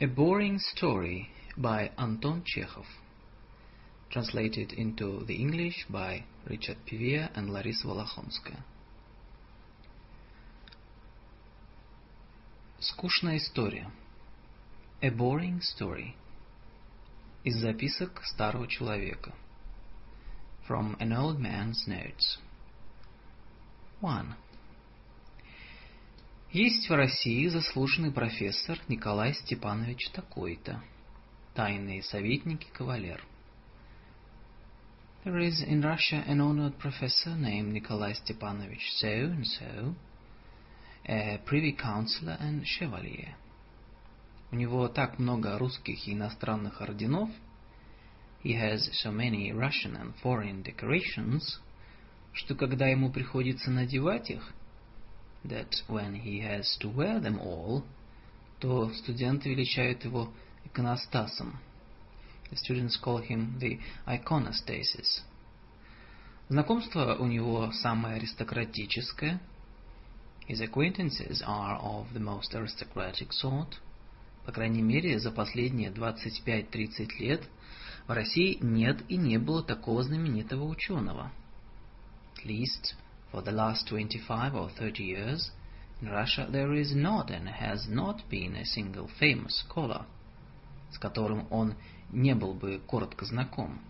A Boring Story by Anton Chekhov. Translated into the English by Richard Pivia and Larissa Волохонская. Скучная история. A Boring Story. Из записок старого человека. From an old man's notes. 1. Есть в России заслуженный профессор Николай Степанович такой-то, тайный советник и кавалер. There is in Russia an honored professor named Nikolai Stepanovich so and so, a privy councillor and chevalier. У него так много русских и иностранных орденов, he has so many Russian and foreign decorations, что когда ему приходится надевать их, that when he has to wear them all, то студенты величают его иконостасом. The students call him the iconostasis. Знакомство у него самое аристократическое. His acquaintances are of the most aristocratic sort. По крайней мере, за последние 25-30 лет в России нет и не было такого знаменитого ученого. At least For the last 25 or 30 years, in Russia there is not and has not been a single famous scholar, с которым он не был бы коротко знаком,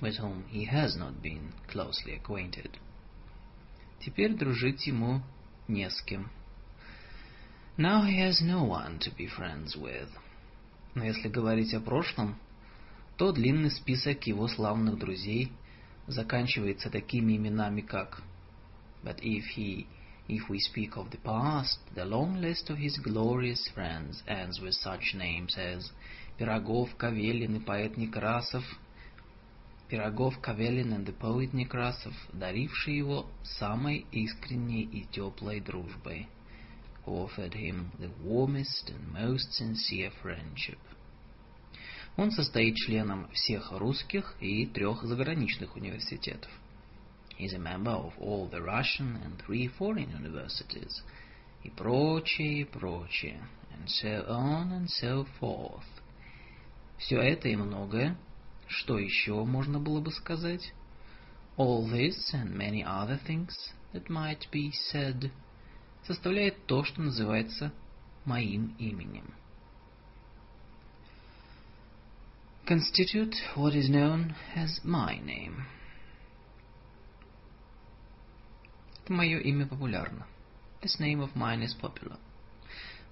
with whom he has not been closely acquainted. Теперь дружить ему не с кем. Now he has no one to be friends with. Но если говорить о прошлом, то длинный список его славных друзей – заканчивается такими именами как But if he if we speak of the past, the long list of his glorious friends ends with such names as Пирогов, Кавелин и поэт Некрасов, Пирогов, Кавелин and the poet Некрасов, даривший его самой искренней и теплой дружбой, who offered him the warmest and most sincere friendship. Он состоит членом всех русских и трех заграничных университетов. He is a member of all the Russian and three foreign universities. И прочее, и прочее. And so on and so forth. Все это и многое. Что еще можно было бы сказать? All this and many other things that might be said составляет то, что называется моим именем. constitute what is known as my name. Это мое имя популярно. This name of mine is popular.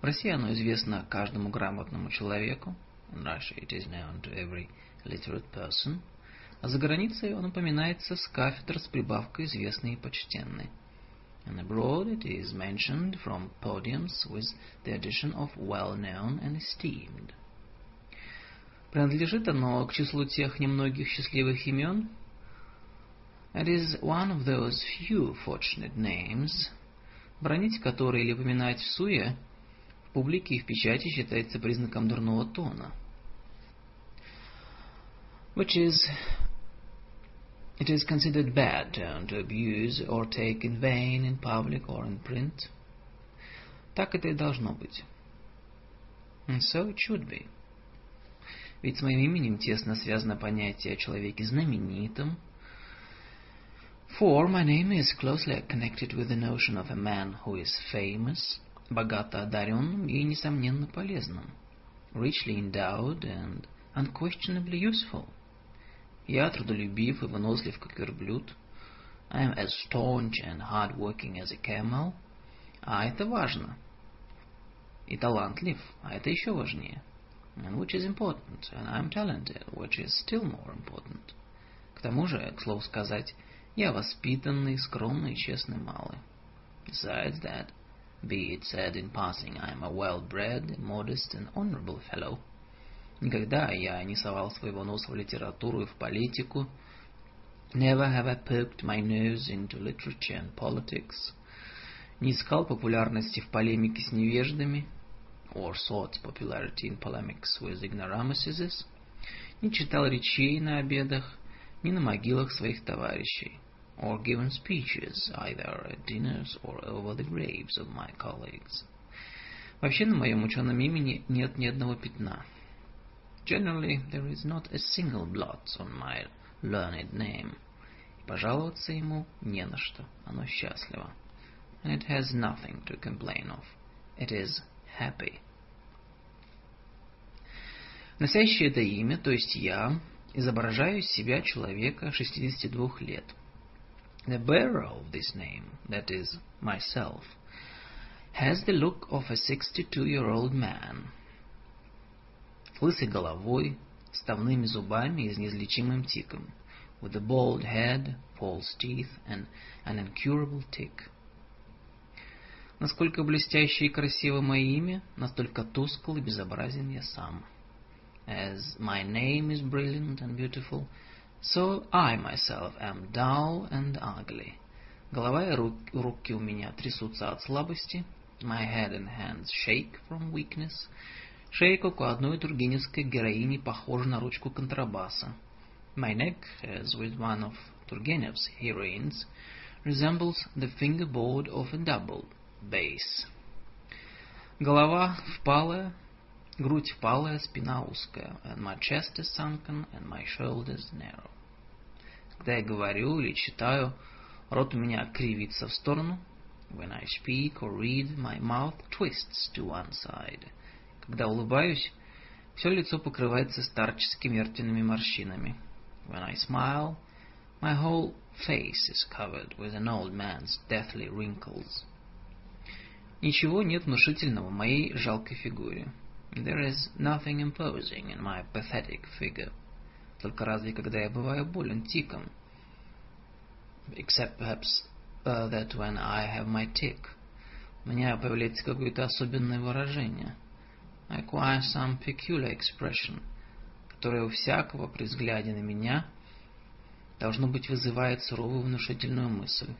В России оно известно каждому грамотному человеку. In Russia it is known to every literate person. А за границей он упоминается с кафедр с прибавкой известный и почтенный. And abroad it is mentioned from podiums with the addition of well-known and esteemed. Принадлежит оно к числу тех немногих счастливых имен. It is one of those few fortunate names, бронить которые или упоминать в суе в публике и в печати считается признаком дурного тона. Which is It is considered bad tone to abuse or take in vain in public or in print. Так это и должно быть. And so it should be. Ведь с моим именем тесно связано понятие о человеке знаменитом. For my name is closely connected with the notion of a man who is famous, богато одаренным и, несомненно, полезным, richly endowed and unquestionably useful. Я трудолюбив и вынослив, как верблюд. I am as staunch and hard-working as a camel. А это важно. И талантлив, а это еще важнее and which is important, and I'm talented, which is still more important. К тому же, к слову сказать, я воспитанный, скромный и честный малый. Besides that, be it said in passing, I am a well-bred, modest and honorable fellow. Никогда я не совал своего носа в литературу и в политику. Never have I poked my nose into literature and politics. Не искал популярности в полемике с невеждами, or sought popularity in polemics with ignoramuses, не читал речей на обедах, ни на могилах своих товарищей, or given speeches either at dinners or over the graves of my colleagues. Вообще на моем ученом имени нет ни одного пятна. Generally, there is not a single blot on my learned name. И пожаловаться ему не на что. Оно счастливо. And it has nothing to complain of. It is happy. Носящий это имя, то есть я, изображаю из себя человека 62 лет. The bearer of this name, that is, myself, has the look of a 62-year-old man. Лысой головой, ставными зубами и с неизлечимым тиком. With a bald head, false teeth and an incurable tick. Насколько блестяще и красиво мое имя, настолько тускло и безобразен я сам. As my name is brilliant and beautiful, so I myself am dull and ugly. Голова и руки у меня трясутся от слабости, My head and hands shake from weakness. Шея, как у одной тургеневской героини, похожа на ручку контрабаса. My neck, as with one of Turgenev's heroines, resembles the fingerboard of a double bass. Голова впалая, грудь впалая, спина узкая. And my chest is sunken, and my shoulders narrow. Когда я говорю или читаю, рот у меня кривится в сторону, When I speak or read, my mouth twists to one side. Когда улыбаюсь, все лицо покрывается старческими мертвенными морщинами. When I smile, my whole face is covered with an old man's deathly wrinkles. Ничего нет внушительного в моей жалкой фигуре. There is nothing imposing in my pathetic figure. Только разве когда я бываю болен тиком. Except perhaps uh, that when I have my tick, у меня появляется какое-то особенное выражение. I acquire some peculiar expression, которое у всякого при взгляде на меня должно быть вызывает суровую внушительную мысль,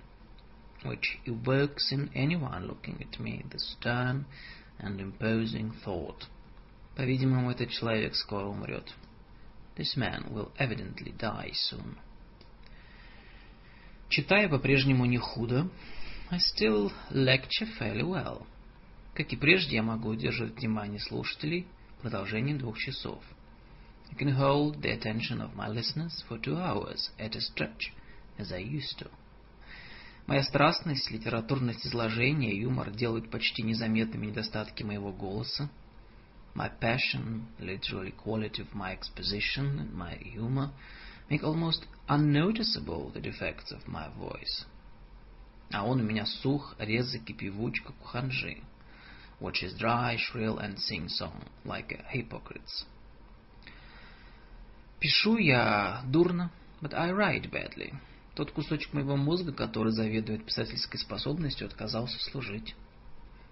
which evokes in anyone looking at me the stern and imposing thought. По-видимому, этот человек скоро умрет. This man will evidently die soon. Читаю по-прежнему не худо. I still lecture fairly well. Как и прежде, я могу удерживать внимание слушателей в продолжении двух часов. I can hold the attention of my listeners for two hours at a stretch, as I used to. Моя страстность, литературность изложения юмор делают почти незаметными недостатки моего голоса. My passion, literary quality of my exposition and my humor make almost unnoticeable the defects of my voice. А он у меня сух, резок и певуч, как у ханжи, which is dry, shrill and sing-song, like a hypocrite's. Пишу я дурно, but I write badly. Тот кусочек моего мозга, который заведует писательской способностью, отказался служить.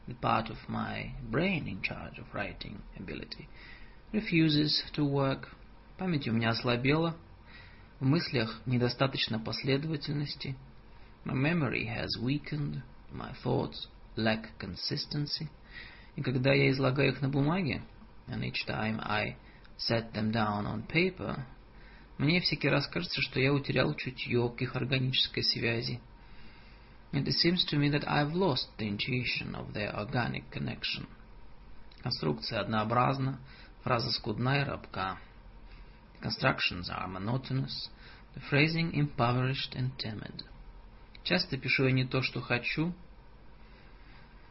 The part of my brain in charge of writing ability refuses to work. Память у меня ослабела, В мыслях недостаточно последовательности. My memory has weakened. My thoughts lack consistency. И когда я излагаю их на бумаге, and each time I set them down on paper, мне всякий раз кажется, что я утерял чутье к их органической связи. It seems to me that I've lost the intuition of their organic connection. Конструкция однообразна, фраза скудна и рабка. constructions are monotonous, the phrasing impoverished and timid. Часто пишу я не то, что хочу.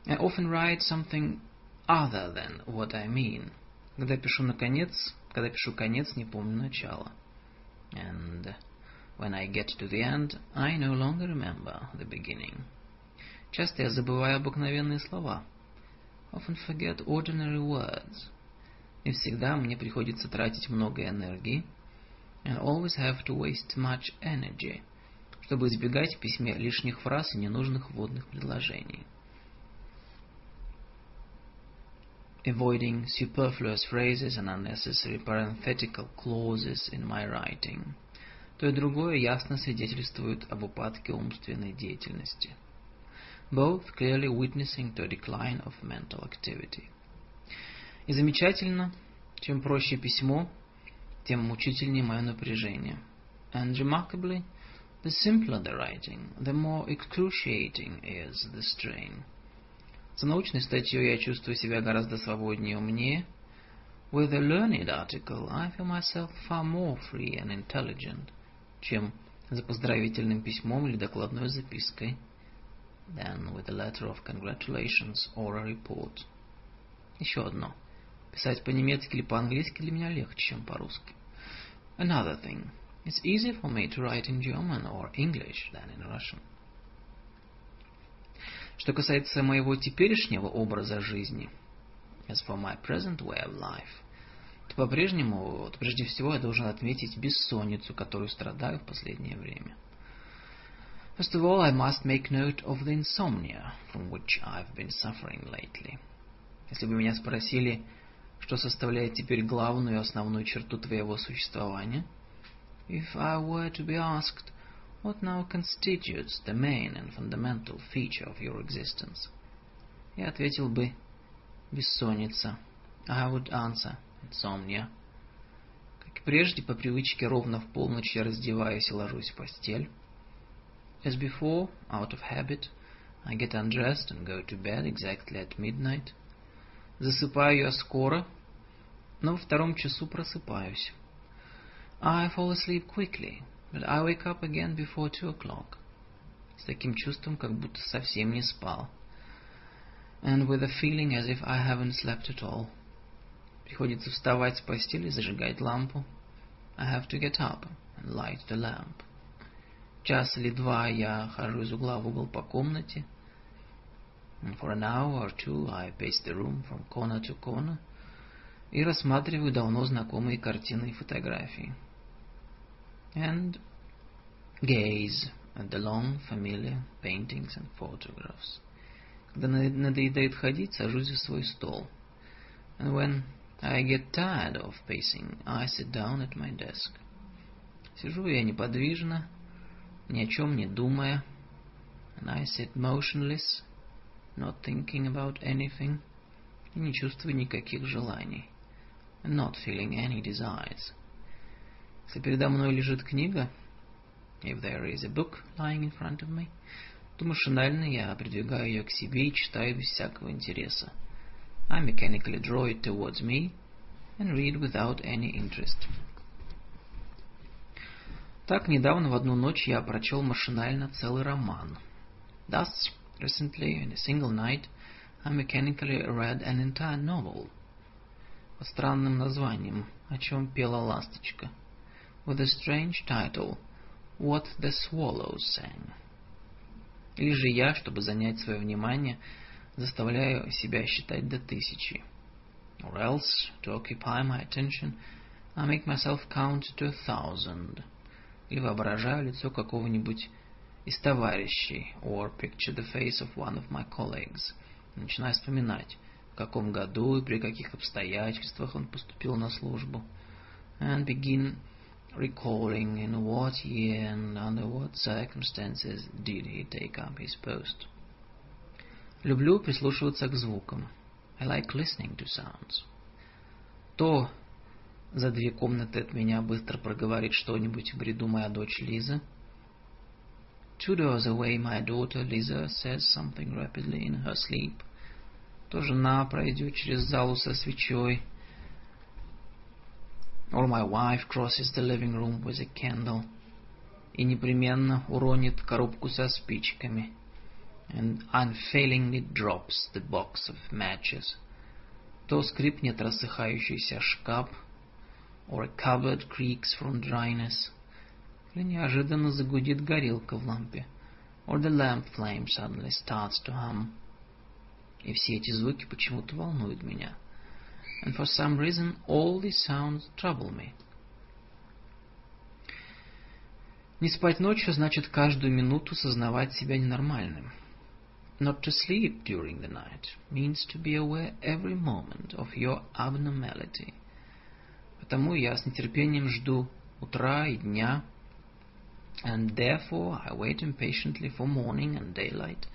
I often write something other than what I mean. Когда пишу наконец, когда пишу конец, не помню начало. And when I get to the end, I no longer remember the beginning. Часто я забываю обыкновенные слова. Often forget ordinary words. И всегда мне приходится тратить много энергии. And always have to waste much energy, чтобы избегать в письме лишних фраз и ненужных вводных предложений. Avoiding superfluous phrases and unnecessary parenthetical clauses in my writing. То и другое ясно свидетельствует об упадке умственной деятельности. Both clearly witnessing to a decline of mental activity. И замечательно, чем проще письмо, тем мучительнее мое напряжение. And remarkably, the simpler the writing, the more excruciating is the strain. С научной статьей я чувствую себя гораздо свободнее и умнее. With a learned article, I feel myself far more free and intelligent, чем за поздравительным письмом или докладной запиской, than with a letter of congratulations or a report. Еще одно. Писать по-немецки или по-английски для меня легче, чем по-русски. Another thing. It's easier for me to write in German or English than in Russian. Что касается моего теперешнего образа жизни, as for my present way of life, то по-прежнему, вот, прежде всего, я должен отметить бессонницу, которую страдаю в последнее время. First of all, I must make note of the insomnia from which I've been suffering lately. Если бы меня спросили, что составляет теперь главную и основную черту твоего существования, if I were to be asked what now constitutes the main and fundamental feature of your existence? Я ответил бы бессонница. I would answer insomnia. Как и прежде, по привычке ровно в полночь я раздеваюсь и ложусь в постель. As before, out of habit, I get undressed and go to bed exactly at midnight. Засыпаю я скоро, но во втором часу просыпаюсь. I fall asleep quickly, But I wake up again before two o'clock. С таким чувством, как будто совсем не спал. And with a feeling as if I haven't slept at all. Приходится вставать с постели и зажигать лампу. I have to get up and light the lamp. Час или два я хожу из угла в угол по комнате. And for an hour or two I pace the room from corner to corner и рассматриваю давно знакомые картины и фотографии and gaze at the long familiar paintings and photographs. Когда надоедает ходить, сажусь за свой стол. And when I get tired of pacing, I sit down at my desk. Сижу я неподвижно, ни о чем не думая, and I sit motionless, not thinking about anything, и не чувствую никаких желаний, and not feeling any desires. Если передо мной лежит книга, if there is a book lying in front of me, то машинально я придвигаю ее к себе и читаю без всякого интереса. I mechanically draw it towards me and read without any interest. Так, недавно в одну ночь я прочел машинально целый роман. Thus, recently, in a single night, I mechanically read an entire novel. Под странным названием «О чем пела ласточка» with a strange title «What the Swallows Sang». Или же я, чтобы занять свое внимание, заставляю себя считать до тысячи. Or else, to occupy my attention, I make myself count to a thousand. Или воображаю лицо какого-нибудь из товарищей, or picture the face of one of my colleagues. Начинаю вспоминать, в каком году и при каких обстоятельствах он поступил на службу. And begin recalling in what year and under what circumstances did he take up his post. Люблю прислушиваться к звукам. I like listening to sounds. То за две комнаты от меня быстро проговорит что-нибудь в бреду моя дочь Лиза. Two doors away my daughter Lisa says something rapidly in her sleep. То жена пройдет через залу со свечой. Or my wife crosses the living room with a candle и непременно уронит коробку со спичками and unfailingly drops the box of matches. То скрипнет рассыхающийся шкаф or a cupboard creaks from dryness или неожиданно загудит горелка в лампе or the lamp flame suddenly starts to hum. И все эти звуки почему-то волнуют меня – and for some reason all these sounds trouble me. Не спать ночью значит каждую минуту сознавать себя ненормальным. Not to sleep during the night means to be aware every moment of your abnormality. Потому я с нетерпением жду утра и дня, and therefore I wait impatiently for morning and daylight,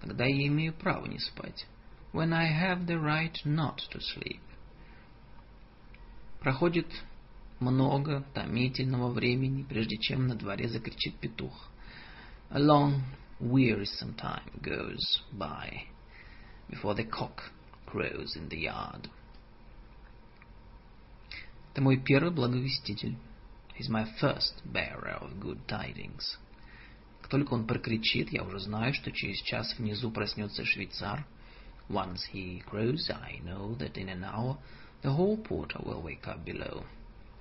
когда я имею право не спать, when I have the right not to sleep. Проходит много томительного времени, прежде чем на дворе закричит петух. A long, wearisome time goes by before the cock crows in the yard. Это мой первый благовеститель. He's my first bearer of good tidings. Как только он прокричит, я уже знаю, что через час внизу проснется швейцар. Once he crows, I know that in an hour the hall porter will wake up below.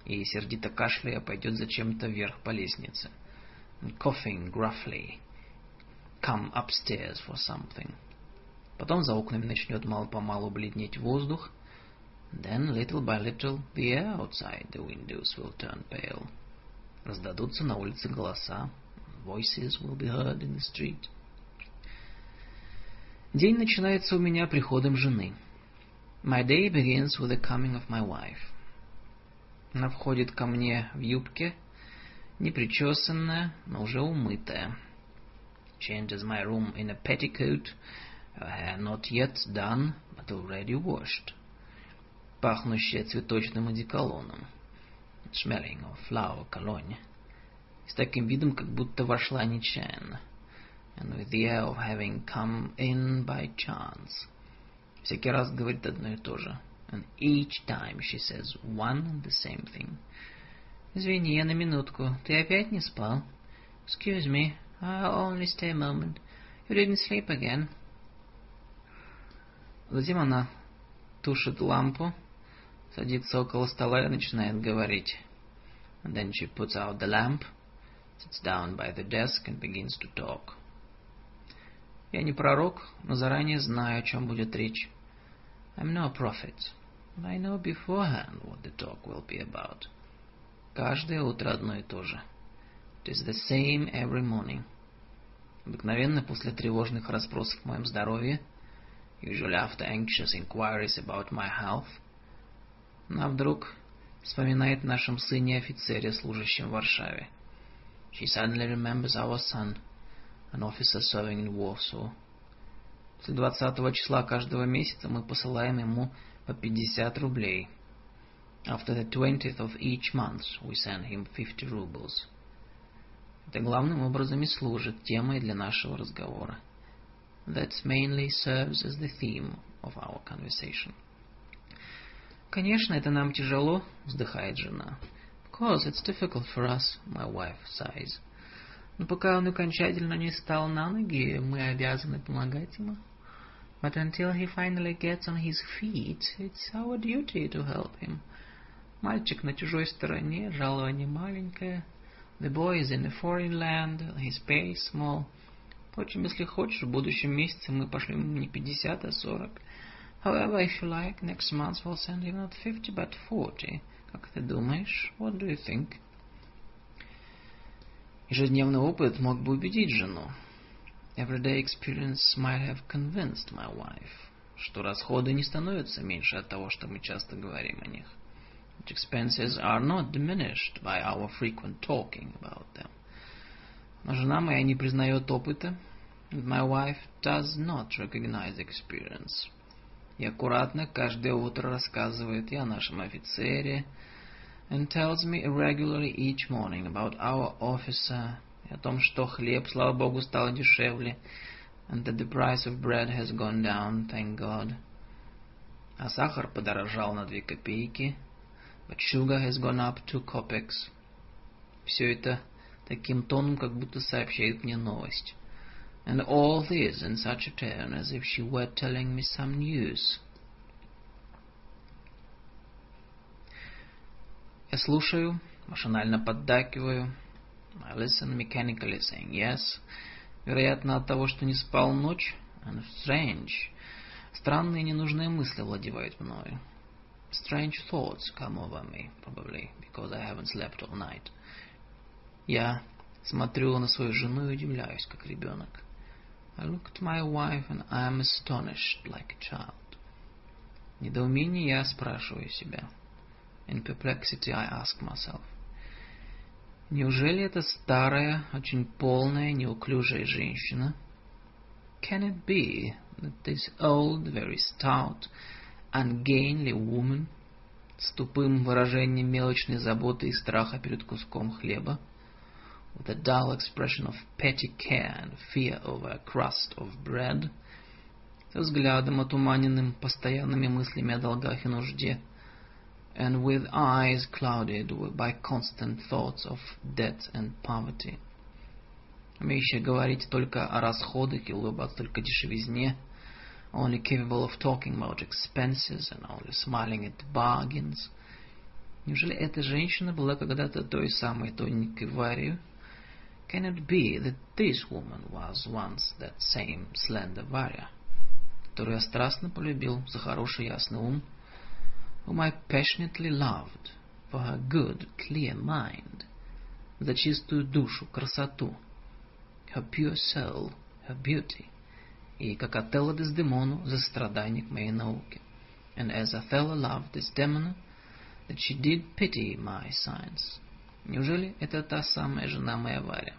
И сердито кашляя пойдет зачем-то вверх по лестнице. And coughing gruffly, come upstairs for something. Потом за окнами начнет мало-помалу бледнеть воздух, Then, little by little, the air outside the windows will turn pale. Раздадутся на улице голоса. Voices will be heard in the street. День начинается у меня приходом жены. My day begins with the coming of my wife. Она входит ко мне в юбке, непричесанная, но уже умытая. She enters my room in a petticoat, her hair not yet done, but already washed. пахнущая цветочным одеколоном, smelling of flower cologne, с таким видом, как будто вошла нечаянно, and with the air of having come in by chance. Всякий раз говорит одно и то же. And each time she says one and the same thing. Извини, я на минутку. Ты опять не спал? Excuse me, I'll only stay a moment. You didn't sleep again. Затем она тушит лампу, садится около стола и начинает говорить. And then she puts out the lamp, sits down by the desk and begins to talk. Я не пророк, но заранее знаю, о чем будет речь. I'm no prophet, but I know beforehand what the talk will be about. Каждое утро одно и то же. It is the same every morning. Обыкновенно после тревожных расспросов о моем здоровье, usually after anxious inquiries about my health, но вдруг вспоминает нашем сыне-офицере, служащем в Варшаве. She suddenly remembers our son, an officer serving in Warsaw. После 20 числа каждого месяца мы посылаем ему по 50 рублей. After the 20th of each month we send him 50 rubles. Это главным образом и служит темой для нашего разговора. That mainly serves as the theme of our conversation. «Конечно, это нам тяжело», — вздыхает жена. «Of course, it's difficult for us», — my wife sighs. «Но пока он окончательно не стал на ноги, мы обязаны помогать ему». But until he finally gets on his feet, it's our duty to help him. Мальчик на чужой стороне, жалование маленькое. The boy is in a foreign land, his pay is small. Впрочем, если хочешь, в будущем месяце мы пошлем не пятьдесят, а сорок. However, if you like, next month we'll send him not 50, but 40. Как ты думаешь? What do you think? Ежедневный опыт мог бы убедить жену. Everyday experience might have convinced my wife, что расходы не становятся меньше от того, что мы часто говорим о них. That expenses are not diminished by our frequent talking about them. Но жена моя не признает опыта, and my wife does not recognize experience и аккуратно каждое утро рассказывает и о нашем офицере, and tells me regularly each morning about our officer, и о том, что хлеб, слава богу, стал дешевле, and that the price of bread has gone down, thank God. А сахар подорожал на две копейки, but sugar has gone up two kopecks. Все это таким тоном, как будто сообщает мне новость. and all this in such a tone as if she were telling me some news. Я слушаю, машинально поддакиваю. I listen mechanically, saying yes. Вероятно, от того, что не спал ночь. And strange. Странные ненужные мысли владевают мною. Strange thoughts come over me, probably, because I haven't slept all night. Я смотрю на свою жену и удивляюсь, как ребенок. I look at my wife and I am astonished like a child. Недоумение я спрашиваю себя. In perplexity I ask myself. Неужели это старая, очень полная, неуклюжая женщина? Can it be that this old, very stout, ungainly woman с тупым выражением мелочной заботы и страха перед куском хлеба with a dull expression of petty care and fear over a crust of bread, со взглядом отуманенным постоянными мыслями о долгах и нужде, and with eyes clouded by constant thoughts of debt and poverty, умеющая говорить только о расходах и улыбаться только дешевизне, only capable of talking about expenses and only smiling at bargains. Неужели эта женщина была когда-то той самой тоненькой Варью? Can it be that this woman was once that same slender Varya? которую я страстно полюбил за хороший ясный ум, whom I passionately loved for her good, clear mind, за чистую душу, красоту, her pure soul, her beauty, и как Отелло Дездемону за страдания к моей науке. And as Othello loved Desdemona, that she did pity my science. Неужели это та самая жена моя Варя?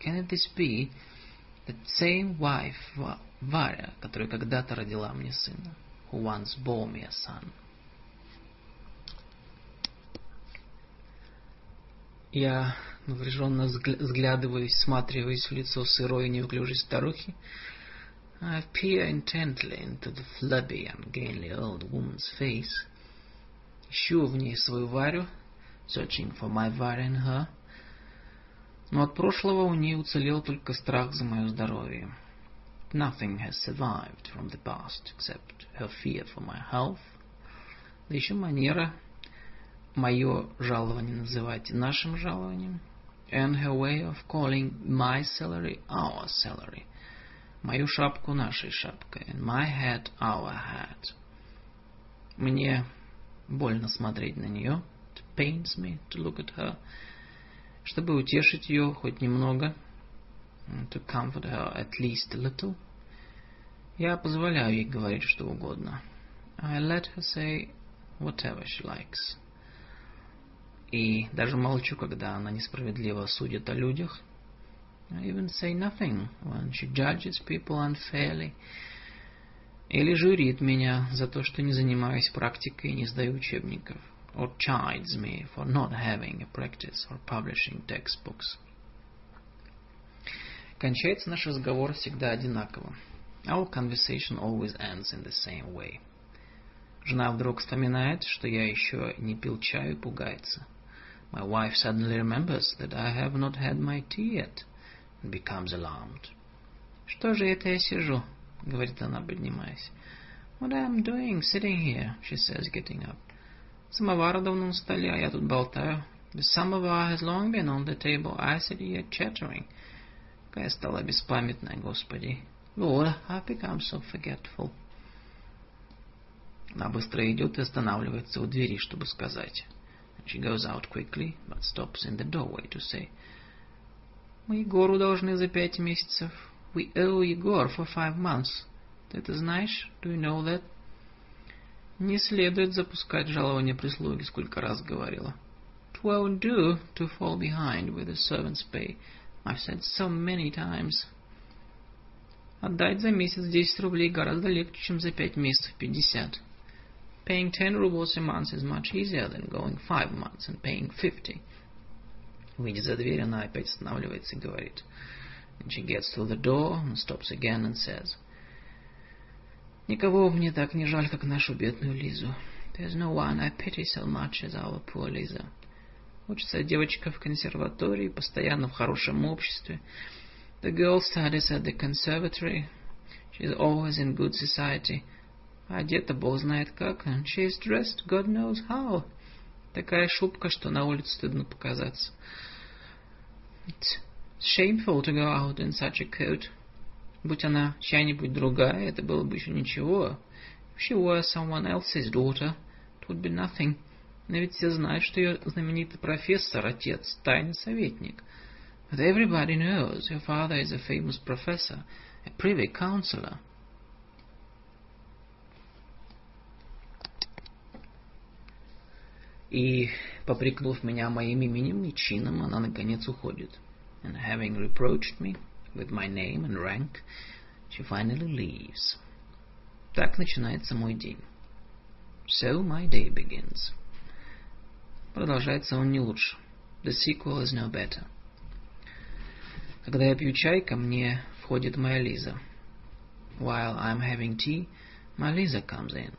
Can it this be the same wife Варя, которая когда-то родила мне сына, who once bore me a son. Я напряженно взглядываюсь, всматриваясь в лицо сырой и неуклюжей старухи. I peer intently into the flabby, ungainly old woman's face. Ищу в ней свою Варю, searching for my Varya in her. Но от прошлого у ней уцелел только страх за мое здоровье. Nothing has survived from the past except her fear for my health. Да еще манера мое жалование называть нашим жалованием. And her way of calling my salary our salary. Мою шапку нашей шапкой. And my hat our hat. Мне больно смотреть на нее. It pains me to look at her. Чтобы утешить ее хоть немного – to comfort her at least a little. Я позволяю ей говорить что угодно. I let her say whatever she likes. И даже молчу, когда она несправедливо судит о людях. I even say nothing when she judges people unfairly. Или журит меня за то, что не занимаюсь практикой и не сдаю учебников. Or chides me for not having a practice or publishing textbooks. Кончается наш разговор всегда одинаково. Our conversation always ends in the same way. Жена вдруг вспоминает, что я еще не пил чаю и пугается. My wife suddenly remembers that I have not had my tea yet and becomes alarmed. Что же это я сижу? говорит она, поднимаясь. What am I doing sitting here? she says, getting up. Самовар давно на столе, а я тут болтаю. The samovar has long been on the table. I sit here chattering. Какая стала беспамятная, Господи. Lord, I've become so forgetful. Она быстро идет и останавливается у двери, чтобы сказать. And she goes out quickly, but stops in the doorway to say, Мы Егору должны за пять месяцев. We owe Егор for five months. Ты это знаешь? Do you know that? Не следует запускать жалование прислуги, сколько раз говорила. It won't do to fall behind with the servant's pay. I've said so many times. Отдать за месяц 10 рублей гораздо легче, чем за 5 месяцев 50. Paying 10 rubles a month is much easier than going 5 months and paying 50. Выйдя за дверь, она опять останавливается и говорит. And she gets to the door and stops again and says, Никого мне так не жаль, как нашу бедную Лизу. There's no one I pity so much as our poor Lisa. Учится девочка в консерватории, постоянно в хорошем обществе. The girl studies at the conservatory. She's always in good society. Одета бог знает как. And she's dressed God knows how. Такая шубка, что на улицу стыдно показаться. It's shameful to go out in such a coat. Будь она чья-нибудь другая, это было бы еще ничего. If she were someone else's daughter, it would be nothing. Но ведь все знают, что ее знаменитый профессор, отец, тайный советник. But everybody knows your father is a famous professor, a privy councillor. И, попрекнув меня моим именем и чином, она наконец уходит. And having reproached me with my name and rank, she finally leaves. Так начинается мой день. So my day begins. Продолжается он не лучше. The sequel is no better. Когда я пью чай, ко мне входит моя Лиза. while I'm having tea, my Lisa comes in.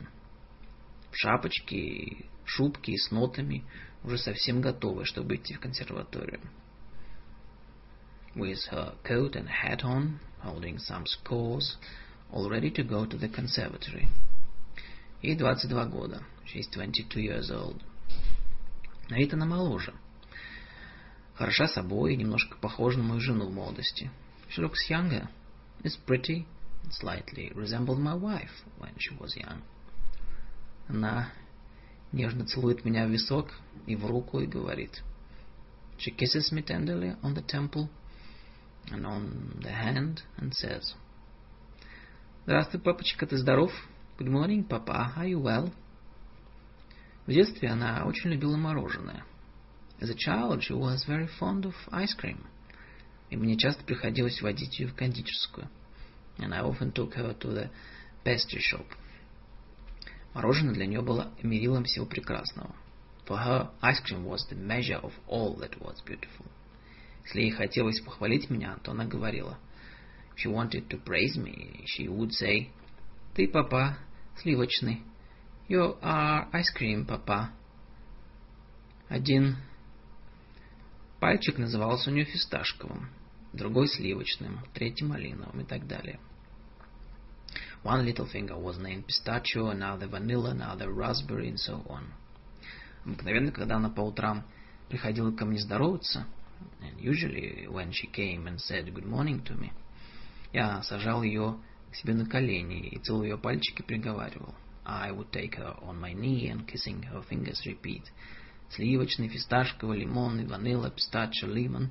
В шапочке, шубке и с нотами, уже совсем готовая, чтобы идти в консерваторию. With her coat and hat on, holding some scores, all ready to go to the conservatory. Ей 22 года. She's 22 years old. На вид она моложе. Хороша собой и немножко похожа на мою жену в молодости. She looks younger, is pretty, and slightly resembled my wife when she was young. Она нежно целует меня в висок и в руку и говорит. She kisses me tenderly on the temple and on the hand and says, Здравствуй, папочка, ты здоров? Good morning, papa. Are you well? В детстве она очень любила мороженое. As a child, she was very fond of ice cream. И мне часто приходилось водить ее в кондитерскую. And I often took her to the pastry shop. Мороженое для нее было мерилом всего прекрасного. For her, ice cream was the measure of all that was beautiful. Если ей хотелось похвалить меня, то она говорила. If she wanted to praise me, she would say, Ты, папа, сливочный. You are ice cream, папа. Один пальчик назывался у нее фисташковым, другой сливочным, третий малиновым и так далее. One little finger was named pistachio, another vanilla, another raspberry, and so on. Обыкновенно, когда она по утрам приходила ко мне здороваться, and usually when she came and said good morning to me, я сажал ее к себе на колени и целуя ее пальчики приговаривал. I would take her on my knee and kissing her fingers repeat. Сливочный, фисташковый, лимонный, ванила, пистачо, лимон.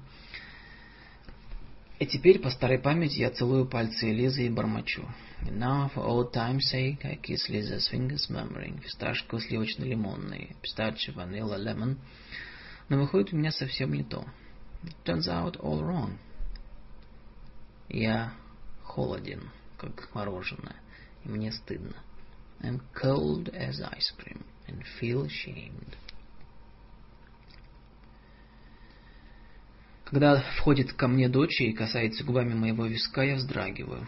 И теперь по старой памяти я целую пальцы Лизы и бормочу. Now, for old time's sake, I kiss Liza's fingers, murmuring фисташково, сливочный, лимонный, пистачо, ванила, lemon. Но выходит у меня совсем не то. It turns out all wrong. Я холоден, как мороженое, и мне стыдно. I'm cold as ice cream and feel ashamed. Когда входит ко мне дочь и касается губами моего виска, я вздрагиваю.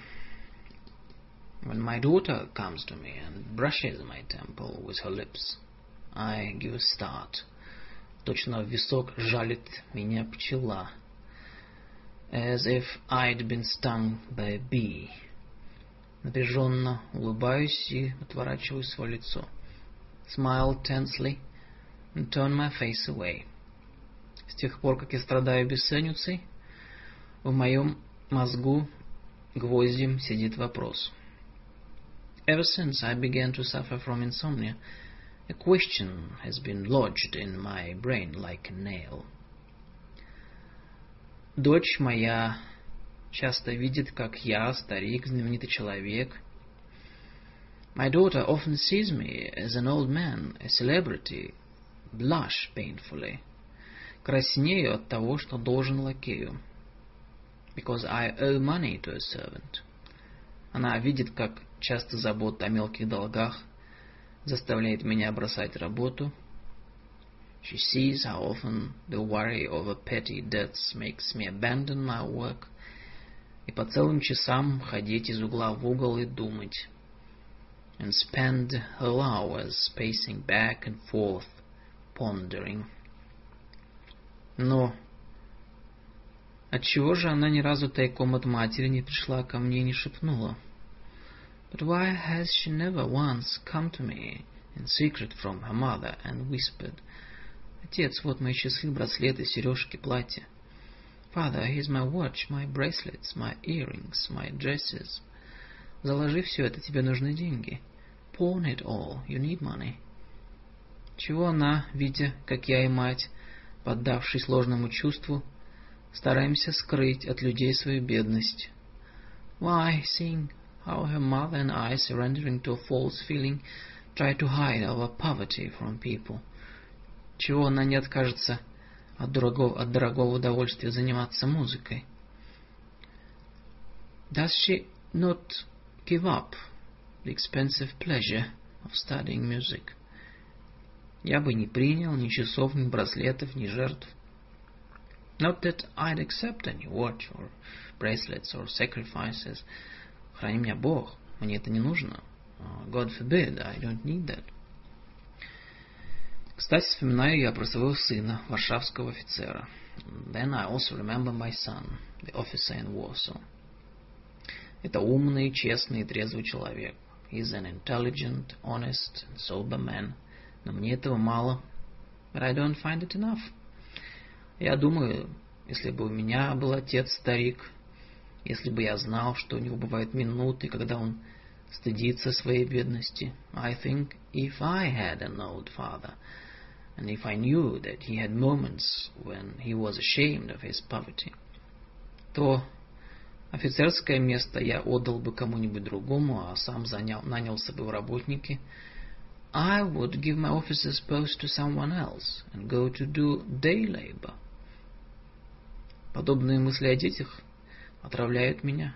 When my daughter comes to me and brushes my temple with her lips, I give a start. Точно в висок жалит меня пчела. As if I'd been stung by a bee. Напряженно улыбаюсь и отворачиваю свое лицо. Smile tensely and turn my face away. С тех пор, как я страдаю бессонницей, в моем мозгу гвоздем сидит вопрос. Ever since I began to suffer from insomnia, a question has been lodged in my brain like a nail. Дочь моя часто видит, как я, старик, знаменитый человек. My daughter often sees me as an old man, a celebrity, blush painfully. Краснею от того, что должен лакею. Because I owe money to a servant. Она видит, как часто забота о мелких долгах заставляет меня бросать работу. She sees how often the worry over petty debts makes me abandon my work и по целым часам ходить из угла в угол и думать. And spend whole hours pacing back and forth, pondering. Но отчего же она ни разу тайком от матери не пришла ко мне и не шепнула? But why has she never once come to me in secret from her mother and whispered, «Отец, вот мои часы, браслеты, сережки, платья». Father, here's my watch, my bracelets, my earrings, my dresses. Заложи все это, тебе нужны деньги. Pawn it all, you need money. Чего она, видя, как я и мать, поддавшись ложному чувству, стараемся скрыть от людей свою бедность? Why, seeing how her mother and I, surrendering to a false feeling, try to hide our poverty from people? Чего она не откажется от дорогого, от дорогого удовольствия заниматься музыкой? Does she not give up the expensive pleasure of studying music? Я бы не принял ни часов, ни браслетов, ни жертв. Not that I'd accept any watch or bracelets or sacrifices, Храни меня Бог, мне это не нужно. God forbid, I don't need that. Кстати, вспоминаю я про своего сына, варшавского офицера. Then I also remember my son, the officer in Warsaw. Это умный, честный и трезвый человек. He's an intelligent, honest sober man. Но мне этого мало. But I don't find it enough. Я думаю, если бы у меня был отец-старик, если бы я знал, что у него бывают минуты, когда он стыдится своей бедности. I think if I had an old father, and if I knew that he had moments when he was ashamed of his poverty, то офицерское место я отдал бы кому-нибудь другому, а сам занял, нанялся бы в работники. I would give my officer's post to someone else and go to do day labor. Подобные мысли о детях отравляют меня.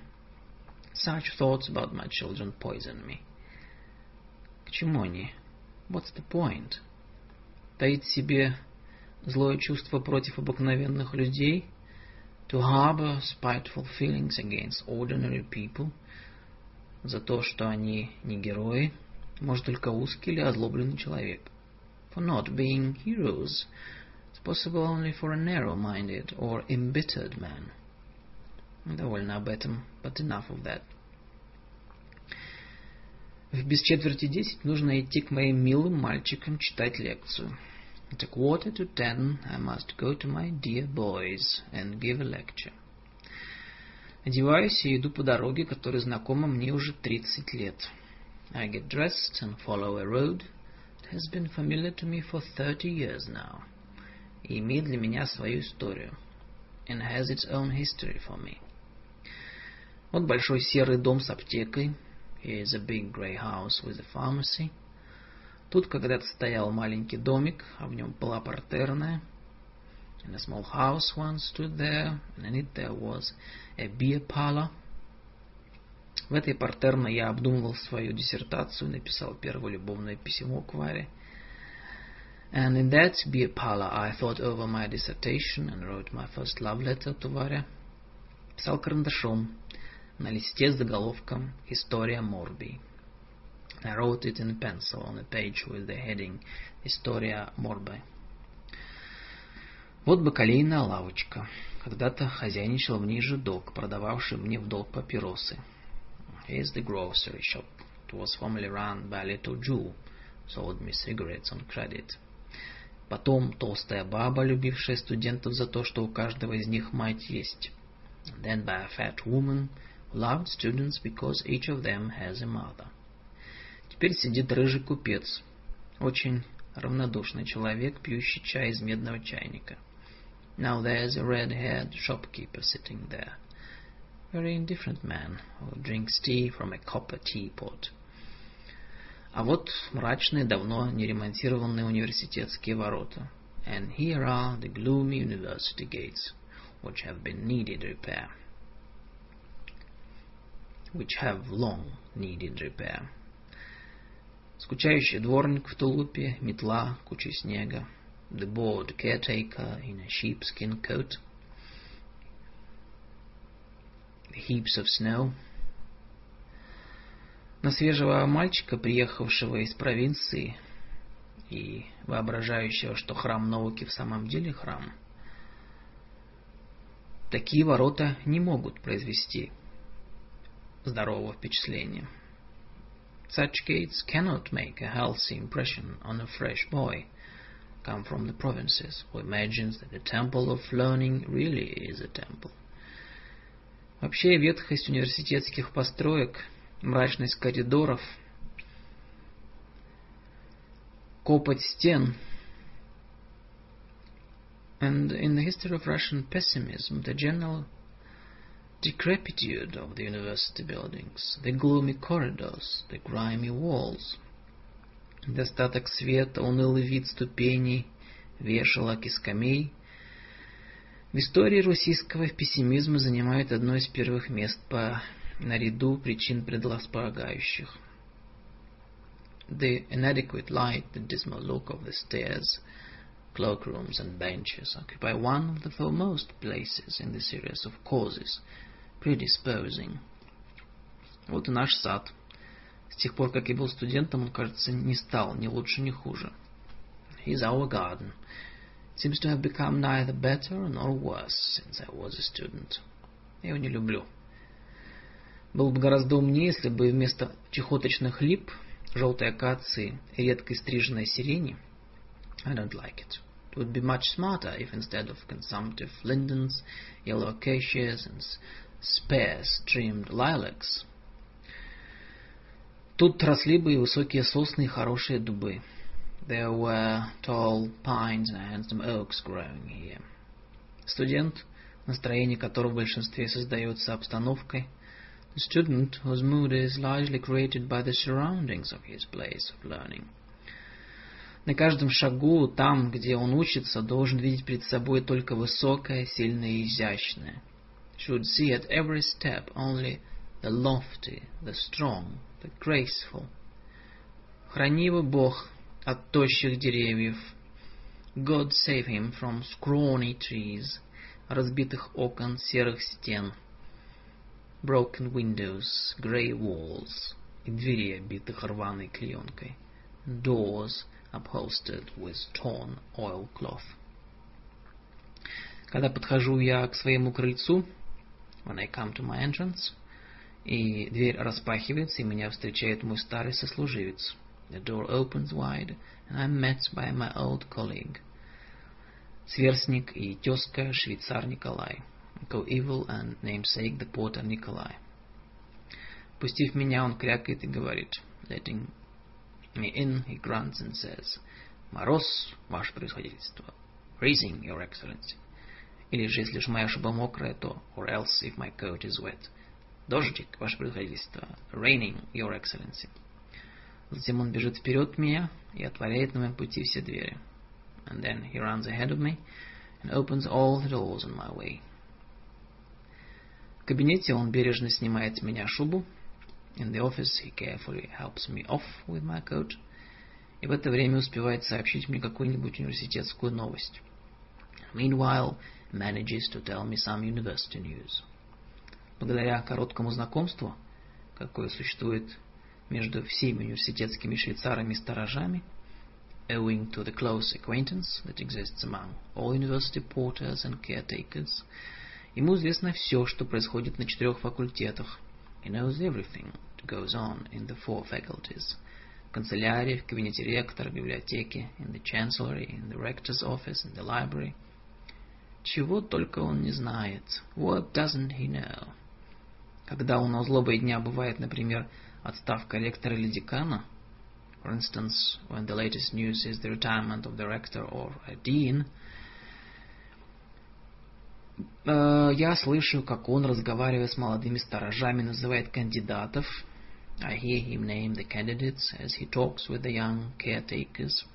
Such thoughts about my children poison me. К чему они? What's the point? Таить в себе злое чувство против обыкновенных людей, to harbor spiteful feelings against ordinary people, за то, что они не герои, может только узкий или озлобленный человек. For not being heroes, it's possible only for a narrow-minded or embittered man. Довольно об этом, but enough of that. В без четверти десять нужно идти к моим милым мальчикам читать лекцию. At a quarter to ten I must go to my dear boys and give a lecture. Одеваюсь и иду по дороге, которая знакома мне уже тридцать лет. I get dressed and follow a road that has been familiar to me for thirty years now. И имеет для меня свою историю. And has its own history for me. Вот большой серый дом с аптекой. Here is a big grey house with a pharmacy. Тут когда-то стоял маленький домик, а в нем была партерная. And a small house once stood there, and in it there was a beer parlor. В этой партерной я обдумывал свою диссертацию, написал первое любовное письмо к Варе. And in that beer parlor I thought over my dissertation and wrote my first love letter to Варя. Писал карандашом на листе с заголовком «История Морби». I wrote it in pencil on a page with the heading «История Морбе». Вот бакалейная лавочка. Когда-то хозяйничал в ней жидок, продававший мне в долг папиросы. Here's the grocery shop. It was formerly run by a little Jew, sold me cigarettes on credit. Потом толстая баба, любившая студентов за то, что у каждого из них мать есть. then by a fat woman loved students because each of them has a mother. Теперь сидит рыжий купец, очень равнодушный человек, пьющий чай из медного чайника. Now there's a red-haired shopkeeper sitting there, very indifferent man who drinks tea from a copper teapot. А вот мрачные, давно не ремонтированные университетские ворота. And here are the gloomy university gates, which have been needed repair. Which have long needed repair. Скучающий дворник в тулупе, метла, куча снега. The bored caretaker in a sheepskin coat. Heaps of snow. На свежего мальчика, приехавшего из провинции и воображающего, что храм науки в самом деле храм, такие ворота не могут произвести здорового впечатления. Such gates cannot make a healthy impression on a fresh boy come from the provinces who imagines that the temple of learning really is a temple. Вообще ветхость университетских построек, мрачность коридоров, копоть стен and in the history of Russian pessimism, the general decrepitude of the university buildings, the gloomy corridors, the grimy walls, достаток света, унылый вид ступеней, вешалок и скамей. В истории российского пессимизма занимает одно из первых мест по наряду причин предрасполагающих. The inadequate light, the dismal look of the stairs, cloakrooms and benches occupy one of the foremost places in the series of causes predisposing Вот и наш сад. С тех пор, как я был студентом, он, кажется, не стал ни лучше, ни хуже. He's our garden. Seems to have become neither better nor worse since I was a student. Я его не люблю. Было бы гораздо умнее, если бы вместо чехоточных лип, желтой акации и редкой стриженной сирени I don't like it. It would be much smarter if instead of consumptive lindens, yellow acacias and sparse trimmed lilacs. Тут росли бы и высокие сосны, и хорошие дубы. There were tall pines and handsome oaks growing here. Студент, настроение которого в большинстве создается обстановкой, the student whose mood is largely created by the surroundings of his place of learning. На каждом шагу, там, где он учится, должен видеть перед собой только высокое, сильное и изящное. Should see at every step only the lofty, the strong, the graceful. Храни его Бог от тощих деревьев. God save him from scrawny trees, разбитых окон, серых стен. Broken windows, grey walls, и дверей, обитых рваной клеенкой. Doors upholstered with torn oilcloth. Когда подхожу я к своему крыльцу, when I come to my entrance, и дверь распахивается, и меня встречает мой старый сослуживец. The door opens wide, and I'm met by my old colleague. Сверстник и тезка швейцар Николай. Co-evil and namesake the porter Nikolai. Пустив меня, он крякает и говорит. Letting me in, he grunts and says, Мороз, ваше превосходительство. Freezing, your excellency. Или же, если уж моя шуба мокрая, то or else if my coat is wet. Дождик, ваше превосходительство. Raining, your excellency. Затем он бежит вперед меня и отворяет на моем пути все двери. And then he runs ahead of me and opens all the doors on my way. В кабинете он бережно снимает с меня шубу. In the office he carefully helps me off with my coat. И в это время успевает сообщить мне какую-нибудь университетскую новость. Meanwhile, manages to tell me some university news. Благодаря короткому знакомству, какое существует между всеми университетскими швейцарами и сторожами, owing to the close acquaintance that exists among all university porters and caretakers, ему известно все, что происходит на четырех факультетах. He knows everything that goes on in the four faculties. В канцелярии, в кабинете ректора, в библиотеке, in the chancellery, in the rector's office, in the library. Чего только он не знает. What doesn't he know? Когда у нас злобой дня бывает, например, отставка ректора или декана, for instance, when the latest news is the retirement of the rector or a dean, я слышу, как он, разговаривая с молодыми сторожами, называет кандидатов. I hear him name the candidates as he talks with the young caretakers.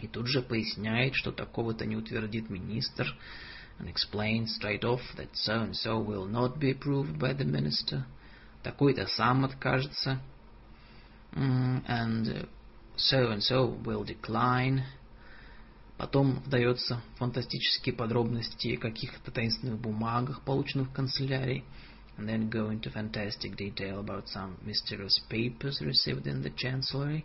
И тут же поясняет, что такого-то не утвердит министр, and explains straight off that so-and-so will not be approved by the minister. такой-то сам откажется, and so-and-so will decline. Потом вдается фантастические подробности о каких-то таинственных бумагах, полученных в канцелярии, and then go into fantastic detail about some mysterious papers received in the chancellery,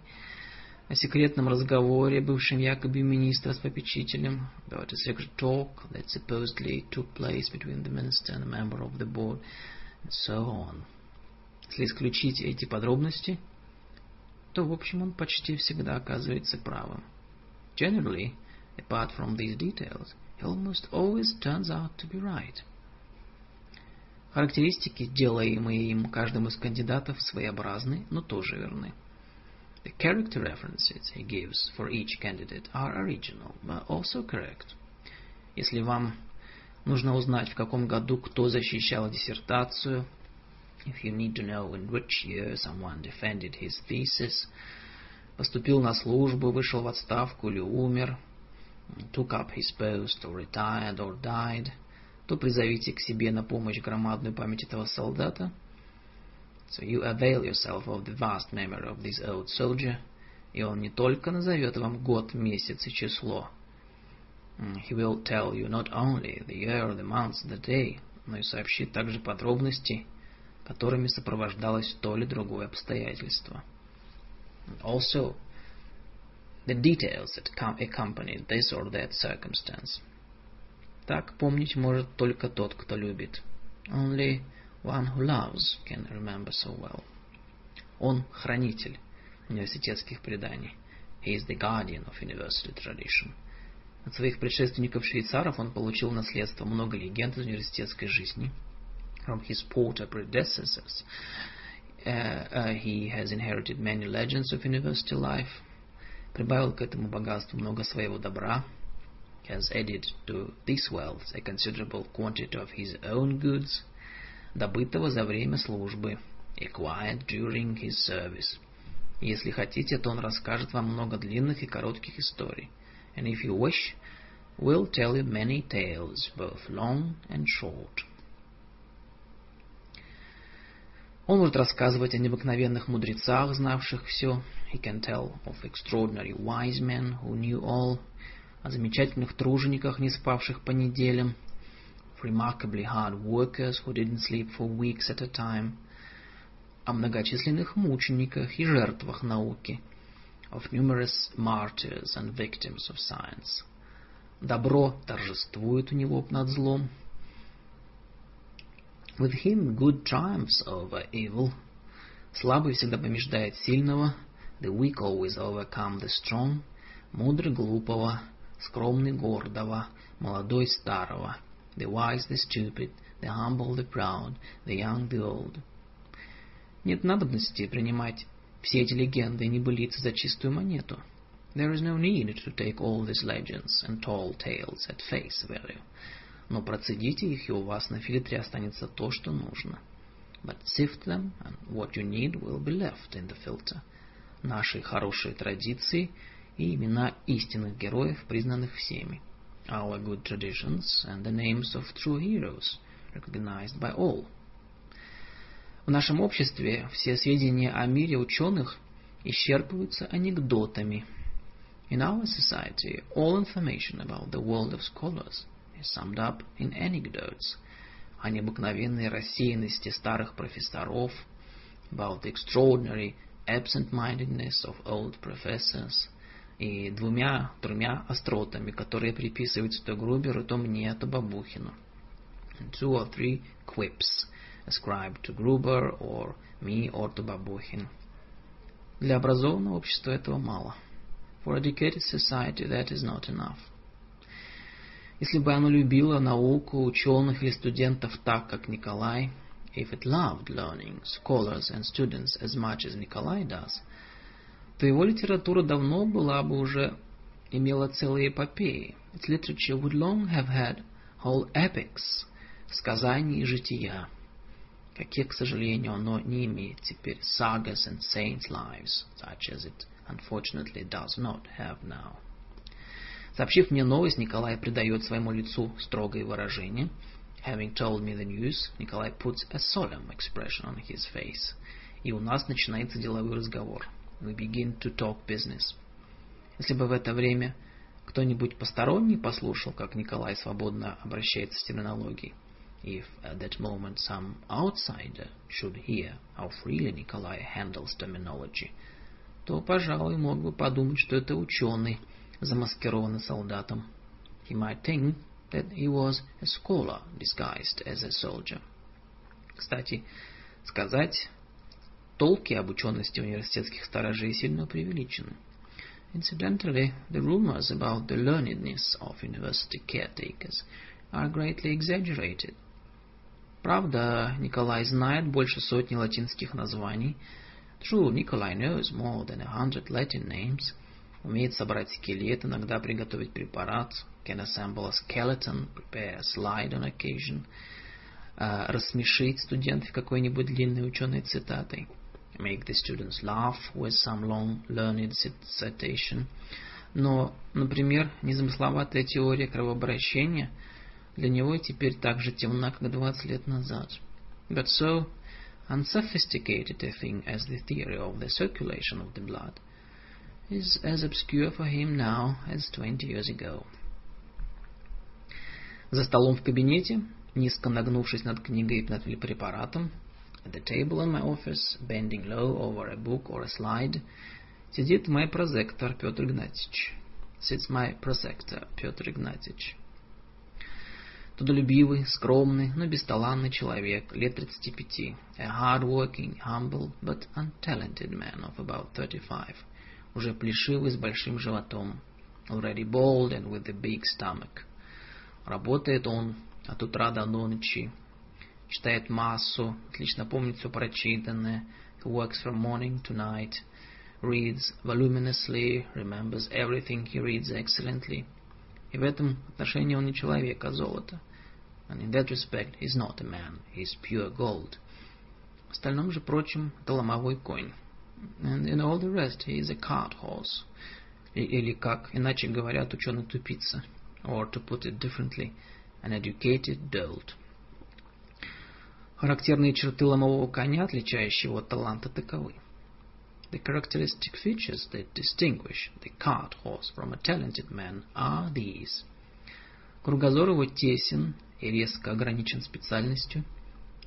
о секретном разговоре, бывшем якобы министра с попечителем, about a secret talk that supposedly took place between the minister and a member of the board, and so on. Если исключить эти подробности, то, в общем, он почти всегда оказывается правым. Generally, apart from these details, he almost always turns out to be right. Характеристики, делаемые им каждым из кандидатов, своеобразны, но тоже верны. The character references he gives for each candidate are original, but also correct. Если вам нужно узнать, в каком году кто защищал диссертацию, If you need to know in which year someone defended his thesis, поступил на службу, вышел в отставку или умер, took up his post or retired or died, то призовите к себе на помощь громадную память этого солдата. So you avail yourself of the vast memory of this old soldier, и он не только назовет вам год, месяц и число, he will tell you not only the year, the month, the day, но и сообщит также подробности которыми сопровождалось то или другое обстоятельство. Also, the details that accompanied this or that circumstance. Так помнить может только тот, кто любит. Only one who loves can remember so well. Он хранитель университетских преданий. He is the guardian of university tradition. От своих предшественников-швейцаров он получил наследство много легенд из университетской жизни. From his porter predecessors, uh, uh, he has inherited many legends of university life. Прибавил к этому богатству много своего добра. He has added to this wealth a considerable quantity of his own goods, добытого за время службы, acquired during his service. Если хотите, то он расскажет вам много длинных и коротких историй. And if you wish, will tell you many tales, both long and short. Он может рассказывать о необыкновенных мудрецах, знавших все. He can tell of extraordinary wise men who knew all. О замечательных тружениках, не спавших по неделям. Remarkably hard workers who didn't sleep for weeks at a time. О многочисленных мучениках и жертвах науки. Of numerous martyrs and victims of science. Добро торжествует у него над злом. With him good triumphs over evil. Слабый всегда побеждает сильного. The weak always overcome the strong. Мудрый глупого. Скромный гордого. Молодой старого. The wise the stupid. The humble the proud. The young the old. Нет надобности принимать все эти легенды и небылицы за чистую монету. There is no need to take all these legends and tall tales at face value. но процедите их, и у вас на фильтре останется то, что нужно. But sift them, and what you need will be left in the filter. Наши хорошие традиции и имена истинных героев, признанных всеми. Our good traditions and the names of true heroes, recognized by all. В нашем обществе все сведения о мире ученых исчерпываются анекдотами. In our society, all information about the world of scholars is summed up in anecdotes о необыкновенной рассеянности старых профессоров, about the extraordinary absent-mindedness of old professors, и двумя-тремя остротами, которые приписываются то Груберу, то мне, то Бабухину. Two or three quips ascribed to Gruber or me or to Babuchin. Для образованного общества этого мало. For educated society that is not enough. Если бы оно любило науку, ученых или студентов так, как Николай, if it loved learning, scholars and students as much as Nikolai does, то его литература давно была бы уже имела целые эпопеи. Its literature would long have had whole epics, сказания и жития, каких, к сожалению, оно не имеет теперь, sagas and saints' lives, such as it unfortunately does not have now. Сообщив мне новость, Николай придает своему лицу строгое выражение. Having told me the news, Nikolai puts a solemn expression on his face. И у нас начинается деловой разговор. We begin to talk business. Если бы в это время кто-нибудь посторонний послушал, как Николай свободно обращается с терминологией, if at that moment some outsider should hear how freely Nikolai handles terminology, то, пожалуй, мог бы подумать, что это ученый, замаскированный солдатом. He might think that he was a scholar disguised as a soldier. Кстати, сказать, толки об учености университетских сторожей сильно преувеличены. Incidentally, the rumors about the learnedness of university caretakers are greatly exaggerated. Правда, Николай знает больше сотни латинских названий. True, Nikolai knows more than a hundred Latin names – умеет собрать скелет, иногда приготовить препарат, can assemble a skeleton, prepare a slide on occasion, uh, рассмешить студентов какой-нибудь длинной ученой цитатой, make the students laugh with some long learned citation. Но, например, незамысловатая теория кровообращения для него теперь так же темна, как 20 лет назад. But so unsophisticated a thing as the theory of the circulation of the blood is as obscure for him now as twenty years ago. За столом в кабинете, низко нагнувшись над книгой и над препаратом, At the table in my office, bending low over a book or a slide, сидит мой прозектор Петр Игнатьевич. Sits my prosector Петр Игнатьевич. Трудолюбивый, скромный, но бесталанный человек, лет 35. A hard-working, humble, but untalented man of about 35. Уже плешивый, с большим животом. Already bald and with a big stomach. Работает он от утра до ночи. Читает массу, отлично помнит все прочитанное. He works from morning to night. Reads voluminously, remembers everything he reads excellently. И в этом отношении он не человек, а золото. And in that respect he's not a man, he's pure gold. В остальном же, прочем, это ломовой конь. And in all the rest he is a cart horse. Или, как иначе говорят, ученый-тупица. Or, to put it differently, an educated dolt. Характерные черты ломового коня, отличающие его от таланта, таковы. The characteristic features that distinguish the cart horse from a talented man are these. Кругозор его тесен и резко ограничен специальностью.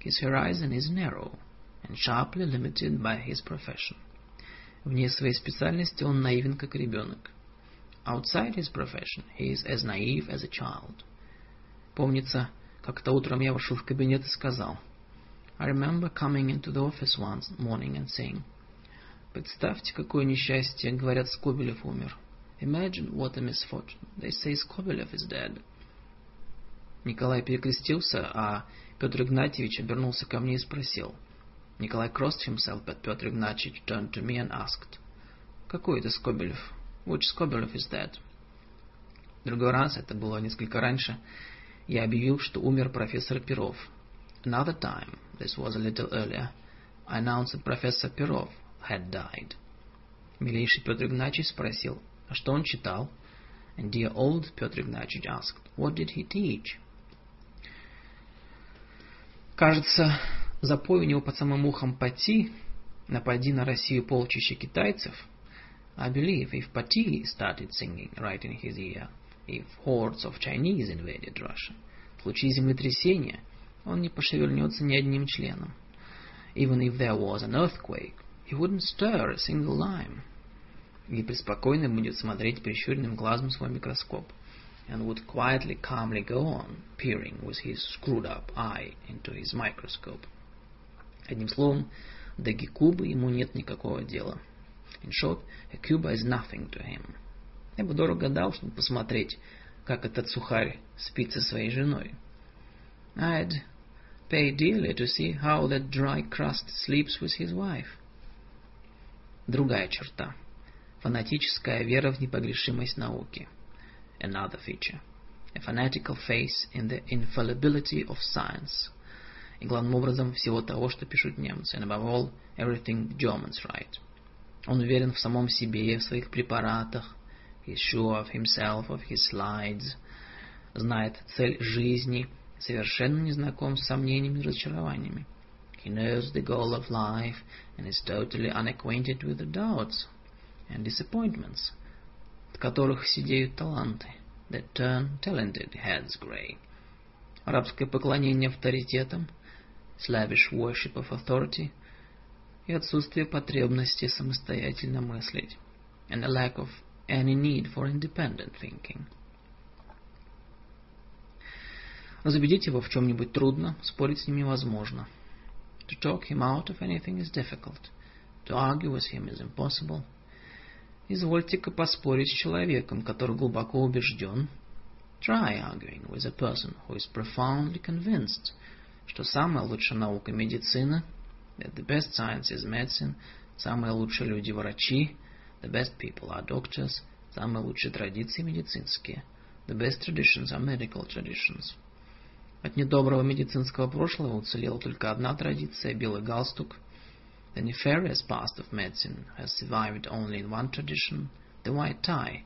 His horizon is narrow and sharply limited by his profession. Вне своей специальности он наивен, как ребенок. Outside his profession, he is as naive as a child. Помнится, как-то утром я вошел в кабинет и сказал. I remember coming into the office one morning and saying, Представьте, какое несчастье, говорят, Скобелев умер. Imagine what a misfortune. They say Skobelev is dead. Николай перекрестился, а Петр Игнатьевич обернулся ко мне и спросил. Николай crossed himself, but Петр Игнатьевич turned to me and asked. Какой это Скобелев? Which Skobelev is that? другой раз, это было несколько раньше, я объявил, что умер профессор Перов. Another time, this was a little earlier, I announced that Professor Perov had died. Милейший Петр Игнатьевич спросил, а что он читал? And dear old Петр Игнатьевич asked, what did he teach? Кажется, запой у него под самым ухом Пати, напади на Россию полчища китайцев. I believe if Pati started singing right in his ear, if hordes of Chinese invaded Russia, в случае землетрясения он не пошевельнется ни одним членом. Even if there was an earthquake, he wouldn't stir a single lime. И преспокойно будет смотреть прищуренным глазом свой микроскоп. And would quietly, calmly go on, peering with his screwed-up eye into his microscope. Одним словом, до Гекубы ему нет никакого дела. In short, a Cuba is nothing to him. Я бы дорого дал, чтобы посмотреть, как этот сухарь спит со своей женой. I'd pay dearly to see how that dry crust sleeps with his wife. Другая черта. Фанатическая вера в непогрешимость науки. Another feature. A fanatical faith in the infallibility of science. И главным образом всего того, что пишут немцы. And above all, everything Germans write. Он уверен в самом себе, в своих препаратах. He's sure of himself, of his slides. Знает цель жизни, совершенно не знаком с сомнениями и разочарованиями. He knows the goal of life and is totally unacquainted with the doubts and disappointments, от которых сидеют таланты, that turn talented heads grey. Арабское поклонение авторитетам, slavish worship of authority, и отсутствие потребности самостоятельно мыслить, and a lack of any need for independent thinking. Разубедить его в чем-нибудь трудно, спорить с ним невозможно. To talk him out of anything is difficult. To argue with him is impossible. Извольте-ка поспорить с человеком, который глубоко убежден. Try arguing with a person who is profoundly convinced, что самая лучшая наука медицина, that the best science is medicine, самые лучшие люди врачи, the best people are doctors, самые лучшие традиции медицинские, the best traditions are medical traditions. От недоброго медицинского прошлого уцелела только одна традиция – белый галстук. The nefarious past of medicine has survived only in one tradition – the white tie,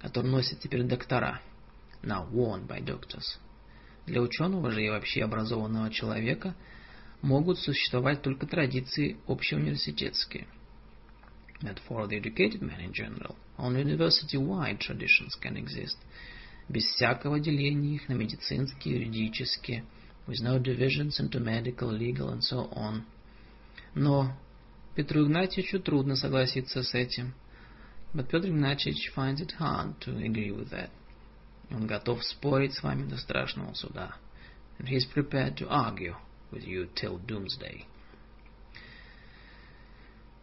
который носят теперь доктора, now worn by doctors. Для ученого же и вообще образованного человека могут существовать только традиции общеуниверситетские. That for the educated man in general, only university-wide traditions can exist – без всякого деления их на медицинские, юридические, with no divisions into medical, legal, and so on. Но Петру Игнатьевичу трудно согласиться с этим. But Петр Игнатьевич finds it hard to agree with that. Он готов спорить с вами до страшного суда. And he is prepared to argue with you till doomsday.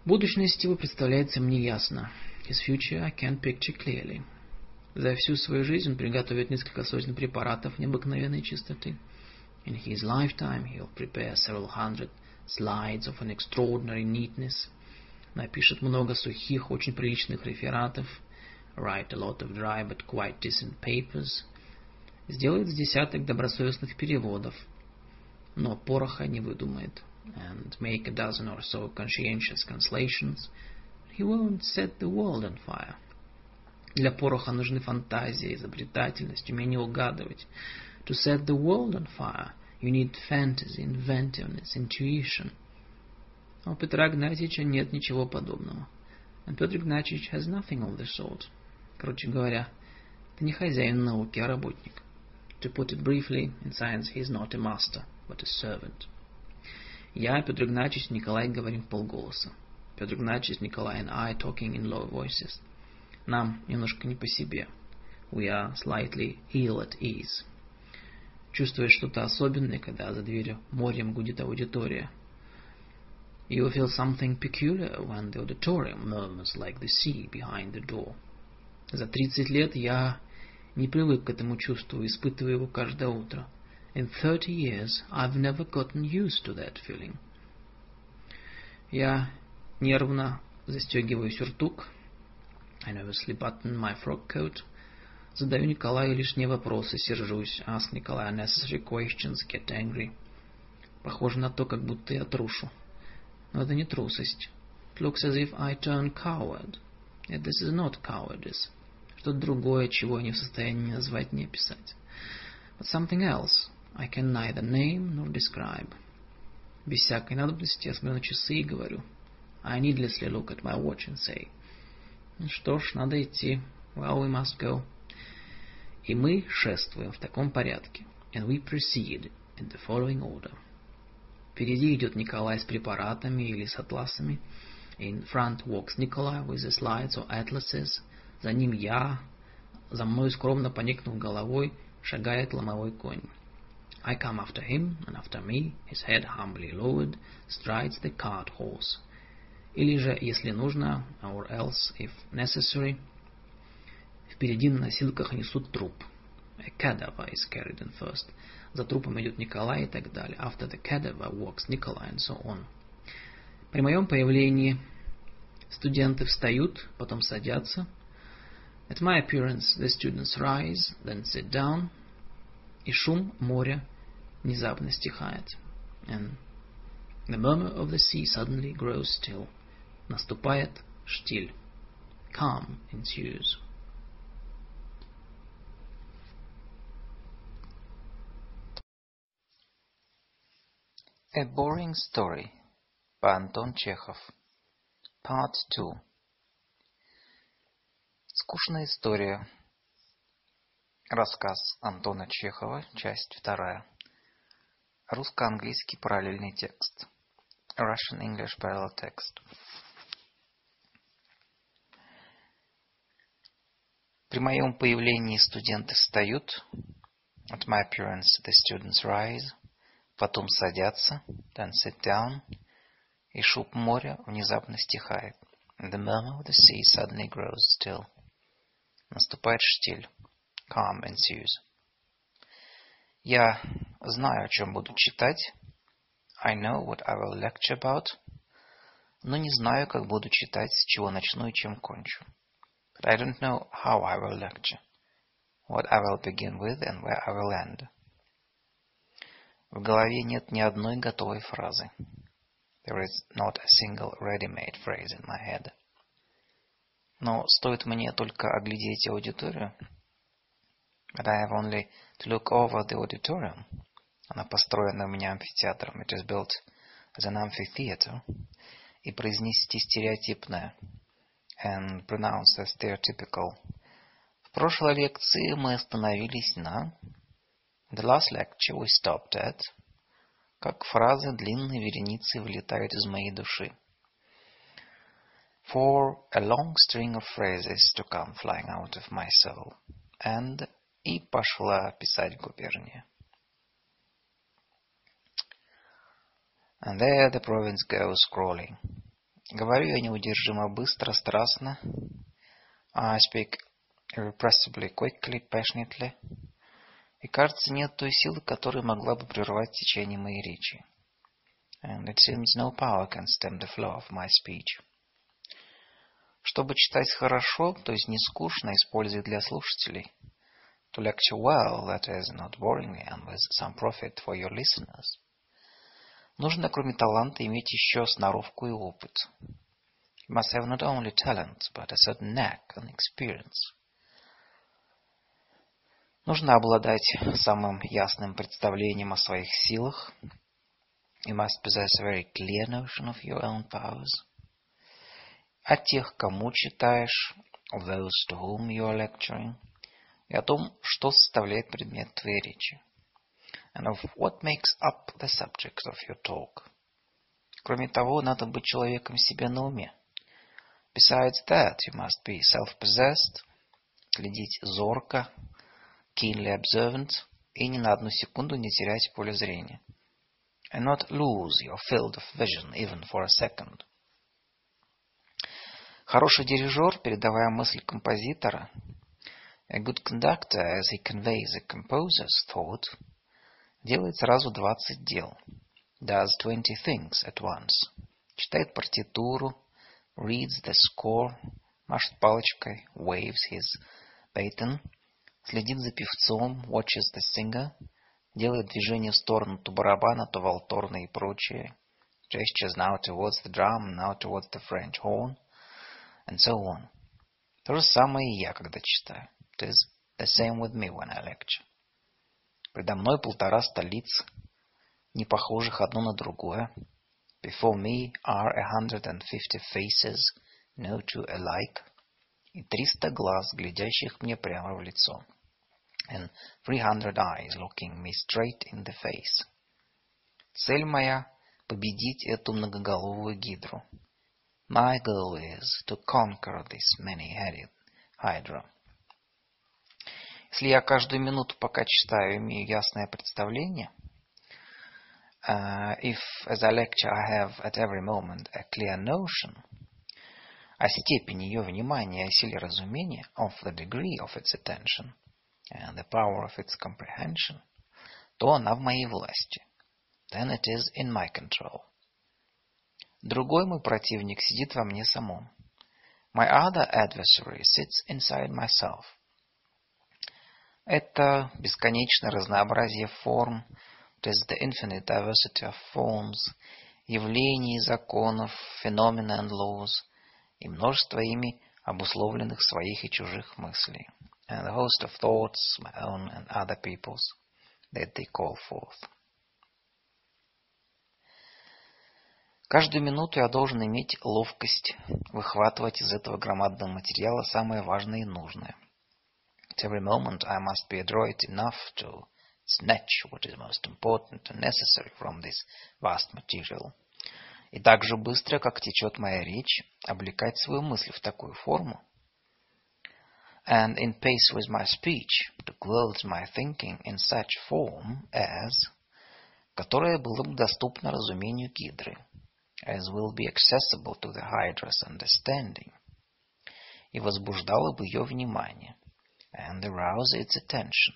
Будущность его представляется мне ясно. His future I can picture clearly. За всю свою жизнь он приготовит несколько сотен препаратов необыкновенной чистоты. In his lifetime he'll prepare several hundred slides of an extraordinary neatness. Напишет много сухих, очень приличных рефератов. Write a lot of dry but quite decent papers. Сделает с десяток добросовестных переводов. Но пороха не выдумает. And make a dozen or so conscientious translations. He won't set the world on fire. Для пороха нужны фантазия, изобретательность, умение угадывать. To set the world on fire, you need fantasy, inventiveness, intuition. А у Петра Игнатьевича нет ничего подобного. And Петр Игнатьевич has nothing of the sort. Короче говоря, ты не хозяин науки, а работник. To put it briefly, in science he is not a master, but a servant. Я, Петр Игнатьевич, Николай говорим в полголоса. Петр Игнатьевич, Николай and I talking in low voices. Нам немножко не по себе. We are slightly ill at ease. Чувствуешь что-то особенное, когда за дверью морем гудит аудитория. You feel something peculiar when the auditorium murmurs like the sea behind the door. За 30 лет я не привык к этому чувству, испытываю его каждое утро. In 30 years I've never gotten used to that feeling. Я нервно застегиваю сюртук, I nervously button my frock coat. Задаю Николаю лишние вопросы, сержусь. Ask Николая unnecessary questions, get angry. Похоже на то, как будто я трушу. Но это не трусость. It looks as if I turn coward. Yet this is not cowardice. Что-то другое, чего я не в состоянии назвать, не описать. But something else I can neither name nor describe. Без всякой надобности я смотрю на часы и говорю. I needlessly look at my watch and say – что ж, надо идти. Well, we must go. И мы шествуем в таком порядке. And we proceed in the following order. Впереди идет Николай с препаратами или с атласами. In front walks Nikolai with the slides or atlases. За ним я. За мной, скромно поникнув головой, шагает ломовой конь. I come after him, and after me, his head humbly lowered, strides the cart horse. Или же, если нужно, or else, if necessary, впереди на носилках несут труп. A cadaver is carried in first. За трупом идет Николай и так далее. After the cadaver walks Nikolai and so on. При моем появлении студенты встают, потом садятся. At my appearance the students rise, then sit down. И шум моря внезапно стихает. And the murmur of the sea suddenly grows still. Наступает штиль. Calm ensues. A Boring Story по Антон Чехов. Part 2 Скучная история. Рассказ Антона Чехова, часть вторая. Русско-английский параллельный текст. Russian-English parallel text При моем появлении студенты встают. At my appearance the students rise. Потом садятся. Then sit down. И шум моря внезапно стихает. The murmur of the sea suddenly grows still. Наступает штиль. Calm ensues. Я знаю, о чем буду читать. I know what I will lecture about. Но не знаю, как буду читать, с чего начну и чем кончу. I don't know how I will lecture, what I will begin with and where I will end. В голове нет ни одной готовой фразы. There is not a single ready-made phrase in my head. Но стоит мне только оглядеть аудиторию, but I have only to look over the auditorium. Она построена у меня амфитеатром. It is built as an amphitheater. И произнести стереотипное – and pronounced as stereotypical. В прошлой лекции мы остановились на... The last lecture we stopped at как фразы длинной вереницей вылетают из моей души. For a long string of phrases to come flying out of my soul. And и пошла писать губерния. And there the province goes crawling. Говорю я неудержимо быстро, страстно. I speak irrepressibly quickly, passionately. И, кажется, нет той силы, которая могла бы прервать течение моей речи. And it seems no power can stem the flow of my speech. Чтобы читать хорошо, то есть не скучно, используя для слушателей. To lecture well, that is, not boringly and with some profit for your listeners. Нужно, кроме таланта, иметь еще сноровку и опыт. You must have not only talent, but a certain knack and experience. Нужно обладать самым ясным представлением о своих силах. You must possess a very clear notion of your own powers. О тех, кому читаешь, of those to whom you are lecturing, и о том, что составляет предмет твоей речи, and of what makes up the subject of your talk. Кроме того, надо быть человеком себе на уме. Besides that, you must be self-possessed, следить зорко, keenly observant и ни на одну секунду не терять поле зрения. And not lose your field of vision even for a second. Хороший дирижер, передавая мысль композитора, a good conductor, as he conveys a composer's thought, делает сразу двадцать дел, does twenty things at once, читает партитуру, reads the score, машет палочкой, waves his baton, следит за певцом, watches the singer, делает движение в сторону то барабана, то валторна и прочее, gestures now towards the drum, now towards the French horn, and so on. То же самое и я, когда читаю. It is the same with me when I lecture. Предо мной полтора столиц, не похожих одно на другое. Before me are a hundred and fifty faces, no two alike, и триста глаз, глядящих мне прямо в лицо and 300 eyes looking me straight in the face. Цель моя — победить эту многоголовую гидру. My goal is to conquer this many-headed hydra. Если я каждую минуту, пока читаю, имею ясное представление, uh, if, as I lecture, I have at every moment a clear notion о степени ее внимания, о силе разумения, of the degree of its attention, and the power of its comprehension, то она в моей власти. Then it is in my control. Другой мой противник сидит во мне самом. My other adversary sits inside myself. Это бесконечное разнообразие форм, is the infinite diversity of forms, явлений, законов, phenomena and laws, и множество ими обусловленных своих и чужих мыслей and a host of thoughts, my own and other people's, that they call forth. Каждую минуту я должен иметь ловкость выхватывать из этого громадного материала самое важное и нужное. At every moment I must be adroit enough to snatch what is most important and necessary from this vast material. И так же быстро, как течет моя речь, облекать свою мысль в такую форму, and in pace with my speech, to clothe my thinking in such form as, которое было бы доступно разумению Гидры, as will be accessible to the Hydra's understanding, и возбуждало бы ее внимание, and arouse its attention.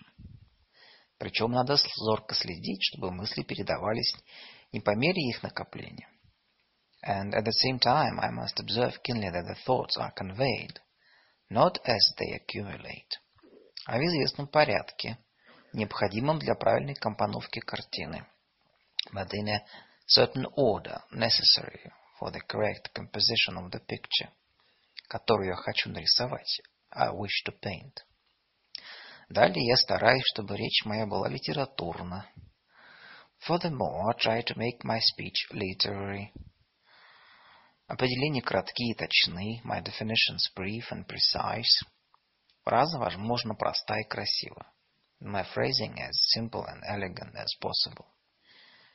Причем надо зорко следить, чтобы мысли передавались не по мере их накопления. And at the same time I must observe keenly that the thoughts are conveyed not as they accumulate, а в известном порядке, необходимом для правильной компоновки картины, but in a certain order necessary for the correct composition of the picture, которую я хочу нарисовать, I wish to paint. Далее я стараюсь, чтобы речь моя была литературна. Furthermore, I try to make my speech literary. Определения краткие и точны. My definitions brief and precise. Фраза, возможно, проста и красива. My phrasing as simple and elegant as possible.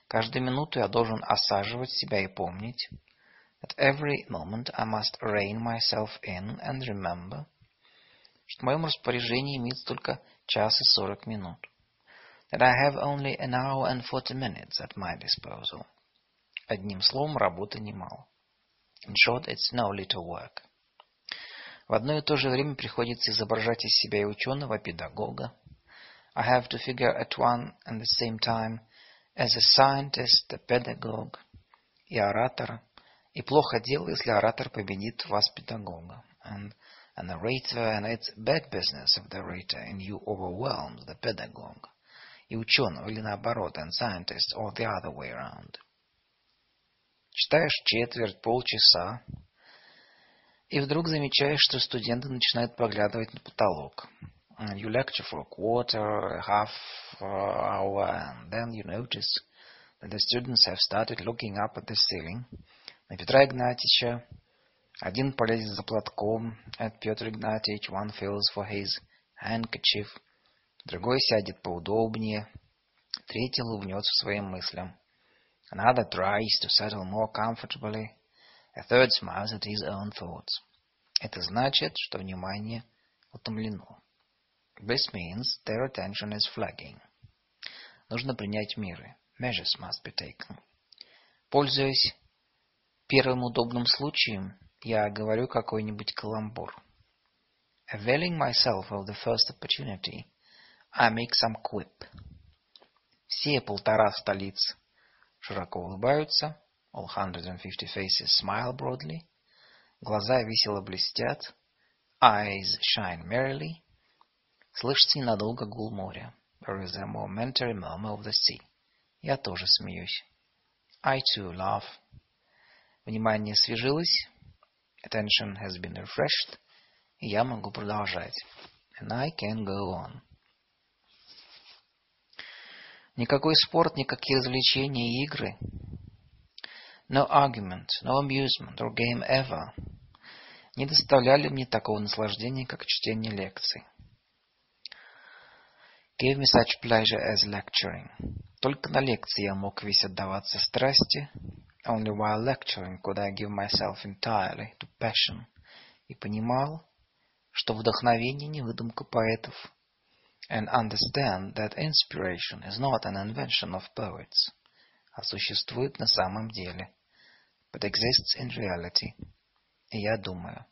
Каждую минуту я должен осаживать себя и помнить. At every moment I must rein myself in and remember, что в моем распоряжении имеется только час и сорок минут. That I have only an hour and forty minutes at my disposal. Одним словом, работы немало. In short, it's no little work. В одно и то же время приходится изображать из себя и ученого, педагога. I have to figure at one and the same time as a scientist, a pedagogue и оратора. И плохо дело, если оратор победит вас педагога. And a narrator, and it's bad business if the orator in you overwhelms the pedagogue. И ученого, или наоборот, and scientist, or the other way around. Читаешь четверть, полчаса, и вдруг замечаешь, что студенты начинают поглядывать на потолок. And you lecture for a quarter, a half hour, and then you notice that the students have started looking up at the ceiling. На Петра Игнатьича один полезет за платком, at Петр Игнатьевич one feels for his handkerchief, другой сядет поудобнее, третий улыбнется своим мыслям. Another tries to settle more comfortably, a third smiles at his own thoughts. Это значит, что внимание утомлено. This means their attention is flagging. Нужно принять меры. Measures must be taken. Пользуясь первым удобным случаем, я говорю какой-нибудь каламбур. Availing myself of the first opportunity, I make some quip. Все полтора столиц широко улыбаются. All 150 faces smile broadly. Глаза весело блестят. Eyes shine merrily. Слышите ненадолго гул моря. There is a momentary murmur of the sea. Я тоже смеюсь. I too laugh. Внимание освежилось. Attention has been refreshed. Я могу продолжать. And I can go on. Никакой спорт, никакие развлечения и игры. No argument, no amusement or game ever не доставляли мне такого наслаждения, как чтение лекций. Gave me such pleasure as lecturing. Только на лекции я мог весь отдаваться страсти. Only while lecturing could I give myself entirely to passion. И понимал, что вдохновение не выдумка поэтов. And understand that inspiration is not an invention of poets, а существует на самом деле, but exists in reality. И я думаю.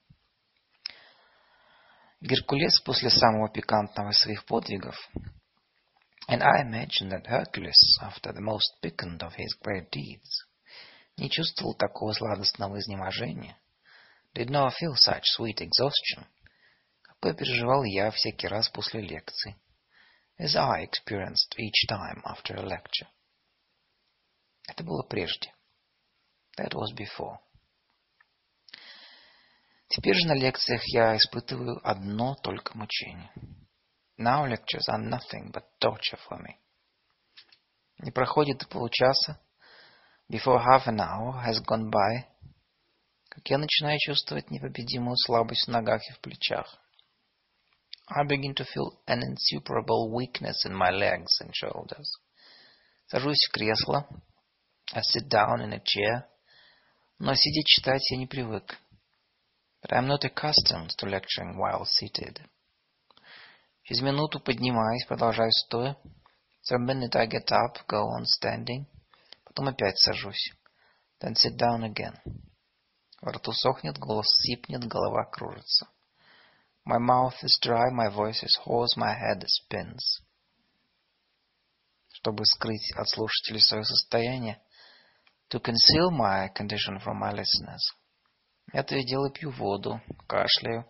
Геркулес после самого пикантного из своих подвигов And I imagine that Hercules, after the most piquant of his great deeds, не чувствовал такого сладостного изнеможения, did not feel such sweet exhaustion, какой переживал я всякий раз после лекции, as I experienced each time after a lecture. Это было прежде. That was before. Теперь же на лекциях я испытываю одно только мучение. Now lectures are nothing but torture for me. Не проходит и получаса, before half an hour has gone by, как я начинаю чувствовать непобедимую слабость в ногах и в плечах. I begin to feel an insuperable weakness in my legs and shoulders. Сажусь в кресло. I sit down in a chair. Но сидеть читать я не привык. But I'm not accustomed to lecturing while seated. Через минуту поднимаюсь, продолжаю стоя. For a minute I get up, go on standing. Потом опять сажусь. Then sit down again. Во рту сохнет, голос сипнет, голова кружится. My mouth is dry, my voice is hoarse, my head spins. Чтобы скрыть от слушателей свое состояние, to conceal my condition from my listeners. Я то и дело пью воду, кашляю.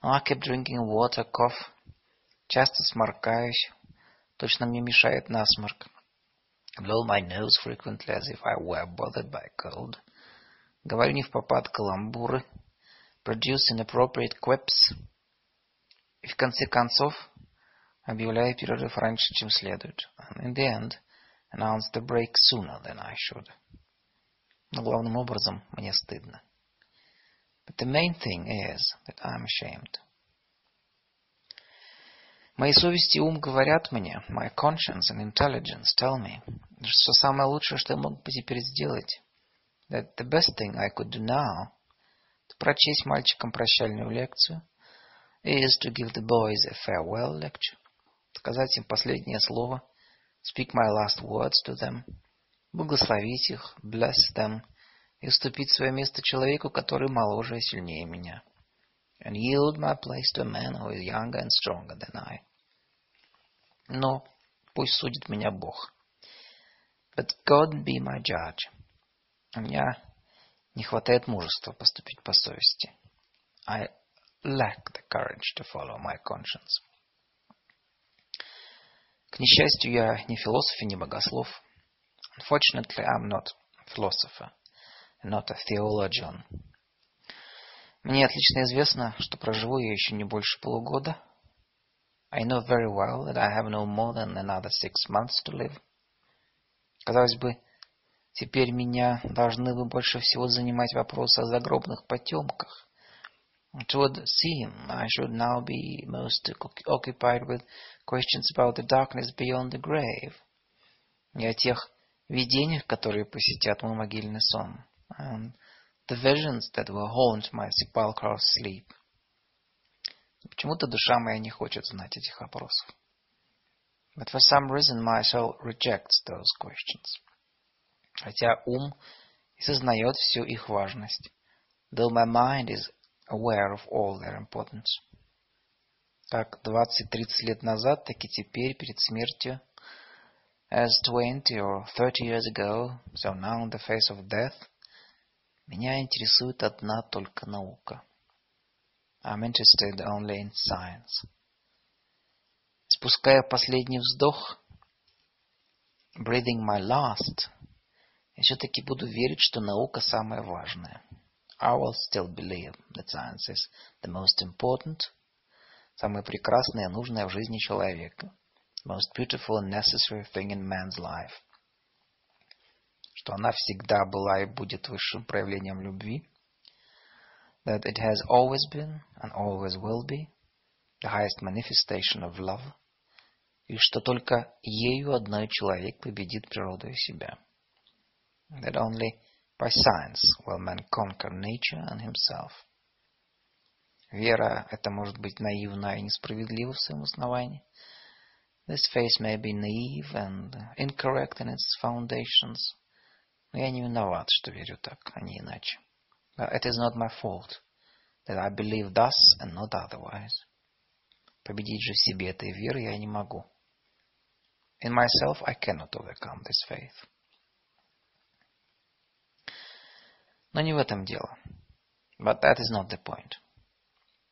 I keep drinking water, cough. Часто сморкаюсь. Точно мне мешает насморк. Blow my nose frequently as if I were bothered by a cold. Говорю не в попад каламбуры. Produce inappropriate quips. И в конце концов объявляю перерыв раньше, чем следует. And in the end, announce the break sooner than I should. Но главным образом мне стыдно. But the main thing is that I'm ashamed. Мои совести и ум говорят мне, my conscience and intelligence tell me, что самое лучшее, что я мог бы теперь сделать, that the best thing I could do now, to прочесть мальчикам прощальную лекцию, is to give the boys a farewell lecture, сказать им последнее слово, speak my last words to them, благословить их, bless them, и уступить свое место человеку, который моложе и сильнее меня, and yield my place to a man who is younger and stronger than I. Но пусть судит меня Бог. But God be my judge. У меня не хватает мужества поступить по совести. I lack the courage to follow my conscience. К несчастью, я не философ и не богослов. Unfortunately, I'm not a philosopher, not a theologian. Мне отлично известно, что проживу я еще не больше полугода, I know very well that I have no more than another six months to live. Казалось бы, теперь меня должны бы больше всего занимать вопросы о загробных потемках. It would seem I should now be most occupied with questions about the darkness beyond the grave. И о тех видениях, которые посетят мой могильный сон. And the visions that will haunt my sepulchral sleep. Почему-то душа моя не хочет знать этих вопросов. But for some reason my soul rejects those questions. Хотя ум и сознает всю их важность. Though my mind is aware of all their importance. Как 20-30 лет назад, так и теперь, перед смертью, as 20 or 30 years ago, so now in the face of death, меня интересует одна только наука. I'm interested only in science. Спуская последний вздох, breathing my last, я все-таки буду верить, что наука самая важная. I will still believe that science is the most important, самое прекрасное и нужное в жизни человека, most beautiful and necessary thing in man's life, что она всегда была и будет высшим проявлением любви, that it has always been and always will be the highest manifestation of love, и что только ею одной человек победит природу и себя. That only by science will man conquer nature and himself. Вера это может быть наивна и несправедлива в своем основании. This faith may be naive and incorrect in its foundations. Но я не виноват, что верю так, а не иначе. It is not my fault that I believe thus and not otherwise. Победить же в себе этой веры я не могу. In myself I cannot overcome this faith. Но не в этом дело. But that is not the point.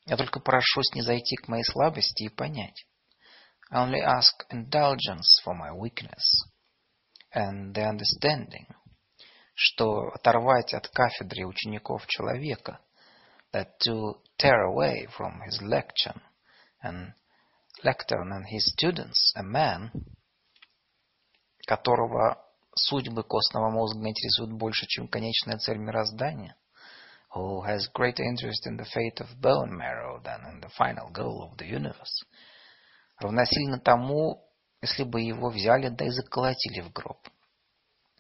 Я только прошу снизойти к моей слабости и понять. I only ask indulgence for my weakness and the understanding что оторвать от кафедры учеников человека, that to tear away from his lecture and lectern and his students a man, которого судьбы костного мозга интересуют больше, чем конечная цель мироздания, who has greater interest in the fate of bone marrow than in the final goal of the universe, равносильно тому, если бы его взяли да и заколотили в гроб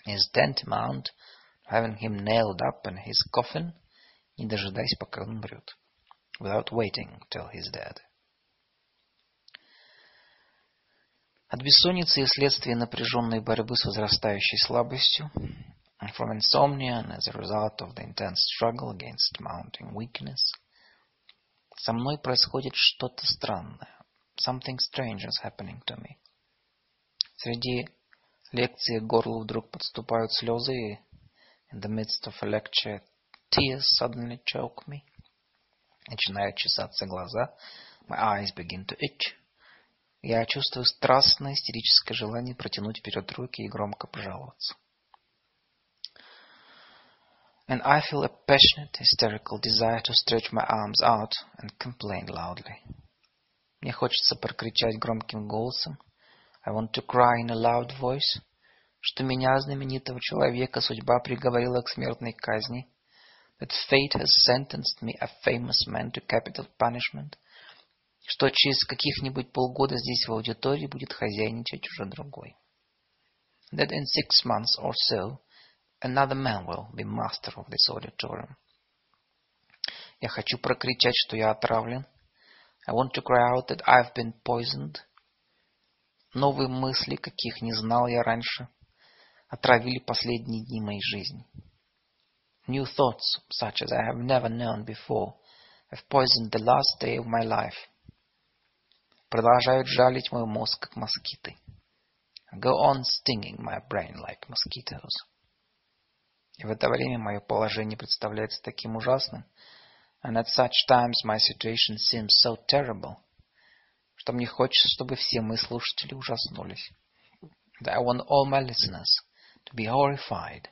is tantamount having him nailed up in his coffin, не дожидаясь, пока он умрет, without waiting till he's dead. От бессонницы и следствия напряженной борьбы с возрастающей слабостью, from insomnia and as a result of the intense struggle against mounting weakness, со мной происходит что-то странное. Something strange is happening to me. Среди лекции к горлу вдруг подступают слезы, и in the midst of a lecture tears suddenly choke me. Начинают чесаться глаза. My eyes begin to itch. Я чувствую страстное истерическое желание протянуть вперед руки и громко пожаловаться. And I feel a passionate, hysterical desire to stretch my arms out and complain loudly. Мне хочется прокричать громким голосом, I want to cry in a loud voice, что меня, знаменитого человека, судьба приговорила к смертной казни, that fate has sentenced me, a famous man, to capital punishment, что через каких-нибудь полгода здесь в аудитории будет хозяйничать уже другой. That in six months or so another man will be master of this auditorium. Я хочу прокричать, что я отравлен. I want to cry out that I've been poisoned. Новые мысли, каких не знал я раньше, отравили последние дни моей жизни. New thoughts, such as I have never known before, have poisoned the last day of my life. Продолжают жалить мой мозг, как москиты. Go on stinging my brain like mosquitoes. И в это время мое положение представляется таким ужасным, and at such times my situation seems so terrible, что мне хочется, чтобы все мои слушатели ужаснулись. That I want all my listeners to be horrified.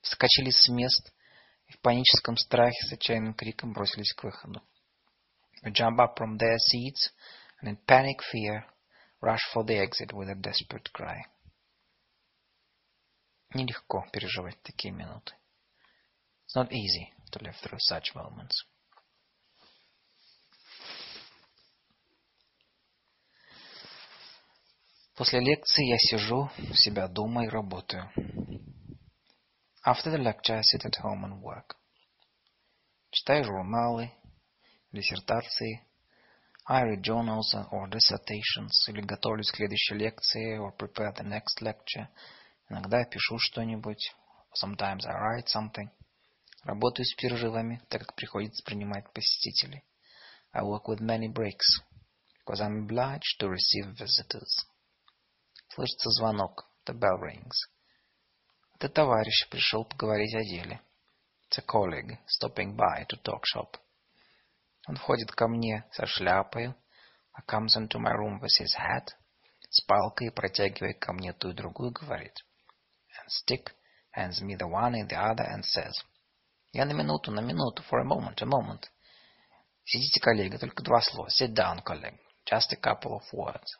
Вскочили с мест и в паническом страхе с отчаянным криком бросились к выходу. They jump up from their seats and in panic fear rush for the exit with a desperate cry. Нелегко переживать такие минуты. It's not easy to live through such moments. После лекции я сижу себя дома и работаю. After the lecture, I sit at home and work. Читаю журналы, диссертации. I read journals or dissertations, или готовлюсь к следующей лекции, or prepare the next lecture. Иногда пишу что-нибудь. Sometimes I write something. Работаю с перерывами, так как приходится принимать посетителей. I work with many breaks, because I'm obliged to receive visitors. Слышится звонок. The bell rings. Это товарищ пришел поговорить о деле. It's a colleague stopping by to talk shop. Он входит ко мне со шляпой, а comes into my room with his hat, с палкой, протягивая ко мне ту и другую, говорит. And stick hands me the one and the other and says. Я на минуту, на минуту, for a moment, a moment. Сидите, коллега, только два слова. Sit down, colleague. Just a couple of words.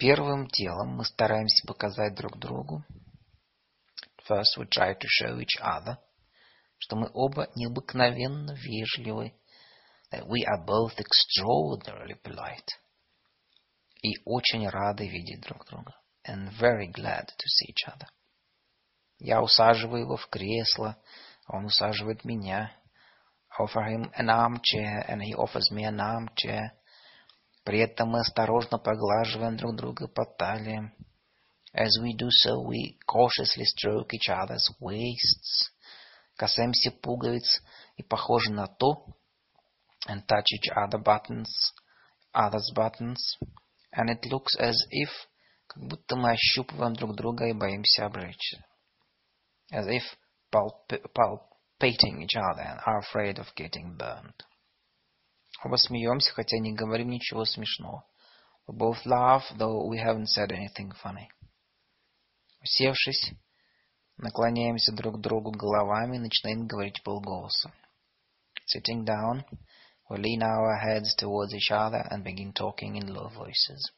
Первым делом мы стараемся показать друг другу. First we try to show each other, что мы оба необыкновенно вежливы, that we are both extraordinarily polite, и очень рады видеть друг друга, and very glad to see each other. Я усаживаю его в кресло, он усаживает меня. Offer him an armchair, and he offers me an armchair. При этом мы осторожно поглаживаем друг друга по талиям. As we do so, we cautiously stroke each other's waists. Касаемся пуговиц и похоже на то, and touch each other buttons, others buttons, and it looks as if, как будто мы ощупываем друг друга и боимся обжечься. As if palp palpating each other and are afraid of getting burned. Оба смеемся, хотя не говорим ничего смешного. We both laugh, though we haven't said anything funny. Усевшись, наклоняемся друг к другу головами и начинаем говорить полголоса. Sitting down, we lean our heads towards each other and begin talking in low voices.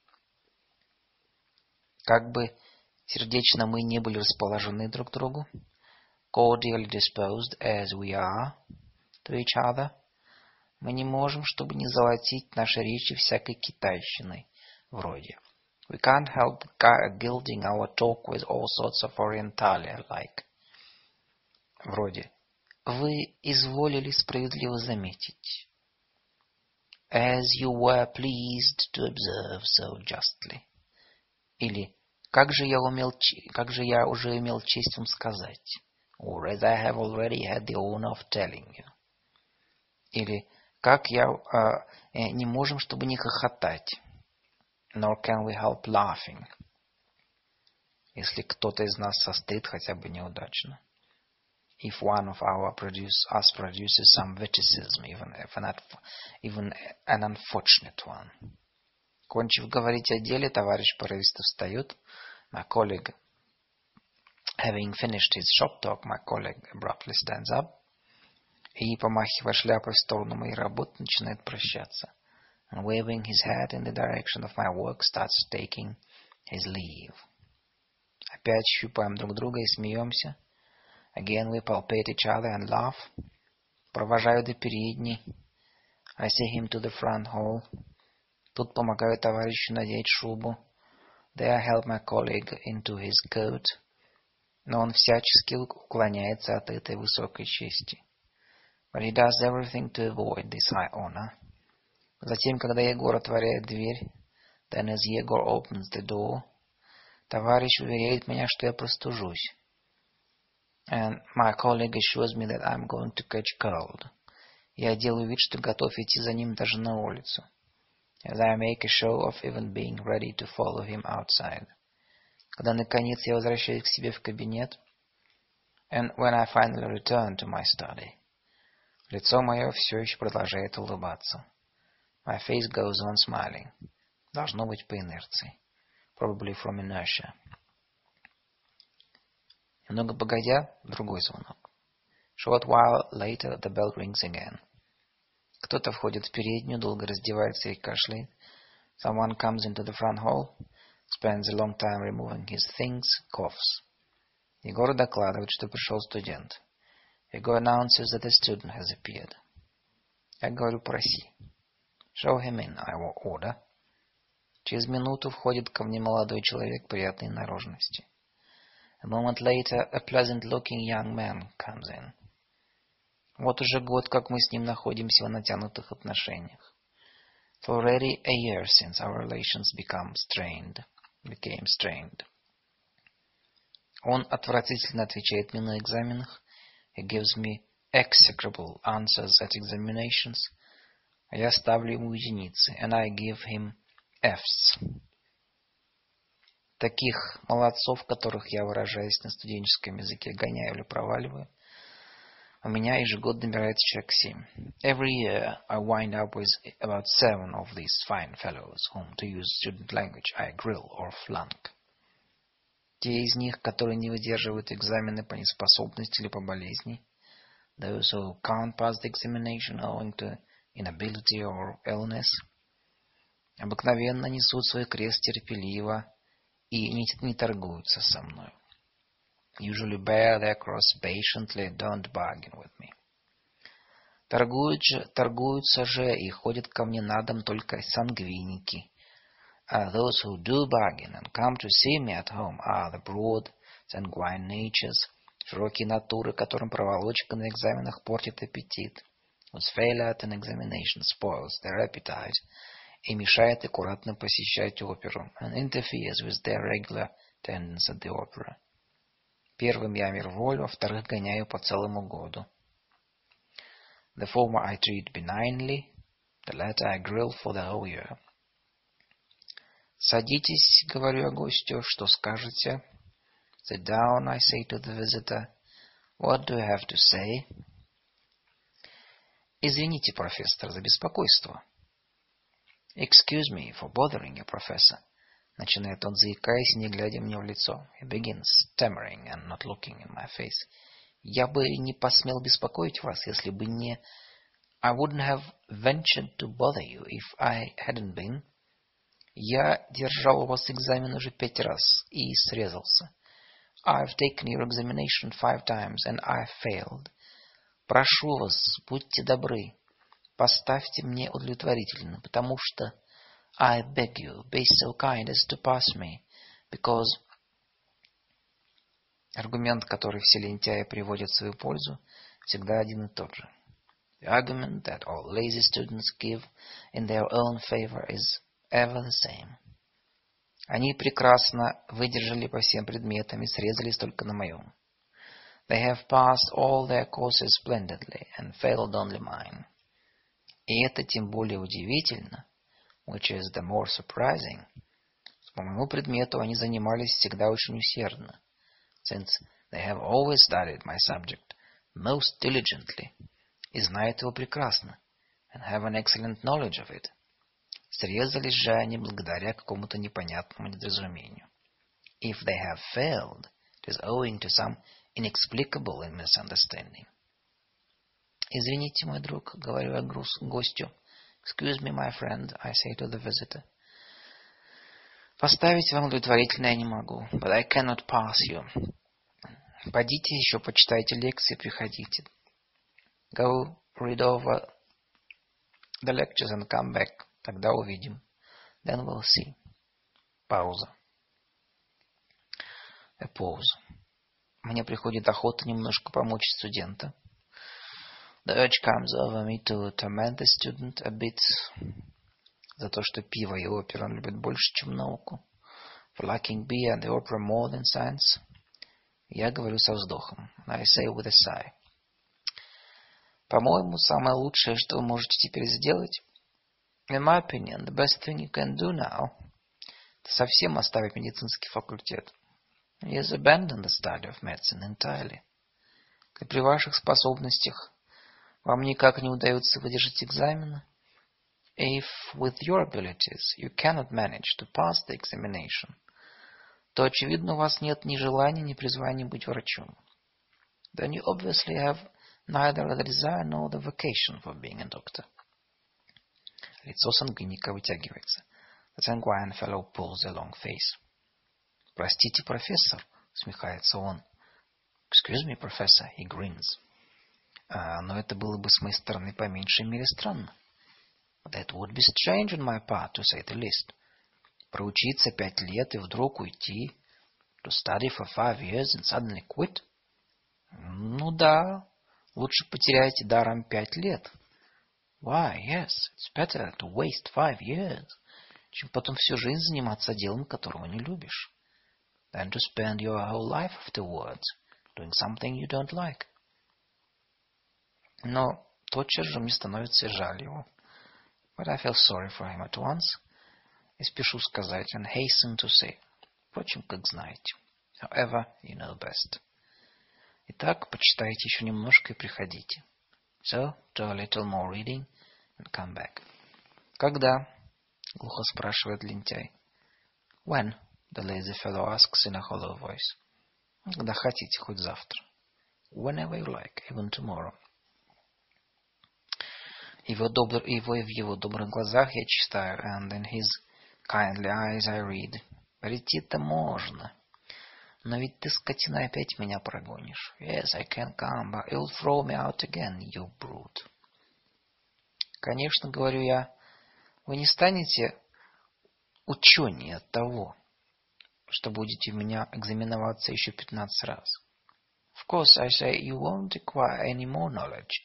Как бы сердечно мы не были расположены друг к другу, cordially disposed as we are to each other, мы не можем, чтобы не золотить наши речи всякой китайщиной, вроде We can't help gilding our talk with all sorts of orientalia, like. Вроде. Вы изволили справедливо заметить. As you were pleased to observe so justly. Или как же я умел, как же я уже имел честь вам сказать. Or as I have already had the honor of telling you. Или как я э, не можем, чтобы не хохотать nor can we help laughing. Если кто-то из нас состыд хотя бы неудачно. If one of our produce, us produces some witticism, even, if an, even an unfortunate one. Кончив говорить о деле, товарищ порывисто встает. My colleague, having finished his shop talk, my colleague abruptly stands up и, помахивая шляпой в сторону моей работы, начинает прощаться and waving his hat in the direction of my work, starts taking his leave. Опять щупаем друг друга и смеемся. Again we palpate each other and laugh. Провожаю до передней. I see him to the front hall. Тут помогаю товарищу надеть шубу. There I help my colleague into his coat. Но он всячески уклоняется от этой высокой чести. But he does everything to avoid this high honor. Затем, когда Егор отворяет дверь, then as Егор opens the door, товарищ уверяет меня, что я простужусь. And my colleague assures me that I'm going to catch cold. Я делаю вид, что готов идти за ним даже на улицу. As I make a show of even being ready to follow him outside. Когда, наконец, я возвращаюсь к себе в кабинет, and when I finally return to my study, лицо мое все еще продолжает улыбаться. My face goes on smiling. Должно быть по инерции. Probably from inertia. Немного погодя, другой звонок. Short while later the bell rings again. Кто-то входит в переднюю, долго раздевается и кашляет. Someone comes into the front hall, spends a long time removing his things, coughs. Егор докладывает, что пришел студент. Егор announces that a student has appeared. Я говорю, проси. Show him in, I will order. Через минуту входит ко мне молодой человек приятной наружности. A moment later, a pleasant-looking young man comes in. Вот уже год, как мы с ним находимся в натянутых отношениях. It's already a year since our relations become strained, became strained. Он отвратительно отвечает мне на экзаменах. He gives me execrable answers at examinations. А я ставлю ему единицы, and I give him Fs. Таких молодцов, которых я, выражаясь на студенческом языке, гоняю или проваливаю – у меня ежегодно набирается человек семь. Every year I wind up with about seven of these fine fellows, whom, to use student language, I grill or flunk. Те из них, которые не выдерживают экзамены по неспособности или по болезни, those who can't pass the examination owing to inability or illness, обыкновенно несут свой крест терпеливо и не, не торгуются со мной usually bear their cross patiently, don't bargain with me. Торгуют же, торгуются же и ходят ко мне на дом только сангвиники. Uh, those who do bargain and come to see me at home are the broad, sanguine natures, широкие натуры, которым проволочка на экзаменах портит аппетит, whose failure at an examination spoils their appetite и мешает аккуратно посещать оперу, and interferes with their regular attendance at the opera. Первым я мирволю, а вторых гоняю по целому году. The former I treat benignly, the latter I grill for the whole year. Садитесь, говорю я гостю, что скажете? Sit down, I say to the visitor. What do you have to say? Извините, профессор, за беспокойство. Excuse me for bothering you, professor. Начинает он, заикаясь, не глядя мне в лицо. He begins stammering and not looking in my face. Я бы не посмел беспокоить вас, если бы не... I wouldn't have ventured to bother you if I hadn't been. Я держал у вас экзамен уже пять раз и срезался. I've taken your examination five times and I failed. Прошу вас, будьте добры, поставьте мне удовлетворительно, потому что I beg you, be so kind as to pass me, because... Аргумент, который все лентяи приводят в свою пользу, всегда один и тот же. The argument that all lazy students give in their own favor is ever the same. Они прекрасно выдержали по всем предметам и срезались только на моем. They have passed all their courses splendidly and failed only mine. И это тем более удивительно, which is the more surprising. По моему предмету они занимались всегда очень усердно, since they have always studied my subject most diligently, и знают его прекрасно, and have an excellent knowledge of it. Срезались же они благодаря какому-то непонятному недоразумению. If they have failed, it is owing to some inexplicable misunderstanding. Извините, мой друг, говорю я гостю, Excuse me, my friend, I say to the visitor. Поставить вам удовлетворительно я не могу, but I cannot pass you. Пойдите еще почитайте лекции, приходите. Go read over the lectures and come back. Тогда увидим. Then we'll see. Пауза. A pause. Мне приходит охота немножко помочь студента. The urge comes over me to torment the student a bit. За то, что пиво и опера он любит больше, чем науку. For liking beer and the opera more than science. Я говорю со вздохом. I say with a sigh. По-моему, самое лучшее, что вы можете теперь сделать, in my opinion, the best thing you can do now, совсем оставить медицинский факультет. Is abandon the study of medicine entirely. И при ваших способностях вам никак не удается выдержать экзамены, if with your abilities you cannot manage to pass the examination, то, очевидно, у вас нет ни желания, ни призвания быть врачом. Then you obviously have neither the desire nor the vocation for being a doctor. Лицо сангвиника вытягивается. Sanguine fellow pulls a long face. Простите, профессор, смехается он. Excuse me, professor, he grins. А, но это было бы с моей стороны по меньшей мере странно. That would be strange on my part, to say the least. Проучиться пять лет и вдруг уйти. To study for five years and suddenly quit. Ну да, Лучше потеряйте даром пять лет. Why, yes, it's better to waste five years, чем потом всю жизнь заниматься делом, которого не любишь, than to spend your whole life afterwards doing something you don't like. Но тотчас же мне становится жаль его. But I feel sorry for him at once. И спешу сказать, and hasten to say. Впрочем, как знаете. However, you know best. Итак, почитайте еще немножко и приходите. So, do a little more reading and come back. Когда? Глухо спрашивает лентяй. When? The lazy fellow asks in a hollow voice. Когда хотите, хоть завтра. Whenever you like, even tomorrow. Его, добр... его в его добрых глазах я читаю, and in his kindly eyes I read. Прийти-то можно. Но ведь ты, скотина, опять меня прогонишь. Yes, I can come, but you'll throw me out again, you brute. Конечно, говорю я, вы не станете ученее от того, что будете у меня экзаменоваться еще пятнадцать раз. Of course, I say you won't acquire any more knowledge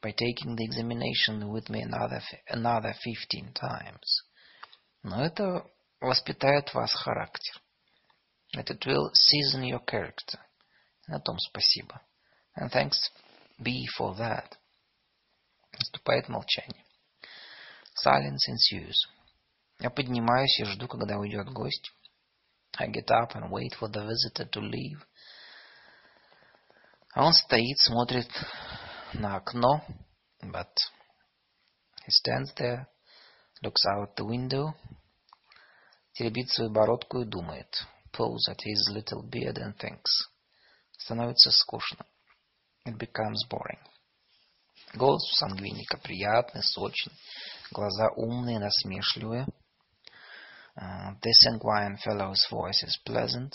by taking the examination with me another, another fifteen times. Но это воспитает вас характер. That it will season your character. На том спасибо. And thanks be for that. Наступает молчание. Silence ensues. Я поднимаюсь и жду, когда уйдет гость. I get up and wait for the visitor to leave. А он стоит, смотрит на окно, but he stands there, looks out the window, теребит свою бородку и думает — pulls at his little beard and thinks. Становится скучно. It becomes boring. Голос у сангвиника приятный, сочный, глаза умные, насмешливые. Uh, this sanguine fellow's voice is pleasant,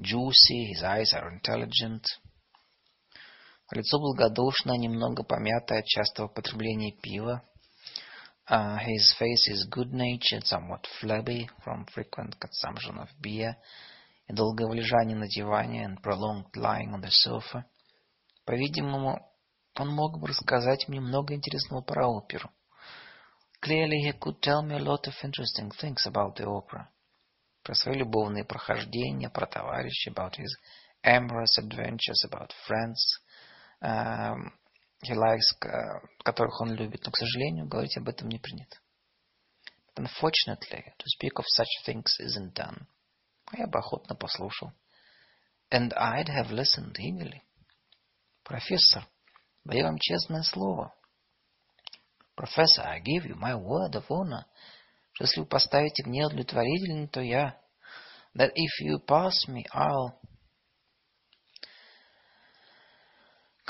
juicy, his eyes are intelligent. Лицо благодушное, немного помятое от частого потребления пива. Uh, his face is good-natured, somewhat flabby from frequent consumption of beer и долгого лежания на диване and prolonged lying on the sofa. По-видимому, он мог бы рассказать мне много интересного про оперу. Clearly, he could tell me a lot of interesting things about the opera. Про свои любовные прохождения, про товарищей, about his amorous adventures, about friends, um, he likes, которых он любит, но, к сожалению, говорить об этом не принято. But unfortunately, to speak of such things isn't done. Я бы охотно послушал. And I'd have listened eagerly. Профессор, даю вам честное слово. Professor, I give you my word of honor, что если вы поставите мне удовлетворительно, то я... That if you pass me, I'll...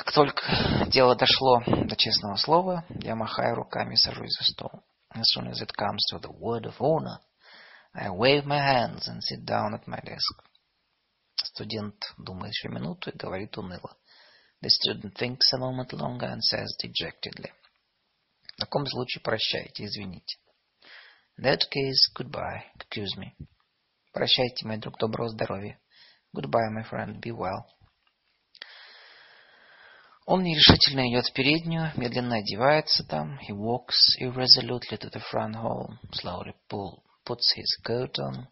Как только дело дошло до честного слова, я махаю руками и сажусь за стол. As soon as it comes to the word of honor, I wave my hands and sit down at my desk. Студент думает еще минуту и говорит уныло. The student thinks a moment longer and says dejectedly. В таком случае прощайте, извините. In that case, goodbye, excuse me. Прощайте, мой друг, доброго здоровья. Goodbye, my friend, be well. Он нерешительно идет в переднюю, медленно одевается там. He walks irresolutely to the front hall, slowly pull, puts his coat on.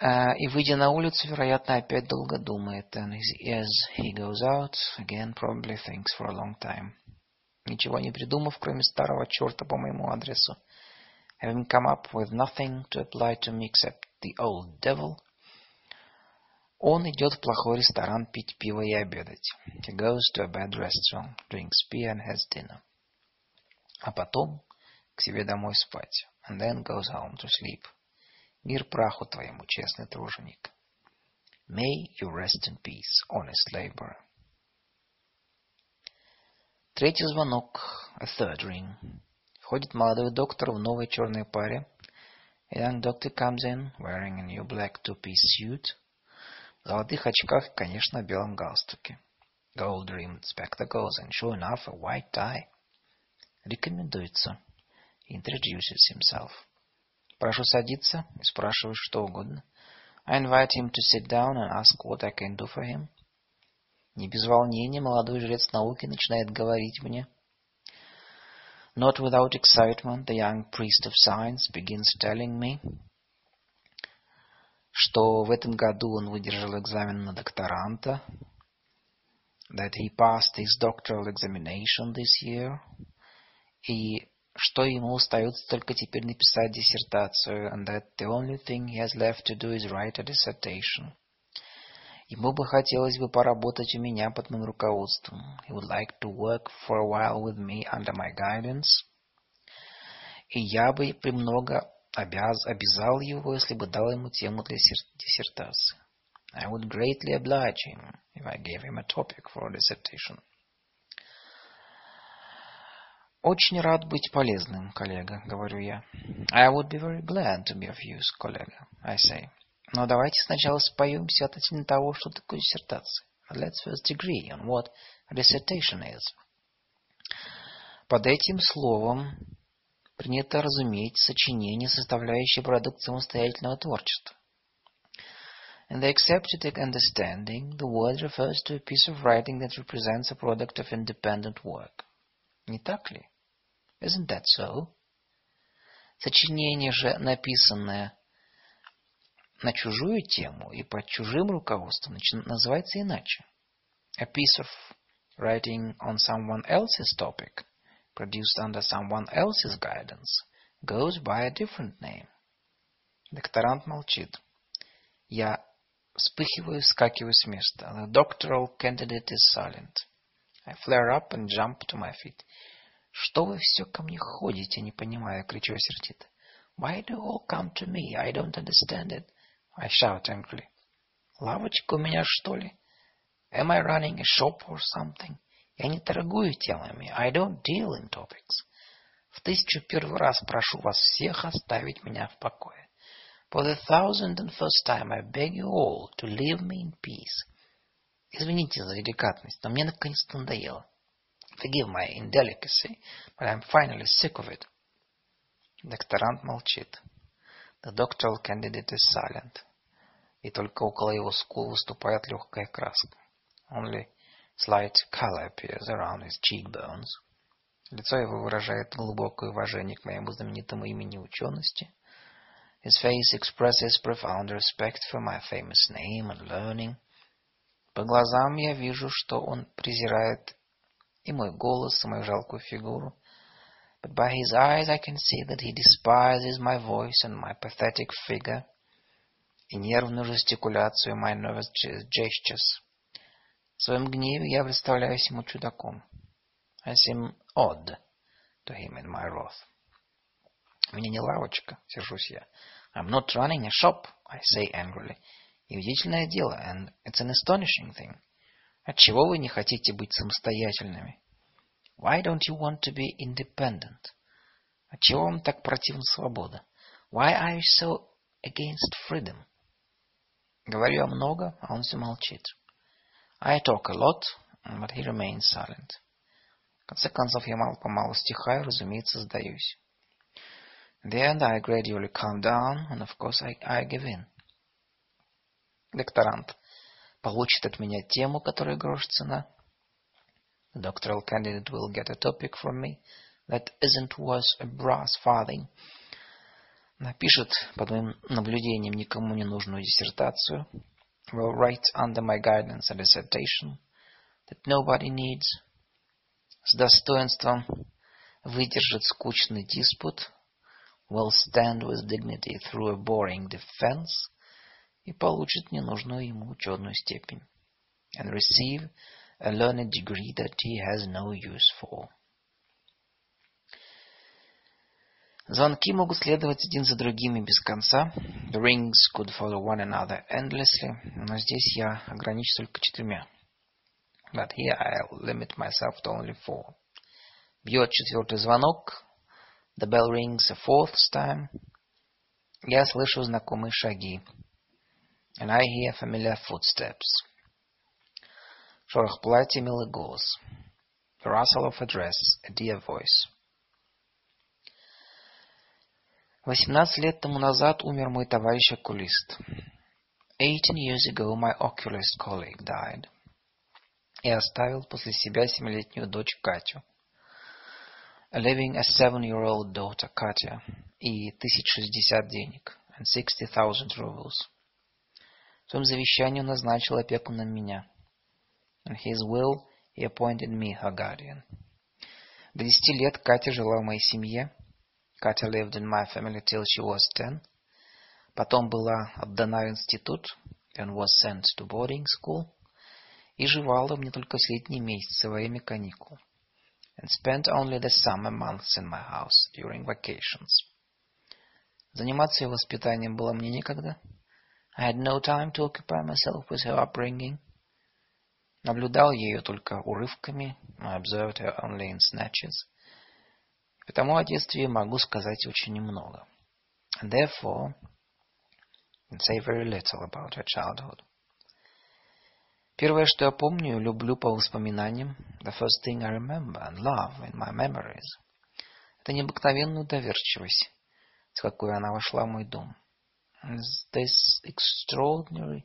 Uh, и, выйдя на улицу, вероятно, опять долго думает. And as he goes out, again probably thinks for a long time. Ничего не придумав, кроме старого черта по моему адресу. Having come up with nothing to apply to me except the old devil, он идет в плохой ресторан пить пиво и обедать. He goes to a bad restaurant, drinks beer and has dinner. А потом к себе домой спать. And then goes home to sleep. Мир праху твоему, честный труженик. May you rest in peace, honest laborer. Третий звонок. A third ring. Входит молодой доктор в новой черной паре. A young doctor comes in, wearing a new black two-piece suit. Золотых очках и, конечно, белом галстуке. Gold-rimmed spectacles and, sure enough, a white tie. Рекомендуется. Introduces himself. Прошу садиться и спрашиваю что угодно. I invite him to sit down and ask what I can do for him. Не без волнения молодой жрец науки начинает говорить мне. Not without excitement, the young priest of science begins telling me, что в этом году он выдержал экзамен на докторанта, that he passed his doctoral examination this year, и что ему остается только теперь написать диссертацию, and that the only thing he has left to do is write a dissertation. Ему бы хотелось бы поработать у меня под моим руководством. He would like to work for a while with me under my guidance. И я бы премного обяз, обязал его, если бы дал ему тему для диссертации. I would greatly oblige him if I gave him a topic for a dissertation. Очень рад быть полезным, коллега, говорю я. I would be very glad to be of use, коллега, I say. Но давайте сначала споемся относительно того, что такое диссертация. Let's first agree on what a dissertation is. Под этим словом принято разуметь сочинение, составляющее продукт самостоятельного творчества. In the accepted understanding, the word refers to a piece of writing that represents a product of independent work. Не так ли? Isn't that so? Сочинение же, написанное на чужую тему и под чужим руководством, называется иначе. A piece of writing on someone else's topic, produced under someone else's guidance, goes by a different name. Докторант молчит. Я вспыхиваю, вскакиваю с места. The doctoral candidate is silent. I flare up and jump to my feet. «Что вы все ко мне ходите, не понимая?» — кричу сердито. «Why do you all come to me? I don't understand it!» I shout angrily. «Лавочка у меня, что ли? Am I running a shop or something? Я не торгую темами. I don't deal in topics. В тысячу первый раз прошу вас всех оставить меня в покое. For the thousand and first time I beg you all to leave me in peace. Извините за деликатность, но мне наконец-то надоело. Forgive my indelicacy, but I'm finally sick of it. Докторант молчит. The doctoral candidate is silent. И только около его скул выступает легкая краска. Only slight color appears around his cheekbones. Лицо его выражает глубокое уважение к моему знаменитому имени учености. His face expresses profound respect for my famous name and learning. По глазам я вижу, что он презирает и мой голос, и мою жалкую фигуру. But by his eyes I can see that he despises my voice and my pathetic figure, и нервную жестикуляцию my nervous gestures. В своем гневе я представляюсь ему чудаком. I seem odd to him in my wrath. У меня не лавочка, сержусь я. I'm not running a shop, I say angrily. И удивительное дело, and it's an astonishing thing. Отчего вы не хотите быть самостоятельными? Why don't you want to be independent? Отчего вам так противна свобода? Why are you so against freedom? Говорю я много, а он все молчит. I talk a lot, but he remains silent. В конце концов, я мало-помалу стихаю, разумеется, сдаюсь. In the end, I gradually calm down, and of course I, I give in. Докторант получит от меня тему, которая грош цена. The doctoral candidate will get a topic from me that isn't worth a brass farthing. Напишет под моим наблюдением никому не нужную диссертацию. Will write under my guidance a dissertation that nobody needs. С достоинством выдержит скучный диспут will stand with dignity through a boring defense и получит ненужную ему ученую степень and receive a learned degree that he has no use for. Звонки могут следовать один за другими без конца. The rings could follow one another endlessly. Но здесь я ограничусь только четырьмя. But here I'll limit myself to only four. Бьет четвертый звонок. The bell rings a fourth time. Я слышу знакомые шаги. And I hear familiar footsteps. Шорох платья, милый голос. The rustle of a dress, a dear voice. Восемнадцать лет тому назад умер мой товарищ окулист. Eighteen years ago my oculist colleague died. И оставил после себя семилетнюю дочь Катю leaving a seven-year-old daughter, Katya, и тысяч шестьдесят денег, and sixty thousand rubles. В своем завещании он назначил опеку на меня. In his will, he appointed me her guardian. До десяти лет Катя жила в моей семье. Катя lived in my family till she was ten. Потом была отдана в институт, and was sent to boarding school. И жевала мне только в летние месяцы во время каникул and spent only the summer months in my house during vacations. Заниматься ее воспитанием было мне некогда. I had no time to occupy myself with her upbringing. Наблюдал ее только урывками. I observed her only in snatches. Потому о детстве могу сказать очень немного. And therefore, I can say very little about her childhood. Первое, что я помню, люблю по воспоминаниям, the first thing I remember and love in my memories, это необыкновенную доверчивость, с какой она вошла в мой дом. This extraordinary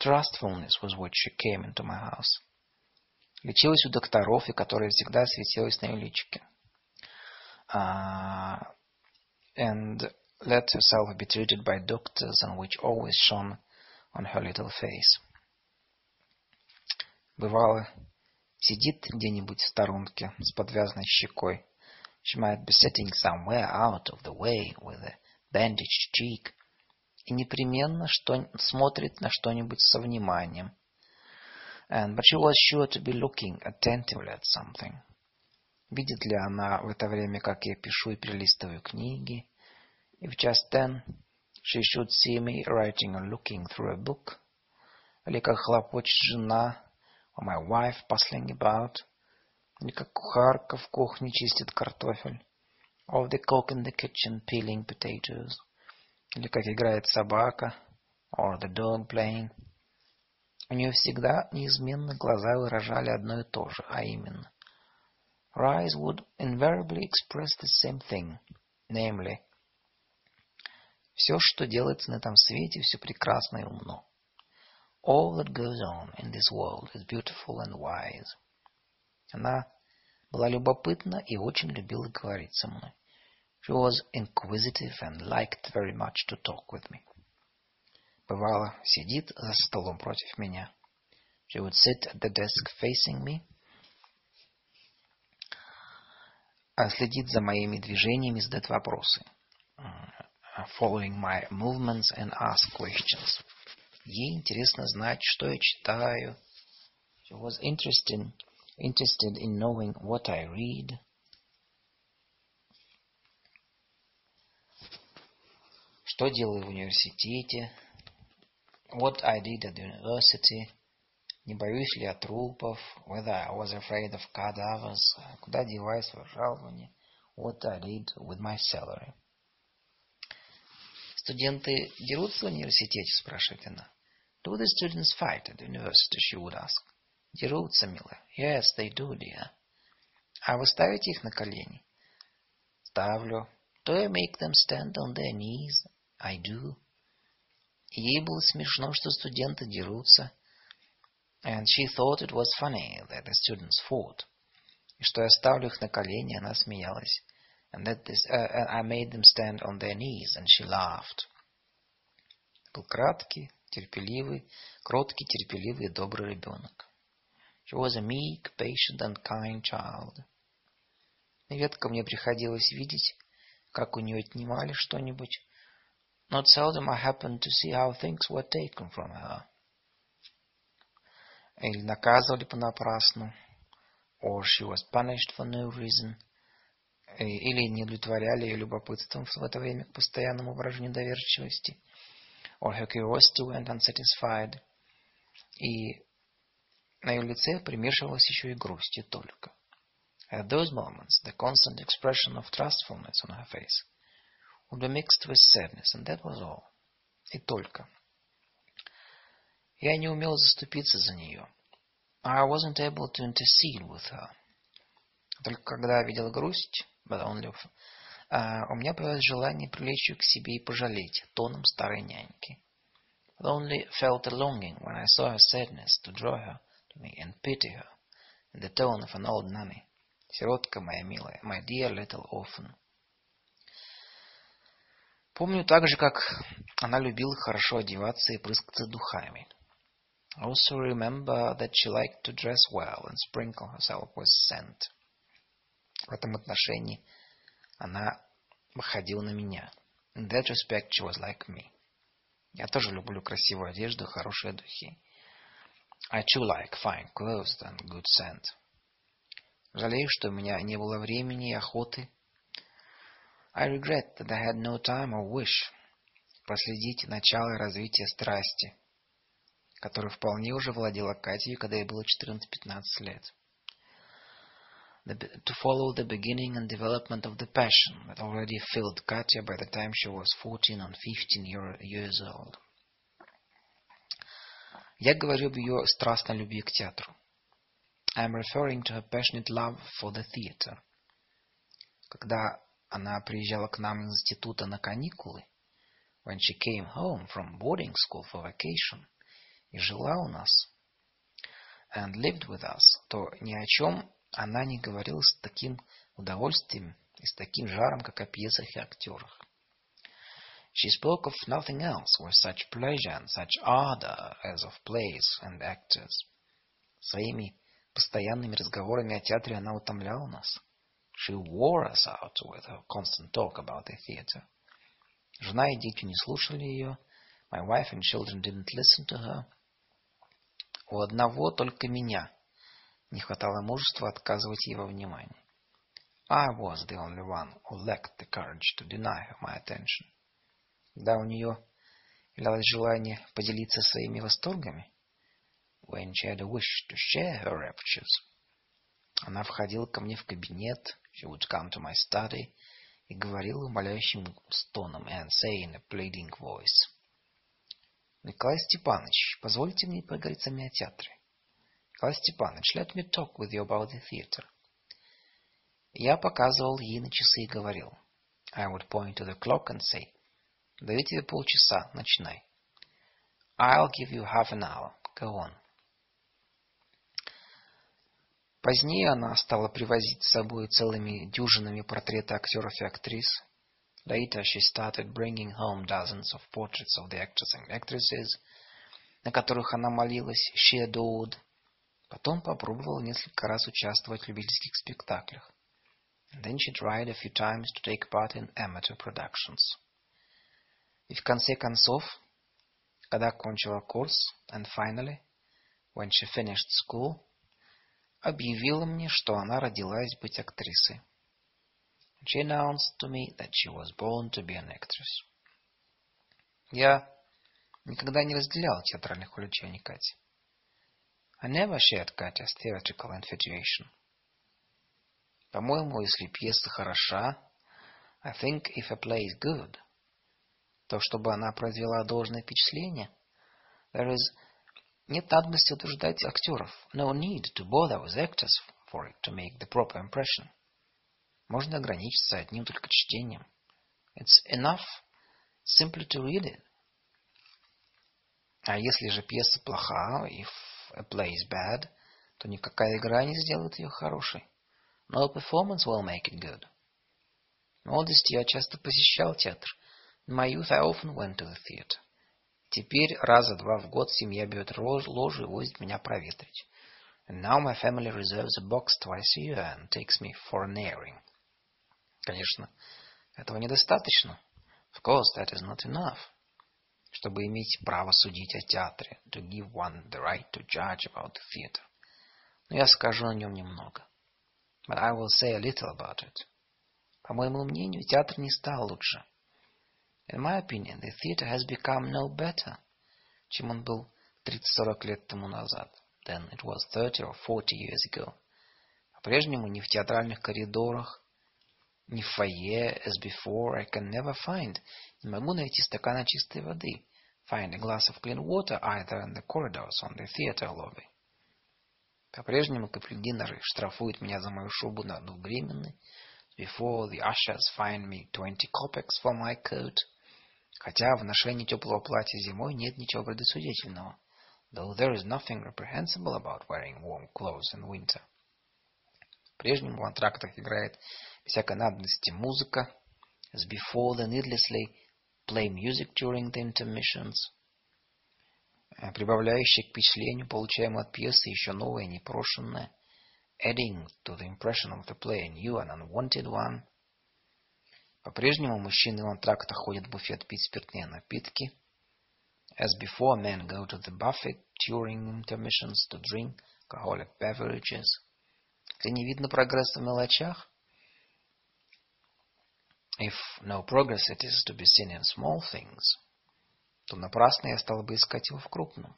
trustfulness was what she came into my house. Лечилась у докторов, и которая всегда светилась на ее личике. Uh, and let herself be treated by doctors, and which always shone on her little face. Бывало, сидит где-нибудь в сторонке с подвязанной щекой. She might be sitting somewhere out of the way with a bandaged cheek. И непременно что смотрит на что-нибудь со вниманием. And, but she was sure to be looking attentively at something. Видит ли она в это время, как я пишу и перелистываю книги? If just then she should see me writing or looking through a book. Или как хлопочет жена, or my wife bustling about, или как кухарка в кухне чистит картофель, or the cook in the kitchen peeling potatoes, или как играет собака, or the dog playing. У нее всегда неизменно глаза выражали одно и то же, а именно. Her eyes would invariably express the same thing, namely, все, что делается на этом свете, все прекрасно и умно. All that goes on in this world is beautiful and wise. Она была любопытна и очень любила говорить со мной. She was inquisitive and liked very much to talk with me. Бывало, сидит за столом против меня. She would sit at the desk facing me. Следит за моими движениями, задает вопросы. Following my movements and ask questions. Ей интересно знать, что я читаю. She was interested, interested in knowing what I read. Что делаю в университете. What I did at university. Не боюсь ли я трупов. Whether I was afraid of cadavers. Куда деваю свое жалование. What I did with my salary. Студенты дерутся в университете, спрашивает она. Do the students fight at the university, she would ask. Дерутся, милая. Yes, they do, dear. А вы ставите их на колени? Ставлю. Do you make them stand on their knees? I do. Ей было смешно, что студенты дерутся. And she thought it was funny that the students fought. И что я ставлю их на колени, она смеялась. And that this, uh, I made them stand on their knees, and she laughed. Был краткий, терпеливый, кроткий, терпеливый и добрый ребенок. She was a meek, patient and kind child. Нередко мне приходилось видеть, как у нее отнимали что-нибудь. Not seldom I happened to see how things were taken from her. Или наказывали понапрасну. Or she was punished for no reason. Или не удовлетворяли ее любопытством в это время к постоянному выражению доверчивости. Or her curiosity went unsatisfied. И на ее лице примешивалась еще и грусть, и только. At those moments, the constant expression of trustfulness on her face would be mixed with sadness, and that was all. И только. Я не умел заступиться за нее. I wasn't able to intercede with her. Только когда видел грусть, but only, uh, у меня появилось желание привлечь ее к себе и пожалеть тоном старой няньки. But only felt a longing when I saw her sadness to draw her to me and pity her in the tone of an old nanny. Сиротка моя милая, my dear little orphan. Помню также, как она любила хорошо одеваться и прыскаться духами. Also remember that she liked to dress well and sprinkle herself with scent. В этом отношении она походила на меня. In that respect she was like me. Я тоже люблю красивую одежду и хорошие духи. I too like fine clothes and good scent. Жалею, что у меня не было времени и охоты. I regret that I had no time or wish проследить начало и развитие страсти, которой вполне уже владела Катей, когда ей было 14-15 лет. The, to follow the beginning and development of the passion that already filled Katya by the time she was 14 and 15 year, years old. Я говорю об ее страстной любви к театру. I am referring to her passionate love for the theater. Когда она приезжала к нам из института на каникулы, when she came home from boarding school for vacation, и жила у нас, and lived with us, то ни о чем она не говорила с таким удовольствием и с таким жаром, как о пьесах и актерах. She spoke of nothing else with such pleasure and such ardor as of plays and actors. Своими Постоянными разговорами о театре она утомляла нас. She wore us out with her constant talk about the theater. Жена и дети не слушали ее. My wife and children didn't listen to her. У одного только меня не хватало мужества отказывать ей во внимании. I was the only one who lacked the courage to deny my attention. Когда у нее являлось желание поделиться своими восторгами, when she had a wish to share her raptures. Она входила ко мне в кабинет, she would come to my study, и говорила умоляющим стоном, and say in a pleading voice. Николай Степанович, позвольте мне поговорить с вами о театре. Николай Степанович, let me talk with you about the theater. Я показывал ей на часы и говорил. I would point to the clock and say, даю тебе полчаса, начинай. I'll give you half an hour. Go on. Позднее она стала привозить с собой целыми дюжинами портреты актеров и актрис. Later she started bringing home dozens of portraits of the actors and actresses, на которых она молилась, she adored. Потом попробовала несколько раз участвовать в любительских спектаклях. And then she tried a few times to take part in amateur productions. И в конце концов, когда кончила курс, and finally, when she finished school, объявила мне, что она родилась быть актрисой. She announced to me that she was born to be an actress. Я никогда не разделял театральных увлечений Кати. I never shared Katya's theatrical infatuation. По-моему, если пьеса хороша, I think if a play is good, то чтобы она произвела должное впечатление, there is Нет надобности утруждать актеров. No need to bother with actors for it to make the proper impression. Можно ограничиться одним только чтением. It's enough simply to read it. А если же пьеса плоха, if a play is bad, то никакая игра не сделает ее хорошей. No performance will make it good. В молодости я часто посещал театр. In my youth I often went to the theater. Теперь раза два в год семья берет ложу и возит меня проветрить. And now my family reserves a box twice a year and takes me for an airing. Конечно, этого недостаточно. Of course, that is not enough. Чтобы иметь право судить о театре. To give one the right to judge about the theater. Но я скажу о нем немного. But I will say a little about it. По моему мнению, театр не стал лучше. In my opinion, the theater has become no better, чем он был 30-40 лет тому назад, than it was 30 or 40 years ago. По-прежнему ни в театральных коридорах, ни в фойе, as before, I can never find, не могу найти стакана чистой воды, find a glass of clean water either in the corridors on the theater lobby. По-прежнему капельдинеры штрафуют меня за мою шубу на двугременной, before the ushers fine me twenty kopecks for my coat, Хотя в ношении теплого платья зимой нет ничего предосудительного. Though there is nothing reprehensible about wearing warm clothes in winter. Прежнему в антрактах играет всякой надобности музыка. As before, they needlessly play music during the intermissions. Прибавляющее к впечатлению, получаемое от пьесы, еще новое, непрошенное. Adding to the impression of the play a new and unwanted one. По-прежнему мужчины в антрактах ходят в буфет пить спиртные напитки. As before, men go to the buffet during intermissions to drink alcoholic beverages. Где не видно прогресса в мелочах. If no progress it is to be seen in small things, то напрасно я стал бы искать его в крупном.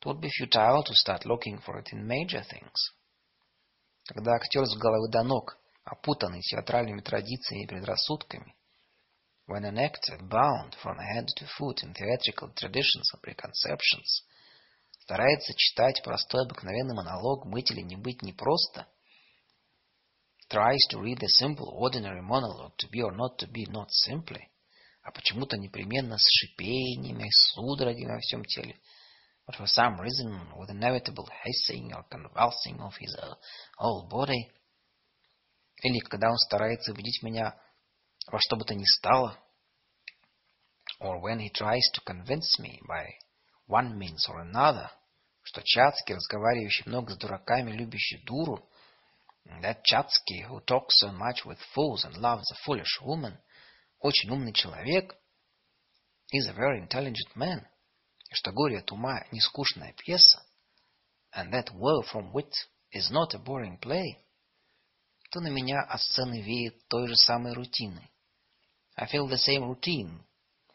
It would be futile to start looking for it in major things. Когда актер с головы до ног опутанный театральными традициями и предрассудками, when an actor, bound from head to foot in theatrical traditions and preconceptions, старается читать простой обыкновенный монолог «Быть или не быть непросто», tries to read the simple ordinary monologue «To be or not to be not simply», а почему-то непременно с шипениями, судорогами во всем теле, but for some reason with inevitable hissing or convulsing of his whole body, или когда он старается убедить меня во что бы то ни стало, or when he tries to convince me by one means or another, что Чацкий, разговаривающий много с дураками, любящий дуру, that Чацкий, who talks so much with fools and loves a foolish woman, очень умный человек, is a very intelligent man, и что горе от ума не скучная пьеса, and that woe from wit is not a boring play, то на меня от сцены веет той же самой рутиной. I feel the same routine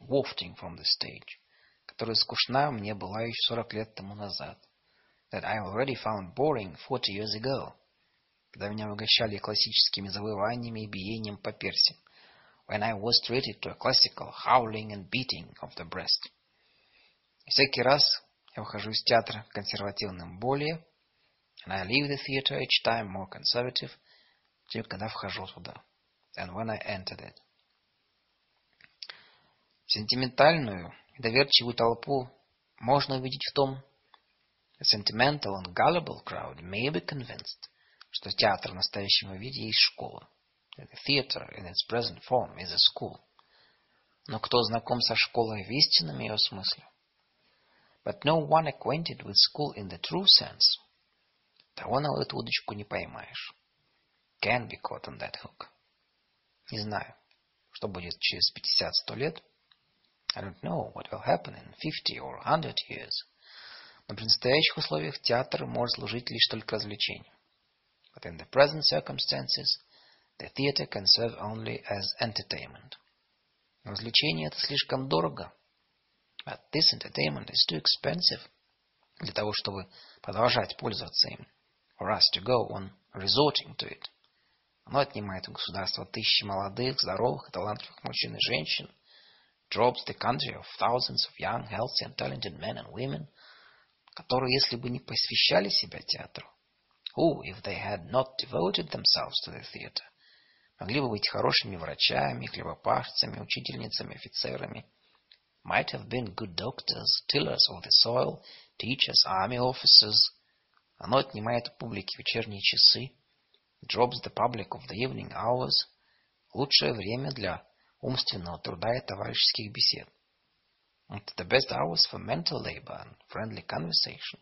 wafting from the stage, которая скучна мне была еще сорок лет тому назад. That I already found boring forty years ago, Когда меня угощали классическими завываниями и биением по персям, when I was treated to a classical howling and beating of the breast. И всякий раз я выхожу из театра консервативным более, and I leave the theater each time more conservative, чем когда вхожу туда. And when I entered it. Сентиментальную и доверчивую толпу можно увидеть в том, a sentimental and gullible crowd may be convinced, что театр в настоящем виде есть школа. The theater in its present form is a school. Но кто знаком со школой в истинном ее смысле? But no one acquainted with school in the true sense. Того на эту удочку не поймаешь can be caught on that hook. Не знаю, что будет через 50-100 лет. I don't know what will happen in 50 or 100 years. Но при настоящих условиях театр может служить лишь только развлечением. But in the present circumstances, the theater can serve only as entertainment. Развлечение это слишком дорого. But this entertainment is too expensive для того, чтобы продолжать пользоваться им. For us to go on resorting to it. Оно отнимает у государства тысячи молодых, здоровых и талантливых мужчин и женщин, drops the country of thousands of young, healthy and talented men and women, которые, если бы не посвящали себя театру, who, if they had not devoted themselves to the theater, могли бы быть хорошими врачами, хлебопашцами, учительницами, офицерами, might have been good doctors, tillers of the soil, teachers, army officers. Оно отнимает у публики вечерние часы, drops the public of the evening hours, лучшее время для умственного труда и товарищеских бесед. And the best hours for mental labor and friendly conversation.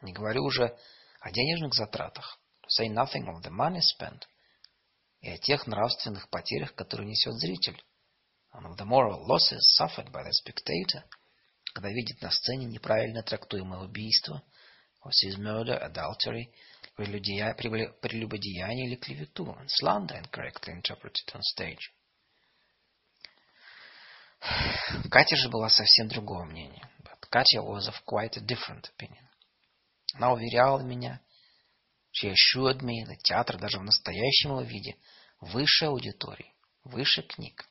Не говорю уже о денежных затратах, say nothing of the money spent, и о тех нравственных потерях, которые несет зритель, and of the moral losses suffered by the spectator, когда видит на сцене неправильно трактуемое убийство, or sees murder, adultery, прелюбодеяние или клевету, and slander incorrectly interpreted on stage. Катя же была совсем другого мнения. But Katya was of quite a different opinion. Она уверяла меня, she assured me that театр даже в настоящем его виде выше аудитории, выше книг.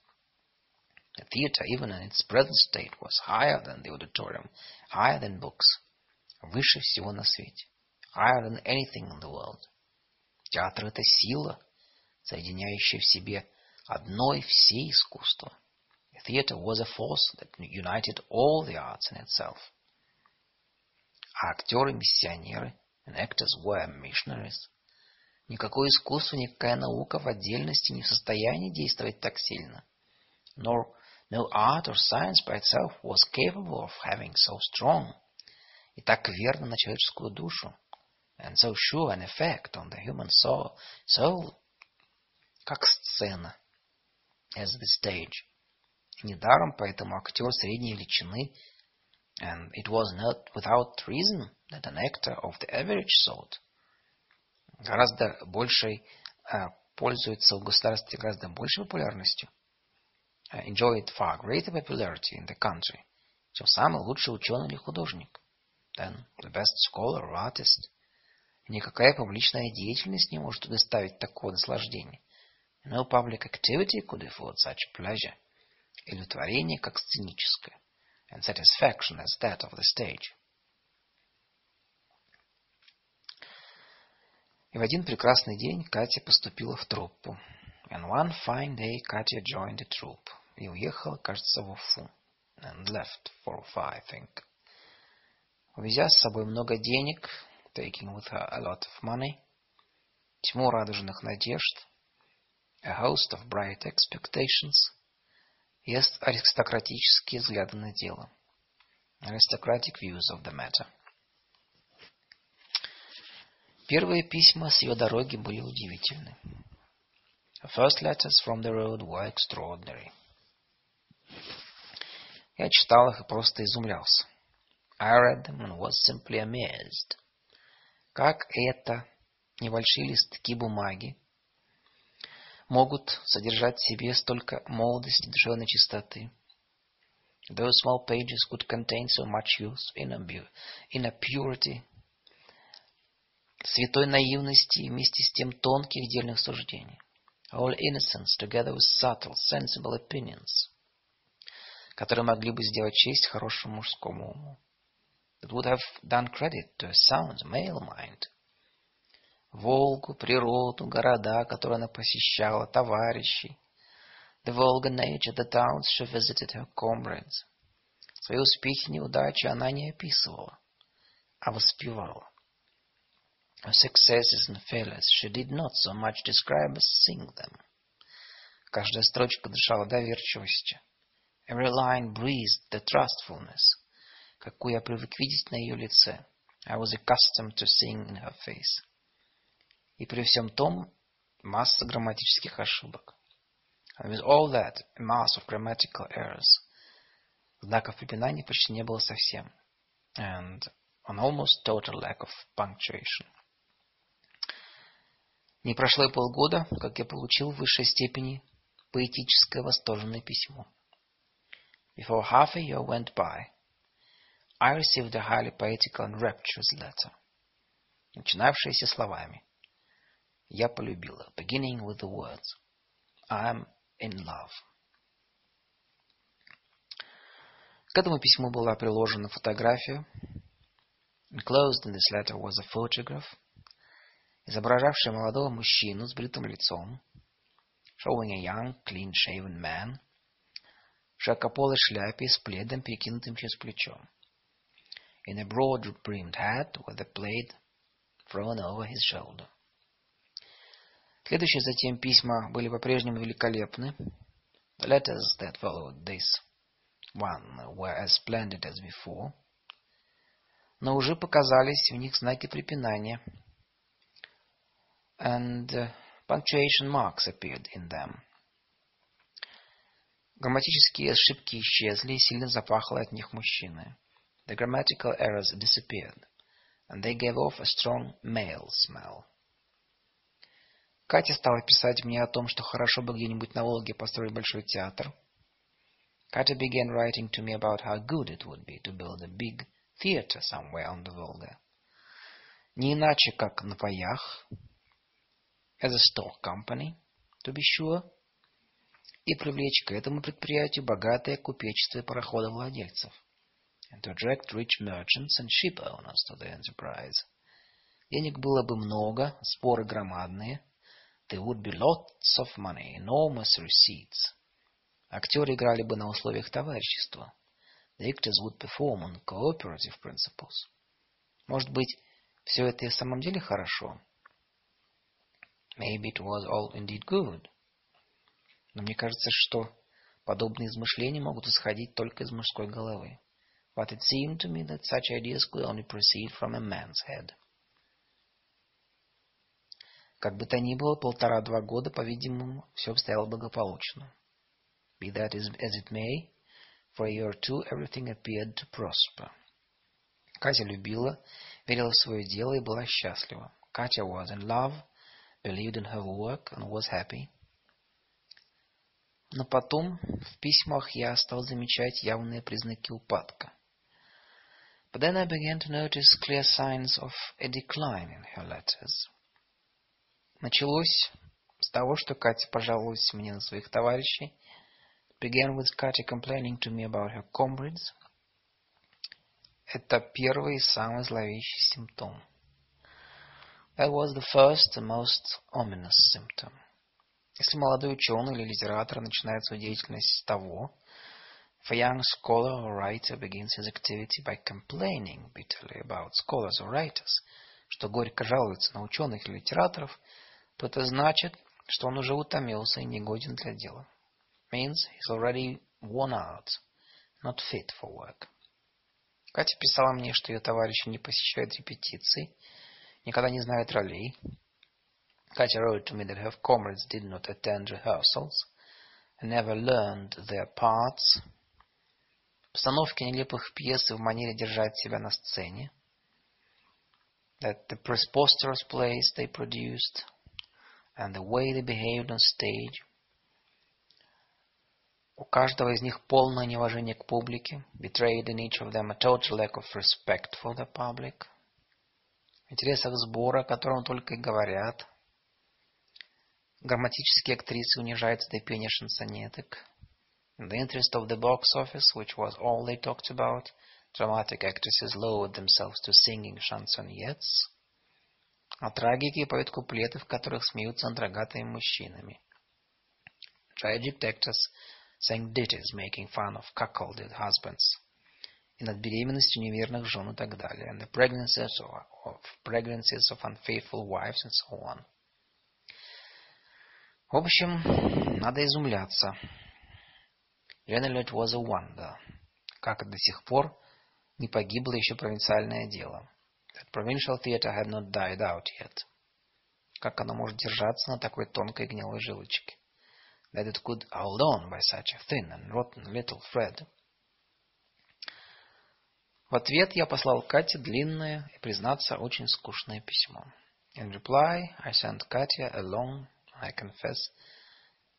The theater, even in its present state, was higher than the auditorium, higher than books, выше всего на свете, higher than anything in the world. Театр — это сила, соединяющая в себе одно и все искусства. The theater was a force that united all the arts in itself. А актеры — миссионеры, and actors were missionaries. Никакое искусство, никакая наука в отдельности не в состоянии действовать так сильно. Nor No art or science by itself was capable of having so strong и так верно на человеческую душу, and so sure an effect on the human soul, soul как сцена, as the stage. Недаром поэтому актер средней величины, and it was not without reason that an actor of the average sort гораздо большей, uh, пользуется в государстве гораздо большей популярностью, enjoyed far greater popularity in the country, чем самый лучший ученый или художник, than the best scholar or artist. Никакая публичная деятельность не может доставить такого наслаждения. No public activity could afford such pleasure. И удовлетворение, как сценическое. And satisfaction as that of the stage. И в один прекрасный день Катя поступила в труппу. And one fine day Katya joined the troupe. И уехала, кажется, в Уфу. And left for Ufa, I think. Увезя с собой много денег, taking with her a lot of money, тьму радужных надежд, a host of bright expectations, и аристократические взгляды на дело, aristocratic views of the matter. Первые письма с ее дороги были удивительны. The first letters from the road were extraordinary. Я читал их и просто изумлялся. I read them and was simply amazed. Как это, небольшие листки бумаги, могут содержать в себе столько молодости, душевной чистоты? Those small pages could contain so much youth, inner, inner purity, святой наивности и вместе с тем тонких дельных суждений all innocence together with subtle, sensible opinions, которые могли бы сделать честь хорошему мужскому уму. That would have done credit to a sound male mind. Волгу, природу, города, которые она посещала, товарищей. The Volga nature, the towns she visited, her comrades. Свои успехи и неудачи она не описывала, а воспевала. Her successes and failures she did not so much describe as sing them. Каждая строчка дышала доверчивостью. Every line breathed the trustfulness, какую я привык видеть на ее лице. I was accustomed to seeing in her face. И при всем том масса грамматических ошибок. And with all that, a mass of grammatical errors. Знаков препинания почти не было совсем. And an almost total lack of punctuation. Не прошло и полгода, как я получил в высшей степени поэтическое восторженное письмо. Before half a year went by, I received a highly poetical and rapturous letter, начинавшееся словами «Я полюбила», beginning with the words «I'm in love». К этому письму была приложена фотография. Enclosed in this letter was a photograph, изображавшая молодого мужчину с бритым лицом, showing a young, clean-shaven man, в широкополой шляпе с пледом, перекинутым через плечо, in a broad-brimmed hat with a plaid thrown over his shoulder. Следующие затем письма были по-прежнему великолепны. The letters that followed this one were as splendid as before, но уже показались в них знаки препинания. And uh, punctuation marks appeared in them. Грамматические ошибки исчезли, и сильно запахло от них мужчины. The grammatical errors disappeared, and they gave off a strong male smell. Катя стала писать мне о том, что хорошо бы где-нибудь на Волге построить большой театр. Katya began writing to me about how good it would be to build a big theater somewhere on the Volga. Не иначе, как на паях, as a stock company, to be sure, и привлечь к этому предприятию богатое купечество пароходовладельцев, and to attract rich merchants and ship owners to the enterprise. Денег было бы много, споры громадные, there would be lots of money, enormous receipts. Актеры играли бы на условиях товарищества. The actors would perform on cooperative principles. Может быть, все это и в самом деле хорошо? Maybe it was all indeed good. Но мне кажется, что подобные измышления могут исходить только из мужской головы. But it seemed to me that such ideas could only proceed from a man's head. Как бы то ни было, полтора-два года, по-видимому, все обстояло благополучно. Be that as it may, for a year or two everything appeared to prosper. Катя любила, верила в свое дело и была счастлива. Катя was in love, believed in her work and was happy. Но потом в письмах я стал замечать явные признаки упадка. But then I began to notice clear signs of a decline in her letters. Началось с того, что Катя пожаловалась мне на своих товарищей. Began with Katya complaining to me about her comrades. Это первый и самый зловещий симптом. That was the first and most ominous symptom. Если молодой ученый или литератор начинает свою деятельность с того, if a young scholar or writer begins his activity by complaining bitterly about scholars or writers, что горько жалуется на ученых и литераторов, то это значит, что он уже утомился и негоден для дела. Means he's already worn out, not fit for work. Катя писала мне, что ее товарищи не посещают репетиции, никогда не знают ролей. Katya wrote to me that her comrades did not attend rehearsals and never learned their parts. Постановки нелепых пьес и в манере держать себя на сцене. That the preposterous plays they produced and the way they behaved on stage. У каждого из них полное неуважение к публике, betrayed in each of them a total lack of respect for the public. В интересах сбора, о котором только и говорят. Грамматические актрисы унижаются до пения шансонеток. In the interest of the box office, which was all they talked about, dramatic actresses lowered themselves to singing chansonnettes. А трагики поют куплеты, в которых смеются над рогатыми мужчинами. Tragic actors sang ditties, making fun of cuckolded husbands. И над беременностью неверных жен и так далее. And the pregnancies of, of pregnancies of unfaithful wives and so on. В общем, надо изумляться. Generally it was a wonder. Как до сих пор не погибло еще провинциальное дело. That provincial theater had not died out yet. Как оно может держаться на такой тонкой гнилой жилочке? That it could hold on by such a thin and rotten little thread. В ответ я послал Кате длинное и, признаться, очень скучное письмо. In reply, I sent Katya a long, I confess,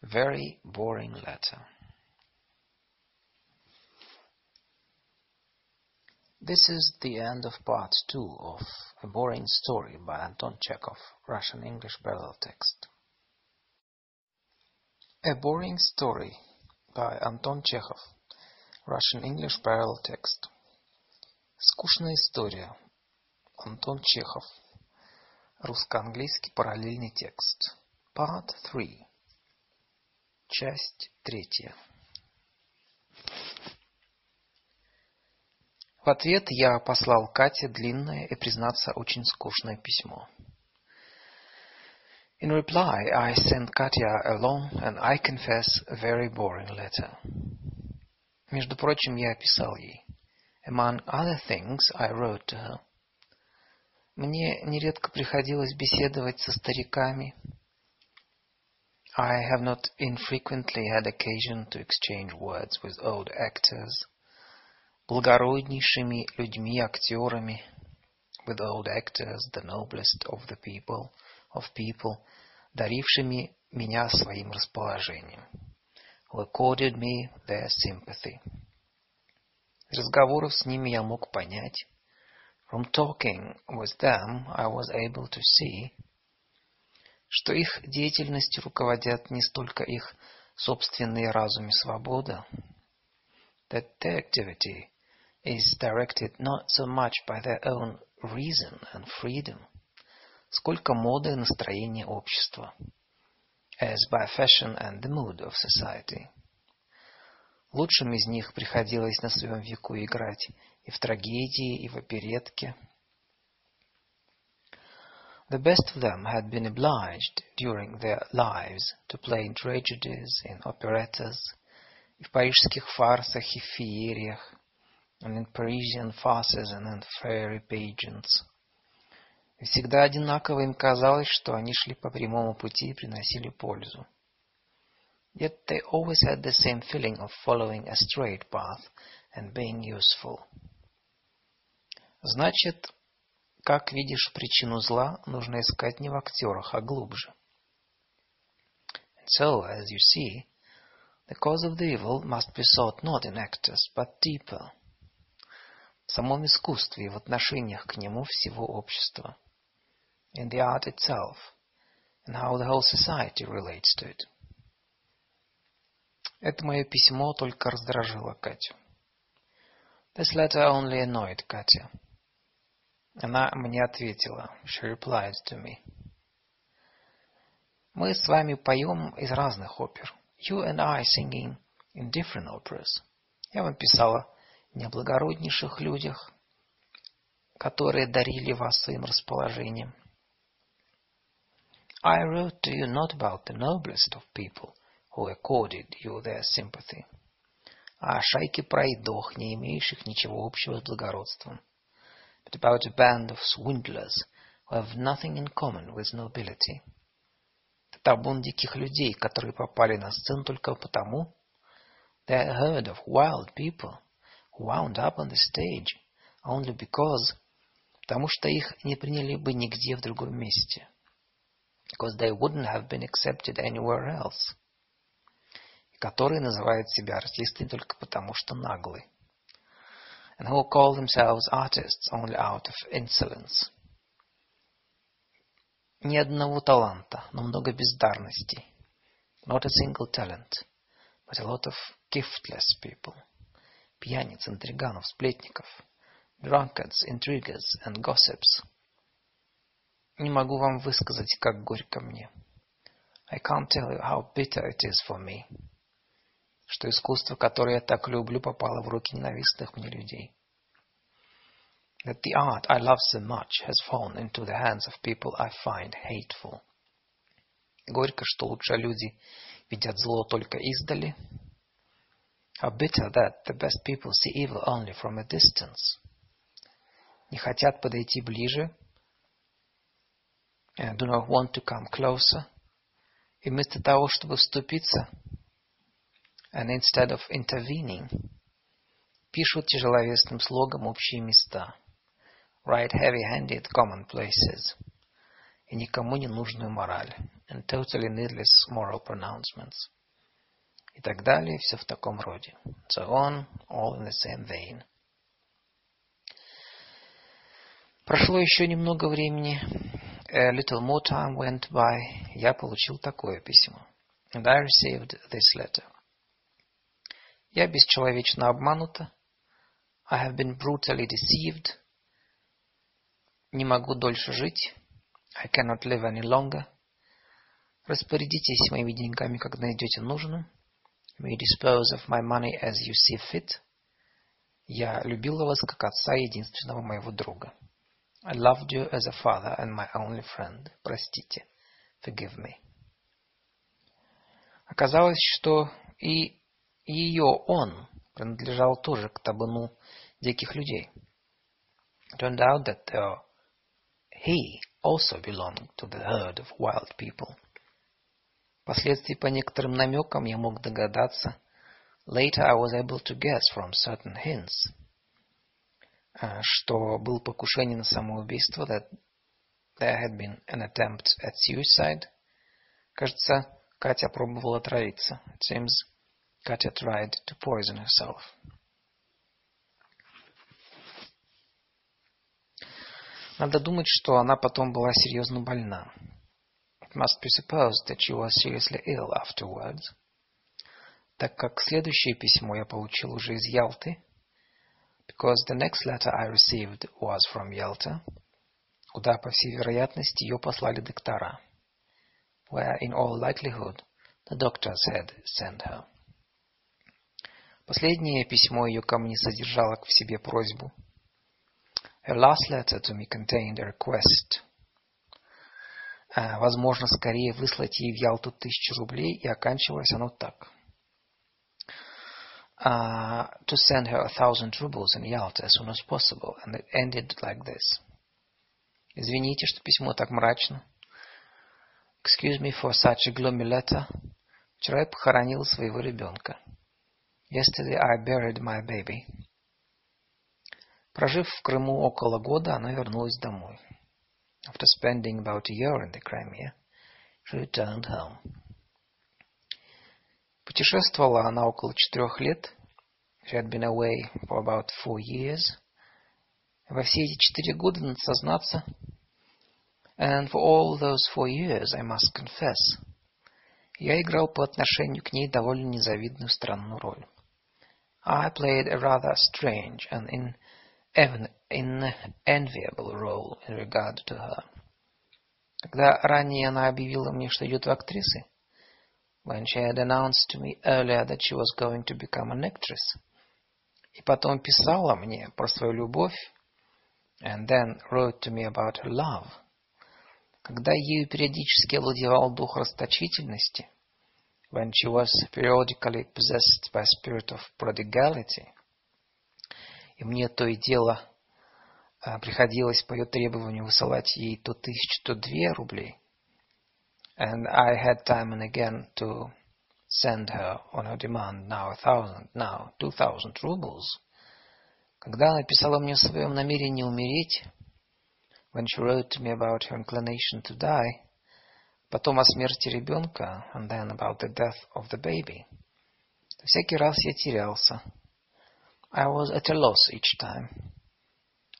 very boring letter. This is the end of part two of A Boring Story by Anton Chekhov, Russian-English parallel text. A Boring Story by Anton Chekhov, Russian-English parallel text. Скучная история. Антон Чехов. Русско-английский параллельный текст. Part 3. Часть третья. В ответ я послал Кате длинное и, признаться, очень скучное письмо. In reply, I sent Katya a long and, I confess, a very boring letter. Между прочим, я описал ей. Among other things, I wrote to her. Мне нередко приходилось беседовать со стариками. I have not infrequently had occasion to exchange words with old actors, благороднейшими людьми, актерами, with old actors, the noblest of the people, of people, дарившими меня своим расположением. Who accorded me their sympathy. Из разговоров с ними я мог понять, from talking with them I was able to see, что их деятельностью руководят не столько их собственные разум и свобода, that their activity is directed not so much by their own reason and freedom, сколько мода и настроение общества – as by fashion and the mood of society. Лучшим из них приходилось на своем веку играть и в трагедии, и в оперетке. The best of them had been obliged during their lives to play in tragedies, in operettas, и в парижских фарсах и феериях, and in Parisian farces and in fairy pageants – И всегда одинаково им казалось, что они шли по прямому пути и приносили пользу. Yet they always had the same feeling of following a straight path and being useful. Значит, как видишь причину зла, нужно искать не в актерах, а глубже. And so, as you see, the cause of the evil must be sought not in actors, but deeper. Самом искусстве и в отношениях к нему всего общества in the art itself and how the whole society relates to it. Это мое письмо только раздражило Катю. This letter only annoyed Katya. Она мне ответила. She replied to me. Мы с вами поем из разных опер. You and I singing in different operas. Я вам писала не о благороднейших людях, которые дарили вас своим расположением, I wrote to you not about the noblest of people who accorded you their sympathy, а о шайке пройдох, не имеющих ничего общего с благородством, but about a band of swindlers who have nothing in common with nobility. Это табун диких людей, которые попали на сцену только потому, they're a herd of wild people wound up on the stage only because, потому что их не приняли бы нигде в другом месте because they wouldn't have been accepted anywhere else, которые называют себя артистами только потому, что наглы, and who call themselves artists only out of insolence. Ни одного таланта, но много бездарностей. Not a single talent, but a lot of giftless people. Пьяниц, интриганов, сплетников. Drunkards, intriguers, and gossips – Не могу вам высказать, как горько мне. I can't tell you how bitter it is for me. Что искусство, которое я так люблю, попало в руки ненавистных мне людей. That the art I love so much has fallen into the hands of people I find hateful. Горько, что лучше люди видят зло только издали. How bitter that the best people see evil only from a distance. Не хотят подойти ближе, do not want to come closer. И вместо того, чтобы вступиться, and instead of intervening, пишут тяжеловесным слогом общие места, write heavy-handed commonplaces, и никому не нужную мораль, and totally needless moral pronouncements, И так далее, все в таком роде. So on, all in the same vein. Прошло еще немного времени, a little more time went by, я получил такое письмо. And I received this letter. Я бесчеловечно обманута. I have been brutally deceived. Не могу дольше жить. I cannot live any longer. Распорядитесь моими деньгами, как найдете нужным. May dispose of my money as you see fit. Я любила вас как отца единственного моего друга. I loved you as a father and my only friend. Простите. Forgive me. Оказалось, что и ее он принадлежал тоже к табуну диких людей. Turned out that uh, he also belonged to the herd of wild people. Впоследствии по некоторым намекам я мог догадаться. Later I was able to guess from certain hints, что был покушение на самоубийство, that there had been an attempt at suicide. Кажется, Катя пробовала отравиться. It seems Katya tried to poison herself. Надо думать, что она потом была серьезно больна. It must be supposed that she was seriously ill afterwards. Так как следующее письмо я получил уже из Ялты, because the next letter I received was from Yalta, куда, по всей вероятности, ее послали доктора, where, in all likelihood, the doctors had sent her. Последнее письмо ее ко мне содержало в себе просьбу – Her last letter to me contained a request. Возможно, скорее выслать ей в Ялту тысячу рублей, и оканчивалось оно так. Uh, to send her a thousand rubles in Yalta as soon as possible, and it ended like this. Извините, что письмо так мрачно. Excuse me for such a gloomy letter. Вчера я похоронила своего ребенка. Yesterday I buried my baby. Прожив в Крыму около года, она вернулась домой. After spending about a year in the Crimea, she returned home. Путешествовала она около четырех лет. She had been away for about four years. Во все эти четыре года, надо сознаться, and for all those four years, I must confess, я играл по отношению к ней довольно незавидную странную роль. I played a rather strange and in enviable role in regard to her. Когда ранее она объявила мне, что идет в актрисы, when she had announced to me earlier that she was going to become an actress, и потом писала мне про свою любовь, and then wrote to me about her love, когда ею периодически овладевал дух расточительности, when she was periodically possessed by spirit of prodigality, и мне то и дело приходилось по ее требованию высылать ей то тысячу, то две рублей. And I had time and again to send her on her demand now a thousand, now two thousand rubles. Когда она писала мне о своем намерении умереть, when she wrote to me about her inclination to die, потом о смерти ребенка, and then about the death of the baby, всякий раз я терялся. I was at a loss each time.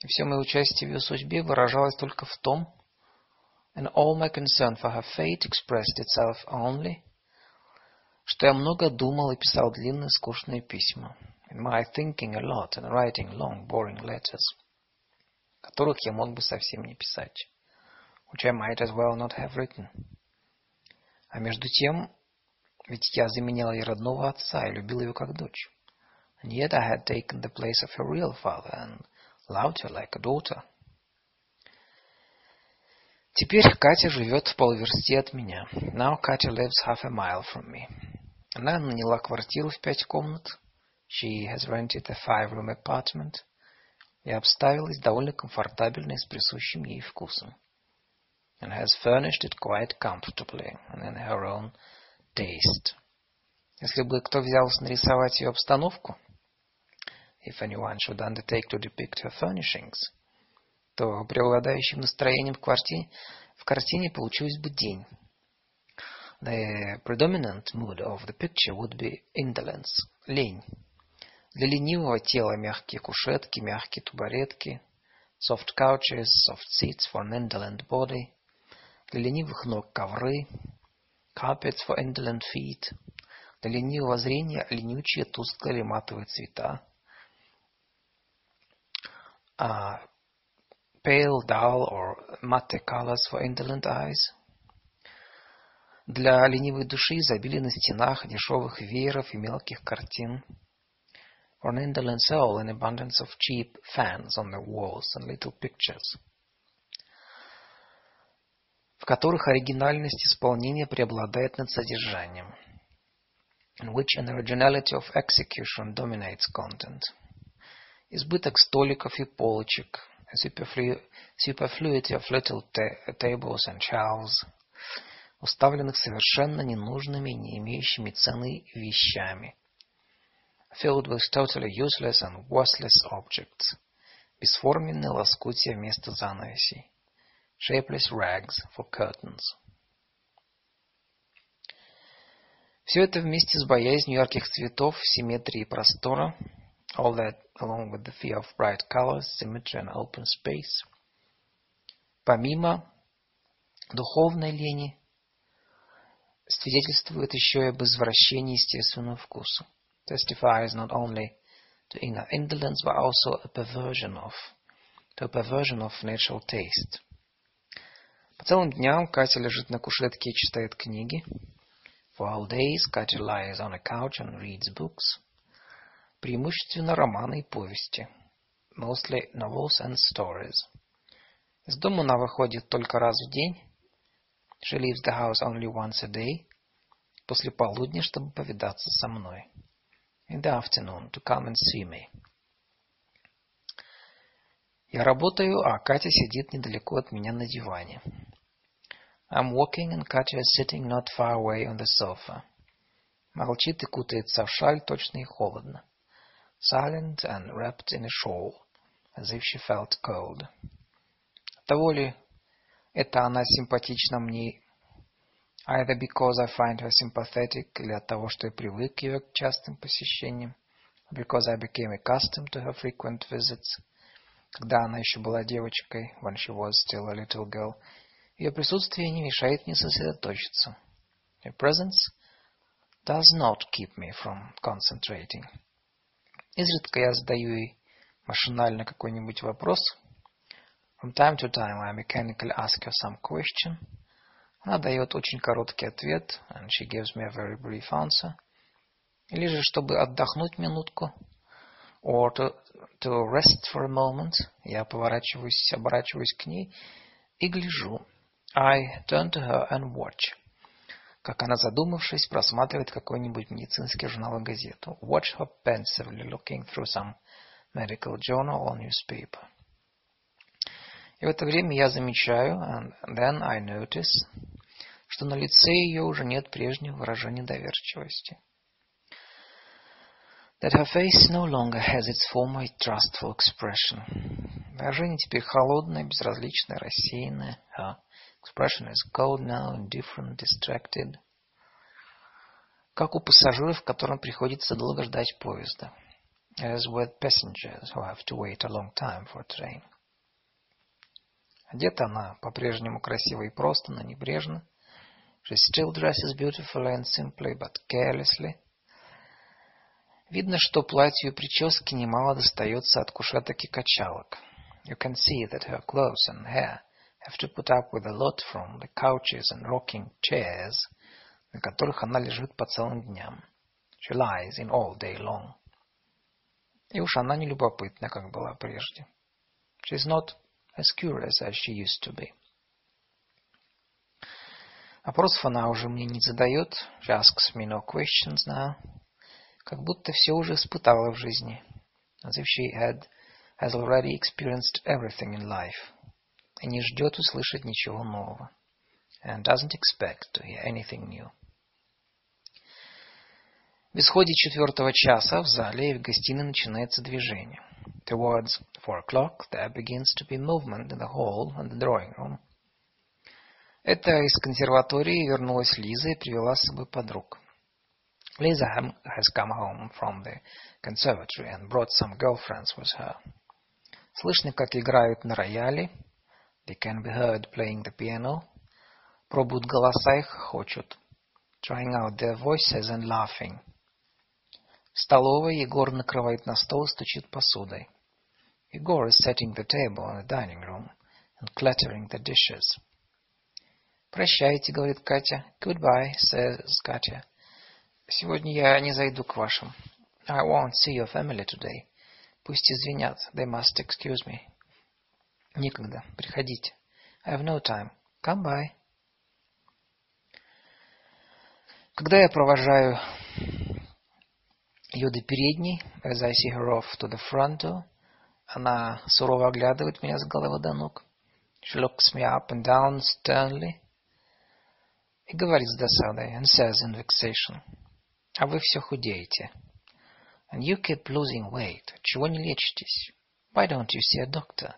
И все мое участие в ее судьбе выражалось только в том, and all my concern for her fate expressed itself only, что я много думал и писал длинные скучные письма, in my thinking a lot and writing long, boring letters, которых я мог бы совсем не писать, which I might as well not have written. А между тем, ведь я заменял ей родного отца и любил ее как дочь. And yet I had taken the place of her real father and loved her like a daughter. Теперь Катя живет в полверсте от меня. Now Katya lives half a mile from me. Она наняла квартиру в пять комнат. She has rented a five-room apartment. И обставилась довольно комфортабельно и с присущим ей вкусом. And has furnished it quite comfortably and in her own taste. Если бы кто взялся нарисовать ее обстановку, if anyone should undertake to depict her furnishings, то преобладающим настроением в картине, в картине получилось бы день. The predominant mood of the picture would be indolence, лень. Для ленивого тела мягкие кушетки, мягкие тубаретки, soft couches, soft seats for an indolent body. Для ленивых ног ковры, carpets for indolent feet. Для ленивого зрения ленючие тусклые матовые цвета. Uh, pale, dull or matte colors for indolent eyes. Для ленивой души изобилие на стенах дешевых вееров и мелких картин. For an indolent soul, an abundance of cheap fans on the walls and little pictures. В которых оригинальность исполнения преобладает над содержанием. In which an originality of execution dominates content. Избыток столиков и полочек. Superfluity of little tables and shelves – уставленных совершенно ненужными и не имеющими цены вещами. Filled with totally useless and worthless objects. Бесформенные лоскутья вместо занавесей. Shapeless rags for curtains. Все это вместе с боязнью ярких цветов, симметрии простора, all that along with the fear of bright colors, symmetry and open space, помимо духовной лени, свидетельствует еще и об извращении естественного вкуса. Testifies not only to inner indolence, but also a perversion of, to a perversion of natural taste. По целым дням Катя лежит на кушетке и читает книги. For all days, Katya lies on a couch and reads books. Преимущественно романы и повести. Mostly novels and stories. Из дома она выходит только раз в день, She leaves the house only once a day, после полудня, чтобы повидаться со мной. In the afternoon, to come and see me. Я работаю, а Катя сидит недалеко от меня на диване. I'm walking, and Katya is sitting not far away on the sofa. Молчит и кутается в шаль, точно и холодно. Silent and wrapped in a shawl, as if she felt cold. Того ли это она симпатична мне either because I find her sympathetic или от того, что я привык к ее частым посещениям, because I became accustomed to her frequent visits, когда она еще была девочкой, when she was still a little girl, ее присутствие не мешает мне сосредоточиться. Her presence does not keep me from concentrating. Изредка я задаю ей машинально какой-нибудь вопрос, From time to time I mechanically ask her some question. Она дает очень короткий ответ, and she gives me a very brief answer. Или же, чтобы отдохнуть минутку, or to, to rest for a moment, я поворачиваюсь, оборачиваюсь к ней и гляжу. I turn to her and watch. Как она, задумавшись, просматривает какой-нибудь медицинский журнал и газету. Watch her pensively looking through some medical journal or newspaper. И в это время я замечаю, and then I notice, что на лице ее уже нет прежнего выражения доверчивости. That her face no longer has its former trustful expression. Выражение теперь холодное, безразличное, рассеянное. Her expression is cold now, indifferent, distracted. Как у пассажиров, которым приходится долго ждать поезда. As with passengers who have to wait a long time for a train. Одета она по-прежнему красиво и просто, но небрежно. She still dresses beautifully and simply, but carelessly. Видно, что платью и прическе немало достается от кушеток и качалок. You can see that her clothes and hair have to put up with a lot from the couches and rocking chairs, на которых она лежит по целым дням. She lies in all day long. И уж она не любопытна, как была прежде. She is not as curious as she used to be. Вопросов она уже мне не задает. She asks me no questions now. Как будто все уже испытала в жизни. As if she had, has already experienced everything in life. И не ждет услышать ничего нового. And doesn't expect to hear anything new. В исходе четвертого часа в зале и в гостиной начинается движение. Towards four o'clock there begins to be movement in the hall and the drawing room. Это из консерватории вернулась Лиза и привела с собой подруг. Lisa has come home from the conservatory and brought some girlfriends with her. Слышно, как играют на рояле. They can be heard playing the piano. Пробуют голоса и хохочут. trying out their voices and laughing. В столовой Егор накрывает на стол и стучит посудой. Егор is setting the table in the dining room and clattering the dishes. «Прощайте», — говорит Катя. «Goodbye», — says Катя. «Сегодня я не зайду к вашим». «I won't see your family today». «Пусть извинят». «They must excuse me». «Некогда. Приходите». «I have no time». «Come by». Когда я провожаю ее до передней, as I see her off to the front door, она сурово оглядывает меня с головы до ног. She looks me up and down sternly. И говорит с досадой, and says in vexation, а вы все худеете. And you keep losing weight. Чего не лечитесь? Why don't you see a doctor?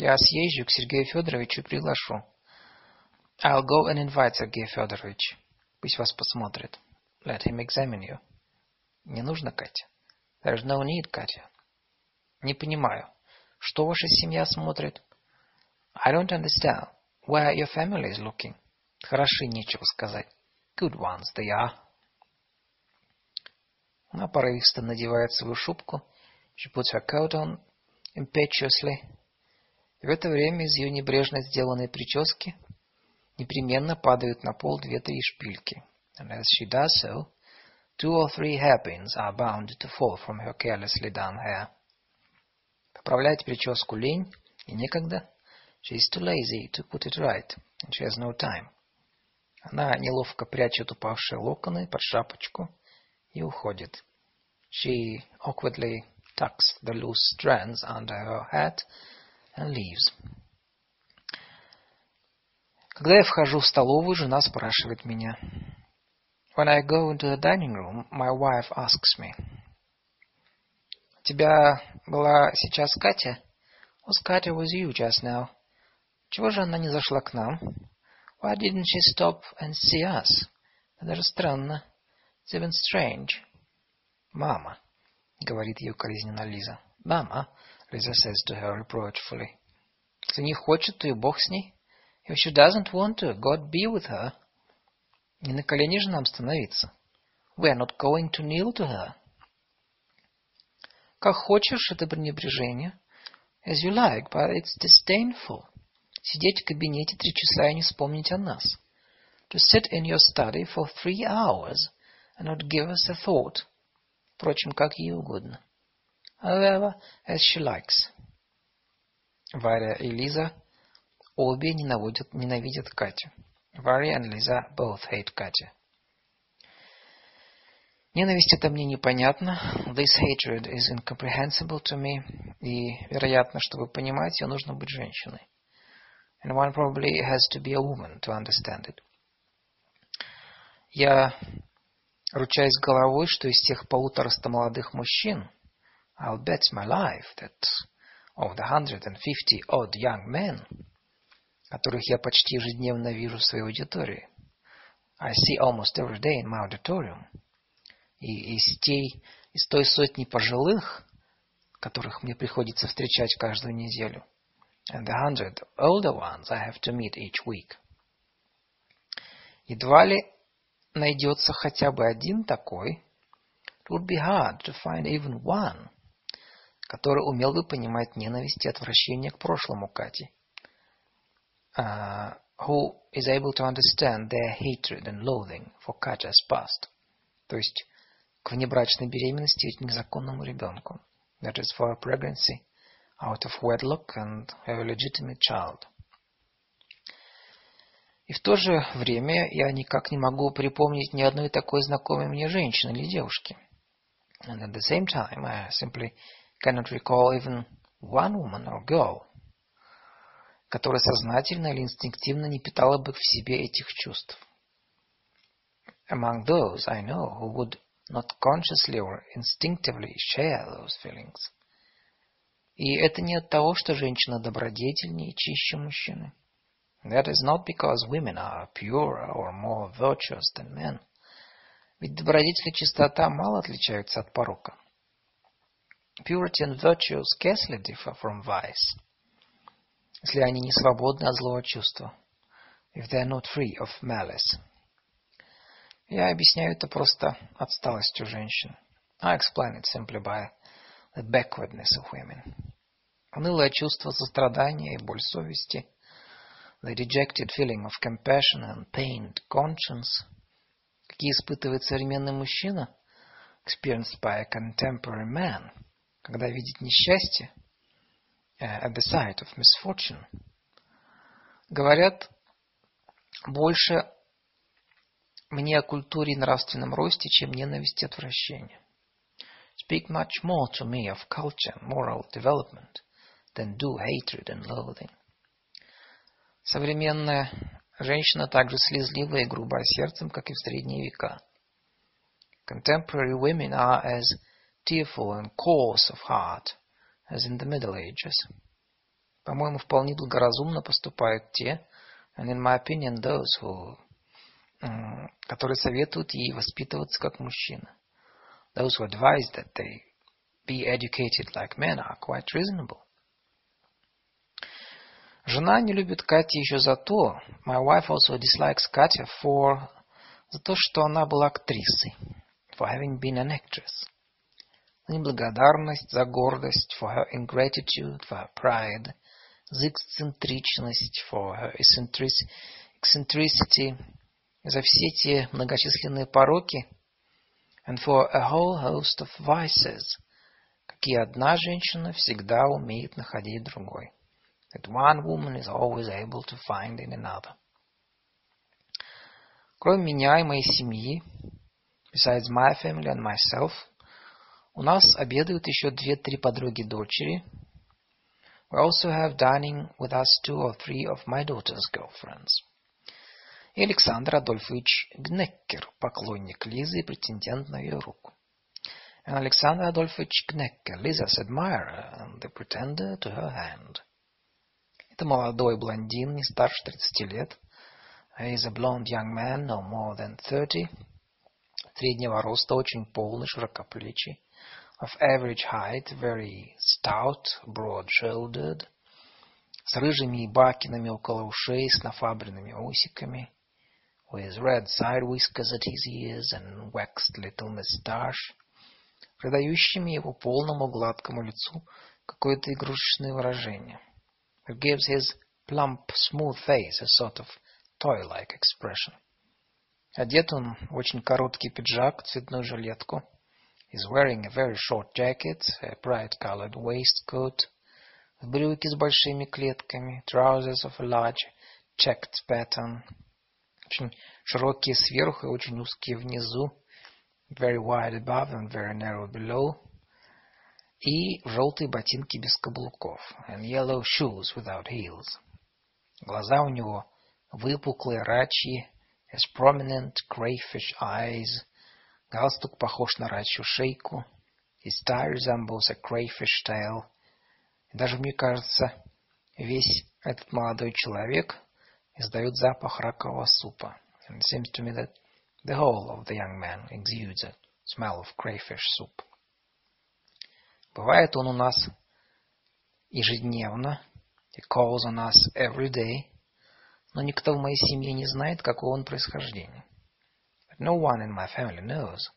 Я съезжу к Сергею Федоровичу и приглашу. I'll go and invite Сергей Федорович. Пусть вас посмотрит. Let him examine you. Не нужно, Катя. There's no need, Катя. Не понимаю. Что ваша семья смотрит? I don't understand. Where your family is looking. Хороши, нечего сказать. Good ones they are. Она порывисто надевает свою шубку. She puts her coat on impetuously. И в это время из ее небрежно сделанной прически непременно падают на пол две-три шпильки. And as she does so, two or three hairpins are bound to fall from her carelessly done hair. Поправлять прическу лень и некогда. She is too lazy to put it right, and she has no time. Она неловко прячет упавшие локоны под шапочку и уходит. She awkwardly tucks the loose strands under her hat and leaves. Когда я вхожу в столовую, жена спрашивает меня. When I go into the dining room, my wife asks me. У тебя была сейчас Катя? Was Katya with you just now? Чего же она не зашла к нам? Why didn't she stop and see us? Это странно. It's even strange. Мама, говорит ее укоризненно Лиза. Мама, Lisa says to her reproachfully. Если не хочет, то и бог с ней. If she doesn't want to, God be with her. Не на колени же нам становиться. We are not going to kneel to her. Как хочешь, это пренебрежение. As you like, but it's disdainful. Сидеть в кабинете три часа и не вспомнить о нас. To sit in your study for three hours and not give us a thought. Впрочем, как ей угодно. However, as she likes. Варя и Лиза обе ненавидят, ненавидят Катю. Варя and Lisa both hate Катя. Ненависть это мне непонятно. This hatred is incomprehensible to me. И, вероятно, чтобы понимать, ее нужно быть женщиной. And one probably has to be a woman to understand it. Я ручаюсь головой, что из тех полутораста молодых мужчин, I'll bet my life that of the hundred and fifty odd young men, которых я почти ежедневно вижу в своей аудитории, I see almost every day in my auditorium, и из, той, из той сотни пожилых, которых мне приходится встречать каждую неделю, and the hundred older ones I have to meet each week. Едва ли найдется хотя бы один такой, it would be hard to find even one, который умел бы понимать ненависть и отвращение к прошлому Кати, uh, who is able to understand their hatred and loathing for Katya's past, то есть к внебрачной беременности и незаконному ребенку, that is for a pregnancy out of wedlock and a legitimate child. И в то же время я никак не могу припомнить ни одной такой знакомой мне женщины или девушки. And at the same time, I simply cannot recall even one woman or girl, которая сознательно или инстинктивно не питала бы в себе этих чувств. Among those I know who would not consciously or instinctively share those feelings. И это не от того, что женщина добродетельнее и чище мужчины. That is not because women are purer or more virtuous than men. Ведь добродетель и чистота мало отличаются от порока. Purity and virtue scarcely differ from vice. Если они не свободны от злого чувства. If they are not free of malice. Я объясняю это просто отсталостью женщин. I explain it simply by the backwardness of women. Унылое чувство сострадания и боль совести, the dejected feeling of compassion and pained conscience, какие испытывает современный мужчина, experienced by a contemporary man, когда видит несчастье, uh, at the sight of misfortune, говорят больше мне о культуре и нравственном росте, чем ненависть и отвращение. Speak much more to me of culture and moral development than do hatred and loathing. Современная женщина также слезливая и грубая сердцем, как и в средние века. Contemporary women are as tearful and coarse of heart as in the Middle Ages. По-моему, вполне благоразумно поступают те, and in my opinion, those who которые советуют ей воспитываться как мужчина. Those who advise that they be educated like men are quite reasonable. Жена не любит Кати еще за то, my wife also dislikes Katya for, за то, что она была актрисой, for having been an actress. Неблагодарность, за гордость, for her ingratitude, for her pride, за эксцентричность, for her eccentricity, за все те многочисленные пороки, and for a whole host of vices, какие одна женщина всегда умеет находить другой. That one woman is always able to find in another. Кроме меня и моей семьи, besides my family and myself, у нас обедают еще две-три подруги дочери. We also have dining with us two or three of my daughter's girlfriends и Александр Адольфович Гнеккер, поклонник Лизы и претендент на ее руку. And Alexander Adolfovich Gnecker, Liza's admirer and the pretender to her hand. Это молодой блондин, не старше 30 лет. He is a blonde young man, no more than 30. Среднего роста, очень полный, широкоплечий. Of average height, very stout, broad-shouldered. С рыжими бакинами около ушей, с нафабренными усиками with red side whiskers at his ears and waxed little moustache, придающими его полному гладкому лицу какое-то игрушечное выражение. It gives his plump, smooth face a sort of toy-like expression. Одет он в очень короткий пиджак, цветную жилетку. He's wearing a very short jacket, a bright-colored waistcoat, в брюки с большими клетками, trousers of a large checked pattern, очень широкие сверху и очень узкие внизу, very wide above and very narrow below, и желтые ботинки без каблуков, and yellow shoes without heels. Глаза у него выпуклые, рачьи, has prominent crayfish eyes, галстук похож на рачью шейку, his tie resembles a crayfish tail, и даже, мне кажется, весь этот молодой человек — издает запах ракового супа. And it seems to me that the whole of the young man exudes a smell of crayfish soup. Бывает он у нас ежедневно. He calls on us every day. Но никто в моей семье не знает, какого он происхождения. But no one in my family knows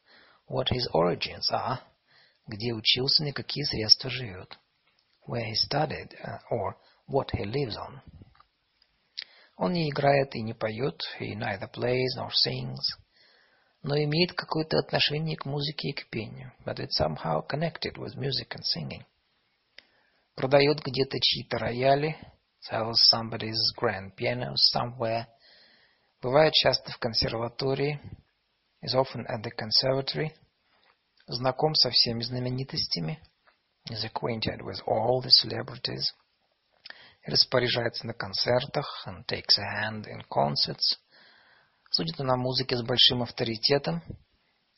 what his origins are, где учился, на какие средства живет, where he studied, uh, or what he lives on. Он не играет и не поет, he neither plays nor sings, но имеет какое-то отношение к музыке и к пению, but it's somehow connected with music and singing. Продает где-то чьи-то рояли, sells somebody's grand piano somewhere, бывает часто в консерватории, is often at the conservatory, знаком со всеми знаменитостями, is acquainted with all the celebrities, распоряжается на концертах and takes a hand in concerts. Судит он о музыке с большим авторитетом.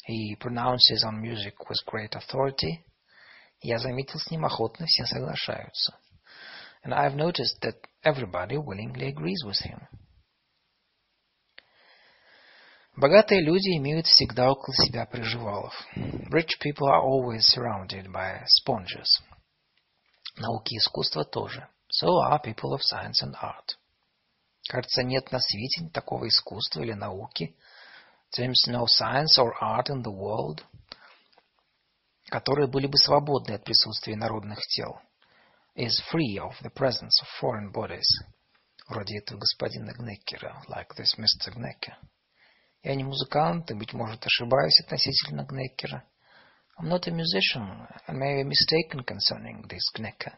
He pronounces on music with great authority. Я заметил, с ним охотно все соглашаются. And I've noticed that everybody willingly agrees with him. Богатые люди имеют всегда около себя приживалов. Rich people are always surrounded by sponges. Науки и искусства тоже. So are people of science and art. Кажется, нет на свете такого искусства или науки. seems no science or art in the world, которые были бы свободны от присутствия народных тел, is free of the presence of foreign bodies, вроде этого господина Гнеккера, like this Mr. Gnecker. Я не музыкант, и, быть может, ошибаюсь относительно Гнеккера. I'm not a musician, and may be mistaken concerning this Gnecker,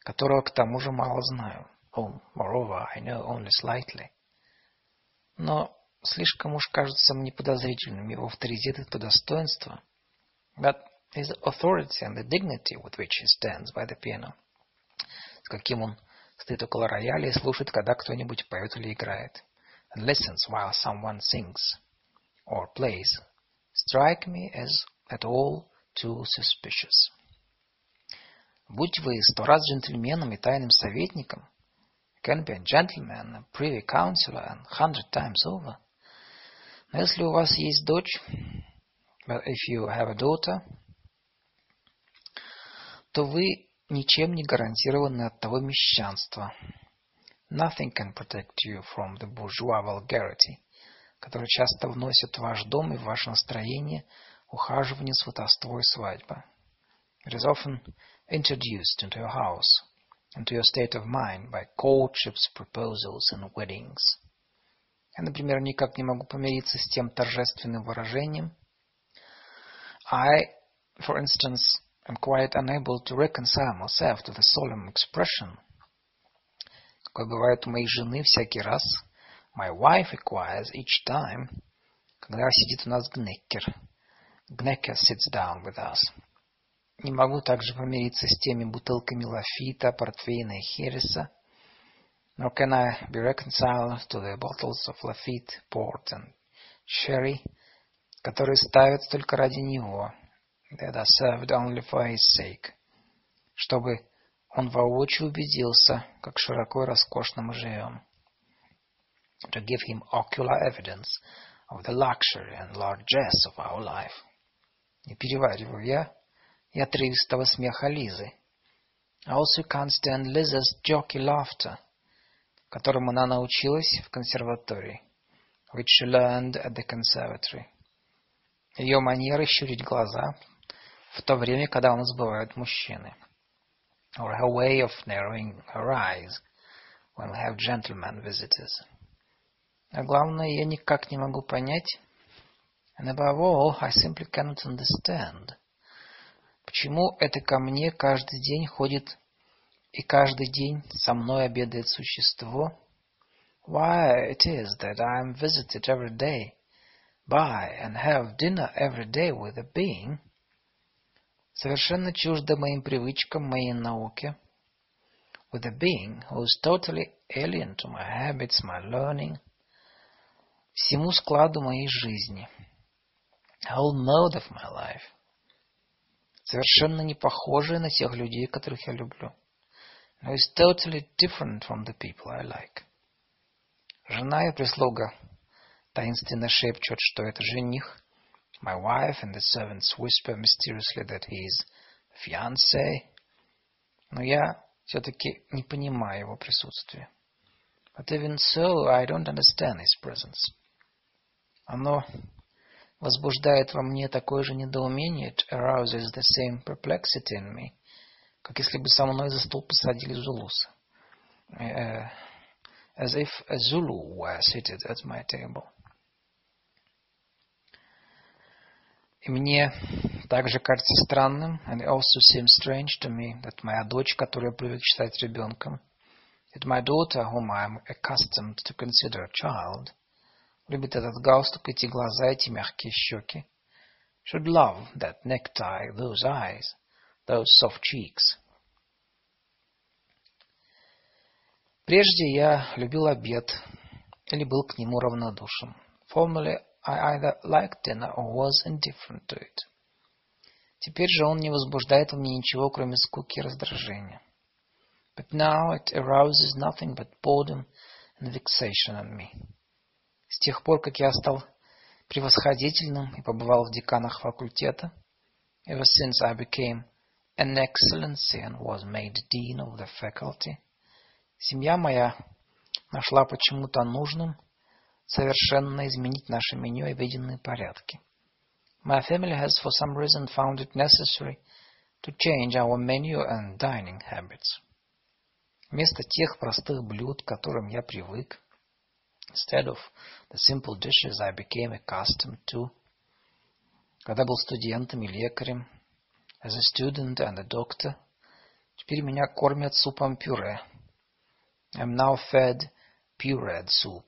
которого, к тому же, мало знаю. whom, moreover, I know only slightly. Но слишком уж кажется мне подозрительным его авторитет и то достоинство. But his authority and the dignity with which he stands by the piano, с каким он стоит около рояля и слушает, когда кто-нибудь поет или играет, and listens while someone sings or plays, strike me as at all too suspicious. Будь вы сто раз джентльменом и тайным советником, can be a gentleman, a privy councillor, and hundred times over. Но если у вас есть дочь, but if you have a daughter, то вы ничем не гарантированы от того мещанства. Nothing can protect you from the bourgeois vulgarity, который часто вносит в ваш дом и в ваше настроение ухаживание, сватовство и свадьба. It is often introduced into your house into your state of mind by courtships, proposals and weddings. Я, например, никак не могу помириться с тем торжественным выражением. I, for instance, am quite unable to reconcile myself to the solemn expression, какой бывает у моей жены всякий раз, my wife requires each time, когда сидит у нас Гнеккер. Гнеккер sits down with us. Не могу также помириться с теми бутылками лафита, портвейна и хереса. Nor can I be reconciled to the bottles of Lafitte, port and sherry, которые ставят только ради него, that are served only for his sake, чтобы он воочию убедился, как широко и роскошно мы живем. To give him ocular evidence of the luxury and largesse of our life. Не перевариваю я, и отрывистого смеха Лизы. I also can't stand Liza's jockey laughter, которому она научилась в консерватории, which she learned at the conservatory. Ее манеры щурить глаза в то время, когда у нас бывают мужчины. Or her way of narrowing her eyes when we have gentlemen visitors. А главное, я никак не могу понять, and above all, I simply cannot understand, Почему это ко мне каждый день ходит и каждый день со мной обедает существо? Why it is that I am visited every day by and have dinner every day with a being, совершенно чуждо моим привычкам, моей науке, with a being who is totally alien to my habits, my learning, всему складу моей жизни, whole mode of my life, совершенно не похожая на тех людей, которых я люблю. Но is totally different from the people I like. Жена и прислуга таинственно шепчут, что это жених. My wife and the servants whisper mysteriously that he is fiancé. Но я все-таки не понимаю его присутствия. But even so, I don't understand his presence. Оно возбуждает во мне такое же недоумение, it arouses the same perplexity in me, как если бы со мной за стол посадили зулуса. Uh, as if a Zulu were seated at my table. И мне также кажется странным, and it also seems strange to me, that моя дочь, которую я привык считать ребенком, that my daughter, whom I am accustomed to consider a child, любит этот галстук, эти глаза, эти мягкие щеки. Should love that necktie, those eyes, those soft cheeks. Прежде я любил обед или был к нему равнодушен. Formerly I either liked dinner or was indifferent to it. Теперь же он не возбуждает в мне ничего, кроме скуки и раздражения. But now it arouses nothing but boredom and vexation in me. С тех пор, как я стал превосходительным и побывал в деканах факультета, ever since I became an excellency and was made dean of the faculty, семья моя нашла почему-то нужным совершенно изменить наше меню и обеденные порядки. My family has for some reason found it necessary to change our menu and dining habits. Вместо тех простых блюд, к которым я привык, instead of the simple dishes I became accustomed to, когда был студентом и лекарем, as a student and a doctor, теперь меня кормят супом пюре. I'm now fed pureed soup,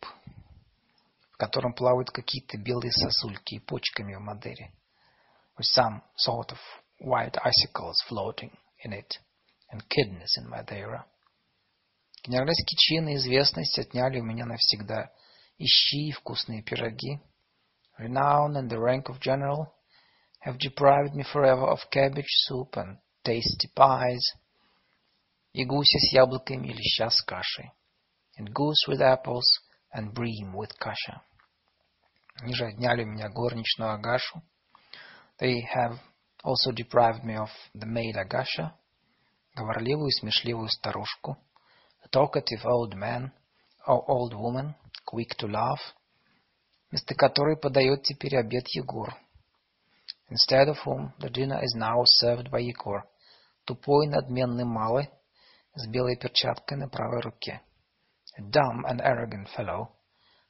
в котором плавают какие-то белые сосульки и почками в Мадере, with some sort of white icicles floating in it, and kidneys in Madeira. Генеральский чин и известность отняли у меня навсегда и щи, и вкусные пироги. Renown and the rank of general have deprived me forever of cabbage soup and tasty pies, и гуся с яблоками или ща с кашей, and goose with apples and bream with kasha. Они же отняли у меня горничную Агашу. They have also deprived me of the maid Agasha, говорливую и смешливую старушку, a talkative old man, or old woman, quick to laugh, вместо которой подает теперь обед Егор. Instead of whom the dinner is now served by Егор, тупой надменный малый, с белой перчаткой на правой руке. A dumb and arrogant fellow,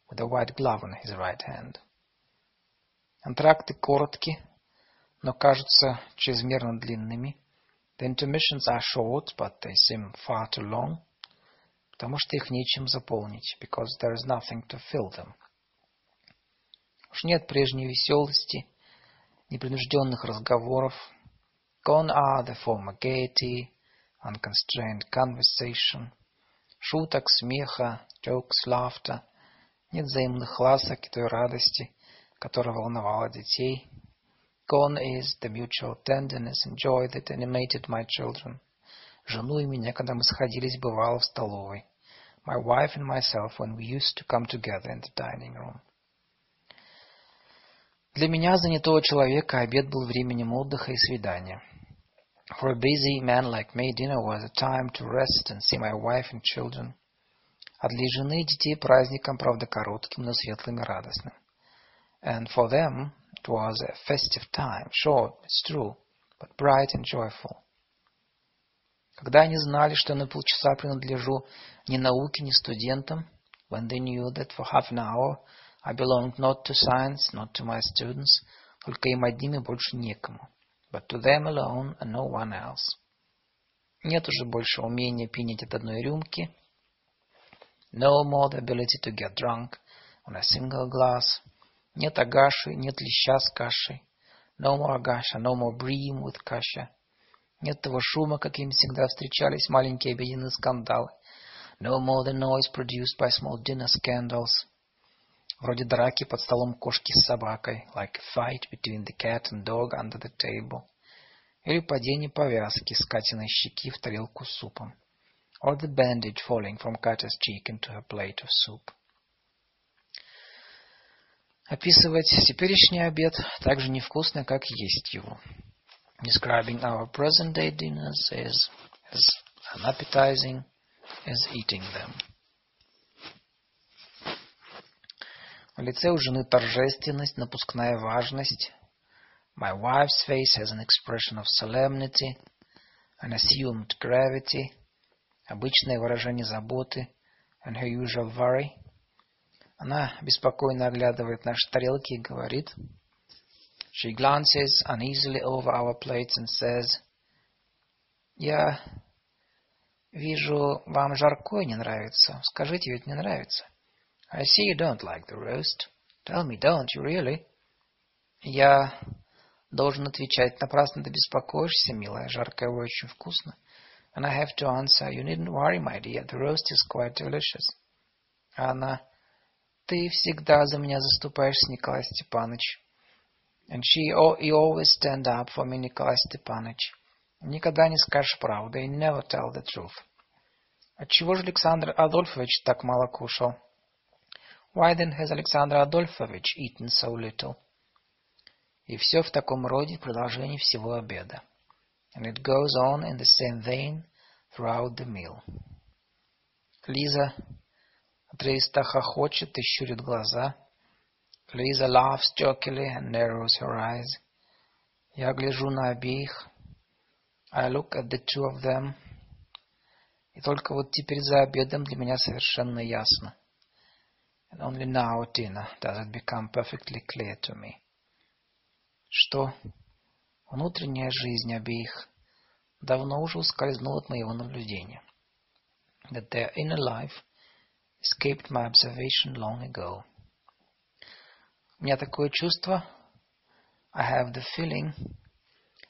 with a white glove on his right hand. Антракты короткие, но кажутся чрезмерно длинными. The intermissions are short, but they seem far too long, потому что их нечем заполнить, because there is nothing to fill them. Уж нет прежней веселости, непринужденных разговоров. Gone are the former gaiety, unconstrained conversation, шуток, смеха, jokes, laughter, нет взаимных ласок и той радости, которая волновала детей. Gone is the mutual tenderness and joy that animated my children. Жену и меня, когда мы сходились, бывало в столовой. My wife and myself when we used to come together in the dining room. Для меня, занятого человека, обед был временем отдыха и свидания. For a busy man like me, dinner was a time to rest and see my wife and children. А для жены и детей праздником, правда, коротким, но светлым и радостным. And for them, It was a festive time, short, it's true, but bright and joyful. Когда они знали, что на полчаса принадлежу ни науке, ни студентам, when they knew that for half an hour I belonged not to science, not to my students, только им одним и больше некому, but to them alone and no one else. Нет уже больше умения пинить от одной рюмки, no more the ability to get drunk on a single glass, Нет агаши, нет леща с кашей. No more агаша, no more bream with каша. Нет того шума, каким всегда встречались маленькие обеденные скандалы. No more the noise produced by small dinner scandals. Вроде драки под столом кошки с собакой, like a fight between the cat and dog under the table. Или падение повязки с Катиной щеки в тарелку с супом. Or the bandage falling from Kata's cheek into her plate of soup. Описывать теперешний обед так же невкусно, как есть его. Describing our present day dinners is as unappetizing as eating them. В лице у жены торжественность, напускная важность. My wife's face has an expression of solemnity, an assumed gravity, обычное выражение заботы, and her usual worry – Она беспокойно оглядывает наши тарелки и говорит. She glances uneasily over our plates and says, «Я вижу, вам жаркое не нравится. Скажите, ведь не нравится». I see you don't like the roast. Tell me, don't you really? Я должен отвечать, напрасно ты беспокоишься, милая, жаркое очень вкусно. And I have to answer, you needn't worry, my dear, the roast is quite delicious. А она Ты всегда за меня заступаешься, Николай Степанович. And she, you always stand up for me, Николай Степанович. Никогда не скажешь правду, you never tell the truth. Отчего же Александр Адольфович так мало кушал? Why then has Alexander Adolfovich eaten so little? И все в таком роде в продолжении всего обеда. And it goes on in the same vein throughout the meal. Лиза отрывисто хохочет и щурит глаза. Лиза laughs jokingly and narrows her eyes. Я гляжу на обеих. I look at the two of them. И только вот теперь за обедом для меня совершенно ясно. And only now dinner does it become perfectly clear to me. Что внутренняя жизнь обеих давно уже ускользнула от моего наблюдения. That their inner life escaped my observation long ago. У меня такое чувство, I have the feeling,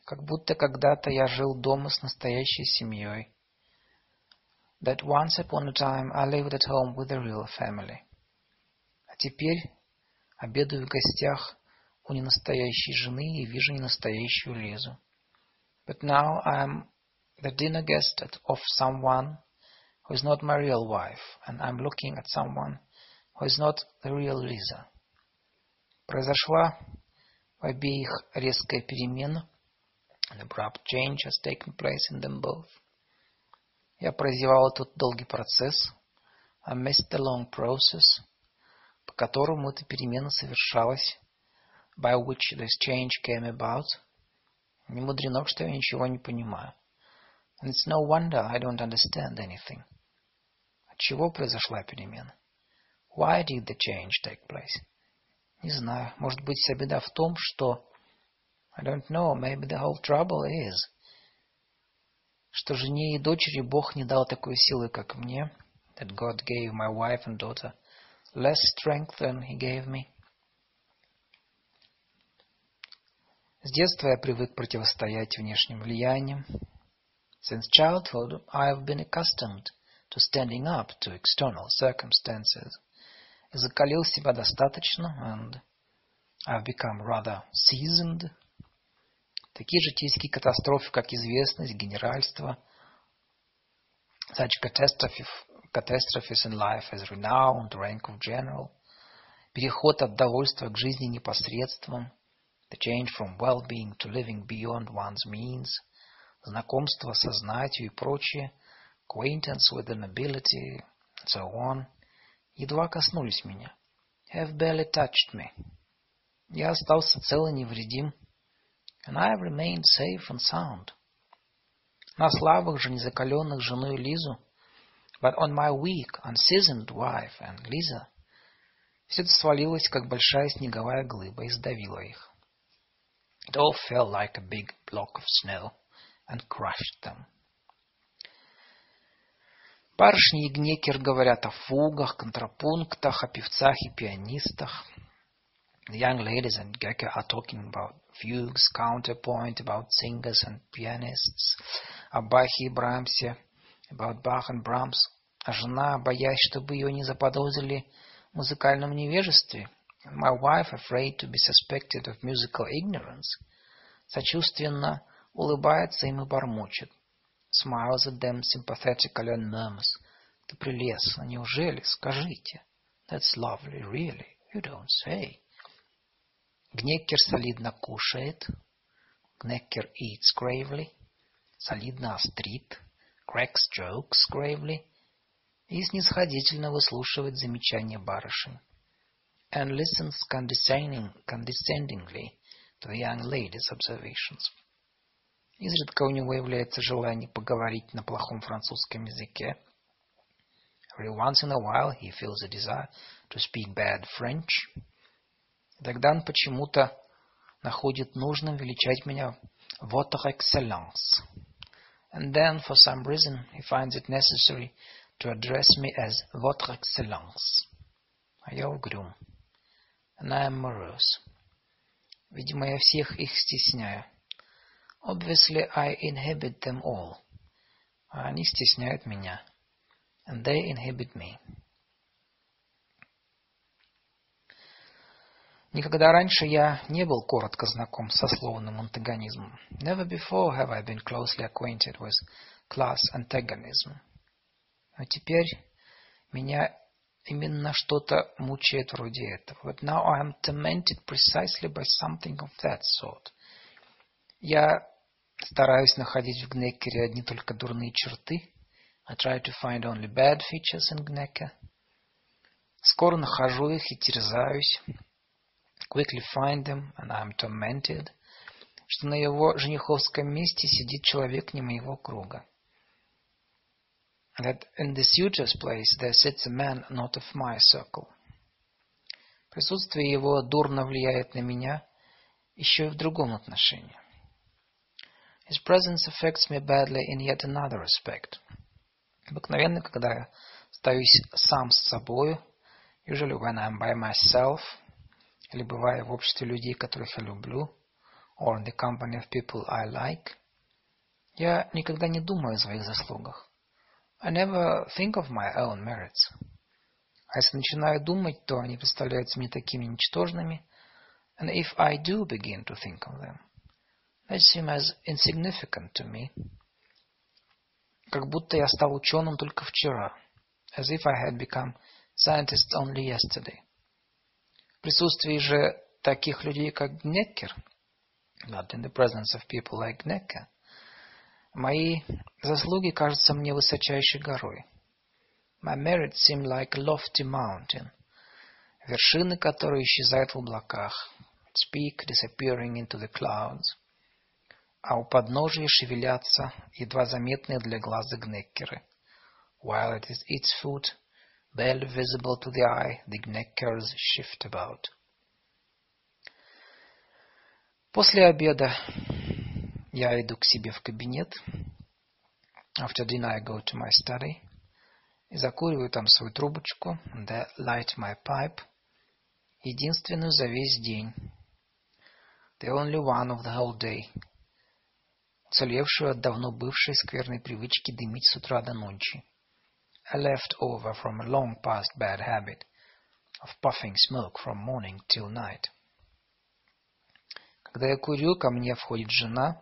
как будто когда-то я жил дома с настоящей семьей. That once upon a time I lived at home with a real family. А теперь обедаю в гостях у ненастоящей жены и вижу ненастоящую Лизу. But now I am the dinner guest of someone who is not my real wife, and I'm looking at someone who is not the real Lisa. Произошла в обеих резкая перемена, An abrupt change has taken place in them both. Я прозевал этот долгий процесс. I missed the long process, которому эта перемена совершалась, by which this change came about. Не мудрено, что я ничего не понимаю. And it's no wonder I don't understand anything. От чего произошла перемена? Why did the change take place? Не знаю. Может быть, вся беда в том, что I don't know. Maybe the whole trouble is, что жене и дочери Бог не дал такой силы, как мне, that God gave my wife and daughter less strength than He gave me. С детства я привык противостоять внешним влияниям. Since childhood, I have been accustomed to standing up to external circumstances. Закалил себя достаточно, and I've become rather seasoned Такие житейские катастрофы, как известность, генеральство, such catastrophes, catastrophes in life as renown, rank of general, переход от довольства к жизни непосредством, the change from well-being to living beyond one's means, знакомство со знатью и прочее, acquaintance with the nobility, and so on, едва коснулись меня, have barely touched me. Я остался цел и невредим, and I have remained safe and sound. На слабых же, незакаленных женой Лизу, but on my weak, unseasoned wife and Lisa, все это свалилось, как большая снеговая глыба, и сдавило их. It all fell like a big block of snow and crushed them. Барышни и Гнекер говорят о фугах, контрапунктах, о певцах и пианистах. The young ladies and Geke are talking about fugues, counterpoint, about singers and pianists, о Бахе и Брамсе, about Bach and Brahms, Жена, боясь, чтобы ее не заподозрили в музыкальном невежестве, my wife, afraid to be suspected of musical ignorance, сочувственно улыбается им и бормочет, smiles at them sympathetically and murmurs, ты прелестно, неужели, скажите, that's lovely, really, you don't say. Гнеккер солидно кушает. Гнеккер eats gravely. Солидно острит. Cracks jokes gravely. И снисходительно выслушивает замечания барышень. And listens condescending, condescendingly to young lady's observations. Изредка у него является желание поговорить на плохом французском языке. Every once in a while he feels a desire to speak bad French. Тогда он почему-то находит нужным величать меня «votre excellence». And then, for some reason, he finds it necessary to address me as «votre excellence». А я угрюм. And I am morose. Видимо, я всех их стесняю. Obviously, I inhibit them all. А они стесняют меня. And they inhibit me. Никогда раньше я не был коротко знаком со словным антагонизмом. Never before have I been closely acquainted with class antagonism. Но теперь меня именно что-то мучает вроде этого. But now I am tormented precisely by something of that sort. Я стараюсь находить в Гнеккере одни только дурные черты. I try to find only bad features in Gnecker. Скоро нахожу их и терзаюсь. Quickly find them, and I am tormented. Что на его жениховском месте сидит человек не моего круга. That in the suitor's place there sits a man not of my circle. Присутствие его дурно влияет на меня еще и в другом отношении. His presence affects me badly in yet another respect. Обыкновенно, когда я остаюсь сам с собою, usually when I'm by myself, или бывая в обществе людей, которых я люблю, or in the company of people I like, я никогда не думаю о своих заслугах. I never think of my own merits. А если начинаю думать, то они представляются мне такими ничтожными, and if I do begin to think of them, they seem as insignificant to me, как будто я стал ученым только вчера, as if I had become scientist only yesterday. В присутствии же таких людей, как Гнеккер, not in the presence of people like Гнеккер, мои заслуги кажутся мне высочайшей горой. My merits seem like a lofty mountain, вершины которой исчезают в облаках, its peak disappearing into the clouds, а у подножия шевелятся едва заметные для глаза гнеккеры, while at its foot, barely visible to the eye, the gnekkers shift about. После обеда я иду к себе в кабинет. After dinner I go to my study. и закуриваю там свою трубочку, and light my pipe, единственную за весь день, the only one of the whole day, уцелевшую от давно бывшей скверной привычки дымить с утра до ночи, a left over from a long past bad habit of puffing smoke from morning till night. Когда я курю, ко мне входит жена.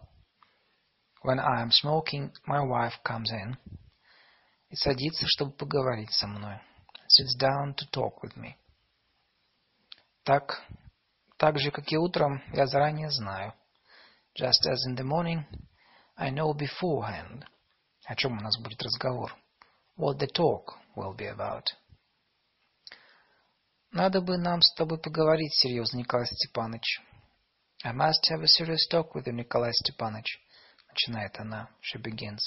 When I am smoking, my wife comes in и садится, чтобы поговорить со мной. Sits down to talk with me. Так, так же, как и утром, я заранее знаю. Just as in the morning, I know beforehand. О чем у нас будет разговор. What the talk will be about. Надо бы нам с тобой поговорить серьезно, Николай Степанович. I must have a serious talk with you, Николай Степанович. Начинает она. She begins.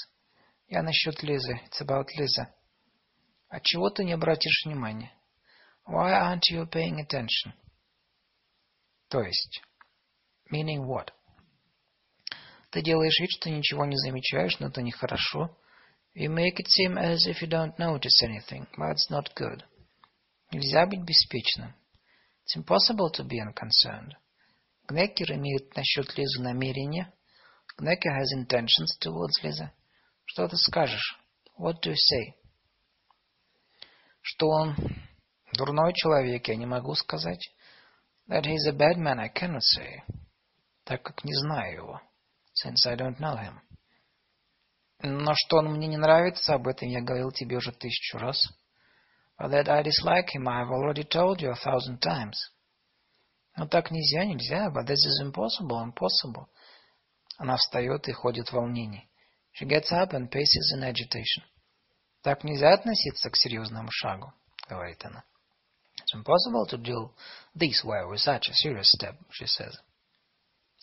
Я насчет Лизы. It's about Лиза. А чего ты не обратишь внимания? Why aren't you paying attention? То есть, meaning what? Ты делаешь вид, что ничего не замечаешь, но это нехорошо. You make it seem as if you don't notice anything, but it's not good. Нельзя быть беспечным. It's impossible to be unconcerned. Гнекер имеет насчет Лизы намерения. Гнекер has intentions towards Лиза. Что ты скажешь? What do you say? Что он дурной человек, я не могу сказать. That he is a bad man, I cannot say, так как не знаю его, since I don't know him. Но что он мне не нравится, об этом я говорил тебе уже тысячу раз. But that I dislike him, I have already told you a thousand times. Но так нельзя, нельзя, but this is impossible, impossible. Она встает и ходит в волнении. She gets up and paces in agitation. Так нельзя относиться к серьезному шагу, говорит она. It's impossible to deal this way with such a serious step, she says.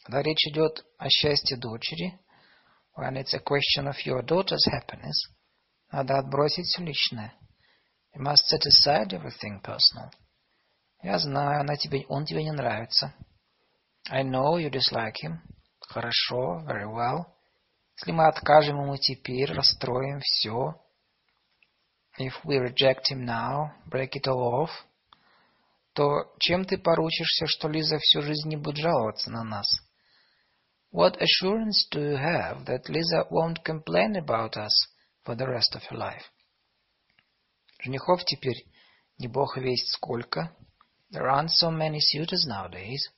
Когда речь идет о счастье дочери, when it's a question of your daughter's happiness, надо отбросить все личное. You must set aside everything personal. Я знаю, она тебе, он тебе не нравится. I know you dislike him. Хорошо, very well. Если мы откажем ему теперь, расстроим все. If we reject him now, break it all off, то чем ты поручишься, что Лиза всю жизнь не будет жаловаться на нас? What assurance do you have that Lisa won't complain about us for the rest of her life? Женихов теперь не бог весть сколько. There aren't so many suitors nowadays.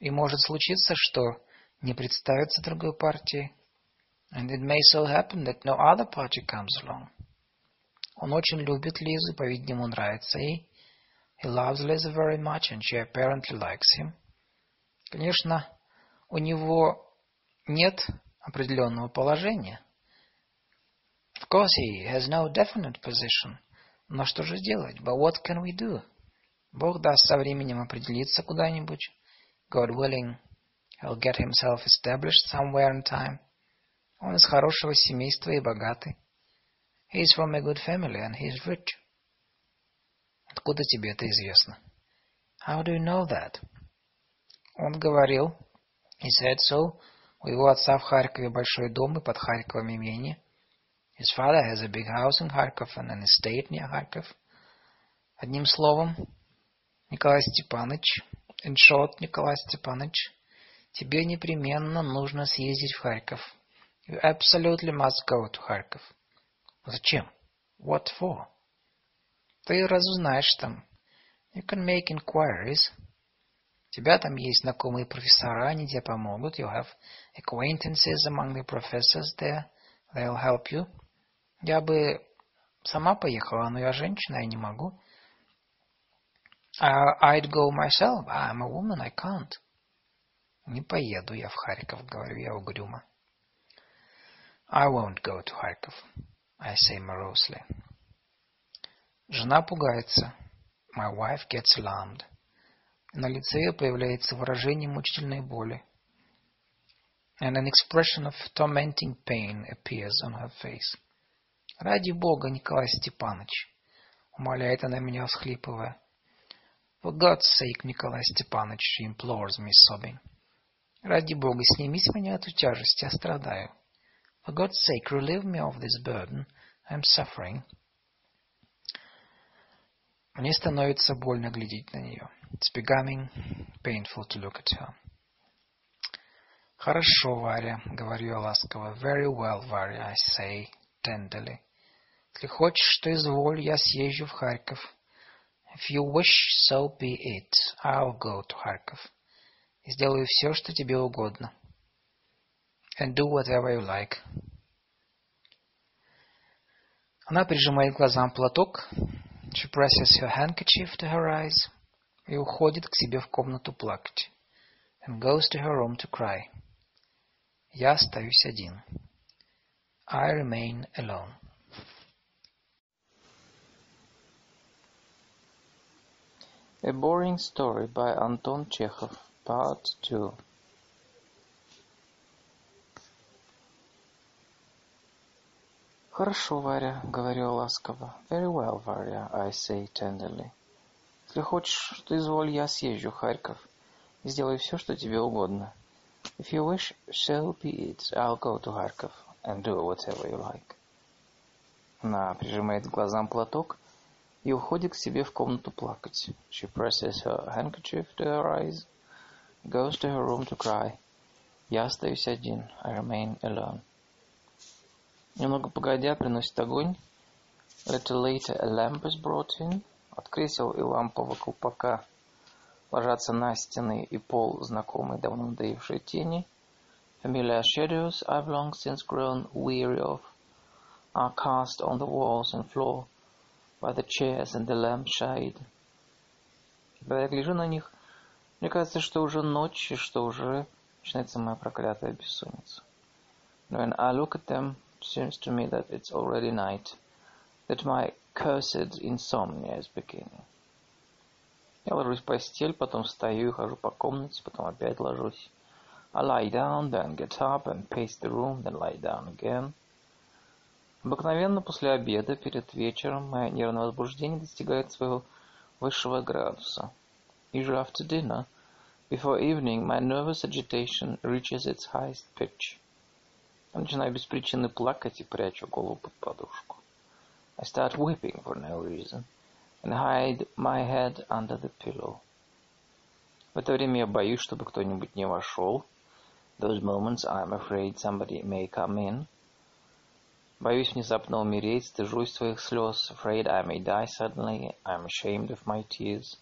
И может случиться, что не представится другой партии. And it may so happen that no other party comes along. Он очень любит Лизу, по-видимому, нравится ей. He loves Lisa very much, and she apparently likes him. Конечно, у него нет определенного положения. Of course, he has no definite position, Но что же делать? But what can we do? Бог даст со временем определиться куда-нибудь. God willing, he'll get himself established somewhere in time. Он из хорошего семейства и богатый. He is from a good family and he is rich. Откуда тебе это известно? How do you know that? Он говорил, he said so, у его отца в Харькове большой дом и под Харьковом имение. His father has a big house in Kharkov and an estate near Kharkov. Одним словом, Николай Степанович, in short, Николай Степанович, тебе непременно нужно съездить в Харьков. You absolutely must go to Kharkov. Зачем? What for? Ты разузнаешь там. You can make inquiries. У тебя там есть знакомые профессора, они тебе помогут. You have acquaintances among the professors there. They'll help you. Я бы сама поехала, но я женщина, я не могу. Uh, I'd go myself. I'm a woman, I can't. Не поеду я в Харьков, говорю я угрюмо. I won't go to Kharkov, I say morosely. Жена пугается. My wife gets alarmed. На лице ее появляется выражение мучительной боли. And an expression of tormenting pain appears on her face. «Ради Бога, Николай Степанович!» — умоляет она меня, всхлипывая. «For God's sake, Николай Степанович!» — she implores me, sobbing. «Ради Бога, сними с меня эту тяжесть, я страдаю. For God's sake, relieve me of this burden. I'm suffering». Мне становится больно глядеть на нее. It's becoming painful to look at her. «Хорошо, Варя», — говорю я ласково. «Very well, Варя», I say tenderly. Если хочешь, что изволь, я съезжу в Харьков. If you wish, so be it. I'll go to Kharkov. Сделаю все, что тебе угодно. And do whatever you like. Она прижимает к глазам платок. She presses her handkerchief to her eyes. И уходит к себе в комнату плакать. And goes to her room to cry. Я остаюсь один. I remain alone. A Boring Story by Anton Chekhov Part 2 «Хорошо, Варя», — говорю ласково. «Very well, Варя», — I say tenderly. «Если хочешь, что изволь, я съезжу в Харьков и сделаю все, что тебе угодно. If you wish, so be it. I'll go to Kharkov and do whatever you like». Она прижимает к глазам платок и уходит к себе в комнату плакать. She presses her handkerchief to her eyes, goes to her room to cry. Я остаюсь один. I remain alone. Немного погодя приносит огонь. A little later a lamp is brought in. От кресел и лампового колпака ложатся на стены и пол знакомые давно надоевшие тени. Familiar shadows I've long since grown weary of are cast on the walls and floor by the chairs and the lampshade. Когда я гляжу на них, мне кажется, что уже ночь, и что уже начинается моя проклятая бессонница. When I look at them, it seems to me that it's already night, that my cursed insomnia is beginning. Я ложусь в постель, потом встаю и хожу по комнате, потом опять ложусь. I lie down, then get up and pace the room, then lie down again. Обыкновенно после обеда, перед вечером, мое нервное возбуждение достигает своего высшего градуса. Usually after dinner, before evening, my nervous agitation reaches its highest pitch. Я начинаю без причины плакать и прячу голову под подушку. I start weeping for no reason and hide my head under the pillow. В это время я боюсь, чтобы кто-нибудь не вошел. Those moments I'm afraid somebody may come in. Боюсь внезапно умереть, стыжусь своих слез. Afraid I may die suddenly. I'm ashamed of my tears.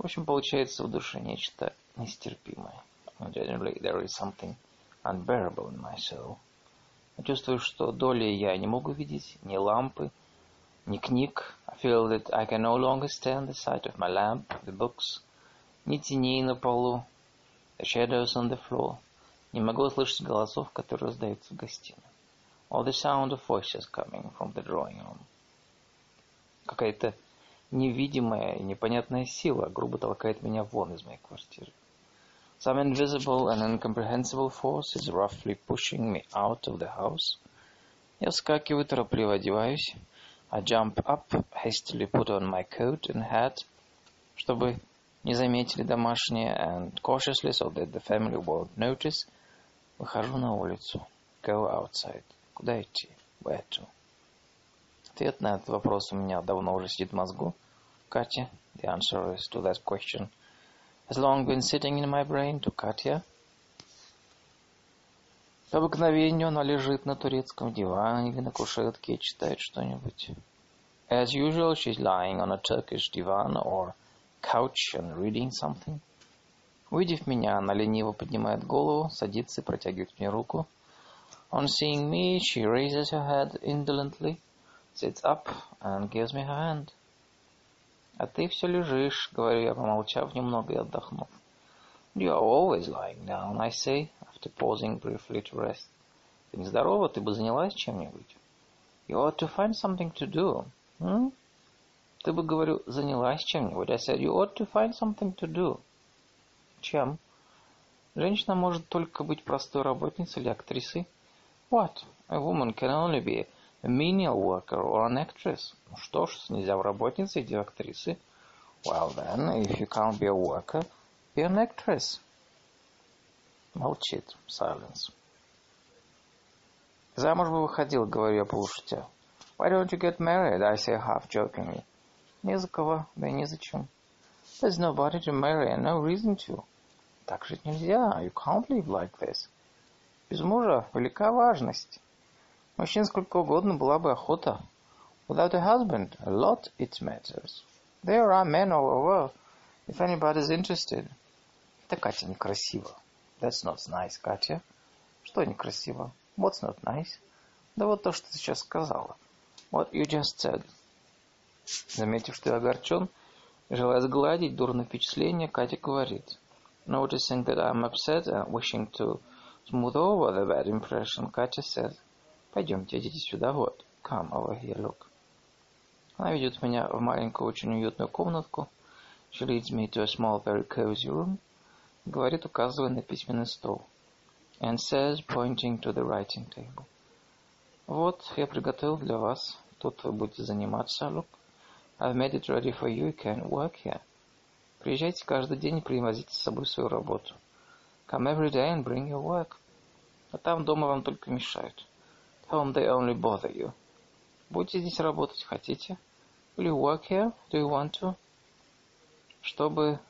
В общем, получается в душе нечто нестерпимое. Generally, there is something unbearable in my soul. Я чувствую, что долей я не могу видеть ни лампы, ни книг. I feel that I can no longer stand the sight of my lamp, the books, ни теней на полу, the shadows on the floor. Не могу услышать голосов, которые раздаются в гостиной or the sound of voices coming from the drawing room. Какая-то невидимая и непонятная сила грубо толкает меня вон из моей квартиры. Some invisible and incomprehensible force is roughly pushing me out of the house. Я вскакиваю, торопливо одеваюсь. I jump up, hastily put on my coat and hat, чтобы не заметили домашние, and cautiously, so that the family won't notice, выхожу на улицу. Go outside. Куда идти? Where to? Ответ на этот вопрос у меня давно уже сидит в мозгу. Катя, the answer is to that question has long been sitting in my brain, to Katya. По обыкновению она лежит на турецком диване или на кушетке и читает что-нибудь. As usual, she's lying on a Turkish divan or couch and reading something. Увидев меня, она лениво поднимает голову, садится и протягивает мне руку. On seeing me, she raises her head indolently, sits up and gives me her hand. А ты все лежишь, говорю я, помолчав немного и отдохнув. You are always lying down, I say, after pausing briefly to rest. Ты нездорова, ты бы занялась чем-нибудь. You ought to find something to do. Hmm? Ты бы, говорю, занялась чем-нибудь. I said, you ought to find something to do. Чем? Женщина может только быть простой работницей или актрисой. What? A woman can only be menial worker or an actress. Ну что ж, нельзя в работнице, иди в актрисы. Well then, if you can't be a worker, be an actress. Молчит. Silence. Замуж бы выходил, говорю я полушутя. Why don't you get married? I say half jokingly. Не за кого, да и не зачем. There's nobody to marry and no reason to. Так жить нельзя. You can't live like this. Без мужа велика важность. Мужчин сколько угодно была бы охота. Without a husband, a lot it matters. There are men all over, if anybody's interested. Это, Катя, некрасиво. That's not nice, Катя. Что некрасиво? What's not nice? Да вот то, что ты сейчас сказала. What you just said. Заметив, что я огорчен, желая сгладить дурное впечатление, Катя говорит. Noticing that I'm upset and wishing to smooth over the bad impression, Катя said, Пойдемте, идите сюда, вот. Come over here, look. Она ведет меня в маленькую, очень уютную комнатку. She leads me to a small, very cozy room. Говорит, указывая на письменный стол. And says, pointing to the writing table. Вот, я приготовил для вас. Тут вы будете заниматься, look. I've made it ready for you, you can work here. Приезжайте каждый день и привозите с собой свою работу. Come every day and bring your work. А там дома вам только мешают home they only bother you. Будете здесь работать, хотите? Will you work here? Do you want to? Чтобы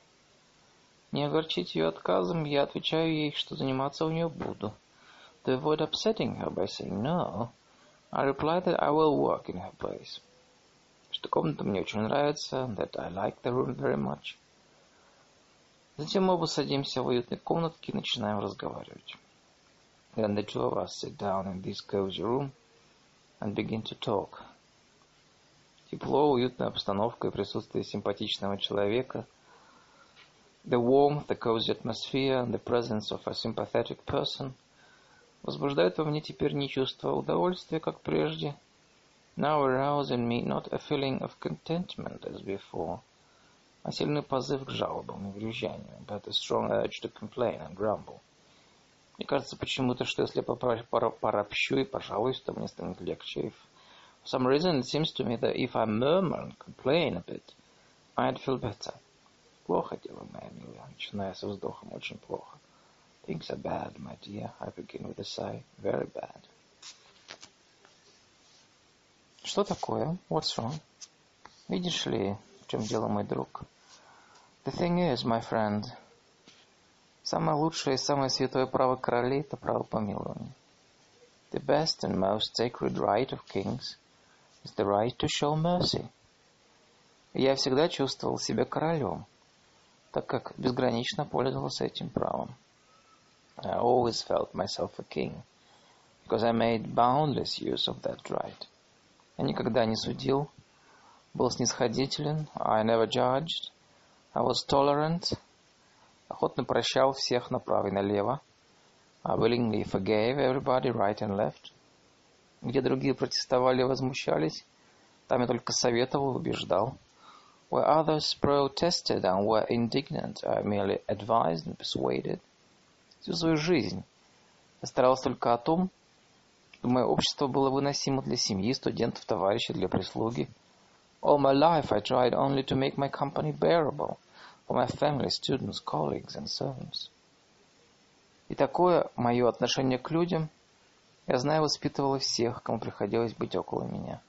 не огорчить ее отказом, я отвечаю ей, что заниматься у нее буду. To avoid upsetting her by saying no, I reply that I will work in her place. Что комната мне очень нравится, that I like the room very much. Затем оба садимся в уютной комнатке и начинаем разговаривать. Then the two of us sit down in this cozy room and begin to talk. Тепло, уютная обстановка и присутствие симпатичного человека. The warmth, the cozy atmosphere and the presence of a sympathetic person возбуждают во мне теперь не чувство удовольствия, как прежде. Now arouse in me not a feeling of contentment as before, а сильный позыв к жалобам и брюзжанию, but a strong urge to complain and grumble. Мне кажется почему-то, что если я поропщу и пожалуюсь, то мне станет легче. For some reason it seems to me that if I murmur and complain a bit, I'd feel better. Плохо дело, моя милая, начиная со вздохом, очень плохо. Things are bad, my dear. I begin with a sigh. Very bad. Что такое? What's wrong? Видишь ли, в чем дело, мой друг? The thing is, my friend, Самое лучшее и самое святое право королей – это право помилования. The best and most sacred right of kings is the right to show mercy. Я всегда чувствовал себя королем, так как безгранично пользовался этим правом. I always felt myself a king, because I made boundless use of that right. Я никогда не судил, был снисходителен, I never judged, I was tolerant – охотно прощал всех направо и налево. I willingly forgave everybody right and left. Где другие протестовали и возмущались, Там я только советовал, убеждал. Where others protested and were indignant, I merely advised and persuaded. Всю свою жизнь я старался только о том, чтобы мое общество было выносимо для семьи, студентов, товарищей, для прислуги. All my life I tried only to make my company bearable for my family, students, colleagues and servants. И такое мое отношение к людям, я знаю, воспитывало всех, кому приходилось быть около меня.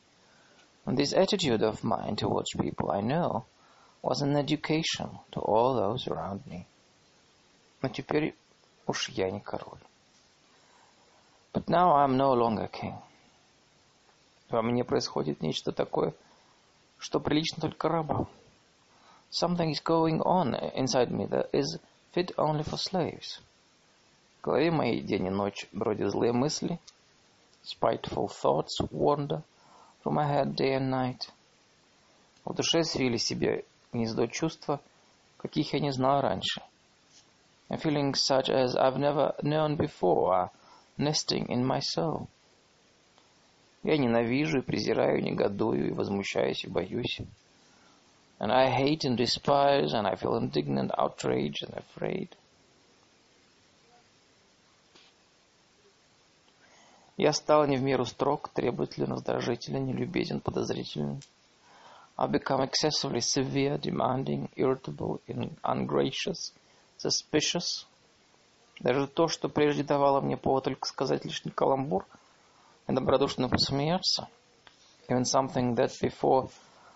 And this attitude of mine towards people I know was an education to all those around me. Но теперь уж я не король. But now I'm no longer king. Во мне происходит нечто такое, что прилично только рабам. Something is going on inside me that is fit only for slaves. В голове моей день и ночь бродят злые мысли, spiteful thoughts wander through my head day and night. В душе свили себе гнездо чувства, каких я не знал раньше. And feelings such as I've never known before are nesting in my soul. Я ненавижу и презираю, негодую и возмущаюсь и боюсь. And I hate and despise, and I feel indignant, outraged and afraid. Я стал не в меру строг, требователен, раздражителен, нелюбезен, подозрителен. I've become excessively severe, demanding, irritable, ungracious, suspicious. Даже то, что прежде давало мне повод только сказать лишний каламбур и добродушно посмеяться, even something that before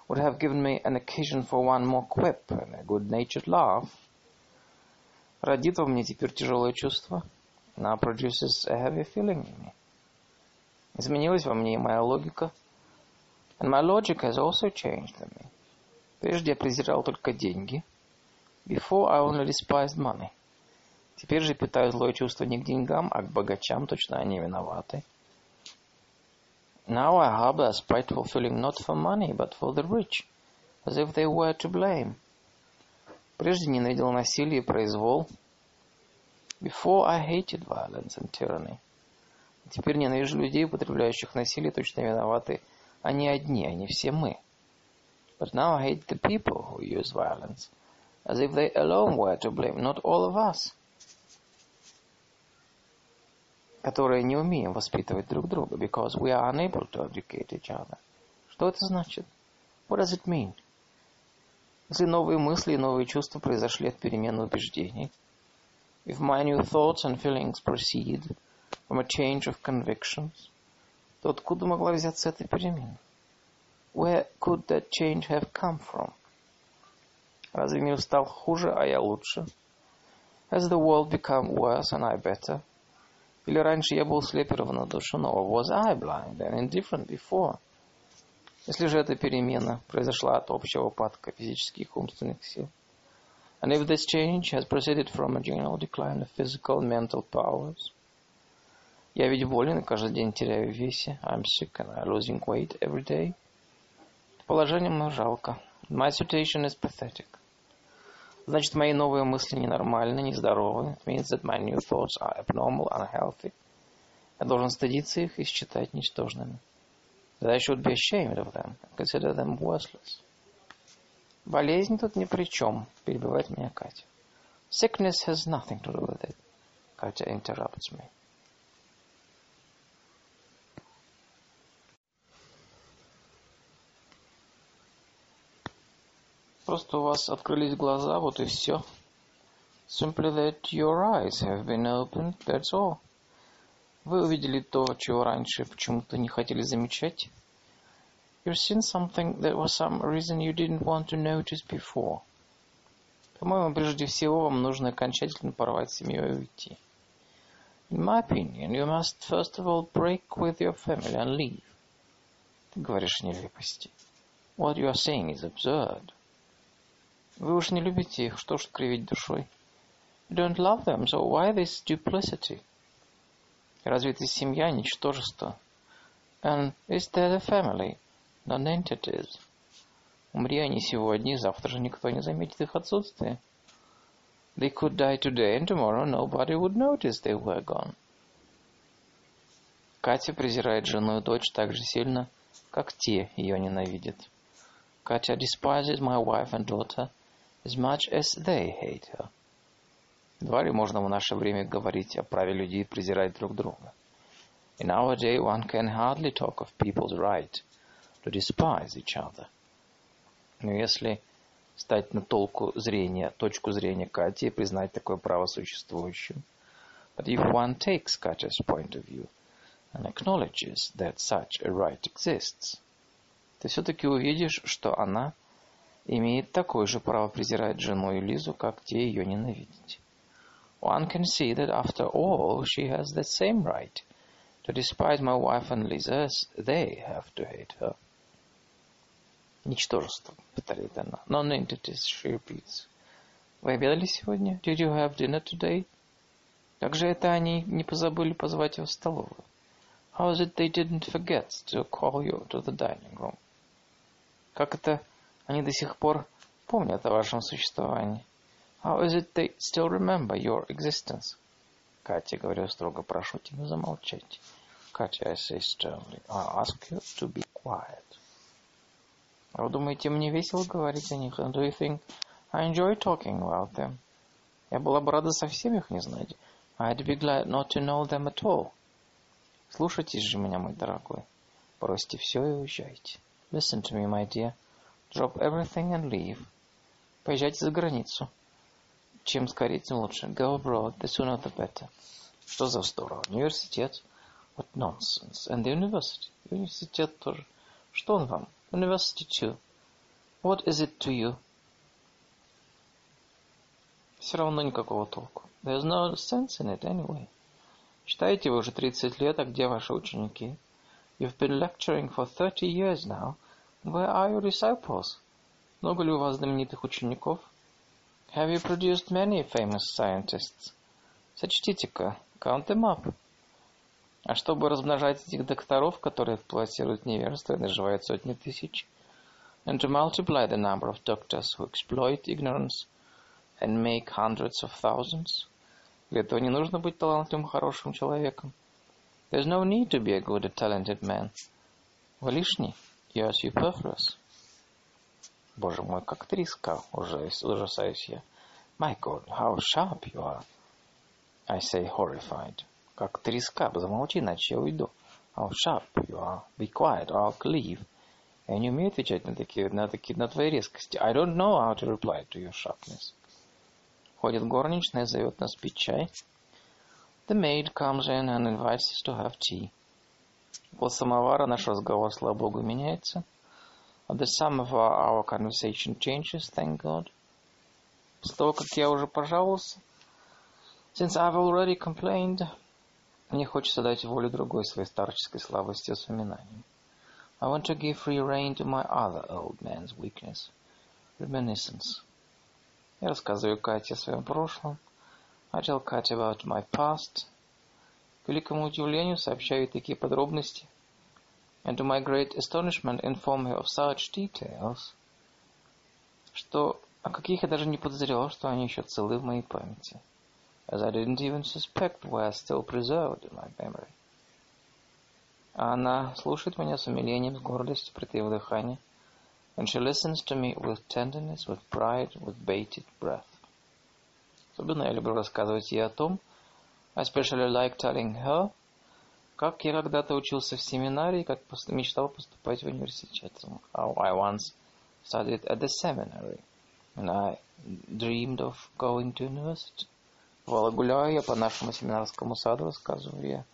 would have given me an occasion for one more quip and a good-natured laugh, родит во мне теперь тяжелое чувство, now produces a heavy feeling in me. Изменилась во мне и моя логика, and my logic has also changed in me. Прежде я презирал только деньги. Before I only despised money. Теперь же питаю злое чувство не к деньгам, а к богачам, точно они виноваты. Now I harbor a spiteful feeling not for money, but for the rich, as if they were to blame. Прежде ненавидел насилие и произвол. Before I hated violence and tyranny. Теперь ненавижу людей, употребляющих насилие, точно виноваты они одни, а не все мы. But now I hate the people who use violence, as if they alone were to blame, not all of us. Которые не умеем воспитывать друг друга, because we are unable to educate each other. Что это значит? What does it mean? Если новые мысли и новые чувства произошли от перемены убеждений, if my new thoughts and feelings proceed from a change of convictions, то откуда могла взяться эта перемена? Where could that change have come from? Разве мир стал хуже, а я лучше? Has the world become worse and I better? Или раньше я был слеп и равнодушен, or was I blind and indifferent before? Если же эта перемена произошла от общего упадка физических умственных сил, and if this change has proceeded from a general decline of physical and mental powers, я ведь болен каждый день теряю весе, I'm sick and I'm losing weight every day, положение мне жалко. My situation is pathetic. Значит, мои новые мысли ненормальны, нездоровы. It means that my new thoughts are abnormal, unhealthy. Я должен стыдиться их и считать ничтожными. That I should be ashamed of them and consider them worthless. Болезнь тут ни при чем, перебивает меня Катя. Sickness has nothing to do with it. Катя interrupts me. Просто у вас открылись глаза, вот и все. Simply that your eyes have been opened, that's all. Вы увидели то, чего раньше почему-то не хотели замечать. You've seen something that was some reason you didn't want to notice before. По-моему, прежде всего, вам нужно окончательно порвать с семьей и уйти. In my opinion, you must first of all break with your family and leave. Ты говоришь нелепости. What you are saying is absurd. Вы уж не любите их, что ж кривить душой? You don't love them, so why this duplicity? Разве семья ничтожество? And is that a family? Non-entities. Умри они сегодня, завтра же никто не заметит их отсутствие. They could die today, and tomorrow nobody would notice they were gone. Катя презирает жену и дочь так же сильно, как те ее ненавидят. Katya despises my wife and daughter as much as they hate her. Едва ли можно в наше время говорить о праве людей презирать друг друга. In our day one can hardly talk of people's right to despise each other. Но если стать на толку зрения, точку зрения Кати и признать такое право существующим, but if one takes Katya's point of view and acknowledges that such a right exists, ты все-таки увидишь, что она имеет такое же право презирать жену и Лизу, как те ее ненавидеть. One can see that after all she has the same right to despise my wife and Lisa as they have to hate her. Ничтожество, повторяет она. Non-entities, she repeats. Вы обедали сегодня? Did you have dinner today? Как же это они не позабыли позвать его в столовую? How is it they didn't forget to call you to the dining room? Как это они до сих пор помнят о вашем существовании? How is it they still remember your existence? Катя, говорю строго, прошу тебя замолчать. Катя, I say sternly, I ask you to be quiet. А вы думаете, мне весело говорить о них? Do you think I enjoy talking about them? Я была бы рада совсем их не знать. I'd be glad not to know them at all. Слушайтесь же меня, мой дорогой. Бросьте все и уезжайте. Listen to me, my dear. Drop everything and leave. Поезжайте за границу. Чем скорее, тем лучше. Go abroad, the sooner the better. Что за вздор? Университет. What nonsense. And the university. Университет тоже. Что он вам? University too. What is it to you? Все равно никакого толку. There's no sense in it anyway. Читаете вы уже 30 лет, а где ваши ученики? You've been lecturing for 30 years now. Where are your disciples? Много ли у вас знаменитых учеников? Have you produced many famous scientists? Сочтите-ка. Count them up. А чтобы размножать этих докторов, которые эксплуатируют невежество и наживают сотни тысяч, and to multiply the number of doctors who exploit ignorance and make hundreds of thousands, для этого не нужно быть талантливым, хорошим человеком. There's no need to be a good, talented man. Вы лишний. You are superfluous. Боже мой, как триска, ужасаюсь я. My God, how sharp you are. I say horrified. Как треска, замолчи, иначе я уйду. How sharp you are. Be quiet, or I'll leave. Я не умею отвечать на такие, на такие, на твои резкости. I don't know how to reply to your sharpness. Ходит горничная, зовет нас пить чай. The maid comes in and invites us to have tea. После самовара наш разговор, слава богу, меняется. At the samovar our conversation changes, thank God. После того, как я уже пожаловался, since I've already complained, мне хочется дать волю другой своей старческой слабости воспоминаний. I want to give free rein to my other old man's weakness, reminiscence. Я рассказываю Кате о своем прошлом. I tell Katya about my past. К великому удивлению сообщаю такие подробности. And to my great astonishment inform her of such details, что о каких я даже не подозревал, что они еще целы в моей памяти as I didn't even suspect were still preserved in my memory. А она слушает меня с умилением, с гордостью, притаив дыхание. And she listens to me with tenderness, with pride, with bated breath. Особенно я люблю рассказывать ей о том, especially like telling her, как я когда-то учился в семинарии, как мечтал поступать в университет. How I once studied at the seminary, and I dreamed of going to university. Бывало, гуляю я по нашему семинарскому саду, рассказываю я.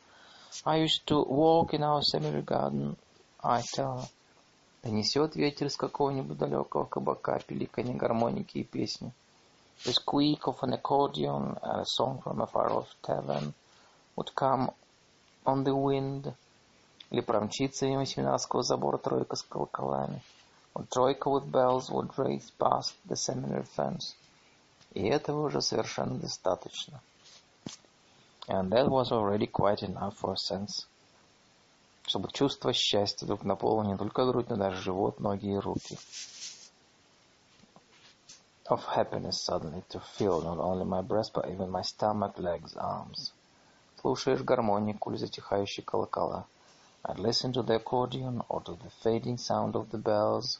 I used to walk in our seminary garden, I tell her. Донесет ветер с какого-нибудь далекого кабака, пиликанье гармоники и песни. The squeak of an accordion and a song from a far-off tavern would come on the wind. Или промчится мимо семинарского забора тройка с колоколами. Or тройка with bells would race past the seminary fence. И этого уже совершенно достаточно. And that was already quite enough for a sense. Чтобы чувство счастья вдруг наполнило не только грудь, но даже живот, ноги и руки. Of happiness suddenly to feel not only my breast, but even my stomach, legs, arms. Слушаешь гармонику или затихающие колокола. I'd listen to the accordion or to the fading sound of the bells.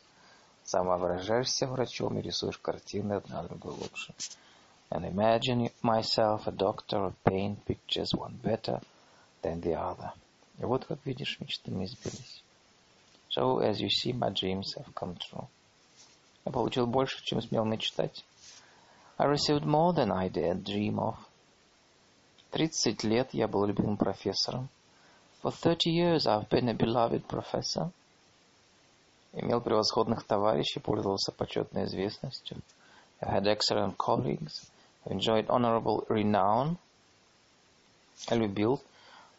Сам воображаешься врачом и рисуешь картины одна другой лучше. And imagine myself a doctor or paint pictures one better than the other. И вот, как видишь, мечты мои сбились. So, as you see, my dreams have come true. Я получил больше, чем смел мечтать. I received more than I dared dream of. Тридцать лет я был любимым профессором. For thirty years I've been a beloved professor. Имел превосходных товарищей, пользовался почетной известностью. I had excellent colleagues. I enjoyed honorable renown. Я любил,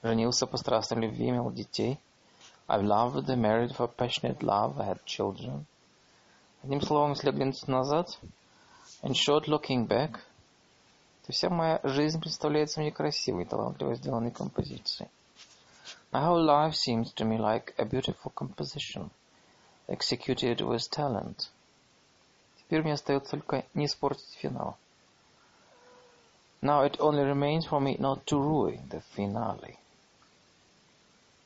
женился по страстной любви, имел детей. I loved, married for passionate love, I had children. Одним словом, если оглянуться назад, in short, looking back, то вся моя жизнь представляется мне красивой, талантливо сделанной композицией. My whole life seems to me like a beautiful composition, executed with talent. Теперь мне остается только не испортить финал. Now it only remains for me not to ruin the finale.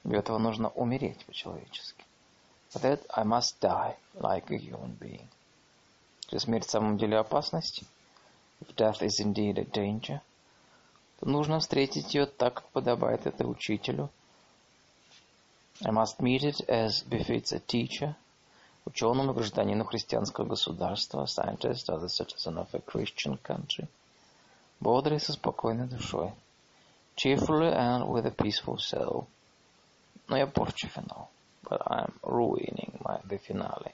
Для этого нужно умереть по-человечески. For that I must die like a human being. Если смерть в самом деле опасность, if death is indeed a danger, то нужно встретить ее так, как подобает это учителю – I must meet it as befits a teacher, ученому гражданину христианского государства, scientist or the citizen of a Christian country, бодрый со спокойной душой, cheerfully and with a peaceful soul. Но я порчу финал, but I'm ruining my, the finale.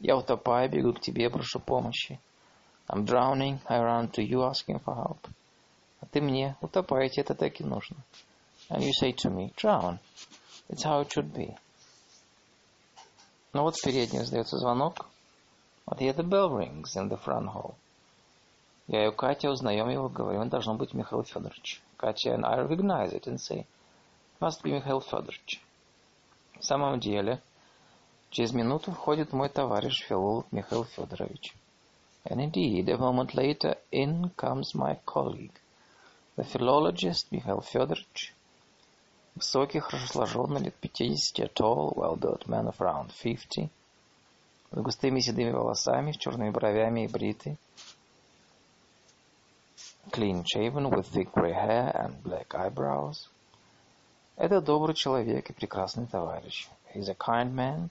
Я утопаю, бегу к тебе, прошу помощи. I'm drowning, I run to you asking for help. А ты мне, утопаете, это так и нужно. And you say to me, drown. It's how it should be. Ну вот в передней раздается звонок. Вот here the bell rings in the front hall. Я и Катя узнаем его, говорим, должно быть Михаил Федорович. Катя and I recognize it and say, must be Михаил Федорович. В самом деле, через минуту входит мой товарищ филолог Михаил Федорович. And indeed, a moment later, in comes my colleague, the philologist Mikhail Fyodorovich, Высокий, хорошо сложенный, лет пятидесяти, a tall, well-built man of around fifty, с густыми седыми волосами, с черными бровями и бритый, clean shaven, with thick gray hair and black eyebrows. Это добрый человек и прекрасный товарищ. He's a kind man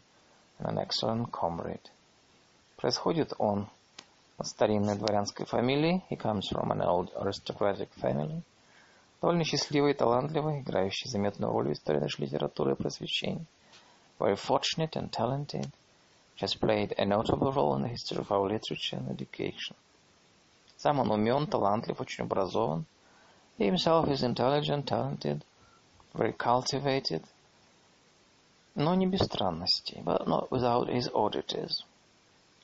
and an excellent comrade. Происходит он от старинной дворянской фамилии. He comes from an old aristocratic family. довольно счастливый и талантливый, играющий заметную роль в истории нашей литературы и просвещения. Very fortunate and talented, has played a notable role in the history of our literature and education. Сам он умен, талантлив, очень образован. He himself is intelligent, talented, very cultivated, но не без странностей, but not without his oddities.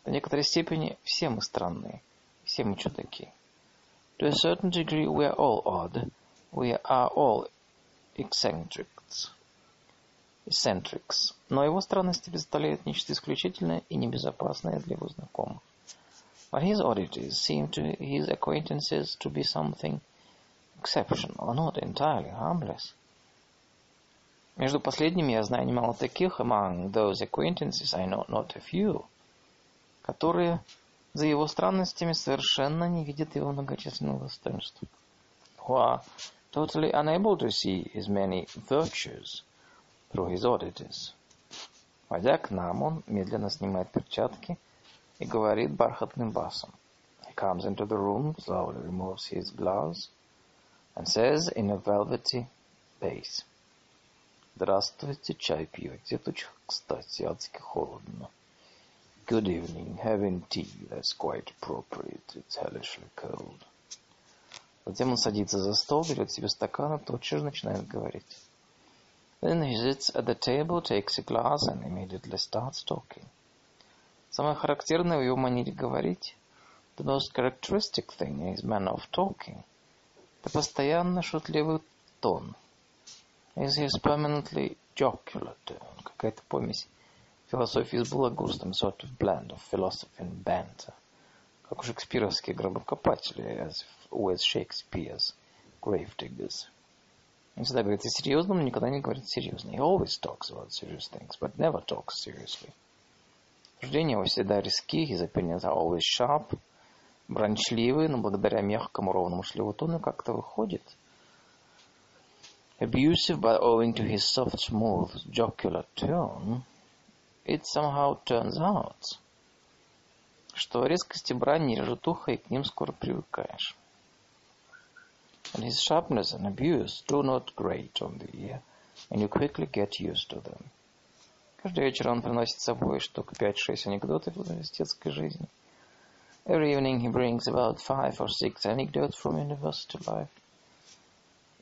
До некоторой степени все мы странные, все мы чудаки. To a certain degree we are all odd, We are all eccentrics. Eccentrics. Но его странности представляют нечто исключительное и небезопасное для его знакомых. But his oddities seem to his acquaintances to be something exceptional, not entirely harmless. Между последними я знаю немало таких, among those acquaintances I know not a few, которые за его странностями совершенно не видят его многочисленных достоинств. Who are totally unable to see his many virtues through his oddities. Войдя к нам, он медленно снимает перчатки и говорит бархатным басом. He comes into the room, slowly removes his gloves, and says in a velvety bass. Здравствуйте, чай пьете? Тут, кстати, адски холодно. Good evening, having tea, that's quite appropriate, it's hellishly cold. Затем он садится за стол, берет себе стакан и тотчас же начинает говорить. Then he sits at the table, takes a glass and immediately starts talking. Самое характерное в его манере говорить, the most characteristic thing in his manner of talking, это постоянно шутливый тон. His permanently jocular tone, какая-то помесь философии с балагурством, sort of blend of philosophy and banter, как у шекспировские гробокопатели, as with Shakespeare's grave diggers. Он всегда говорит о серьезном, но никогда не говорит серьезно. He always talks about serious things, but never talks seriously. Суждения его всегда резки, his opinions are always sharp, брончливые, но благодаря мягкому ровному шлеву тону как-то выходит. Abusive, but owing to his soft, smooth, jocular tone, it somehow turns out, что резкости брани режут ухо, и к ним скоро привыкаешь. And his sharpness and abuse do not grate on the ear, and you quickly get used to them. Каждый вечер он приносит с собой штук 5-6 анекдотов из университетской жизни. Every evening he brings about five or six anecdotes from university life.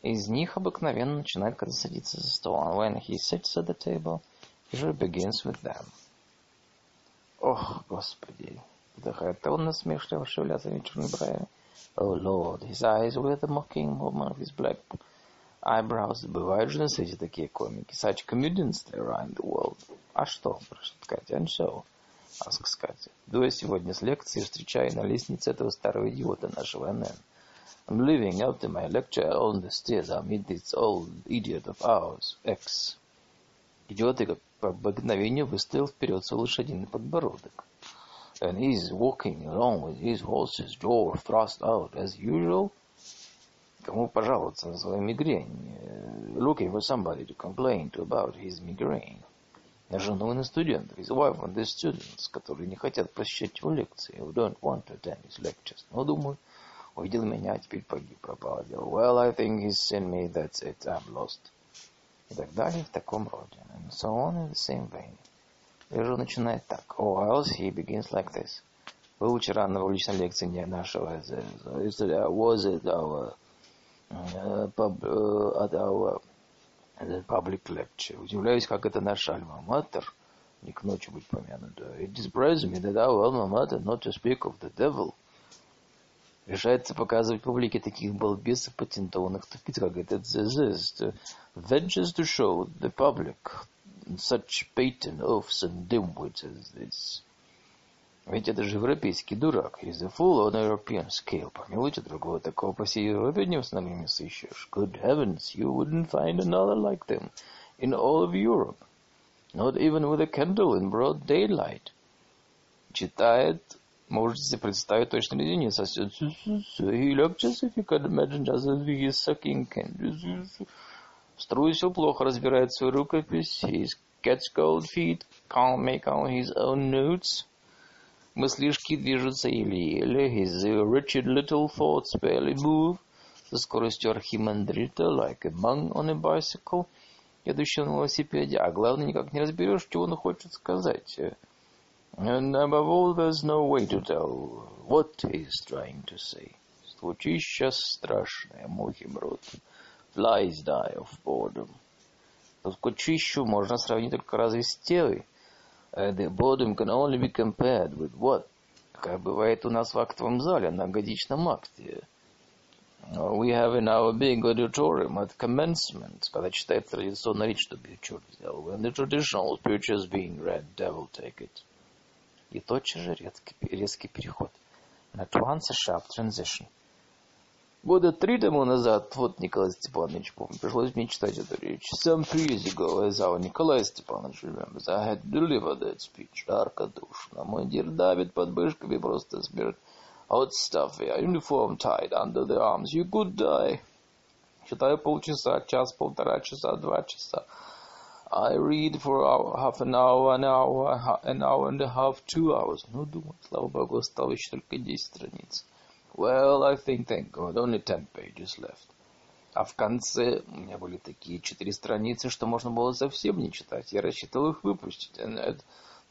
Из них обыкновенно начинает, когда садится за стол. And when he sits at the table, usually begins with them. Ох, Господи! Вздыхает он насмешливо, шевеля замеченными бровями. Oh Lord, his eyes with a mocking movement of his black eyebrows. Бывают же на свете такие комики. Such comedians there the world. А что, спрашивает Катя. And so, asks Катя. Дуя сегодня с лекции, встречаю на лестнице этого старого идиота нашего НН. I'm leaving after my lecture on the stairs. I meet this old idiot of ours, X. Идиот как по обыкновению выставил вперед свой лошадиный подбородок. and he's walking along with his horse's jaw thrust out as usual. Кому пожаловаться на свою мигрень? Looking for somebody to complain to about his migraine. На жену и на студентов, his wife and the students, которые не хотят посещать его лекции, who don't want to attend his lectures. Но, думаю, увидел меня, теперь погиб, пропал. Well, I think he's seen me, that's it, I'm lost. И так далее в таком роде. And so on in the same vein. Лежу начинает так. Oh, else he begins like this. Вы вчера на уличной лекции нашего. Was it our, uh, uh, at our public lecture? Удивляюсь, как это наш альма-матер не к ночи быть помянуто. It displeases me that our alma mater, not to speak of the devil, решается показывать публике таких балбесов патентованных тупиц, как этот this, ventures to show the public such patent oafs and dimwits as this. Ведь это же европейский дурак. He's a fool on European scale. Помилуйте, другого такого по всей Европе не не сыщешь. Good heavens, you wouldn't find another like them in all of Europe. Not even with a candle in broad daylight. Читает, можете себе представить точно единица. He lectures, if you can imagine, just as he is sucking candles. Струсил плохо разбирает свою рукопись. His cat's cold feet can't make out his own notes. Мыслишки движутся еле-еле. His wretched little thoughts barely move. Со скоростью архимандрита, like a monk on a bicycle, едущий на велосипеде. А главное, никак не разберешь, чего он хочет сказать. And above all, there's no way to tell what he's trying to say. Звучище страшное, мухи мрут. Flies die of boredom. Скучищу можно сравнить только разве с телой. The boredom can only be compared with what? Как бывает у нас в актовом зале на годичном акте. We have in our big auditorium at commencement, когда читается традиционная речь, чтобы черт взял. When the traditional speech is being read, devil take it. И тотчас же резкий, резкий переход. And at once a sharp transition. Года три тому назад, вот Николай Степанович, помню, пришлось мне читать эту речь. Some three years ago, as our Николай Степанович remembers, I had delivered that speech. Жарко, душно. Мой дир давит под мышками, просто смерть. Hot stuff, a uniform tied under the arms. You could die. Читаю полчаса, час, полтора часа, два часа. I read for hour, half an hour, an hour, an hour and a half, two hours. Ну, думаю, слава богу, осталось еще только десять страниц. Well, I think, thank God, only ten pages left. А в конце у меня были такие четыре страницы, что можно было совсем не читать. Я рассчитывал их выпустить. And at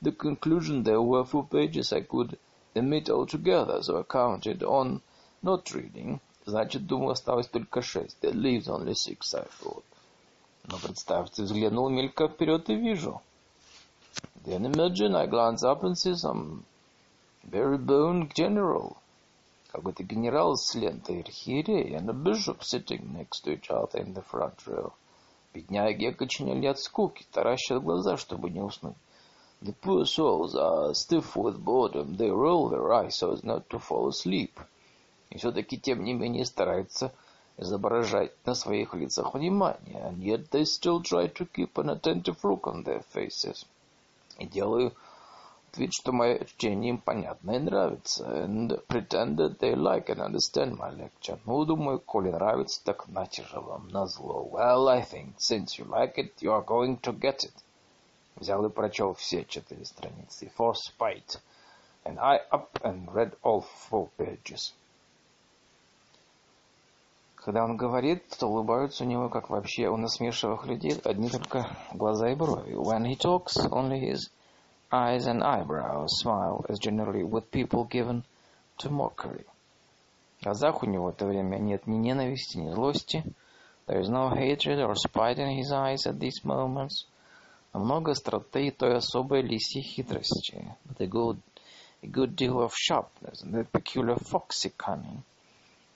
the conclusion there were four pages I could omit altogether, so I counted on not reading. Значит, думаю, осталось только шесть. There leaves only six, I thought. Но представьте, взглянул мелько вперед и вижу. Then imagine I glance up and see some very bone general какой-то генерал с лентой архиерей and a bishop sitting next to each other in the front row. Бедняги окоченели от скуки, таращат глаза, чтобы не уснуть. The poor souls are stiff with boredom. They roll their eyes so as not to fall asleep. И все-таки, тем не менее, стараются изображать на своих лицах внимание, and yet they still try to keep an attentive look on their faces. И делаю вид, что мое чтение им понятно и нравится, and pretend that they like and understand my lecture. Ну, думаю, коли нравится, так нате же вам назло. Well, I think, since you like it, you are going to get it. Взял и прочел все четыре страницы, for spite, and I up and read all four pages. Когда он говорит, то улыбаются у него, как вообще у насмешливых людей, одни только глаза и брови. When he talks, only his eyes and eyebrows smile, as generally with people given to mockery. В глазах у него в это время нет ни ненависти, ни злости. There is no hatred or spite in his eyes at these moments. А много остроты и той особой лисьей хитрости. But a good, a good deal of sharpness and a peculiar foxy cunning.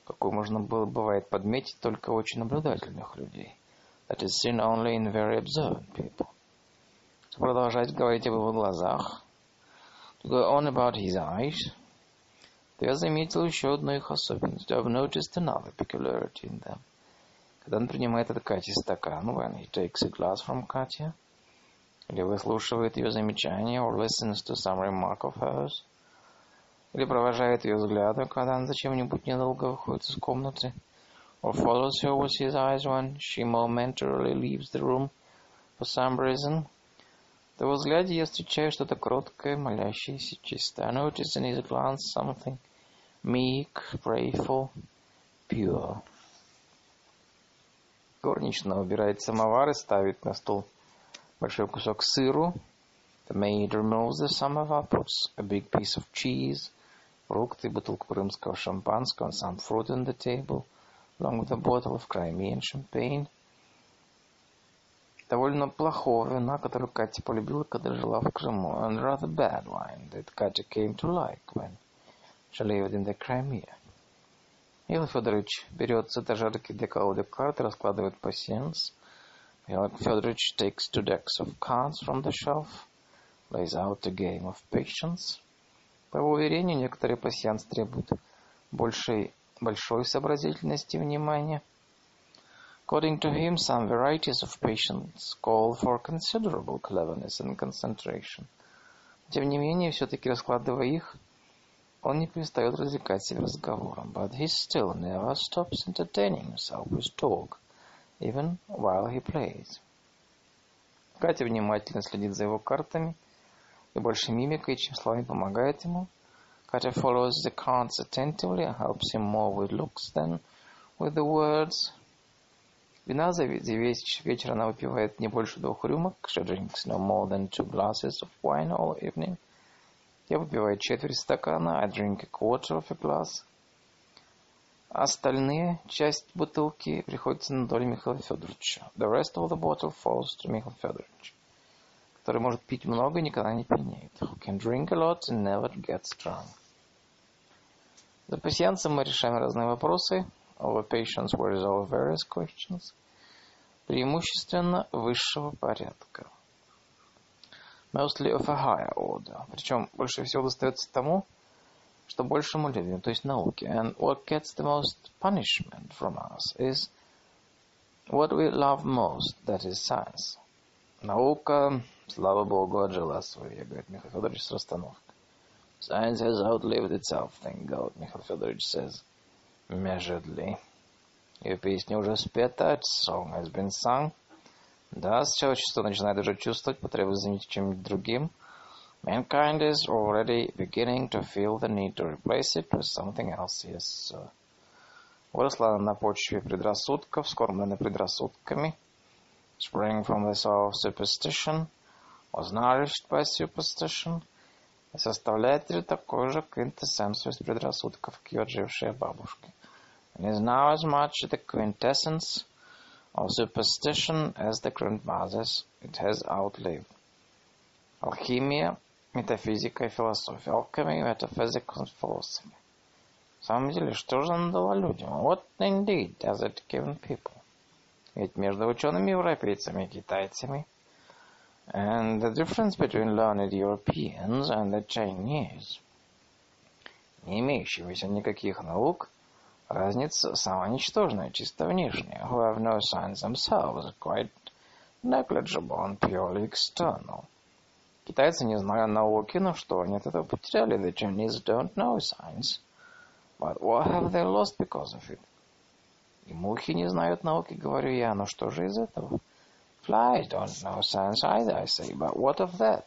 Какую можно было, бывает, подметить только очень наблюдательных людей. That is seen only in very observant people. Продолжать говорить об его глазах. To go on about his eyes. То я заметил еще одну их особенность. I've noticed another peculiarity in them. Когда он принимает от Кати стакан, when he takes a glass from Katya, или выслушивает ее замечания, or listens to some remark of hers, или провожает ее взглядом, когда она зачем-нибудь недолго выходит из комнаты, or follows her with his eyes when she momentarily leaves the room for some reason, то во взгляде я встречаю что-то кроткое, молящееся, чистое. I notice in his glance something meek, prayerful, pure. Горничная убирает самовар и ставит на стол большой кусок сыру. The maid removes the samovar, puts a big piece of cheese, фрукты, бутылку крымского шампанского, and some fruit on the table, along with a bottle of Crimean champagne. Довольно плохого вина, которую Катя полюбила, когда жила в Крыму, and rather bad wine that Katya came to like when she lived in the Crimea. Михаил Федорович берет с этажерки для колоды карт и раскладывает пассианс. Михаил Федорович takes two decks of cards from the shelf, lays out a game of patience. По его уверению, некоторые пассианс требуют большей, большой сообразительности и внимания. According to him, some varieties of patience call for considerable cleverness and concentration. Тем не менее, все-таки раскладывая их, он не перестает развлекать себя разговором. But he still never stops entertaining himself with talk, even while he plays. Катя внимательно следит за его картами – и больше мимикой, чем словами помогает ему. Katya follows the cards attentively and helps him more with looks than with the words. Вина за весь вечер она выпивает не больше двух рюмок. She drinks no more than two glasses of wine all evening. Я выпиваю четверть стакана. I drink a quarter of a glass. Остальные часть бутылки приходится на долю Михаила Федоровича. The rest of the bottle falls to Михаил Федорович который может пить много и никогда не пьянеет. Who can drink a lot and never get drunk. За пассианцем мы решаем разные вопросы. Over patience we resolve various questions. Преимущественно высшего порядка. Mostly of a higher order. Причем больше всего достается тому, что больше мы любим, то есть науке. And what gets the most punishment from us is what we love most, that is science. Наука Слава Богу, отжила свое, говорит Михаил Федорович с расстановкой. Science has outlived itself, thank God, Михаил Федорович says, measuredly. Ее песня уже спета, song has been sung. Да, человечество начинает уже чувствовать потребу заменить чем-нибудь другим. Mankind is already beginning to feel the need to replace it with something else, yes, sir. Выросла на почве предрассудков, скормленной предрассудками. Spring from the soil of superstition – nourished by superstition и составляет ли такой же quintessence из предрассудков, как ее отжившая бабушка. And is now as much the quintessence of superstition as the grandmothers it has outlived. Алхимия, метафизика и философия. Alchemy, metaphysics and philosophy. В самом деле, что же она дала людям? What indeed has it given people? Ведь между учеными-европейцами и китайцами – And the difference between learned Europeans and the Chinese, не имеющимися никаких наук, Разница самая ничтожная, чисто внешняя, who have no signs themselves, quite negligible and purely external. Китайцы не знают науки, но что они от этого потеряли? The Chinese don't know science. But what have they lost because of it? И мухи не знают науки, говорю я, но что же из этого? Flies don't know science either, I say, but what of that?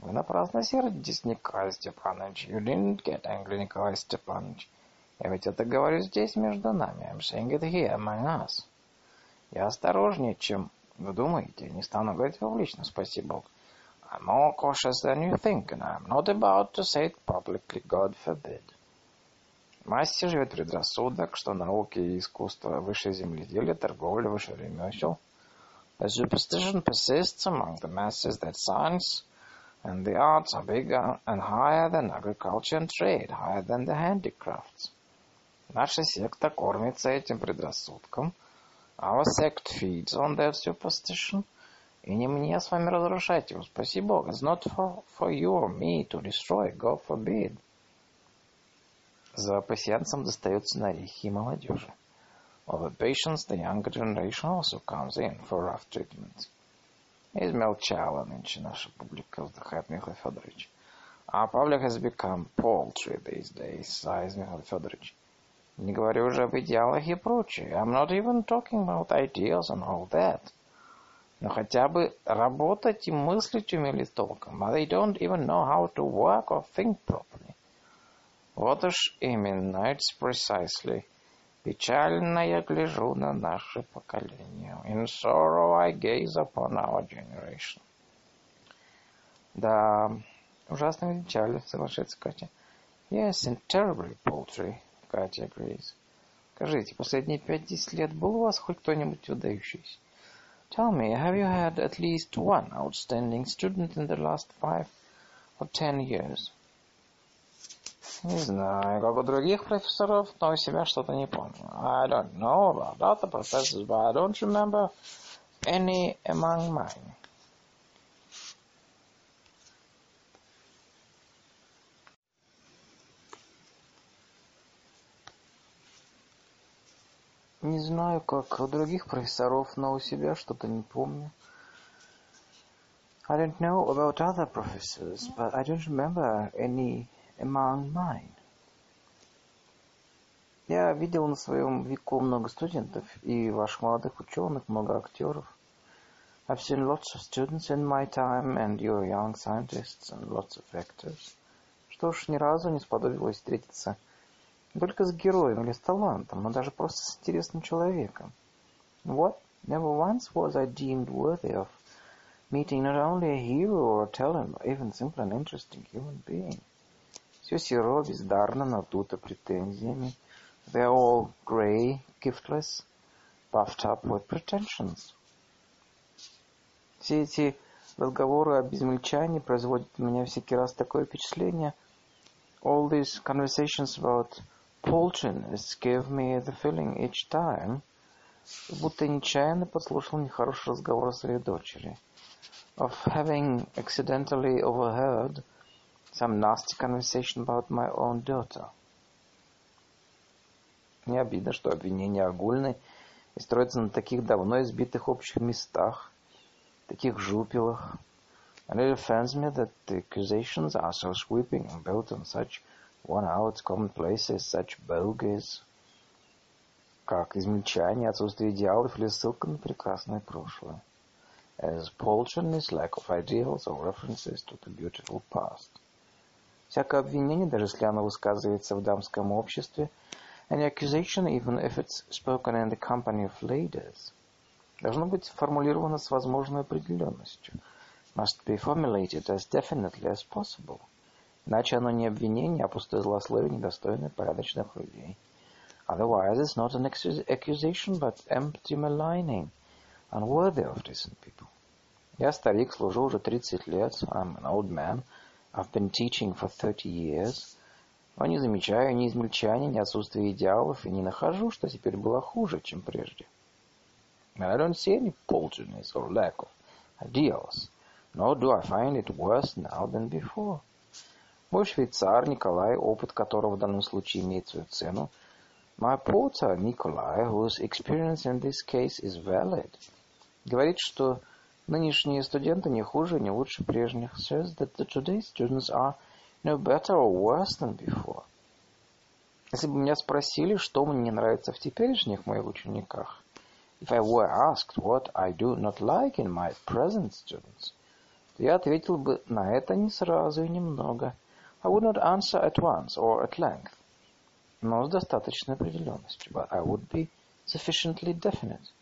Вы напрасно сердитесь, Николай Степанович. You didn't get angry, Николай Степанович. Я ведь это говорю здесь между нами. I'm saying it here among us. Я осторожнее, чем вы думаете. Не стану говорить публично, спасибо Богу. I'm more cautious than you think, and I'm not about to say it publicly, God forbid. В массе живет предрассудок, что науки и искусство выше земледелия, торговля выше ремесел. The superstition persists among the masses that science and the arts are bigger and higher than agriculture and trade, higher than the handicrafts. Наша секта кормится этим предрассудком. Our sect feeds on that superstition – И не мне с вами разрушать его, спаси Бог. It's not for, for you or me to destroy, God forbid. За пассианцем достается на орехи и молодежи. Of the patients, the younger generation also comes in for rough treatment. Измелчала нынче наша публика, вздыхает Михаил Федорович. Our public has become paltry these days, sighs Михаил Федорович. Не говорю уже об идеалах и прочее. I'm not even talking about ideals and all that. Но хотя бы работать и мыслить умели толком. But they don't even know how to work or think properly. Вот уж именно, it's precisely. Печально я гляжу на наше поколение. In sorrow I gaze upon our generation. Да, ужасно печально, соглашается Катя. Yes, and terribly paltry, Катя agrees. Скажите, последние пять-десять лет был у вас хоть кто-нибудь выдающийся? Tell me, have you had at least one outstanding student in the last five or ten years? Не знаю, как у других профессоров, но у себя что-то не помню. I don't know about other professors, but I don't remember any among mine. Не знаю, как у других профессоров, но у себя что-то не помню. I don't know about other professors, but I don't remember any among mine. Я видел на своем веку много студентов и ваших молодых ученых, много актеров. I've seen lots of students in my time and your young scientists and lots of actors. Что ж, ни разу не сподобилось встретиться только с героем или с талантом, но даже просто с интересным человеком. What? Never once was I deemed worthy of meeting not only a hero or a talent, but even simply an interesting human being. Все серо, бездарно, надуто претензиями. They're all grey, giftless, puffed up with pretensions. Все эти разговоры об измельчании производят у меня всякий раз такое впечатление. All these conversations about Polchiness gave me the feeling each time, будто нечаянно подслушал нехороший разговор о своей дочери, of having accidentally overheard some nasty conversation about my own daughter. Не обидно, что обвинения огульны и строятся на таких давно избитых общих местах, таких жупелах. And it offends me that the accusations are so sweeping and built on such One out commonplaces, such bogies, как измельчание, отсутствие идеалов или ссылка на прекрасное прошлое. As poltriness, lack of ideals or references to the beautiful past. Всякое обвинение, даже если оно высказывается в дамском обществе, an accusation, even if it's spoken in the company of ladies, должно быть формулировано с возможной определенностью, must be formulated as definitely as possible – Иначе оно не обвинение, а пустое злословие, недостойное порядочных людей. Otherwise, it's not an accusation, but empty maligning, unworthy of decent people. Я старик, служу уже 30 лет. I'm an old man. I've been teaching for 30 years. Но не замечаю ни измельчания, ни отсутствия идеалов, и не нахожу, что теперь было хуже, чем прежде. And I don't see any paltriness or lack of ideals, nor do I find it worse now than before. Мой швейцар Николай, опыт которого в данном случае имеет свою цену, My porter, Nikolai, whose experience in this case is valid, говорит, что нынешние студенты не хуже, не лучше прежних, says that today's students are no better or worse than before. Если бы меня спросили, что мне не нравится в теперешних моих учениках, if I were asked what I do not like in my present students, то я ответил бы на это не сразу и немного. I would not answer at once or at length, но с достаточной определенностью, but I would be sufficiently definite.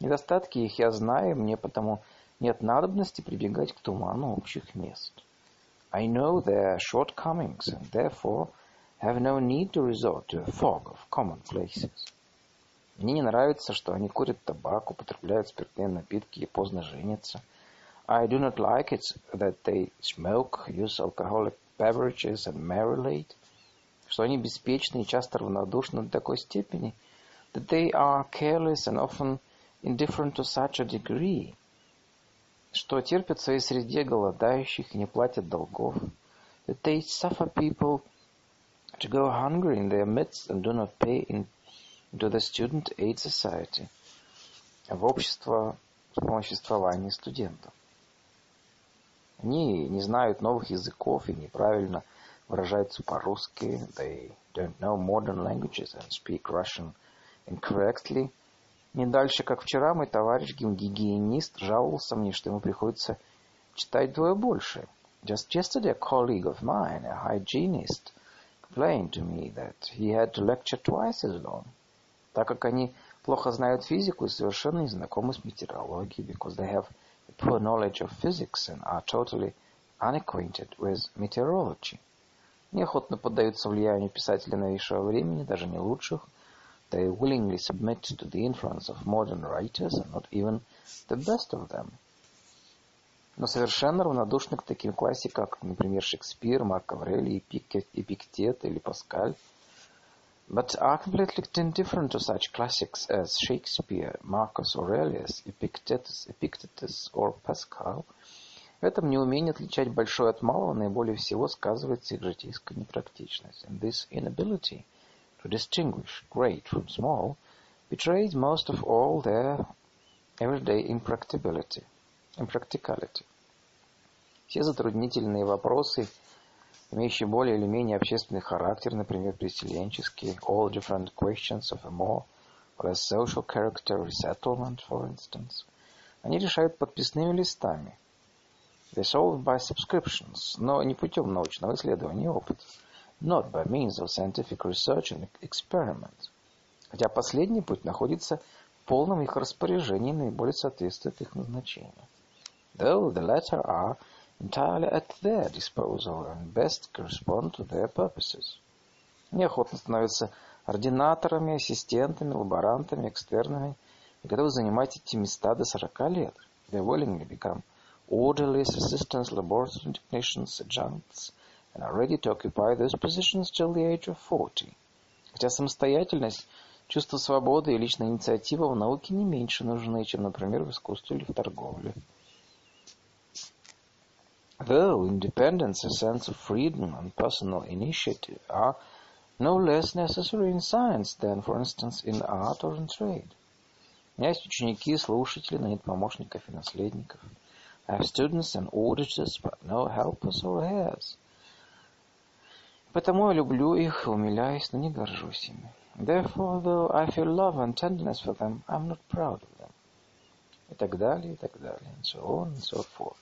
Недостатки их я знаю, мне потому нет надобности прибегать к туману общих мест. I know their shortcomings, and therefore have no need to resort to a fog of commonplaces. Мне не нравится, что они курят табак, употребляют спиртные напитки и поздно женятся. I do not like it that they smoke, use alcoholic beverages and marry late. Что они беспечны и часто равнодушны до такой степени, that they are careless and often indifferent to such a degree, что терпят в своей среде голодающих и не платят долгов, that they suffer people to go hungry in their midst and do not pay in, into the Student Aid Society, в общество вспомоществования студентов. Они не знают новых языков и неправильно выражаются по-русски. They don't know modern languages and speak Russian incorrectly. Не дальше, как вчера, мой товарищ гигиенист жаловался мне, что ему приходится читать двое больше. Just yesterday, a colleague of mine, a hygienist, explained to me that he had to lecture twice as long, так как они плохо знают физику и совершенно не знакомы с метеорологией, because they have a poor knowledge of physics and are totally unacquainted with meteorology. Неохотно поддаются влиянию писателей новейшего времени, даже не лучших. They willingly submit to the influence of modern writers and not even the best of them – но совершенно равнодушны к таким классикам, как, например, Шекспир, Марк Аврелий, Эпиктет или Паскаль. But are completely indifferent to such classics as Shakespeare, Marcus Aurelius, Epictetus, Epictetus or Pascal. В этом неумении отличать большое от малого наиболее всего сказывается их житейская непрактичность. And this inability to distinguish great from small betrays most of all their everyday impracticability. impracticality. Все затруднительные вопросы, имеющие более или менее общественный характер, например, переселенческие, all different questions of a more or less social character, resettlement, for instance, они решают подписными листами. They solve by subscriptions, но не путем научного исследования и опыта. Not by means of scientific research and experiment. Хотя последний путь находится в полном их распоряжении и наиболее соответствует их назначению. Though the latter are entirely at their disposal and best correspond to their purposes. Неохотно становятся ординаторами, ассистентами, лаборантами, экстернами и готовы занимать эти места до 40 лет. They willingly become orderlies, assistants, laboratory technicians, adjuncts, and are ready to occupy those positions till the age of 40. Хотя самостоятельность, чувство свободы и личная инициатива в науке не меньше нужны, чем, например, в искусстве или в торговле. Though independence, a sense of freedom, and personal initiative are no less necessary in science than, for instance, in art or in trade. У меня есть ученики и слушатели, но нет помощников и наследников. I have students and auditors, but no helpers or heirs. Потому я люблю их, умиляюсь, но не горжусь ими. Therefore, though I feel love and tenderness for them, I'm not proud of them. И так далее, и так далее, and so on and so forth.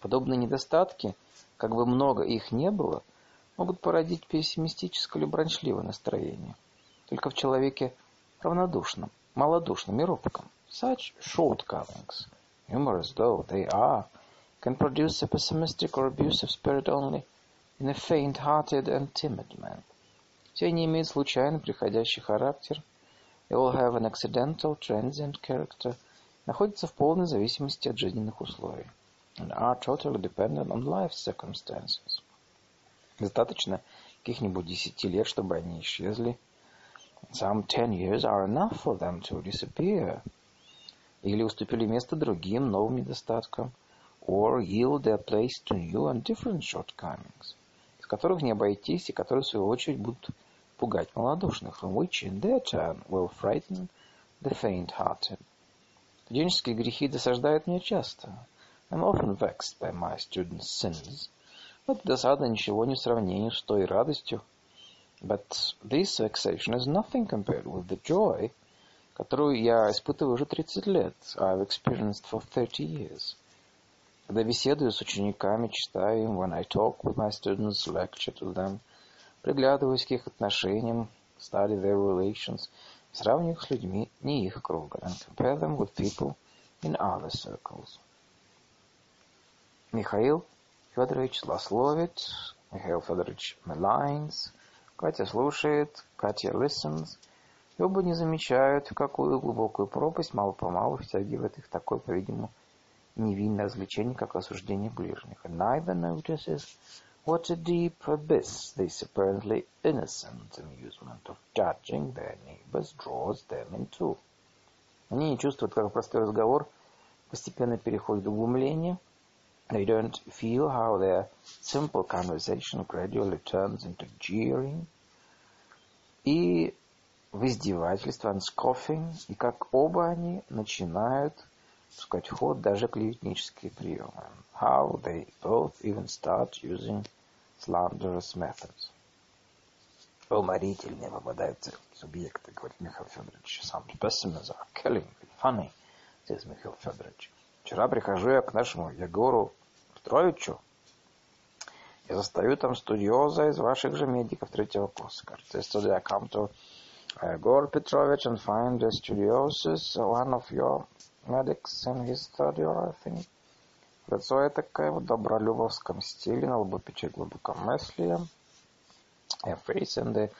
Подобные недостатки, как бы много их не было, могут породить пессимистическое или брончливое настроение. Только в человеке равнодушном, малодушном и робком. Such shortcomings, numerous though they are, can produce a pessimistic or abusive spirit only in a faint-hearted and timid man. Все они имеют случайно приходящий характер, they all have an accidental, transient character, находятся в полной зависимости от жизненных условий and are totally dependent on life circumstances. Достаточно каких-нибудь десяти лет, чтобы они исчезли. Some ten years are enough for them to disappear. Или уступили место другим новым недостаткам. Or yield their place to new and different shortcomings, с которых не обойтись и которые, в свою очередь, будут испугать малодушных, which in their turn will frighten the faint-hearted. Студенческие грехи досаждают мне часто. I'm often vexed by my students' sins. Но это досада ничего не в сравнении с той радостью. But this vexation is nothing compared with the joy, которую я испытываю уже 30 лет. I've experienced for 30 years. Когда беседую с учениками, читаю им, when I talk with my students, lecture to them, приглядываюсь к их отношениям, study their relations, сравниваю их с людьми не их круга, and compare them with people in other circles. Михаил Федорович злословит, Михаил Федорович maligns, Катя слушает, Катя listens, и оба не замечают, в какую глубокую пропасть мало-помалу втягивает их такое, по-видимому, невинное развлечение, как осуждение ближних. And neither notices what a deep abyss this apparently innocent amusement of judging their neighbors draws them into. Они не чувствуют, как простой разговор постепенно переходит в глумление. They don't feel how their simple conversation gradually turns into jeering. И в издевательство, and scoffing, и как оба они начинают пускать ход даже клеветнические приемы. How they both even start using slanderous methods. Уморительные попадаются субъекты, говорит Михаил Федорович. Some specimens are killing, funny, says Михаил Федорович. Вчера прихожу я к нашему Егору Петровичу, я застаю там студиоза из ваших же медиков третьего курса. Кажется, I come to Egor Petrovich and find the studiosis, one of your medics in his third year, I think. Лицо я такое в добролюбовском стиле, на лбу печать глубокомыслия. A face in the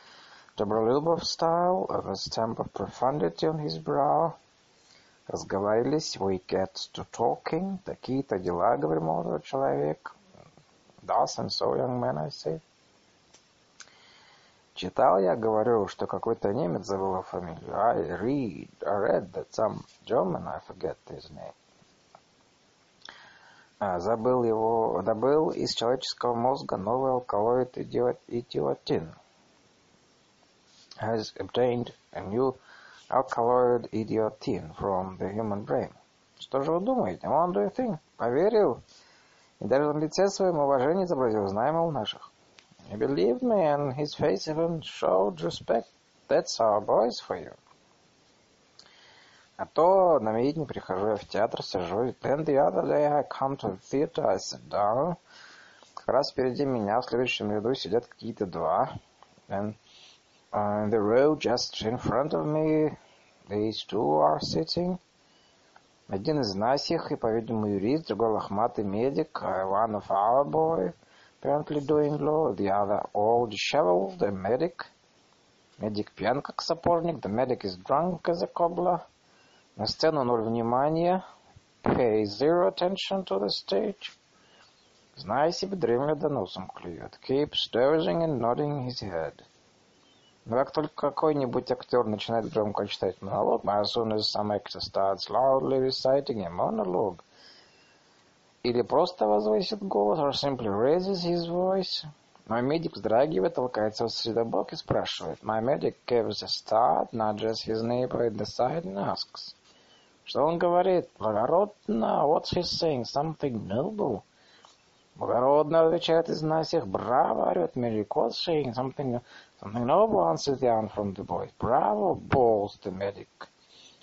Добролюбов style, a stamp of profundity on his brow. Разговорились, we get to talking. Такие-то дела, говорит молодой человек. Thus and so, young man, I say. Читал я, говорю, что какой-то немец забыл фамилию. I read, I read that some German, I forget his name. А, забыл его, добыл из человеческого мозга новый алкалоид идиотин. Has obtained a new alkaloid idiotin from the human brain. Что же вы думаете? Он, do you think? Поверил? И даже на лице своем уважение изобразил, знаем у наших. He believed me, and his face even showed respect. That's our boys for you. А то на медне прихожу я в театр, сижу, и then the other day I come to the theater, I sit down. Как раз впереди меня в следующем ряду сидят какие-то два. And uh, in the row just in front of me, these two are sitting. Один из нас их, и, по-видимому, юрист, другой лохматый медик, one of our boy, apparently doing law, the other all disheveled, the medic. Медик пьян, как сапожник, the medic is drunk as a cobbler. На сцену ноль внимания, pay zero attention to the stage. Знай себе, дремля да носом клюет, keeps dozing and nodding his head. Но как только какой-нибудь актер начинает громко читать монолог, as soon as some actor starts loudly reciting a monologue, или просто возвысит голос, or simply raises his voice, мой медик вздрагивает, толкается в средобок и спрашивает. My medic gives a start, nudges his neighbor in the side and asks. Что он говорит? Благородно. What's he saying? Something noble. Благородно отвечает из нас всех. Браво, орет медик. What's saying? Something Something noble answers the answer from the voice. Bravo, balls the medic.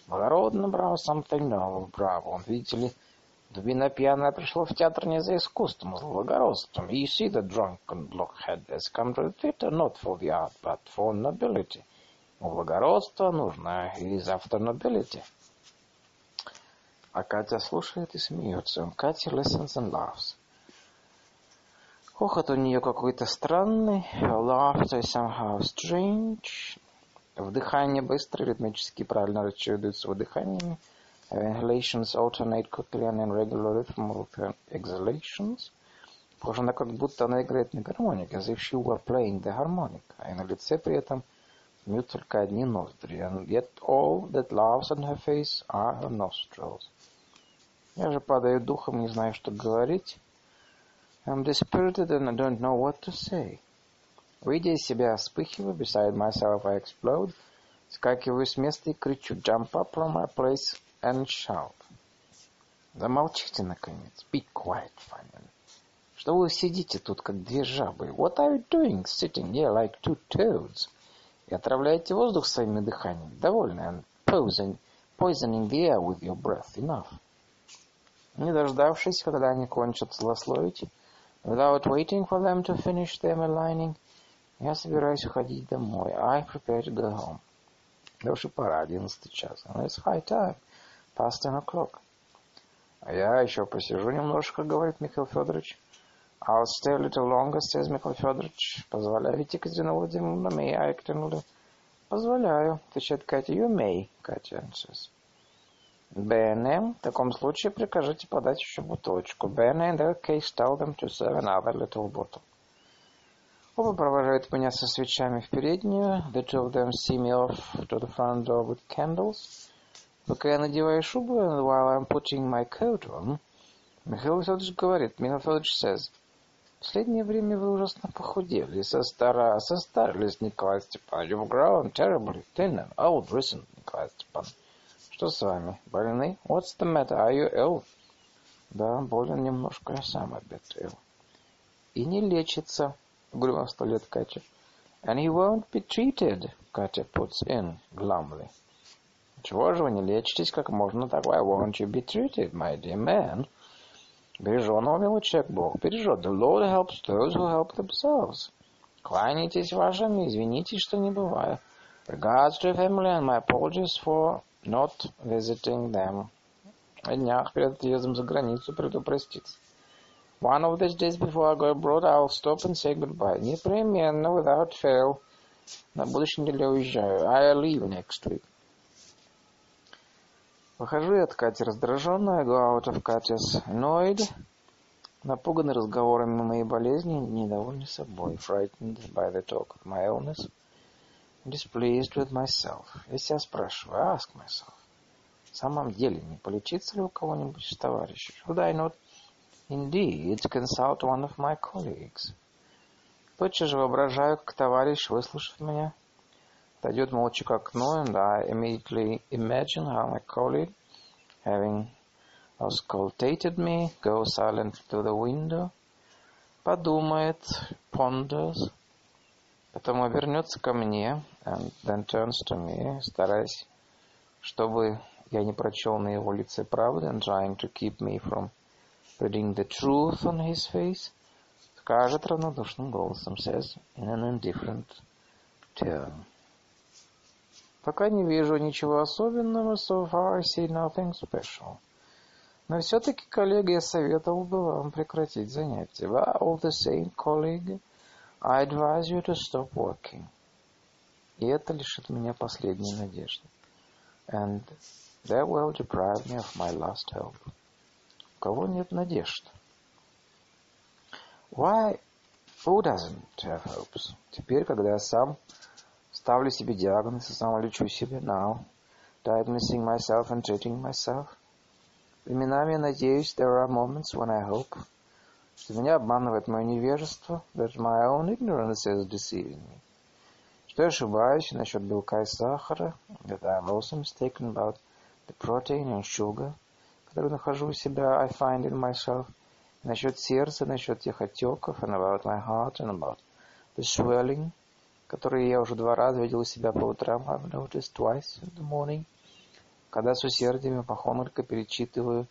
Благородно, браво, something noble, браво. Он, видите ли, дубина пьяная пришла в театр не за искусством, а за благородством. You see the drunken blockhead has come to the theater not for the art, but for nobility. У благородства нужно is after nobility. А Катя слушает и смеется. Катя listens and laughs. Хохот у нее какой-то странный. Laughter somehow strange. Вдыхание быстро, ритмически правильно расчетуется выдыханиями. Inhalations alternate quickly and in regular rhythm with her exhalations. Похоже на как будто она играет на гармонике, as if she were playing the harmonic. И на лице при этом смеют только одни ноздри. And yet all that laughs on her face are her nostrils. Я же падаю духом, не знаю, что говорить. I'm dispirited and I don't know what to say. Выйдя из себя, вспыхиваю, beside myself I explode, скакиваю с места и кричу, jump up from my place and shout. Замолчите, наконец. Be quiet, finally. Что вы сидите тут, как две жабы? What are you doing, sitting here like two toads? И отравляете воздух своими дыханиями. Довольно. And poisoning, poisoning the air with your breath. Enough. Не дождавшись, когда они кончат злословить, without waiting for them to finish their maligning, я собираюсь уходить домой. I prepare to go home. Да уж и пора, одиннадцатый час. And it's high time. Past ten o'clock. А я еще посижу немножко, говорит Михаил Федорович. I'll stay a little longer, says Михаил Федорович. Позволяете, Екатерина Владимировна? May I, Екатерина Позволяю, отвечает Катя. You may, Катя answers. Бене, в таком случае прикажите подать еще бутылочку. Бене, in that case, tell them to serve another little bottle. Оба провожают меня со свечами в переднюю. The two of them see me off to the front door with candles. Пока я надеваю шубу, while I'm putting my coat on, Михаил Федорович говорит, Михаил Федорович says, в последнее время вы ужасно похудели, состара, состарились, Николай Степанович. You've grown terribly thin and old recently, Николай Степанович. Что с вами? Больны? What's the matter? Are you ill? Да, болен немножко, я сам ill. И не лечится, угрюмо встает Катя. And he won't be treated, Катя puts in glumly. Чего же вы не лечитесь как можно так? Why won't you be treated, my dear man? Береженого милый человек Бог бережет. The Lord helps those who help themselves. Кланяйтесь вашим, извините, что не бываю. Regards to family and my apologies for not visiting them. На днях перед отъездом за границу приду проститься. One of these days before I go abroad, I'll stop and say goodbye. Непременно, without fail. На будущей неделе уезжаю. I'll leave next week. Выхожу я от Кати раздраженная, go out of Katya's annoyed, напуганный разговорами моей болезни, недовольный собой, frightened by the talk of my illness, displeased with myself. Я себя спрашиваю, ask myself, в самом деле, не полечиться ли у кого-нибудь из товарищей? Should I not indeed consult one of my colleagues? Тотчас же воображаю, как товарищ, выслушав меня, Отойдет молча к окну, and I immediately imagine how my colleague, having auscultated me, goes silently to the window, подумает, ponders, потом обернется ко мне, and then turns to me, стараясь, чтобы я не прочел на его лице правды, and trying to keep me from reading the truth on his face, скажет равнодушным голосом, says in an indifferent tone. Пока не вижу ничего особенного, so far I see nothing special. Но все-таки, коллега, я советовал бы вам прекратить занятия. But all the same, colleague, I advise you to stop working. И это лишит меня последней надежды. And that will deprive me of my last hope. У кого нет надежд? Why? Who doesn't have hopes? Теперь, когда я сам Ставлю себе диагноз и самолечу себя now. Diagnosing myself and treating myself. Временами, надеюсь, there are moments when I hope, что меня обманывает мое невежество, that my own ignorance is deceiving me. Что я ошибаюсь насчет белка и сахара, that I am also mistaken about the protein and sugar, который нахожу у себя, I find in myself, насчет сердца, насчет тех отеков, and about my heart, and about the swelling, которые я уже два раза видел у себя по утрам, I've noticed twice in the morning, когда с усердием и перечитываю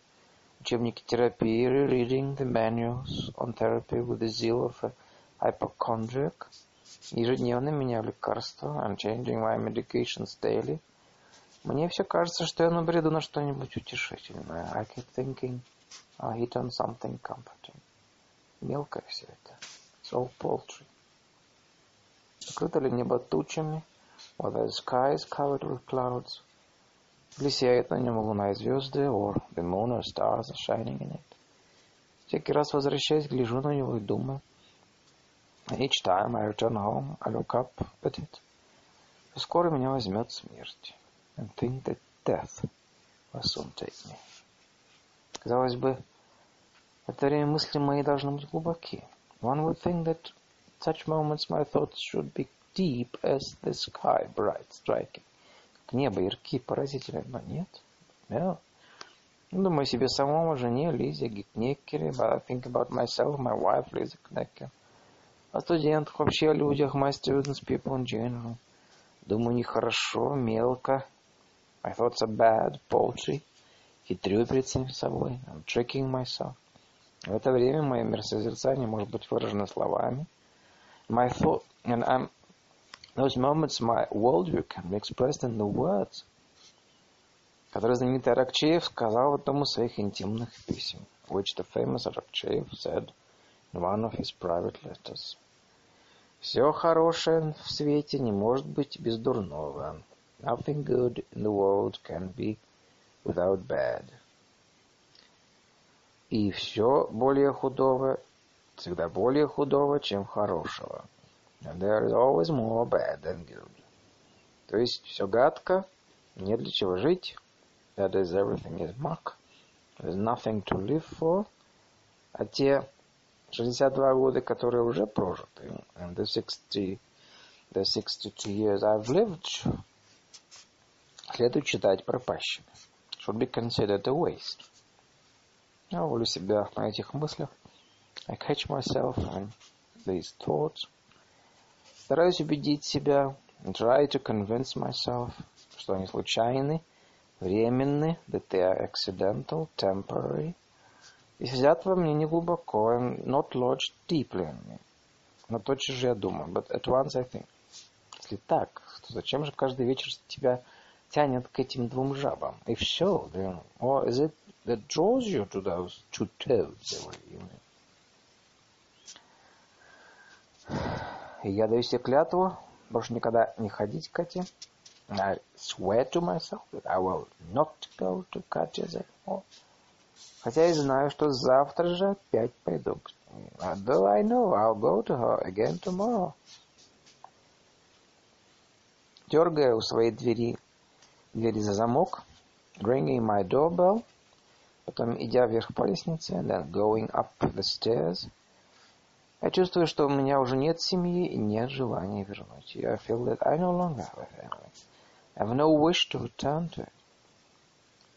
учебники терапии, reading the manuals on therapy with the zeal of a hypochondriac, ежедневно меняю лекарства, I'm changing my medications daily, мне все кажется, что я набреду на что-нибудь утешительное. I keep thinking I'll hit on something comforting. Мелкое все это. It's all paltry. Закрыто ли небо тучами? Whether the sky is covered with clouds? Или сияет на нем луна и звезды? Or the moon or stars are shining in it? Всякий раз возвращаясь, гляжу на него и думаю. Each time I return home, I look up at it. Скоро меня возьмет смерть. And think that death will soon take me. Казалось бы, это время мысли мои должны быть глубоки. One would think that such moments my thoughts should be deep as the sky, bright, striking. Небо, яркие, поразительные, но нет. Yeah. Думаю себе самому, жене Лизе Гикнекере, but I think about myself, my wife Лиза Кнекер. О студентах, вообще о людях, my students, people in general. Думаю, нехорошо, мелко. My thoughts are bad, paltry. Хитрю перед самим собой. I'm tricking myself. В это время мое миросозерцание может быть выражено словами. My thought, and I'm, those moments my worldview can be expressed in the words который знаменитый Аракчеев сказал в одном из своих интимных писем, which the famous Arakcheyev said in one of his private letters. Все хорошее в свете не может быть без дурного. Nothing good in the world can be without bad. И все более худого всегда более худого, чем хорошего. And there is always more bad than good. То есть все гадко, нет для чего жить, that is everything is muck. There's nothing to live for. А те 62 года, которые уже прожиты, and the 60, the 62 years I've lived, следует считать пропащими. Should be considered a waste. Я ловлю себя на этих мыслях. I catch myself on these thoughts. Стараюсь убедить себя, try to convince myself, что они случайны, временны, that they are accidental, temporary, и сидят во мне неглубоко, and not lodged deeply in me. Но тотчас же я думаю, but at once I think, если так, то зачем же каждый вечер тебя тянет к этим двум жабам? If so, then, or is it that draws you to those two toads every evening? Я даю себе клятву больше никогда не ходить к этим I swear to myself that I will not go to Katya's anymore. Хотя и знаю, что завтра же опять пойду. Though I know I'll go to her again tomorrow. Дергая у своей двери, двери за замок, ringing my doorbell, потом идя вверх по лестнице, and then going up the stairs, я чувствую, что у меня уже нет семьи и нет желания вернуть ее. I feel that I no longer have a family. I have no wish to return to it.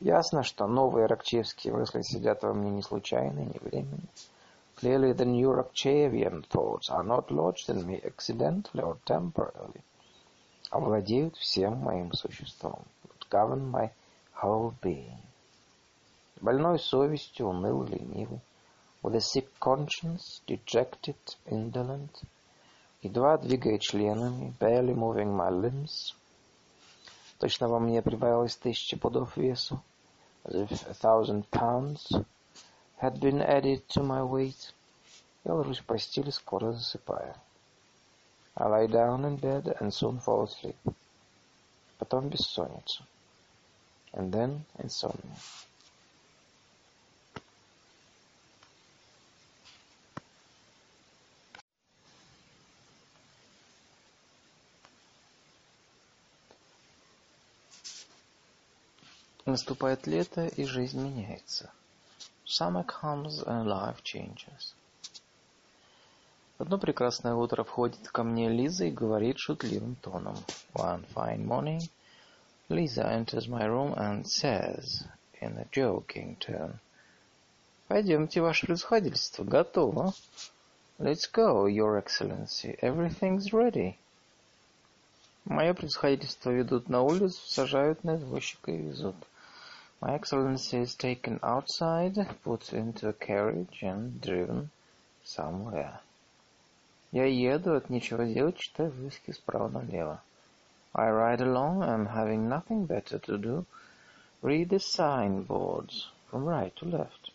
Ясно, что новые рокчеевские мысли сидят во мне не случайно, не временно. Clearly the new Rakchevian thoughts are not lodged in me accidentally or temporarily. Овладеют всем моим существом. But govern my whole being. Больной совестью, унылый, ленивый. With a sick conscience, dejected, indolent. Едва двигая членами, barely moving my limbs. Точно во мне прибавилось тысячи пудов весу, as if a thousand pounds had been added to my weight. Я ложусь в постель, скоро засыпаю. I lie down in bed and soon fall asleep. Потом бессонница. And then insomnia. Наступает лето, и жизнь меняется. Summer comes and life changes. Одно прекрасное утро входит ко мне Лиза и говорит шутливым тоном. One fine morning, Lisa enters my room and says, in a joking tone, «Пойдемте, ваше превосходительство, готово. Let's go, your excellency, everything's ready». Мое превосходительство ведут на улицу, сажают на извозчика и везут. My Excellency is taken outside, put into a carriage and driven somewhere. Я еду, от нечего делать, читаю вывески справа налево. I ride along, I'm having nothing better to do. Read the signboards from right to left.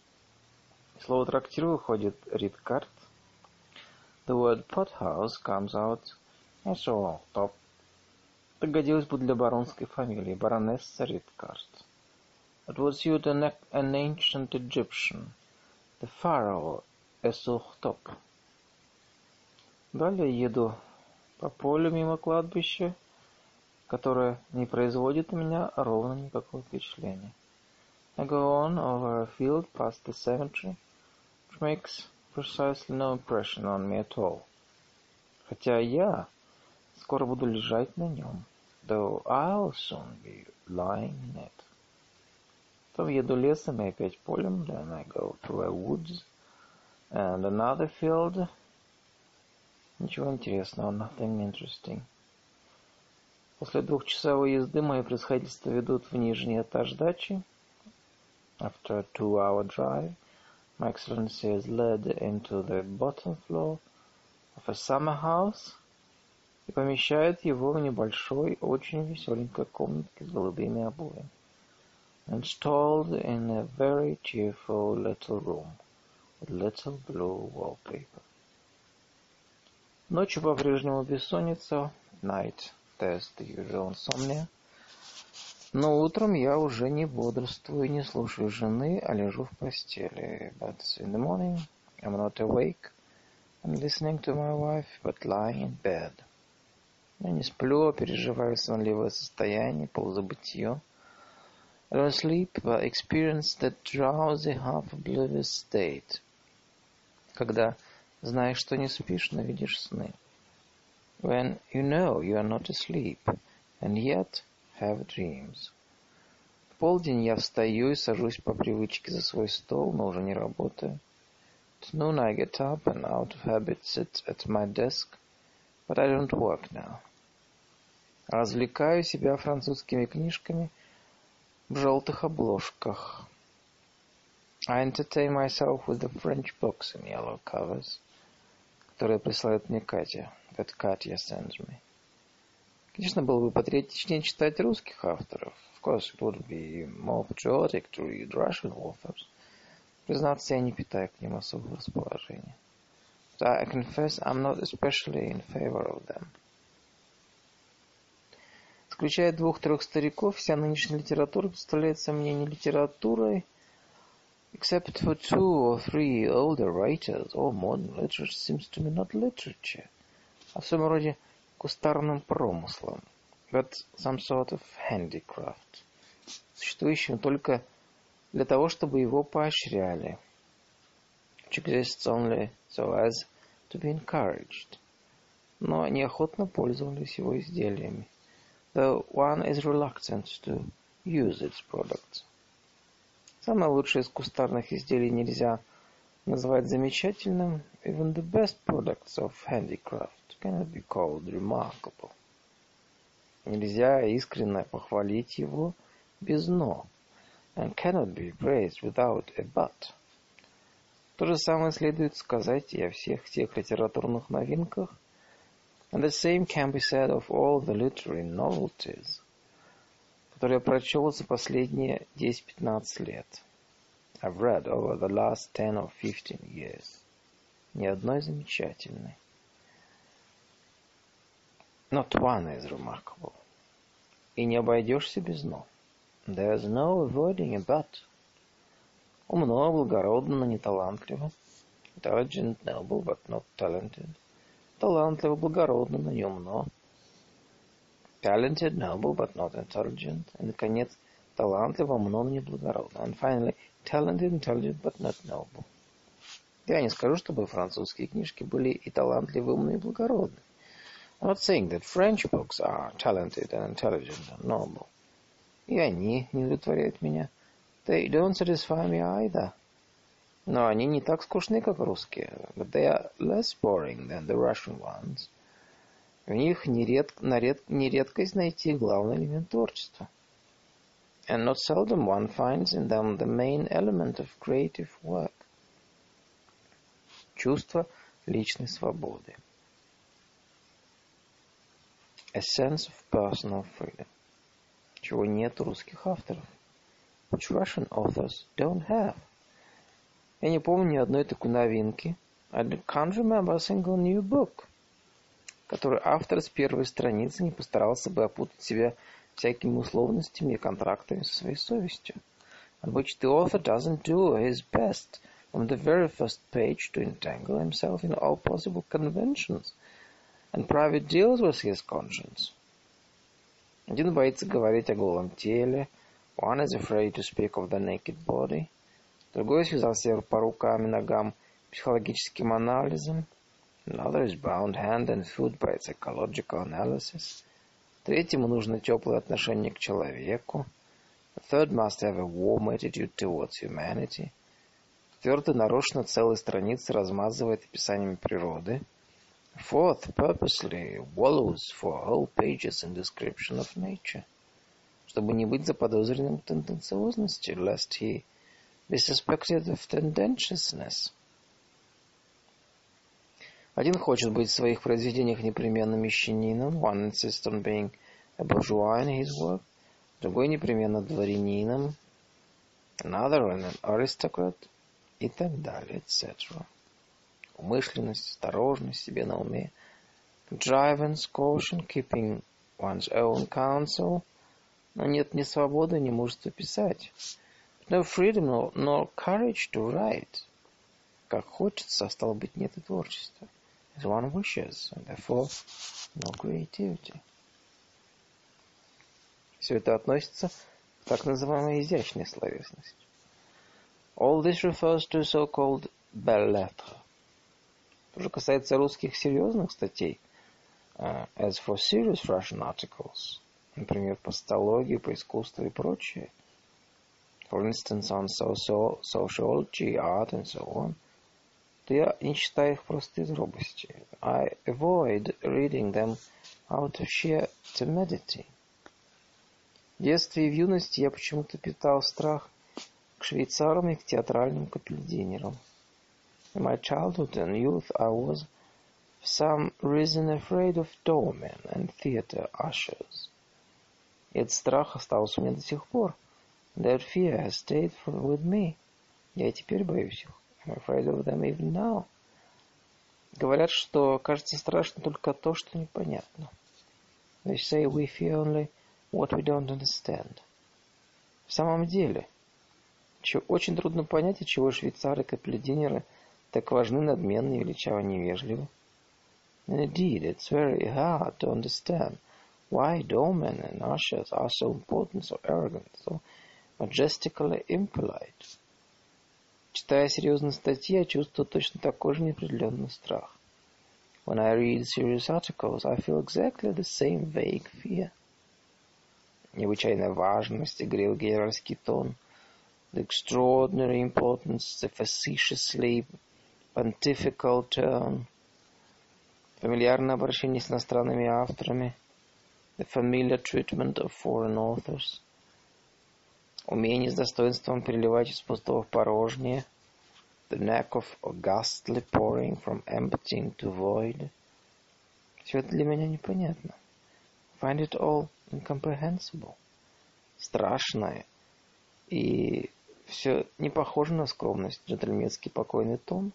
Слово трактир выходит Ридкарт. The word pothouse comes out as all top. Так годилось бы для баронской фамилии, баронесса Ридкарт. It was used an, an ancient Egyptian, the pharaoh Esухтоп. Далее еду по полю мимо кладбища, которое не производит на меня ровно никакого впечатления. I go on over a field past the cemetery, which makes precisely no impression on me at all. Хотя я скоро буду лежать на нем. Though I'll soon be lying in it. Потом еду лесом и опять полем. Then I go through a woods and another field. Ничего интересного, nothing interesting. После двухчасовой езды мои происходительства ведут в нижний этаж дачи. After a two-hour drive, my excellency is led into the bottom floor of a summer house и помещает его в небольшой, очень веселенькой комнатке с голубыми обоями. Installed in a very cheerful little room with little blue wallpaper. Ночью по-прежнему бессонница. Night test usual insomnia. Но утром я уже не бодрствую, не слушаю жены, а лежу в постели. But in the morning I'm not awake and listening to my wife, but lying in bed. Я не сплю, переживаю сонливое состояние, полузабытье. I don't sleep, but experience that drowsy, half-oblivious state. Когда знаешь, что не спишь, но видишь сны. When you know you are not asleep, and yet have dreams. В полдень я встаю и сажусь по привычке за свой стол, но уже не работаю. At noon I get up and out of habit sit at my desk, but I don't work now. Развлекаю себя французскими книжками в желтых обложках. I entertain myself with the French books in yellow covers, которые присылает мне Катя, that Katya sends me. Конечно, было бы патриотичнее читать русских авторов. Of course, it would be more patriotic to read Russian authors. Признаться, я не питаю к ним особого расположения. But I confess I'm not especially in favor of them. Включая двух-трех стариков, вся нынешняя литература представляется мне не литературой, except for two or three older writers, all modern literature seems to me not literature, а в своем роде кустарным промыслом, but some sort of handicraft, существующим только для того, чтобы его поощряли, which exists only so as to be encouraged, но неохотно пользовались его изделиями, though one is reluctant to use its products. Самое лучшее из кустарных изделий нельзя назвать замечательным. Even the best products of handicraft cannot be called remarkable. Нельзя искренне похвалить его без «но» and cannot be praised without a but. То же самое следует сказать и о всех тех литературных новинках, and the same can be said of all the literary novelties, которые я прочел за последние 10-15 лет. I've read over the last 10 or 15 years. Ни одной замечательной. Not one is remarkable. И не обойдешься без «но». There's no avoiding a but. Умно, благородно, но не талантливо. Intelligent, noble, but not talented. Талантливо, благородно, но не умно. Talented, noble, but not intelligent. И, наконец, талантливо, но не благородно. And finally, talented, intelligent, but not noble. Я не скажу, чтобы французские книжки были и талантливы, умны, и благородны. I'm not saying that French books are talented and intelligent and noble. И они не удовлетворяют меня. They don't satisfy me either. Но они не так скучны, как русские. But they are less boring than the Russian ones. В них неред, наред, нередкость найти главный элемент творчества. And not seldom one finds in them the main element of creative work. Чувство личной свободы. A sense of personal freedom. Чего нет у русских авторов. Which Russian authors don't have. Я не помню ни одной такой новинки. I can't remember a single new book, который автор с первой страницы не постарался бы опутать себя всякими условностями и контрактами со своей совестью, on which the author doesn't do his best from the very first page to entangle himself in all possible conventions and private deals with his conscience. Один боится говорить о голом теле, one is afraid to speak of the naked body – Другой связался по рукам и ногам психологическим анализом. Another is bound hand and foot by psychological analysis. Третьему нужно теплое отношение к человеку. A third must have a warm attitude towards humanity. Четвертый нарочно целые страницы размазывает описаниями природы. Fourth purposely wallows for whole pages in description of nature. Чтобы не быть заподозренным в тенденциозности, lest he be suspected of tendentiousness. Один хочет быть в своих произведениях непременно мещанином, one insists on being a bourgeois in his work, другой непременно дворянином, another an aristocrat, и так далее, etc. Умышленность, осторожность, себе на уме, contrivance, caution, keeping one's own counsel, но нет ни свободы, ни мужества писать. No freedom, nor courage to write. Как хочется, а стало быть, нет и творчества as one wishes, and therefore no creativity. Все это относится к так называемой изящной словесности. All this refers to so-called belles lettres. Что же касается русских серьезных статей, uh, as for serious Russian articles, например, по стологии, по искусству и прочее, for instance, on social, sociology, art and so on, то я не читаю их просто из робости. I avoid reading them out of sheer timidity. В детстве и в юности я почему-то питал страх к швейцарам и к театральным капельдинерам. In my childhood and youth I was for some reason afraid of doormen and theater ushers. И этот страх остался у меня до сих пор. That fear has stayed with me. Я и теперь боюсь их. I'm afraid of them even now. Говорят, что кажется страшно только то, что непонятно. They say we fear only what we don't understand. В самом деле, очень трудно понять, чего швейцары капельдинеры так важны, надменны и величаво невежливы. Indeed, it's very hard to understand why doormen and ushers are so important, so arrogant, so majestically impolite. Читая серьезные статьи, я чувствую точно такой же неопределенный страх. When I read serious articles, I feel exactly the same vague fear. Необычайная важность игрил генеральский тон. The extraordinary importance, the facetiously pontifical tone. Фамильярное обращение с иностранными авторами. The familiar treatment of foreign authors. Умение с достоинством переливать из пустого в порожнее, the knack of augustly pouring from empty into void. Все это для меня непонятно. Find it all incomprehensible. Страшное. И все не похоже на скромность, джентльменский покойный тон.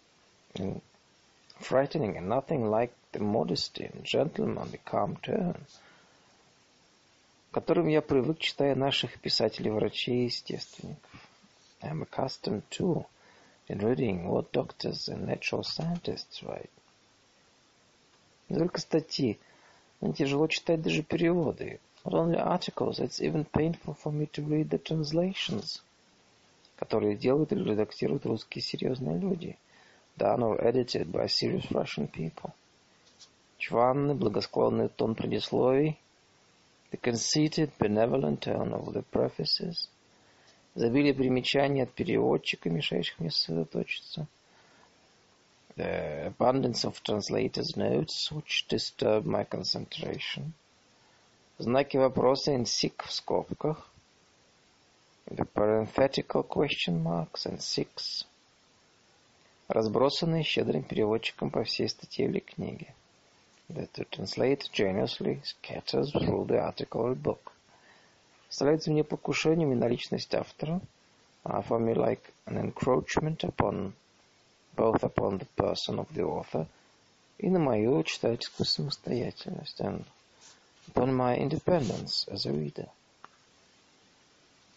Frightening and nothing like the modesty and gentlemanly calm turn – которым я привык, читая наших писателей-врачей и естественников. I am accustomed to in reading what doctors and natural scientists write. Не только статьи, но тяжело читать даже переводы. Not only articles, it's even painful for me to read the translations, которые делают или редактируют русские серьезные люди, done or edited by serious Russian people. Чванный, благосклонный тон предисловий, The conceited, benevolent tone of the prefaces. Забили примечания от переводчика, мешающих мне сосредоточиться. The abundance of translators' notes, which disturb my concentration. Знаки вопроса in sick в скобках. The parenthetical question marks and six. Разбросанные щедрым переводчиком по всей статье или книге that to translate generously scatters through the article or book. Представляется мне покушением и на личность автора, uh, for me like an encroachment upon both upon the person of the author и на мою читательскую самостоятельность and upon my independence as a reader.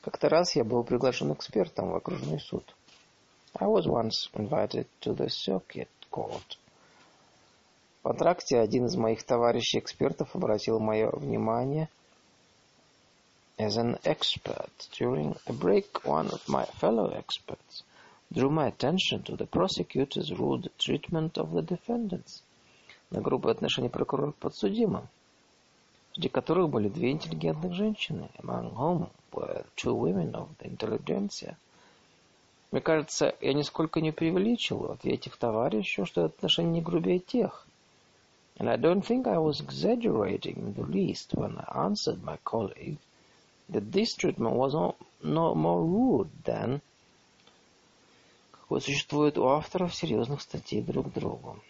Как-то раз я был приглашен экспертом в окружной суд. I was once invited to the circuit court В антракте один из моих товарищей-экспертов обратил мое внимание as an expert. During a break, one of my fellow experts drew my attention to the prosecutor's rude treatment of the defendants. на грубые отношения прокурора к подсудимым, среди которых были две интеллигентных женщины, among whom were two women of the intelligentsia. Мне кажется, я нисколько не преувеличил, ответив товарищу, что это отношение не грубее тех. And I don't think I was exaggerating in the least when I answered my colleague that this treatment was no, no more rude than какое существует у авторов серьезных статей друг другу.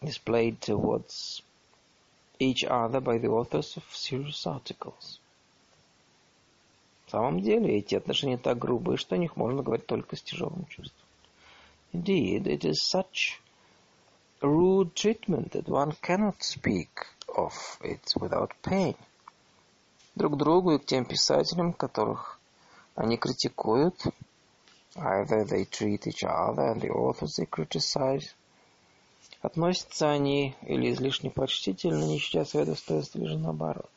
Displayed towards each other by the authors of serious articles. В самом деле, эти отношения так грубые, что о них можно говорить только с тяжелым чувством. Indeed, it is such rude treatment that one cannot speak of it without pain. Друг другу и к тем писателям, которых они критикуют, either they treat each other and the authors they criticize, относятся они или излишне почтительно, не считая свое достоинство, или же наоборот.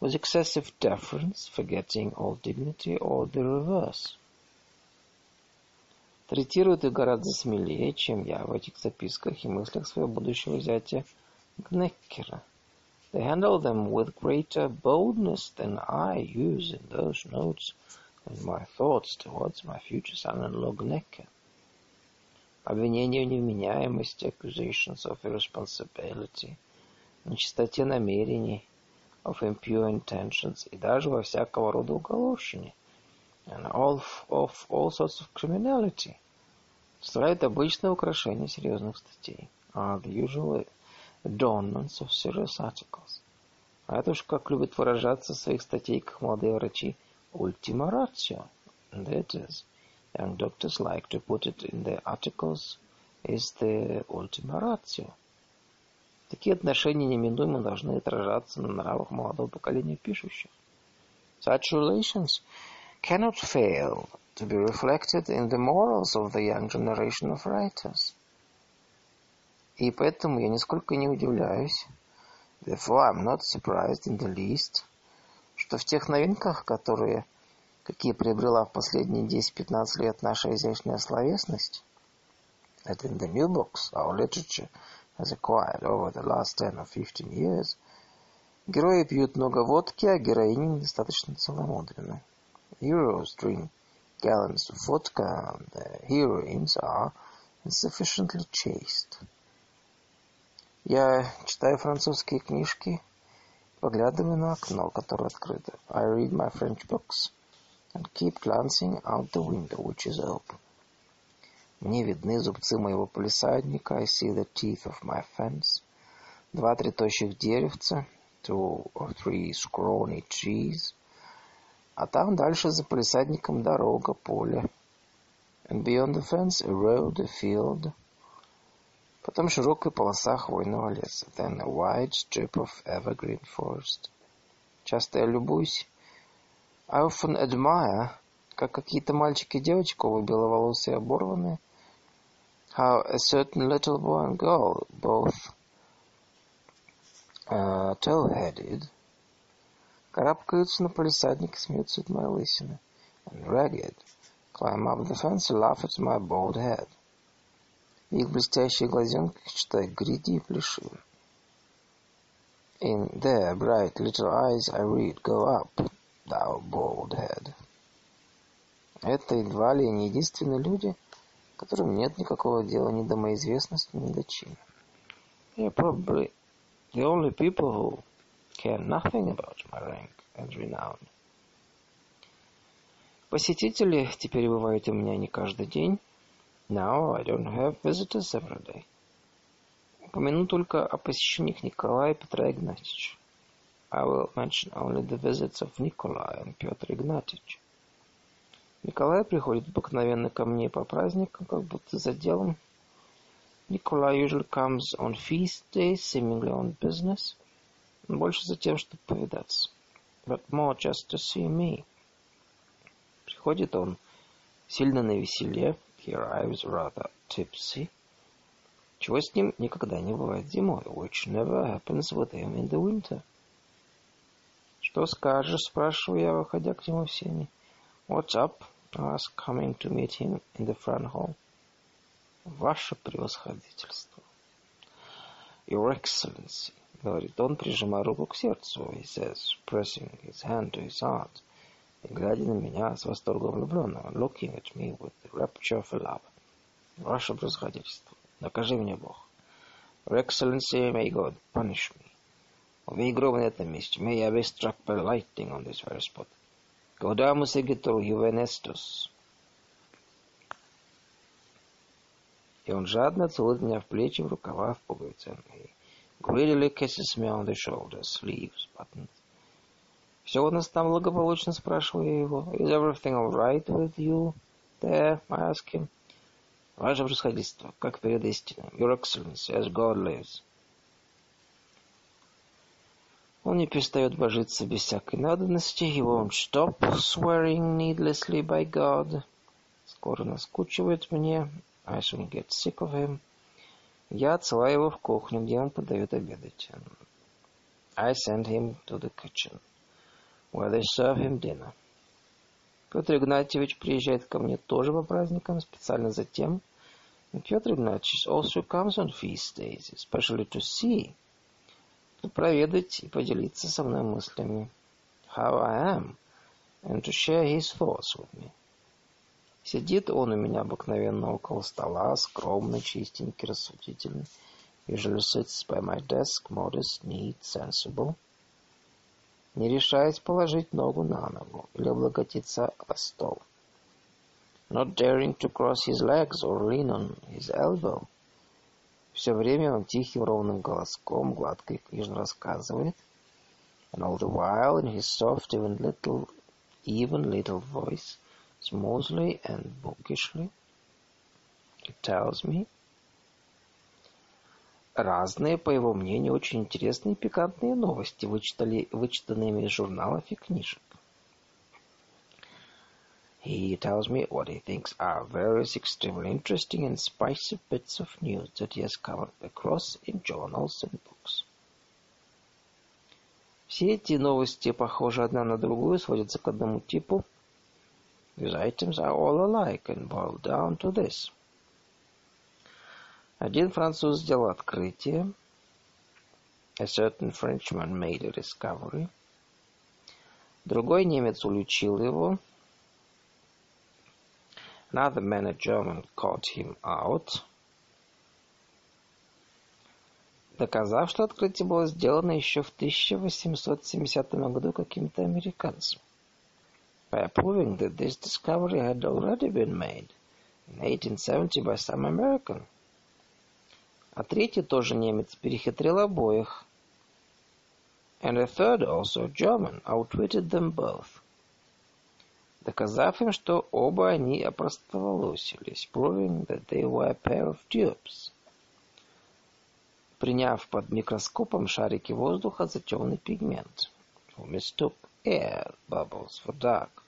With excessive deference, forgetting all dignity, or the reverse. Третируют их гораздо смелее, чем я в этих записках и мыслях своего будущего зятя Гнеккера. They handle them with greater boldness than I use in those notes and my thoughts towards my future son-in-law Gnecker. Обвинения в невменяемости, accusations of irresponsibility, нечистоте намерений, of impure intentions и даже во всякого рода уголовщине, and all of all sorts of criminality, составляют обычное украшение серьезных статей, are the usual adornments of serious articles. А это уж как любят выражаться в своих статейках молодые врачи, ultima ratio, and that is, young doctors like to put it in their articles, is the ultima ratio – Такие отношения неминуемо должны отражаться на нравах молодого поколения пишущих. Such relations cannot fail to be reflected in the morals of the young generation of writers. И поэтому я нисколько не удивляюсь, therefore I'm not surprised in the least, что в тех новинках, которые, какие приобрела в последние 10-15 лет наша изящная словесность, that in the new books, our literature has acquired over the last 10 or 15 years, герои пьют много водки, а героини недостаточно целомудренны. Heroes drink gallons of vodka, and the heroines are insufficiently chaste. Я читаю французские книжки, поглядываю на окно, которое открыто. I read my French books and keep glancing out the window, which is open. Мне видны зубцы моего полисадника. I see the teeth of my fence. Два-три тощих деревца. Two or three scrawny trees. А там дальше за полисадником дорога, поле. And beyond the fence a road, a field. Потом широкая полоса хвойного леса. Then a wide strip of evergreen forest. Часто я любуюсь. I often admire, как какие-то мальчики и девочки, оба беловолосые оборванные, how a certain little boy and girl, both uh, tow-headed, карабкаются на полисадник и смеются от моей лысины, and ragged, climb up the fence and laugh at my bald head. Их блестящие глазенки читаю гриди и плешивы. In their bright little eyes I read, go up, thou bald head. Это едва ли не единственные люди, которым нет никакого дела ни до моей известности, ни до чина. They are probably the only people who care nothing about my rank and renown. Посетители теперь бывают у меня не каждый день. Now I don't have visitors every day. Упомяну только о посещениях Николая и Петра Игнатьевича. I will mention only the visits of Nikolai and Petr Ignatьевич. Николай приходит обыкновенно ко мне по праздникам, как будто за делом. Николай usually comes on feast days, seemingly on business. Больше за тем, чтобы повидаться. But more just to see me. Приходит он сильно на веселе. He arrives rather tipsy. Чего с ним никогда не бывает зимой, which never happens with him in the winter. Что скажешь, спрашиваю я, выходя к нему в сени. What's up? asked, coming to meet him in the front hall. Ваше превосходительство. Your Excellency, говорит он, прижимая руку к сердцу, he says, pressing his hand to his heart, и глядя на меня с восторгом влюбленного, looking at me with the rapture of love. Ваше превосходительство, накажи меня Бог. Your Excellency, may God punish me. Убей гром на этом месте. May I be struck by lightning on this very spot. Gaudamus egitur juvenestus. И он жадно целует меня в плечи, в рукава, в пуговицы. Greedily kisses me on the shoulders, sleeves, buttons. Все у нас там благополучно, спрашиваю я его. Is everything all right with you there? I ask him. Ваше происходительство, как перед истиной. Your Excellency, as God lives. Он не перестает божиться без всякой надобности. He won't stop swearing needlessly by God. Скоро наскучивает мне. I soon get sick of him. Я отсылаю его в кухню, где он подает обедать. I send him to the kitchen, where they serve him dinner. Петр Игнатьевич приезжает ко мне тоже по праздникам, специально за тем. Петр Игнатьевич also comes on feast days, especially to see, проведать и поделиться со мной мыслями. How I am, and to share his thoughts with me. Сидит он у меня обыкновенно около стола, скромный, чистенький, рассудительный. Usually sits by my desk, modest, neat, sensible. Не решаясь положить ногу на ногу или облокотиться о стол. Not daring to cross his legs or lean on his elbow. Все время он тихим ровным голоском гладко и книжно рассказывает. And all the while in his soft, even little, even little voice, smoothly and bookishly, it tells me, разные, по его мнению, очень интересные и пикантные новости, вычитали, вычитанные из журналов и книжек. He tells me what he thinks are various extremely interesting and spicy bits of news that he has come across in journals and books. Все эти новости, похожи одна на другую, сводятся к одному типу. These items are all alike and boil down to this. Один француз сделал открытие. A certain Frenchman made a discovery. Другой немец уличил его. Another man, a German, caught him out, доказав, что открытие было сделано еще в 1870 году каким-то американцем. By proving that this discovery had already been made in 1870 by some American. А третий тоже немец перехитрил обоих. And a third, also German, outwitted them both доказав им, что оба они опростоволосились, proving that they were a pair of dupes. Приняв под микроскопом шарики воздуха за темный пигмент, who mistook air bubbles for dark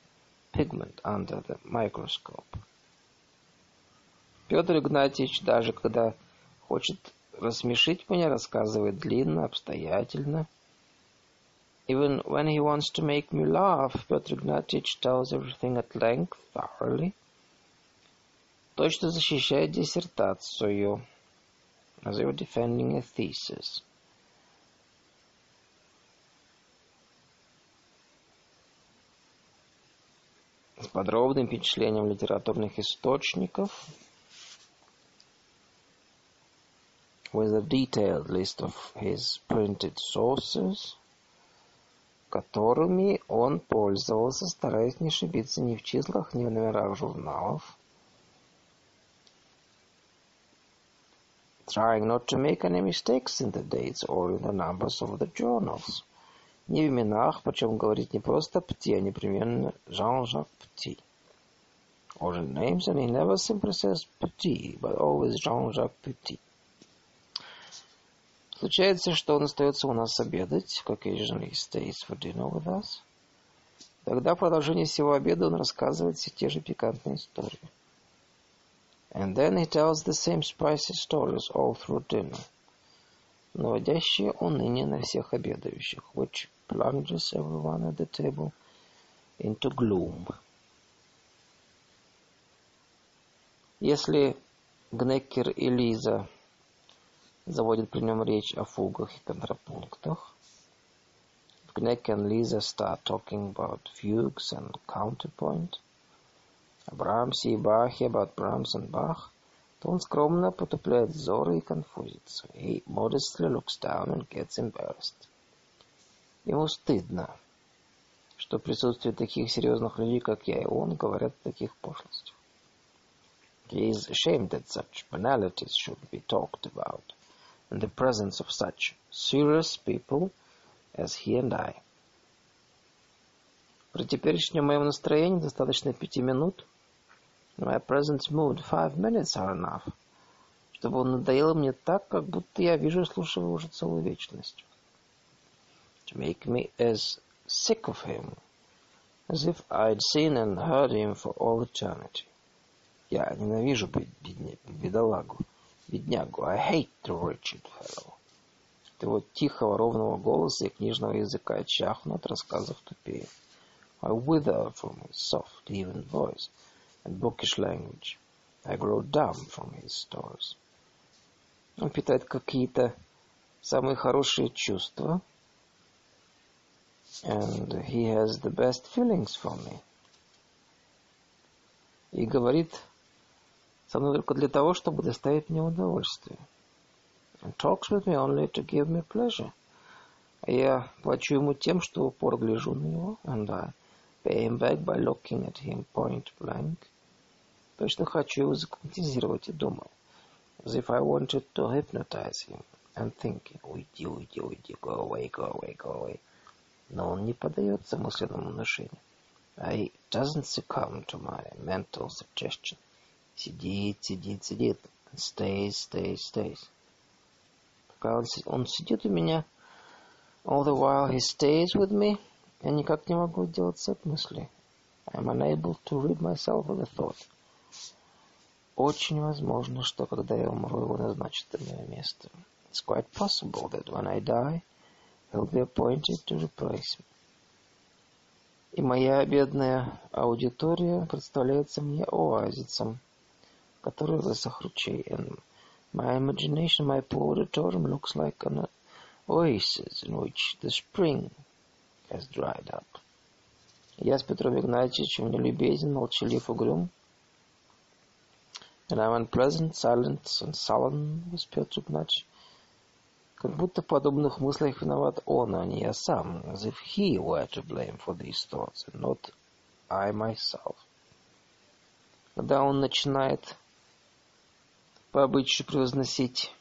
pigment under the microscope. Петр Игнатьевич, даже когда хочет рассмешить меня, рассказывает длинно, обстоятельно, Even when he wants to make me laugh, Petr Ignatievich tells everything at length, thoroughly. Точно защищает диссертацию, as if defending a thesis. С подробным впечатлением литературных источников, with a detailed list of his printed sources, которыми он пользовался, стараясь не ошибиться ни в числах, ни в номерах журналов. Trying not to make any mistakes in the dates or in the numbers of the journals. Не в именах, причем говорить не просто Пти, а непременно Jean-Jacques Пти. Or in names, and he never simply says Petit, but always Jean-Jacques Petit. Случается, что он остается у нас обедать, как occasionally stays for dinner with us. Тогда в продолжении всего обеда он рассказывает все те же пикантные истории. And then he tells the same spicy stories all through dinner, наводящие уныние на всех обедающих, which plunges everyone at the table into gloom. Если Гнеккер и Лиза заводит при нем речь о фугах и контрапунктах. Gneck and Lisa start talking about fugues and counterpoint, о Брамсе и Бахе, about Brahms and Bach, то он скромно потупляет взоры и конфузится. He modestly looks down and gets embarrassed. Ему стыдно, что в присутствии таких серьезных людей, как я и он, говорят о таких пошлостях. He is ashamed that such banalities should be talked about in the presence of such serious people as he and I. При теперешнем моем настроении достаточно пяти минут. My present mood, five minutes are enough. Чтобы он надоел мне так, как будто я вижу и слушаю его уже целую вечность. To make me as sick of him as if I'd seen and heard him for all eternity. Я ненавижу бедолагу, беднягу. I hate the wretched fellow. От его тихого ровного голоса и книжного языка чахну от рассказов тупее. I wither from his soft, even voice and bookish language. I grow dumb from his stories. Он питает какие-то самые хорошие чувства, and he has the best feelings for me. И говорит со мной только для того, чтобы доставить мне удовольствие. And talks with me only to give me pleasure. А я плачу ему тем, что в упор гляжу на него, and I pay him back by looking at him point blank. Точно хочу его загипнотизировать и думаю, as if I wanted to hypnotize him, and thinking, уйди, уйди, уйди, go away, go away, go away. Но он не поддается мысленному внушению. I doesn't succumb to my mental suggestion. Сидит, сидит, сидит. Stays, stays, stays. Пока он, он сидит у меня, all the while he stays with me, я никак не могу сделаться от мысли. I'm unable to rid myself of the thought. Очень возможно, что когда я умру, его назначат на мое место. It's quite possible that when I die, be appointed to replace me. И моя бедная аудитория представляется мне оазисом, который высох ручей. And my imagination, my poor auditorium looks like an oasis in which the spring has dried up. Я с Петром Игнатьевичем нелюбезен, молчалив, угрюм, and I'm unpleasant, silent and sullen with Петр Игнатьевич. Как будто в подобных мыслях виноват он, а не я сам, as if he were to blame for these thoughts, and not I myself. Когда он начинает по обычаю превозносить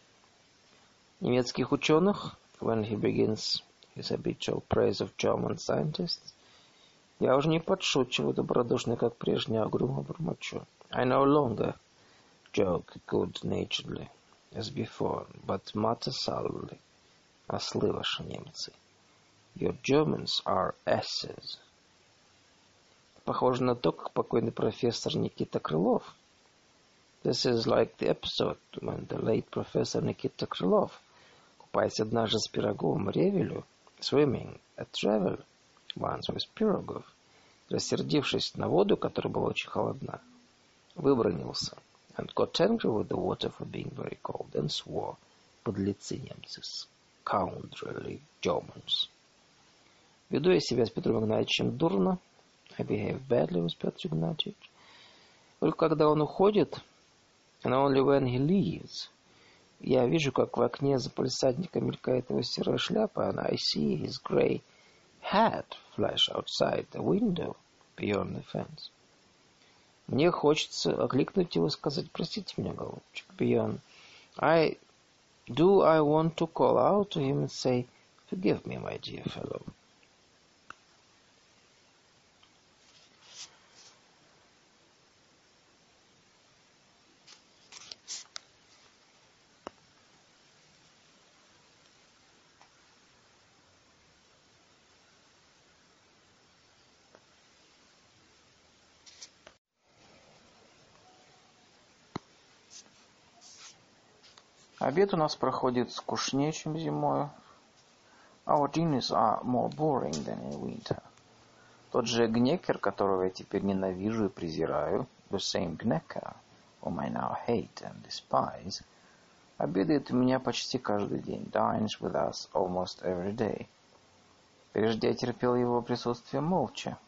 немецких ученых, when he begins his habitual praise of German scientists, я уже не подшучиваю добродушно, как прежде, а угрюмо бормочу. I no longer joke good-naturedly, as before, but mutter sullenly. Ослы ваши немцы. Your Germans are asses. Похоже на то, как покойный профессор Никита Крылов. This is like the episode when the late professor Nikita Krylov, купаясь однажды с Пироговым Ревелю, swimming at Revel, once with Pirogov, рассердившись на воду, которая была очень холодна, выбронился – and got angry with the water for being very cold, and swore, подлецы немцы, scoundrelly Germans. Веду я себя с Петром Игнатьевичем дурно, I behave badly with Petr Ignatievich. Только когда он уходит, and only when he leaves, я вижу, как в окне за палисадником мелькает его серая шляпа, and I see his grey hat flash outside the window beyond the fence. Мне хочется окликнуть его, сказать, простите меня, голубчик, Beyond. I do I want to call out to him and say, forgive me, my dear fellow. Обед у нас проходит скучнее, чем зимой. Our dinners are more boring than in winter. Тот же Гнекер, которого я теперь ненавижу и презираю, the same Gnecker, whom I now hate and despise, Обедает у меня почти каждый день. Dines with us almost every day. Прежде я терпел его присутствие молча.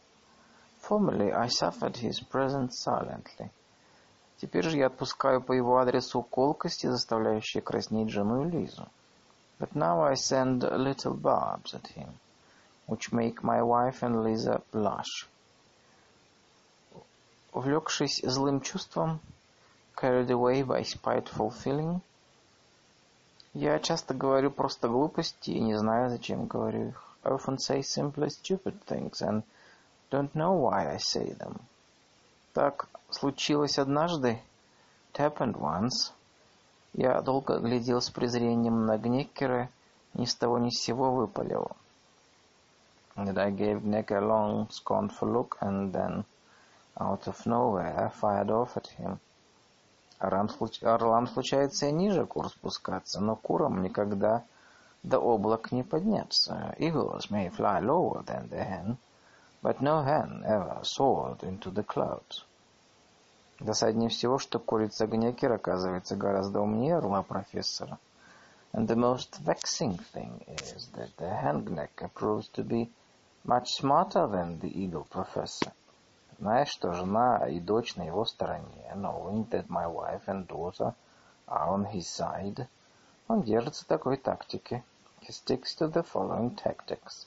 Formerly I suffered his presence silently. Теперь же я отпускаю по его адресу колкости, заставляющие краснеть жену и Лизу. But now I send little barbs at him, which make my wife and Lisa blush. Увлекшись злым чувством, carried away by spiteful feeling, я часто говорю просто глупости и не знаю, зачем говорю их. I often say simply stupid things and don't know why I say them. Так случилось однажды. It happened once. Я долго глядел с презрением на Гнеккера, ни с того ни с сего выпалил. And I gave Nick a long, scornful look, and then, out of nowhere, fired off at him. Орлам, орлам случается и ниже кур спускаться, но курам никогда до облак не подняться. Eagles may fly lower than the hen, but no hen ever soared into the clouds. Досаднее всего, что курица Гнекер оказывается гораздо умнее орла профессора. And the most vexing thing is that the hen Gnecker proves to be much smarter than the eagle professor. Знаешь, что жена и дочь на его стороне, knowing that my wife and daughter are on his side, он держится такой тактики. He sticks to the following tactics.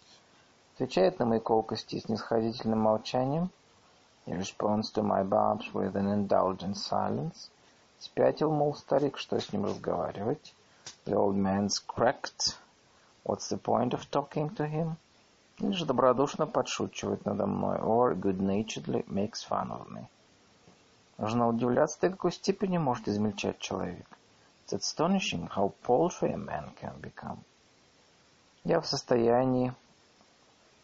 Отвечает на мои колкости снисходительным молчанием, He responds to my barbs with an indulgent silence. Спятил, мол, старик, что с ним разговаривать? The old man's cracked. What's the point of talking to him? Или же добродушно подшучивает надо мной, or good-naturedly makes fun of me. Нужно удивляться, до какой степени может измельчать человек. It's astonishing how paltry a man can become. Я в состоянии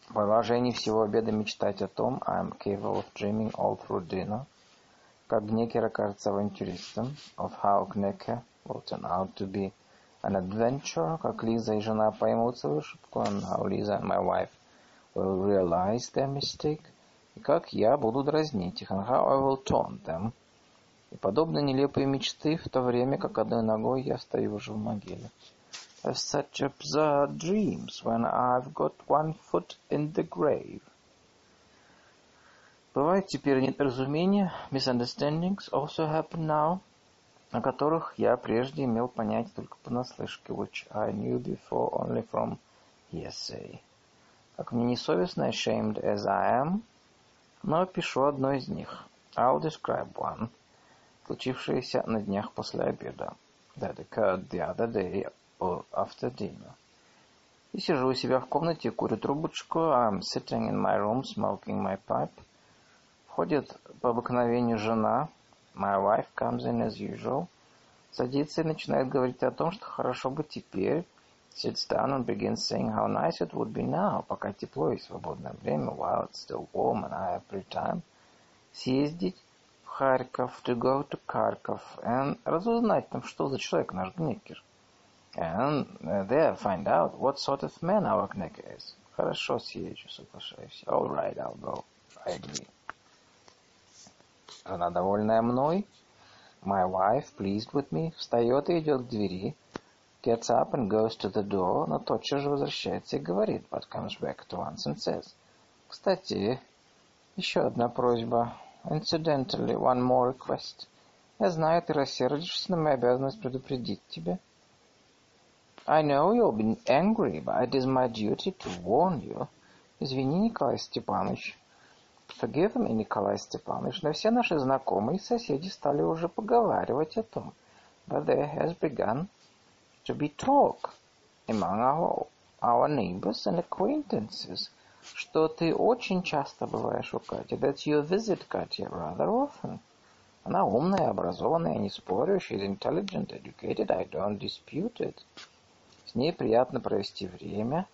в продолжении всего обеда мечтать о том, I am capable of dreaming all through dinner, как Гнекер окажется авантюристом, of how Гнекер will turn out to be an adventurer, как Лиза и жена поймут свою ошибку, and how Lisa and my wife will realize their mistake, и как я буду дразнить их, and how I will taunt them. И подобно нелепые мечты, в то время как одной ногой я стою уже в могиле such absurd dreams when I've got one foot in the grave. Бывают теперь недоразумения, misunderstandings also happen now, о которых я прежде имел понять только понаслышке, which I knew before only from hearsay. Как мне несовестно, ashamed as I am, но пишу одно из них. I'll describe one, случившееся на днях после обеда. That occurred the other day after dinner. И сижу у себя в комнате, курю трубочку. I'm sitting in my room, smoking my pipe. Входит по обыкновению жена. My wife comes in as usual. Садится и начинает говорить о том, что хорошо бы теперь. Sits down and begins saying how nice it would be now, пока тепло и свободное время, while it's still warm and I have free time. Съездить в Харьков, to go to Kharkov, and разузнать там, что за человек наш Гнекер. And there find out what sort of man our Knecker is. Хорошо, съезжу, соглашаюсь. All right, I'll go. I agree. Жена, довольная мной, my wife, pleased with me, встает и идет к двери, gets up and goes to the door, но тотчас же возвращается и говорит, but comes back to once and says, кстати, еще одна просьба. Incidentally, one more request. Я знаю, ты рассердишься, но моя обязанность предупредить тебя. I know you'll be angry, but it is my duty to warn you. Извини, Николай Степанович. Forgive me, Николай Степанович, но все наши знакомые и соседи стали уже поговаривать о том. But there has begun to be talk among our, our neighbors and acquaintances, что ты очень часто бываешь у Кати, that you visit Katya rather often. Она умная, образованная, я не спорю, she's intelligent, educated, I don't dispute it. С ней приятно провести время.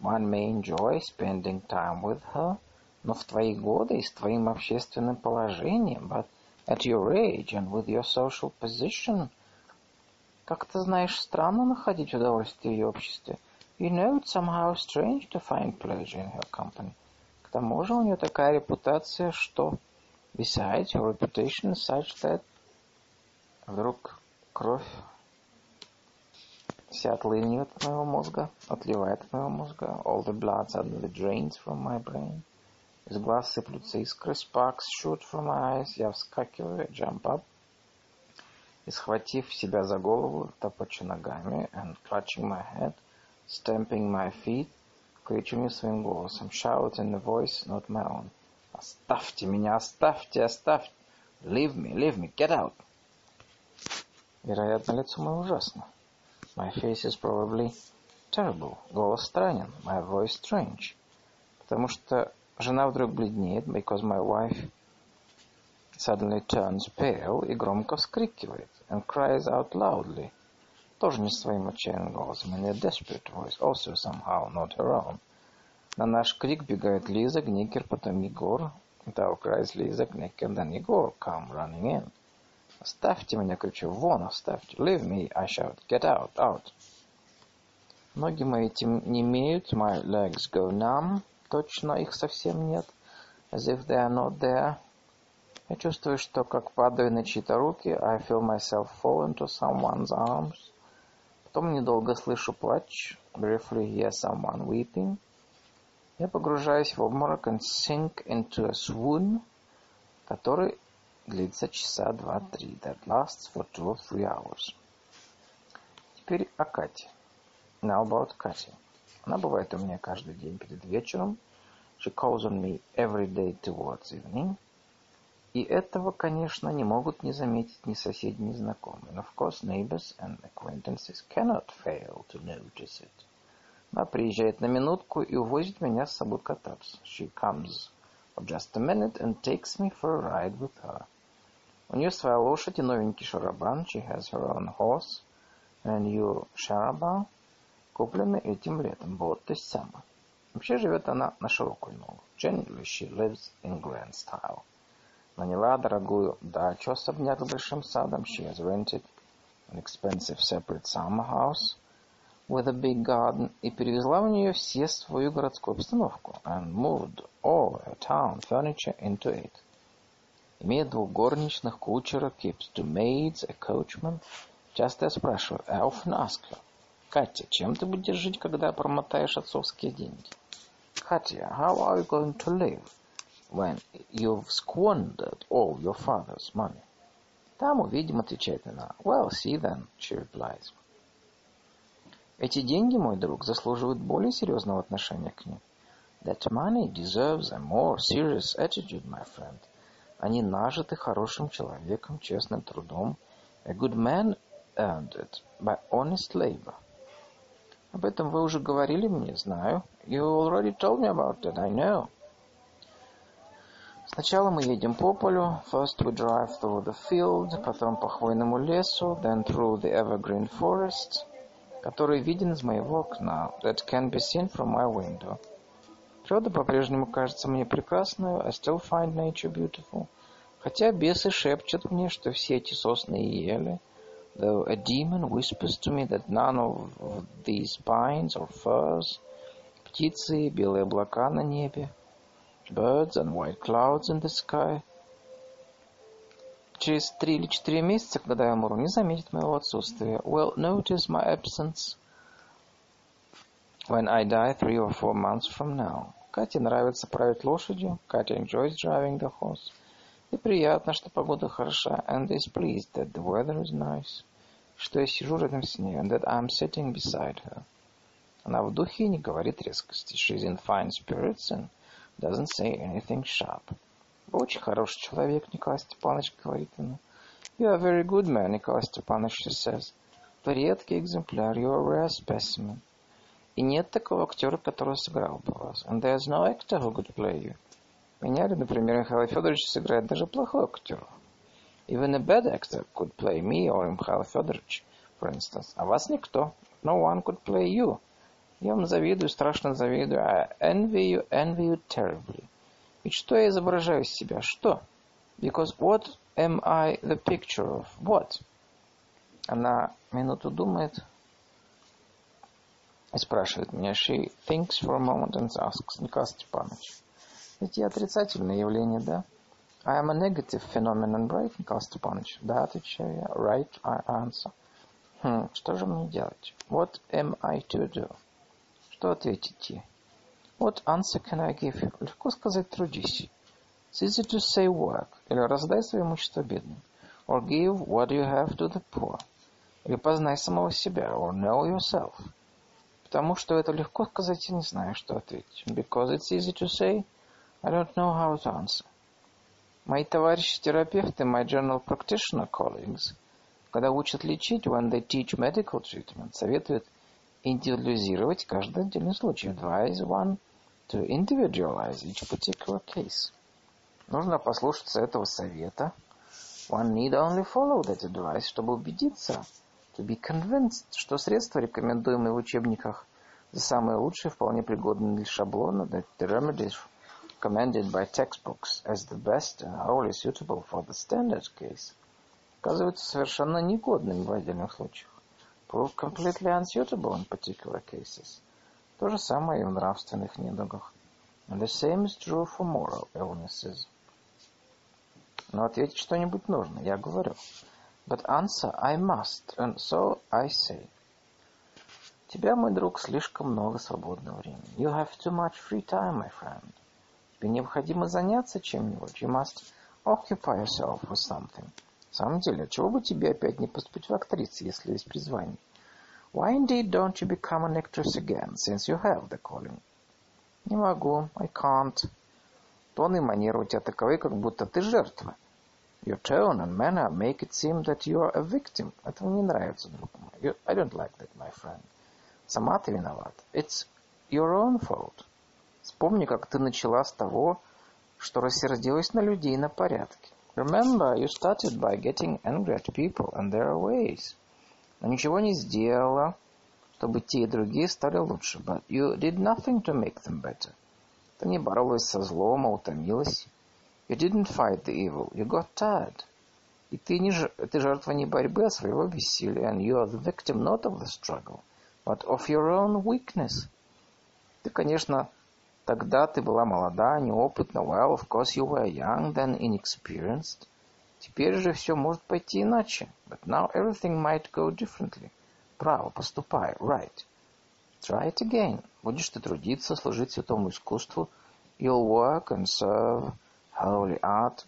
One may enjoy spending time with her. Но в твои годы и с твоим общественным положением, but at your age and with your social position, как ты знаешь, странно находить удовольствие в ее обществе. You know it's somehow strange to find pleasure in her company. К тому же у нее такая репутация, что... Besides, her reputation is such that... Вдруг кровь вся отлынивает от моего мозга, отливает от моего мозга. All the blood suddenly drains from my brain. Из глаз сыплются искры, sparks shoot from my eyes. Я вскакиваю, jump up. И схватив себя за голову, топочу ногами, and clutching my head, stamping my feet, кричу не своим голосом, shout in a voice not my own. Оставьте меня, оставьте, оставьте. Leave me, leave me, get out. Вероятно, лицо мое ужасно. My face is probably terrible. Голос странен. My voice strange. Потому что жена вдруг бледнеет, because my wife suddenly turns pale и громко вскрикивает, and cries out loudly. Тоже не своим отчаянным голосом, in a desperate voice, also somehow not her own. На наш крик бегает Лиза, Гникер, потом Егор. Down cries Лиза, Гникер, then Егор come running in. Оставьте меня, кричу, вон оставьте. Leave me, I shout. Get out, out. Ноги мои не имеют, my legs go numb. Точно их совсем нет. As if they are not there. Я чувствую, что как падаю на чьи-то руки. I feel myself fall into someone's arms. Потом недолго слышу плач. Briefly hear someone weeping. Я погружаюсь в обморок and sink into a swoon, который длится часа два-три. That lasts for two or three hours. Теперь о Кате. Now about Катя. Она бывает у меня каждый день перед вечером. She calls on me every day towards evening. И этого, конечно, не могут не заметить ни соседи, ни знакомые. And of course, neighbors and acquaintances cannot fail to notice it. Она приезжает на минутку и увозит меня с собой кататься. She comes for just a minute and takes me for a ride with her. У нее своя лошадь и новенький шарабан. She has her own horse and a new шарабан, купленный этим летом. Вот то есть сама. Вообще живет она на широкую ногу. Generally she lives in grand style. Наняла дорогую дачу, особняк с большим садом. She has rented an expensive separate summer house with a big garden и перевезла в нее все свою городскую обстановку and moved all her town furniture into it. Имеет двух горничных, кучера, keeps two maids, a coachman. Часто я спрашиваю, I often ask her, Катя, чем ты будешь жить, когда промотаешь отцовские деньги? Катя, how are you going to live when you've squandered all your father's money? Там увидим, отвечает она. Well, see then, she replies. Эти деньги, мой друг, заслуживают более серьезного отношения к ним. That money deserves a more serious attitude, my friend. Они нажиты хорошим человеком, честным трудом. A good man earned it by honest labor. Об этом вы уже говорили мне, знаю. You already told me about that, I know. Сначала мы едем по полю. First we drive through the field, потом по хвойному лесу, then through the evergreen forest, который виден из моего окна, that can be seen from my window. Природа по-прежнему кажется мне прекрасной. I still find nature beautiful. Хотя бесы шепчут мне, что все эти сосны и ели. Though a demon whispers to me that none of these pines or firs, птицы, белые облака на небе, birds and white clouds in the sky, через три или четыре месяца, когда я умру, не заметит моего отсутствия. Will notice my absence when I die three or four months from now. Кате нравится править лошадью. Катя enjoys driving the horse. И приятно, что погода хороша. And is pleased that the weather is nice. Что я сижу рядом с ней. And that I'm sitting beside her. Она в духе и не говорит резкости. She's in fine spirits and doesn't say anything sharp. Вы очень хороший человек, Николай Степанович, говорит она. You are a very good man, Николай Степанович, she says. Вы редкий экземпляр. You are a rare specimen. И нет такого актера, который сыграл бы вас. And there's no actor who could play you. Меня, например, Михаил Федорович сыграет даже плохой актер. Even a bad actor could play me or Михаил Федорович, for instance. А вас никто. No one could play you. Я вам завидую, страшно завидую. I envy you, envy you terribly. Ведь что я изображаю из себя? Что? Because what am I the picture of? What? Она минуту думает, и спрашивает меня. She thinks for a moment and asks, Николай Степанович, ведь я отрицательное явление, да? I am a negative phenomenon, right, Николай Степанович? Да, отвечаю я. Right, I answer. Хм, что же мне делать? What am I to do? Что ответить ей? What answer can I give you? Легко сказать трудись. It's easy to say work. Или раздай свое имущество бедным. Or give what you have to the poor. Или познай самого себя. Or know yourself. Потому что это легко сказать, я не знаю, что ответить. Because it's easy to say, I don't know how to answer. Мои товарищи-терапевты, my general practitioner colleagues, когда учат лечить, when they teach medical treatment, советуют индивидуализировать каждый отдельный случай. Advise one to individualize each particular case. Нужно послушаться этого совета. One need only follow that advice, чтобы убедиться, to be convinced, что средства, рекомендуемые в учебниках, за самые лучшие, вполне пригодны для шаблона, that the remedies recommended by textbooks as the best and wholly suitable for the standard case, оказываются совершенно негодными в отдельных случаях. Prove completely unsuitable in particular cases. То же самое и в нравственных недугах. And the same is true for moral illnesses. Но ответить что-нибудь нужно, я говорю. But answer I must, and so I say. тебя, мой друг, слишком много свободного времени. You have too much free time, my friend. Тебе необходимо заняться чем-нибудь. You must occupy yourself with something. В самом деле, чего бы тебе опять не поступить в актрисы, если есть призвание? Why indeed don't you become an actress again, since you have the calling? Не могу. I can't. Тон и манера у тебя таковы, как будто ты жертва. Your tone and manner make it seem that you are a victim. Это мне не нравится, друг мой. I don't like that, my friend. Сама ты виноват. It's your own fault. Вспомни, как ты начала с того, что рассердилась на людей на порядке. Remember, you started by getting angry at people and their ways. Но ничего не сделала, чтобы те и другие стали лучше. But you did nothing to make them better. Ты не боролась со злом, а утомилась. You didn't fight the evil, you got tired. И ты, не, ты жертва не борьбы, а своего бессилия. And you are the victim not of the struggle, but of your own weakness. Ты, конечно, Тогда ты была молода, неопытна. Well, of course you were young, then inexperienced. Теперь же все может пойти иначе. But now everything might go differently. Право, поступай. Right. Try it again. Будешь ты трудиться, служить святому искусству. You'll work and serve holy art.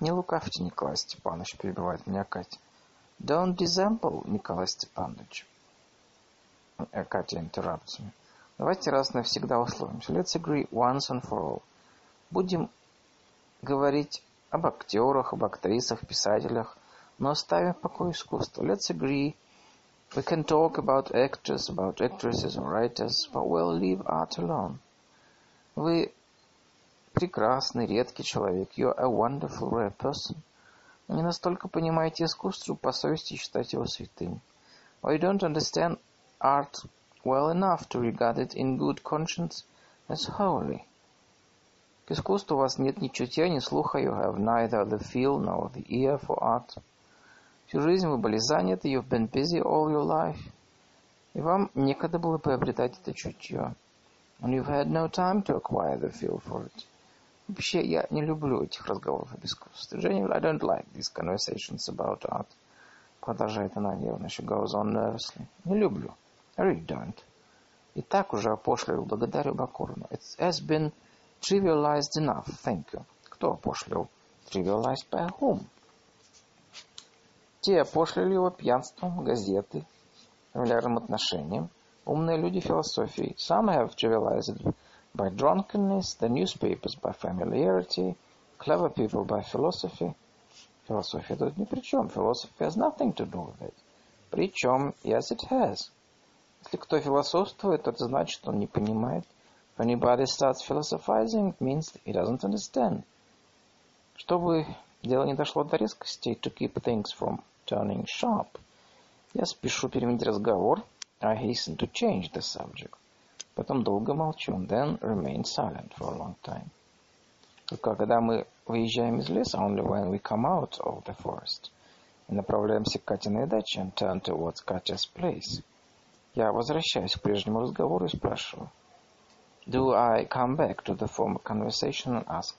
Не лукавьте, Николай Степанович, перебивает меня Катя. Don't dissemble, Николай Степанович. Катя interrupts me. Давайте раз навсегда условимся. Let's agree once and for all. Будем говорить об актерах, об актрисах, писателях, но оставим в покое искусство. Let's agree we can talk about actors, about actresses or writers, but we'll leave art alone. Вы прекрасный, редкий человек. You're a wonderful, rare person. Вы не настолько понимаете искусство, по совести считать его святым. Or you don't understand art well enough to regard it in good conscience as holy. К искусству у вас нет ни чутья, ни слуха. You have neither the feel nor the ear for art. Всю жизнь вы были заняты. You've been busy all your life. И вам некогда было приобретать это чутье. And you've had no time to acquire the feel for it. Вообще, я не люблю этих разговоров об искусстве. Generally, I don't like these conversations about art. Продолжает она нервно. She goes on nervously. Не люблю. I really don't. И так уже опошлил. Благодарю покорно. It has been trivialized enough. Thank you. Кто опошлил? Trivialized by whom? Те опошлили его пьянством, газеты, фамильярным отношением. Умные люди философии. Some have trivialized by drunkenness, the newspapers by familiarity, clever people by philosophy. Философия тут ни при чем. Philosophy has nothing to do with it. Причем, yes it has. Если кто философствует, это значит, что он не понимает. If anybody starts philosophizing, it means he doesn't understand. Чтобы дело не дошло до резкости, to keep things from turning sharp, я спешу переменить разговор. I hasten to change the subject. Потом долго молчу, then remain silent for a long time. Когда мы выезжаем из леса, only when we come out of the forest, и направляемся к Катиной даче, and turn towards Katya's place, я возвращаюсь к прежнему разговору и спрашиваю. Do I come back to the former conversation and ask?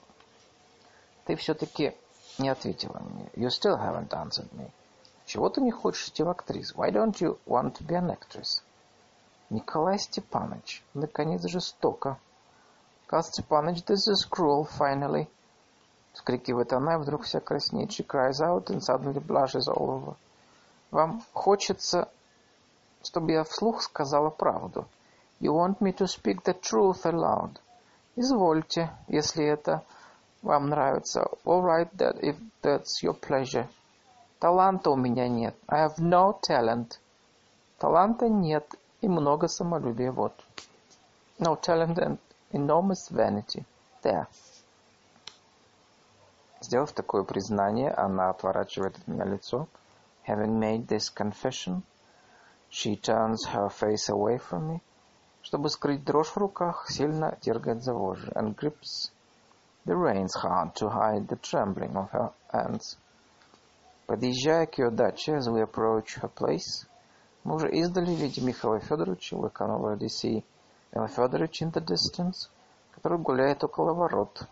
Ты все-таки не ответила мне. You still haven't answered me. Чего ты не хочешь идти в актрис? Why don't you want to be an actress? Николай Степанович, наконец жестоко. Карл Степанович, this is cruel, finally. Вскрикивает она, и вдруг вся краснеет. She cries out and suddenly blushes all over. Вам хочется, чтобы я вслух сказала правду. You want me to speak the truth aloud. Извольте, если это вам нравится. All right, that if that's your pleasure. Таланта у меня нет. I have no talent. Таланта нет и много самолюбия. Вот. No talent and enormous vanity. There. Сделав такое признание, она отворачивает от меня лицо. Having made this confession, she turns her face away from me. Чтобы скрыть дрожь в руках, сильно дергает за вожжи and grips the reins hard to hide the trembling of her hands. Подъезжая к ее даче, as we approach her place, мы уже издали видим Михаила Федоровича, already see Михаил Федорович in the distance, который гуляет около ворот,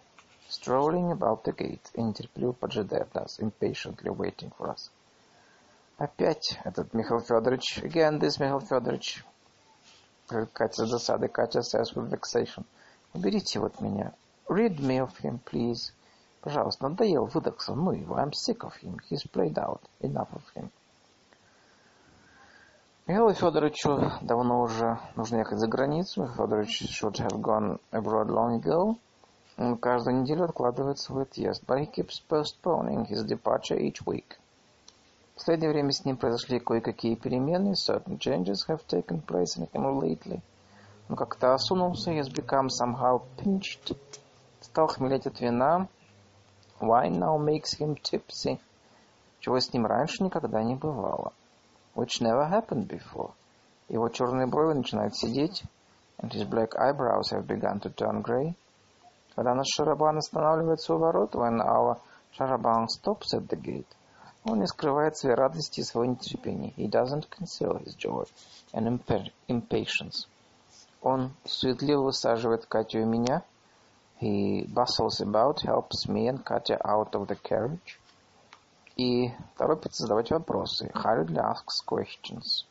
strolling about the gate, и нетерпеливо поджидает нас, impatiently waiting for us. Опять этот Михаил Федорович, again this Михаил Федорович, Катя с досадой, Катя says with vexation. Уберите вот меня. Rid me of him, please. Пожалуйста, надоел, выдохся. Ну его, I'm sick of him. He's played out. Enough of him. Михаилу Федоровичу давно уже нужно ехать за границу. Михаил Федорович should have gone abroad long ago. Он каждую неделю откладывает свой отъезд. But he keeps postponing his departure each week. В последнее время с ним произошли кое-какие перемены. Certain changes have taken place in him lately. Он как-то осунулся. He has become somehow pinched. Стал хмелеть от вина. Wine now makes him tipsy. Чего с ним раньше никогда не бывало. Which never happened before. Его черные брови начинают сидеть. And his black eyebrows have begun to turn grey. Когда наш шарабан останавливается у ворот, when our шарабан stops at the gate, он не скрывает своей радости и своего нетерпения. He doesn't conceal his joy and impatience. Он суетливо высаживает Катю и меня. He bustles about, helps me and Katya out of the carriage. И торопится задавать вопросы. Hurriedly asks questions.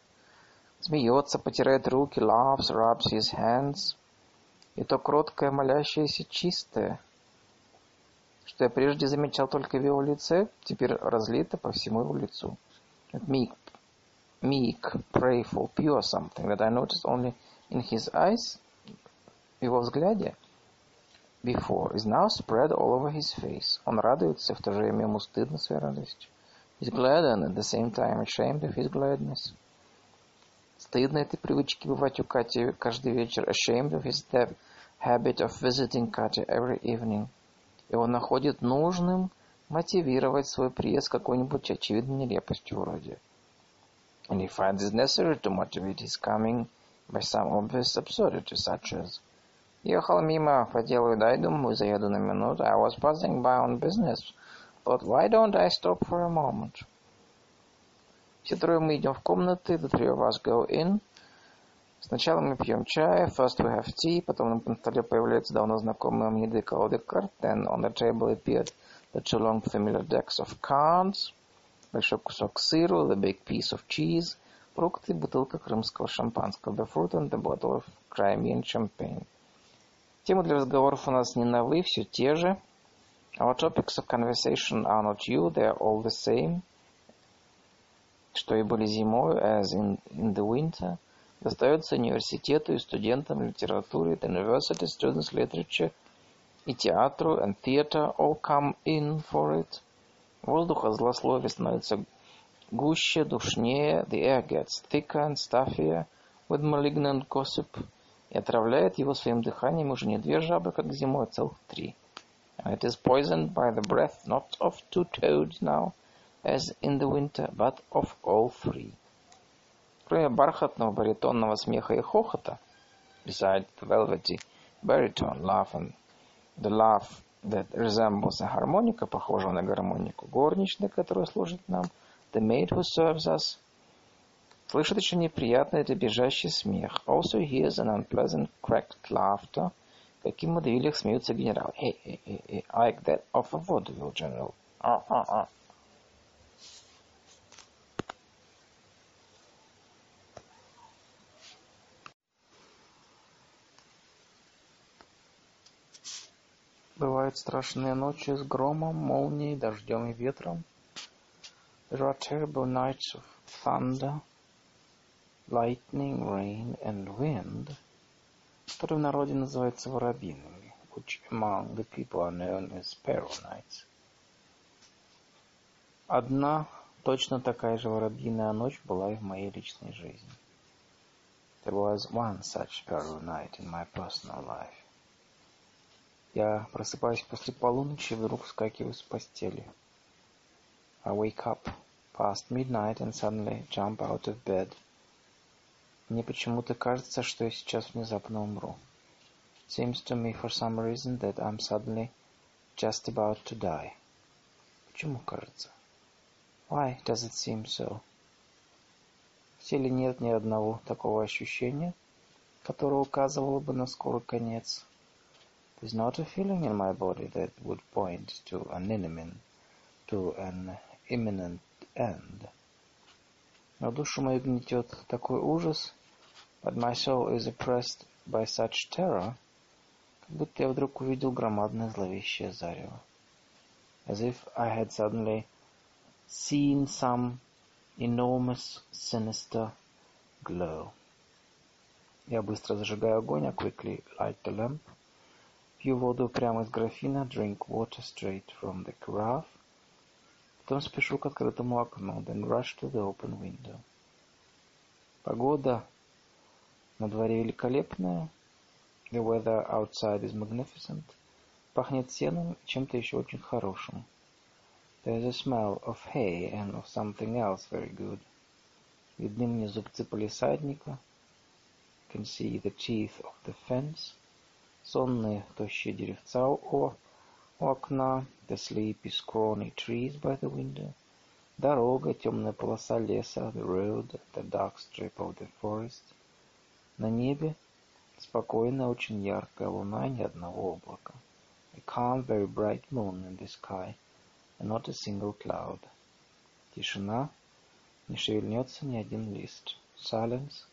Смеется, потирает руки, laughs, rubs his hands. И то кроткое, молящееся, чистое, что я прежде замечал только в его лице, теперь разлито по всему его лицу. Meek, meek, prayerful, pure something that I noticed only in his eyes, в его взгляде, before, is now spread all over his face. Он радуется, в то же время ему стыдно своей радостью. He's glad and at the same time ashamed of his gladness. Стыдно этой привычки бывать у Кати каждый вечер. Ashamed of his habit of visiting Katya every evening. И он находит нужным мотивировать свой приезд какой-нибудь очевидной нелепостью вроде. And he finds it necessary to motivate his coming by some obvious absurdity, such as Ехал мимо по делу, дай думаю, заеду на минуту. I was passing by on business, but why don't I stop for a moment? Все трое мы идем в комнаты, the three of us go in. Сначала мы пьем чай, first we have tea, потом на столе появляются давно знакомые мне две колоды карт, then on the table appeared the two long familiar decks of cards, большой кусок сыру, the big piece of cheese, фрукты, бутылка крымского шампанского, the fruit and the bottle of Crimean champagne. Темы для разговоров у нас не новые, все те же. Our topics of conversation are not new, they are all the same. Что и были зимой, as in, in the winter. Достается университету и студентам литературы, the university students literature, и театру, and theater all come in for it. Воздух от злословия становится гуще, душнее, the air gets thicker and stuffier with malignant gossip, и отравляет его своим дыханием уже не две жабы, как зимой, а целых три. And it is poisoned by the breath not of two toads now, as in the winter, but of all three. Кроме бархатного баритонного смеха и хохота, besides the velvety baritone laugh and the laugh that resembles a harmonica, похожего на гармонику, горничная, которая служит нам, the maid who serves us, Слышит еще неприятный добежащий смех. Also hears an unpleasant cracked laughter. Каким на двигателях смеются генерал. Hey, hey, hey, hey, like that of a vaudeville general. А, а, а. Бывают страшные ночи с громом, молнией, дождем и ветром. There are terrible nights of thunder, lightning, rain and wind, которые в народе называются воробьиными, which among the people are known as sparrow nights. Одна точно такая же воробьиная ночь была и в моей личной жизни. There was one such sparrow night in my personal life. Я просыпаюсь после полуночи и вдруг вскакиваю с постели. I wake up past midnight and suddenly jump out of bed. Мне почему-то кажется, что я сейчас внезапно умру. It seems to me for some reason that I'm suddenly just about to die. Почему кажется? Why does it seem so? В теле нет ни одного такого ощущения, которое указывало бы на скорый конец. There's not a feeling in my body that would point to an imminent, to an imminent end. Но душу мою гнетет такой ужас, but my soul is oppressed by such terror, как будто я вдруг увидел громадное зловещее зарево. As if I had suddenly seen some enormous sinister glow. Я быстро зажигаю огонь, I quickly light the lamp, Пью воду прямо из графина, drink water straight from the carafe. Потом спешу к открытому окну, then rush to the open window. Погода на дворе великолепная. The weather outside is magnificent. Пахнет сеном и чем-то еще очень хорошим. There's a smell of hay and of something else very good. Видны мне зубцы полисадника. Can see the teeth of the fence. сонные тощие деревца у, у окна, the sleepy scrawny trees by the window, дорога, темная полоса леса, the road, the dark strip of the forest. На небе спокойная, очень яркая луна, ни одного облака. A calm, very bright moon in the sky, and not a single cloud. Тишина, не шевельнется ни один лист. Silence,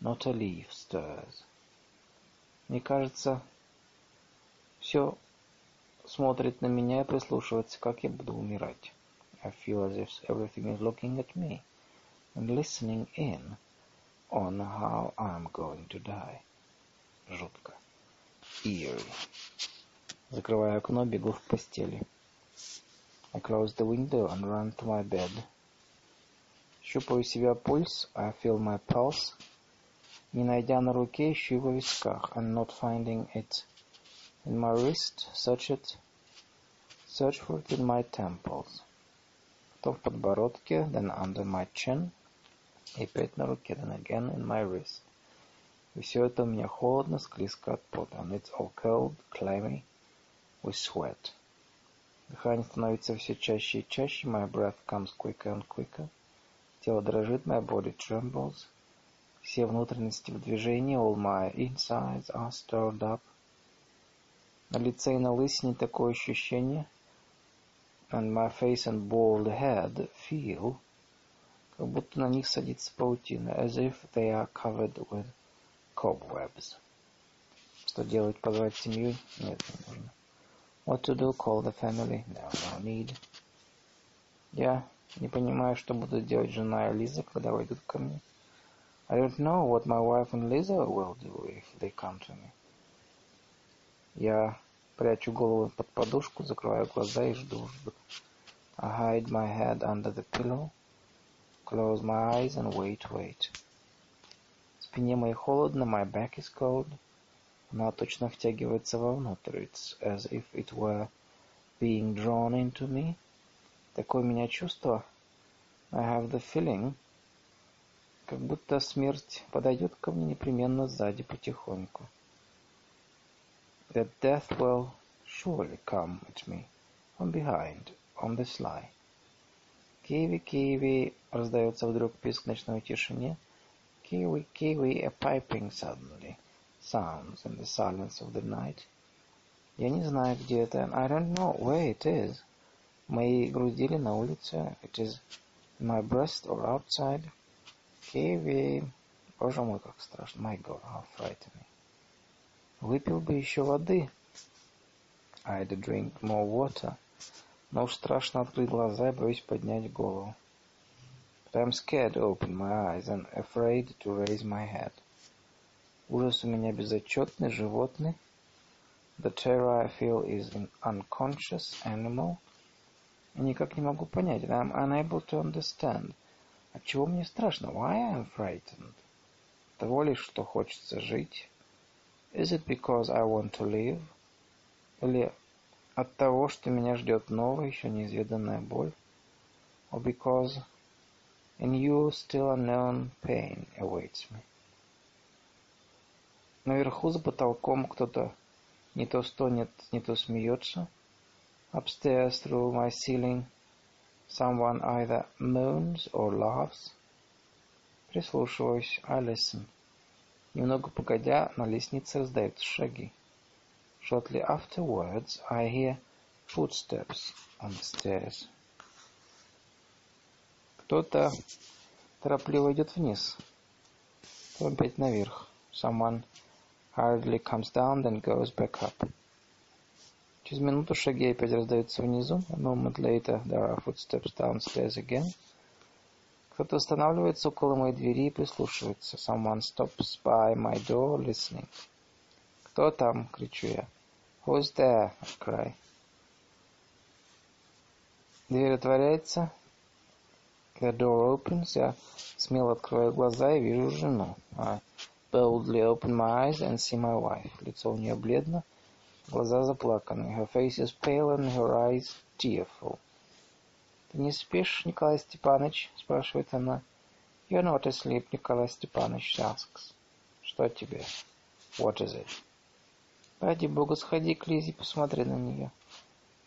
not a leaf stirs. Мне кажется, все смотрит на меня и прислушивается, как я буду умирать. I feel as if everything is looking at me and listening in on how I'm going to die. Жутко. Eerie. Закрываю окно, бегу в постели. I close the window and run to my bed. Щупаю себя пульс. I feel my pulse. Не найдя на руке, ищу его в висках, and not finding it in my wrist, search it, search for it in my temples. Потом в подбородке, then under my chin, И опять на руке, then again in my wrist. И все это у меня холодно, склизко от пота, and it's all cold, clammy, with sweat. Дыхание становится все чаще и чаще, my breath comes quicker and quicker. Тело дрожит, my body trembles. Все внутренности в движении, all my insides are stirred up. На лице и на лысине такое ощущение, and my face and bald head feel, как будто на них садится паутина, as if they are covered with cobwebs. Что делать, позвать семью? Нет, не нужно. What to do, call the family? No, no need. Я не понимаю, что будут делать жена и Лиза, когда войдут ко мне. I don't know what my wife and Lisa will do if they come to me. Я прячу голову под подушку, закрываю глаза и жду, жду. I hide my head under the pillow, close my eyes and wait, wait. Спине моей холодно, my back is cold. Она точно втягивается вовнутрь. It's as if it were being drawn into me. Такое у меня чувство. I have the feeling как будто смерть подойдет ко мне непременно сзади потихоньку. That death will surely come at me from behind, on the sly. Киви, киви, раздается вдруг писк в ночной тишине. Kiwi, kiwi, a piping suddenly sounds in the silence of the night. Я не знаю, где это. I don't know where it is. Моей груди или на улице. It is in my breast or outside. Киви. Боже мой, как страшно. My God, how frightening. Выпил бы еще воды. I'd drink more water. Но уж страшно открыть глаза и боюсь поднять голову. But I'm scared to open my eyes and afraid to raise my head. Ужас у меня безотчетный, животный. The terror I feel is an unconscious animal. И никак не могу понять. I'm unable to understand. От чего мне страшно? Why I am frightened? Того лишь, что хочется жить. Is it because I want to live? Или от того, что меня ждет новая, еще неизведанная боль? Or because in you still unknown pain awaits me? Наверху за потолком кто-то не то стонет, не то смеется. Upstairs through my ceiling someone either moans or laughs. Прислушиваюсь, I listen. Немного погодя, на лестнице раздаются шаги. Shortly afterwards, I hear footsteps on the stairs. Кто-то торопливо идет вниз, потом опять наверх. Someone hurriedly comes down, then goes back up. Через минуту шаги опять раздаются внизу. A moment later, there are footsteps downstairs again. Кто-то останавливается около моей двери и прислушивается. Someone stops by my door listening. «Кто там?» — кричу я. «Who's there?» — I cry. Дверь отворяется. The door opens. Я смело открываю глаза и вижу жену. I boldly open my eyes and see my wife. Лицо у нее бледно, глаза заплаканы. Her face is pale and her eyes tearful. «Ты не спишь, Николай Степанович?» — спрашивает она. «You're not asleep, Николай Степанович asks. Что тебе? What is it? Ради бога, сходи к Лизе, посмотри на нее.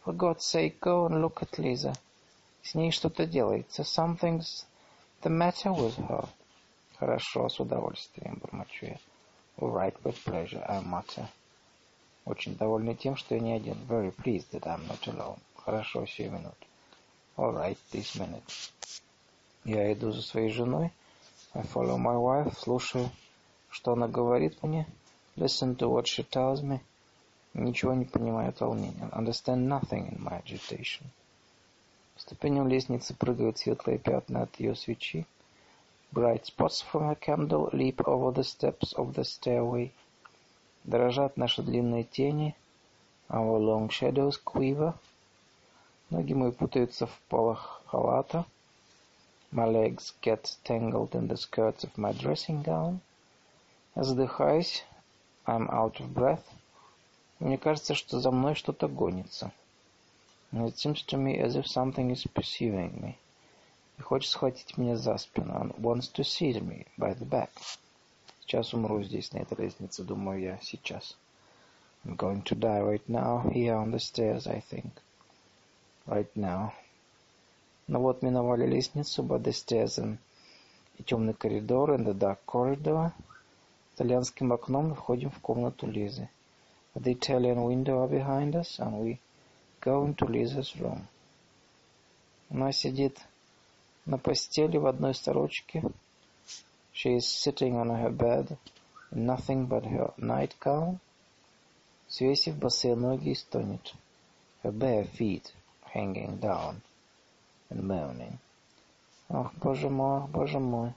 For God's sake, go and look at Lisa. С ней что-то делается. Something's the matter with her. Хорошо, с удовольствием, бормочу я. All right, with pleasure, I mutter. Очень довольный тем, что я не один. Very pleased that I'm not alone. Хорошо, сию минуту. All right, this minute. Я иду за своей женой. I follow my wife, слушаю, что она говорит мне. Listen to what she tells me. Ничего не понимаю от волнения. Understand nothing in my agitation. По ступеням лестницы прыгают светлые пятна от ее свечи. Bright spots from her candle leap over the steps of the stairway. Дрожат наши длинные тени. Our long shadows quiver. Ноги мои путаются в полах халата. My legs get tangled in the skirts of my dressing gown. Я задыхаюсь. I'm out of breath. Мне кажется, что за мной что-то гонится. And it seems to me as if something is pursuing me. И хочет схватить меня за спину. And wants to seize me by the back. Сейчас умру здесь, на этой лестнице, думаю я, сейчас. I'm going to die right now, here on the stairs, I think. Right now. Но вот миновали лестницу, but the stairs and и темный коридор, and the dark corridor. Итальянским окном мы входим в комнату Лизы. The Italian window are behind us, and we go into Liza's room. Она сидит на постели в одной сорочке. She is sitting on her bed in nothing but her nightgown, свесив босые ноги и стонет. Her bare feet hanging down and moaning. Ах, боже мой, боже мой.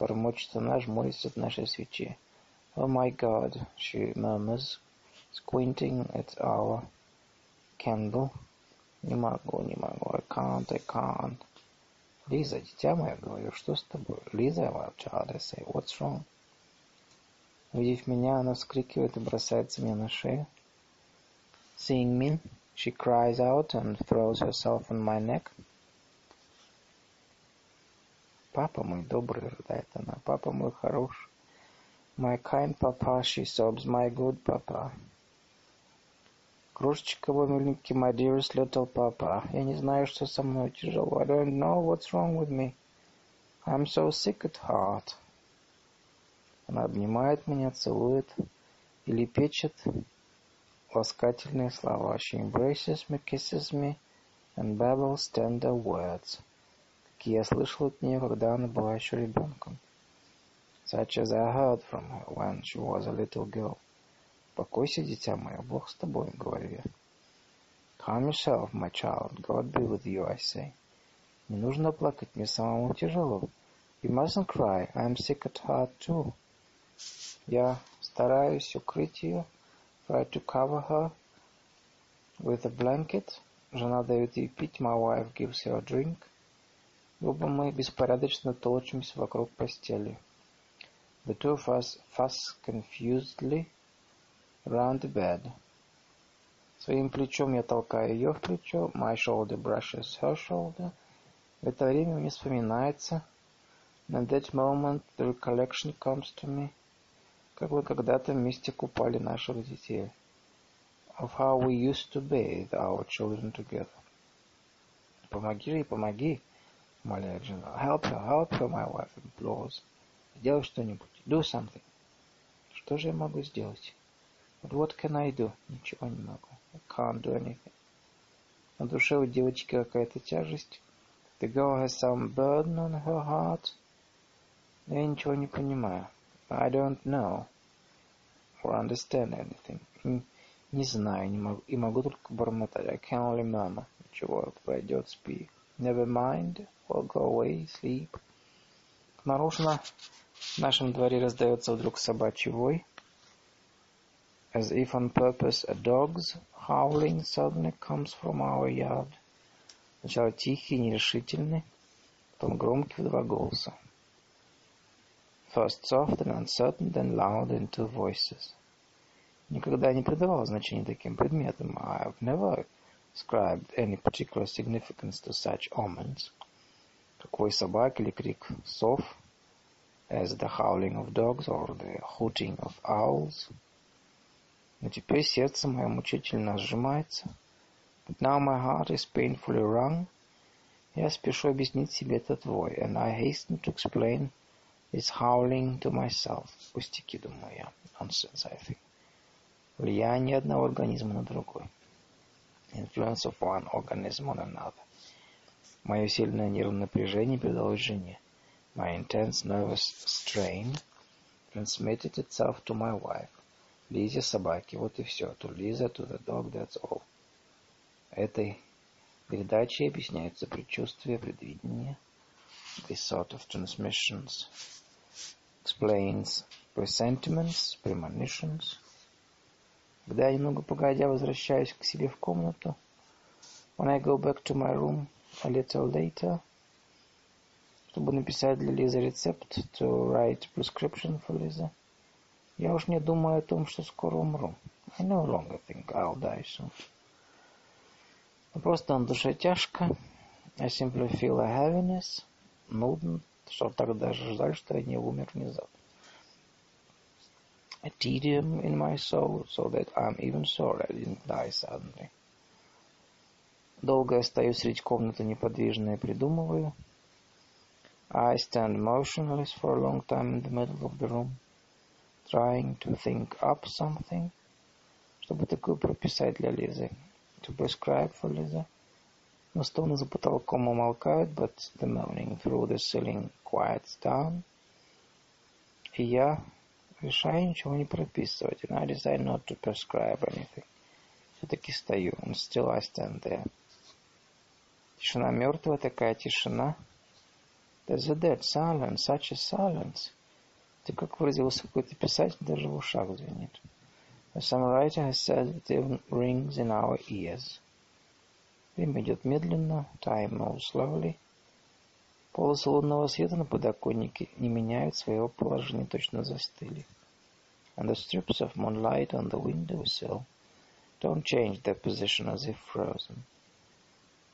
Бормочет она, жмурясь от нашей свечи. Oh my God, she murmurs, squinting at our candle. Не могу, не могу, I can't, I can't. Лиза, дитя мое, говорю, что с тобой? Лиза, my child, I say, what's wrong? Увидев меня, она вскрикивает и бросается мне на шею. Seeing me, she cries out and throws herself on my neck. Папа мой добрый, рыдает она, папа мой хороший. My kind papa, she sobs, my good papa. Крошечка мой миленький, my dearest little papa. Я не знаю, что со мной тяжело. I don't know what's wrong with me. I'm so sick at heart. Она обнимает меня, целует и лепечет ласкательные слова. She embraces me, kisses me, and babbles tender words. Какие я слышал от нее, когда она была еще ребенком. Such as I heard from her when she was a little girl. Покойся, дитя мое, Бог с тобой, говорю я. Calm yourself, my child. God be with you, I say. Не нужно плакать, мне самому тяжело. You mustn't cry. I'm sick at heart too. Я стараюсь укрыть ее. Try to cover her with a blanket. Жена дает ей пить. My wife gives her a drink. Оба мы беспорядочно толчемся вокруг постели. The two of us fuss confusedly round the bed. Своим плечом я толкаю ее в плечо. My shoulder brushes her shoulder. В это время мне вспоминается. And at that moment the recollection comes to me. Как мы когда-то вместе купали наших детей. Of how we used to bathe our children together. Помоги ей, помоги, умоляет жена. Help her, help her, my wife implores. Сделай что-нибудь. Do something. Что же я могу сделать? But what can I do? Ничего не могу. I can't do anything. На душе у девочки какая-то тяжесть. The girl has some burden on her heart. Я ничего не понимаю. I don't know or understand anything. Не, не знаю, не могу, и могу только бормотать. I can only murmur. Ничего, пройдет, спи. Never mind, we'll go away, sleep. Наружно в нашем дворе раздается вдруг собачий вой. As if on purpose, a dog's howling suddenly comes from our yard. Сначала тихий, нерешительный, потом громкий в два голоса. First soft and uncertain, then loud in two voices. Никогда не придавал значения таким предметам. I've never ascribed any particular significance to such omens. Какой собак или крик сов, as the howling of dogs or the hooting of owls. Но теперь сердце мое мучительно сжимается. But now my heart is painfully wrung. Я спешу объяснить себе этот вой, and I hasten to explain this howling to myself. Пустяки, думаю я. Nonsense, I think. Влияние одного организма на другой. Influence of one organism on another. Мое сильное нервное напряжение передалось жене. My intense nervous strain transmitted itself to my wife. Лизе собаки, вот и все. To Lisa, to the dog, that's all. Этой передачей объясняется предчувствие, предвидение. This sort of transmissions explains presentiments, premonitions. Когда я немного погодя возвращаюсь к себе в комнату, when I go back to my room a little later, чтобы написать для Лизы рецепт, to write prescription for Lisa, я уж не думаю о том, что скоро умру. I no longer think I'll die soon. Просто на душе тяжко. I simply feel a heaviness. Нудно, что так даже жаль, что я не умер внезапно. A tedium in my soul, so that I'm even sorry I didn't die suddenly. Долго я стою среди комнаты неподвижно и придумываю. I stand motionless for a long time in the middle of the room, trying to think up something, чтобы такое прописать для Лизы. To prescribe for Lisa. Но стоны за потолком умолкают, but the moaning through the ceiling quiets down. И я решаю ничего не прописывать, and I decide not to prescribe anything. Все-таки стою, and still I stand there. Тишина мертвая, такая тишина. There's a dead silence, such a silence. Ты как выразился какой-то писатель, даже в ушах звенит. As some writer has said, it even rings in our ears. Время идет медленно, time moves slowly. Полосы лунного света на подоконнике не меняют своего положения, точно застыли. And the strips of moonlight on the window sill don't change their position as if frozen.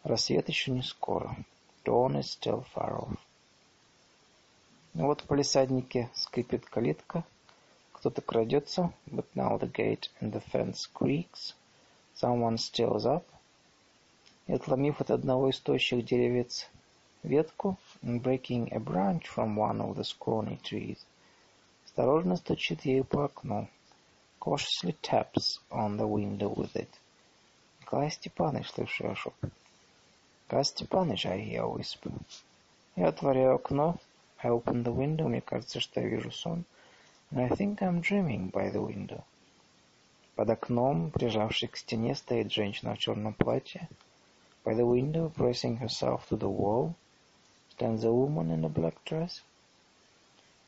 Рассвет еще не скоро. Dawn is still far off. Ну вот в палисаднике скрипит калитка. Кто-то крадется, but now the gate in the fence creaks. Someone steals up. И отломив от одного из тощих деревец ветку, and breaking a branch from one of the scrawny trees, осторожно стучит ею по окну. Cautiously taps on the window with it. Николай Степанович, слышу я шепот. Николай Степанович, I hear a whisper. Я отворяю окно. I open the window. Мне кажется, что я вижу сон. And I think I'm dreaming by the window. Под окном, прижавшись к стене, стоит женщина в черном платье. By the window, pressing herself to the wall, stands a woman in a black dress.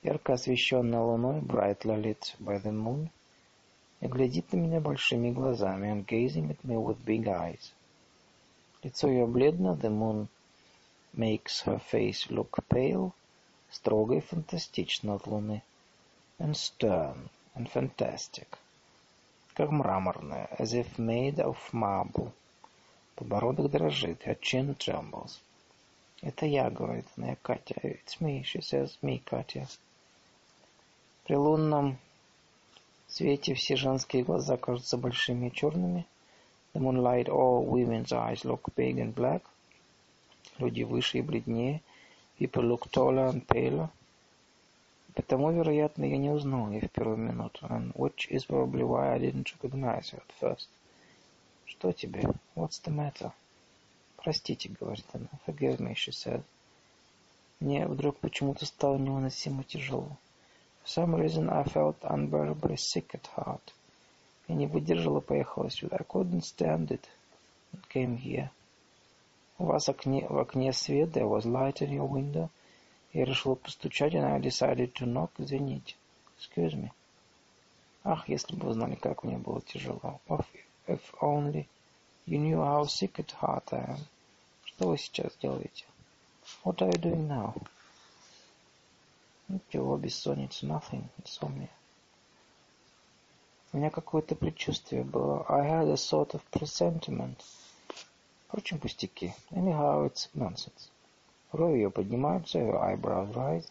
Ярко освещенная луной, brightly lit by the moon, и глядит на меня большими глазами, and gazing at me with big eyes. Лицо ее бледно, the moon makes her face look pale, строго и фантастично от луны, and stern and fantastic, как мраморная, as if made of marble. Подбородок дрожит, her chin trembles. Это я, говорит она, Катя. It's me, she says, me, Катя. При лунном свете все женские глаза кажутся большими и черными. The moonlight, all women's eyes look big and black. Люди выше и бледнее. People look taller and paler. Потому, вероятно, я не узнал ее в первую минуту. And which is probably why I didn't recognize her at first. Что тебе? What's the matter? Простите, говорит она. Forgive me, she said. Мне вдруг почему-то стало невыносимо тяжело. For some reason I felt unbearably sick at heart. Я не выдержала, поехала сюда. I couldn't stand it. And came here. У вас окне, в окне свет, there was light in your window. Я решила постучать, and I decided to knock. Извините. Excuse me. Ах, если бы вы знали, как мне было тяжело. If, only you knew how sick at heart I am. Что вы сейчас делаете? What are you doing now? Ничего, бессонница, nothing, insomnia. У меня какое-то предчувствие было. I had a sort of presentiment. Впрочем, пустяки. Anyhow, it's nonsense. Брови ее поднимаются, her eyebrows rise.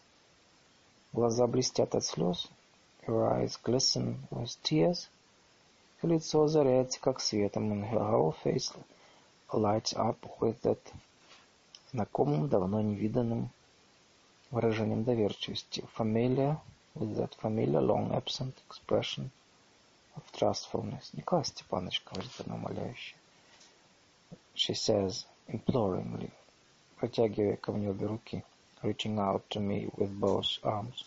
Глаза блестят от слез. Her eyes glisten with tears. Лицо озаряется как светом, and her whole face lights up with that знакомым, давно невиданным выражением доверчивости. Familiar, with that familiar, long absent expression of trustfulness. Николай Степанович, говорит она умоляюще. She says imploringly, протягивая ко мне обе руки, reaching out to me with both arms.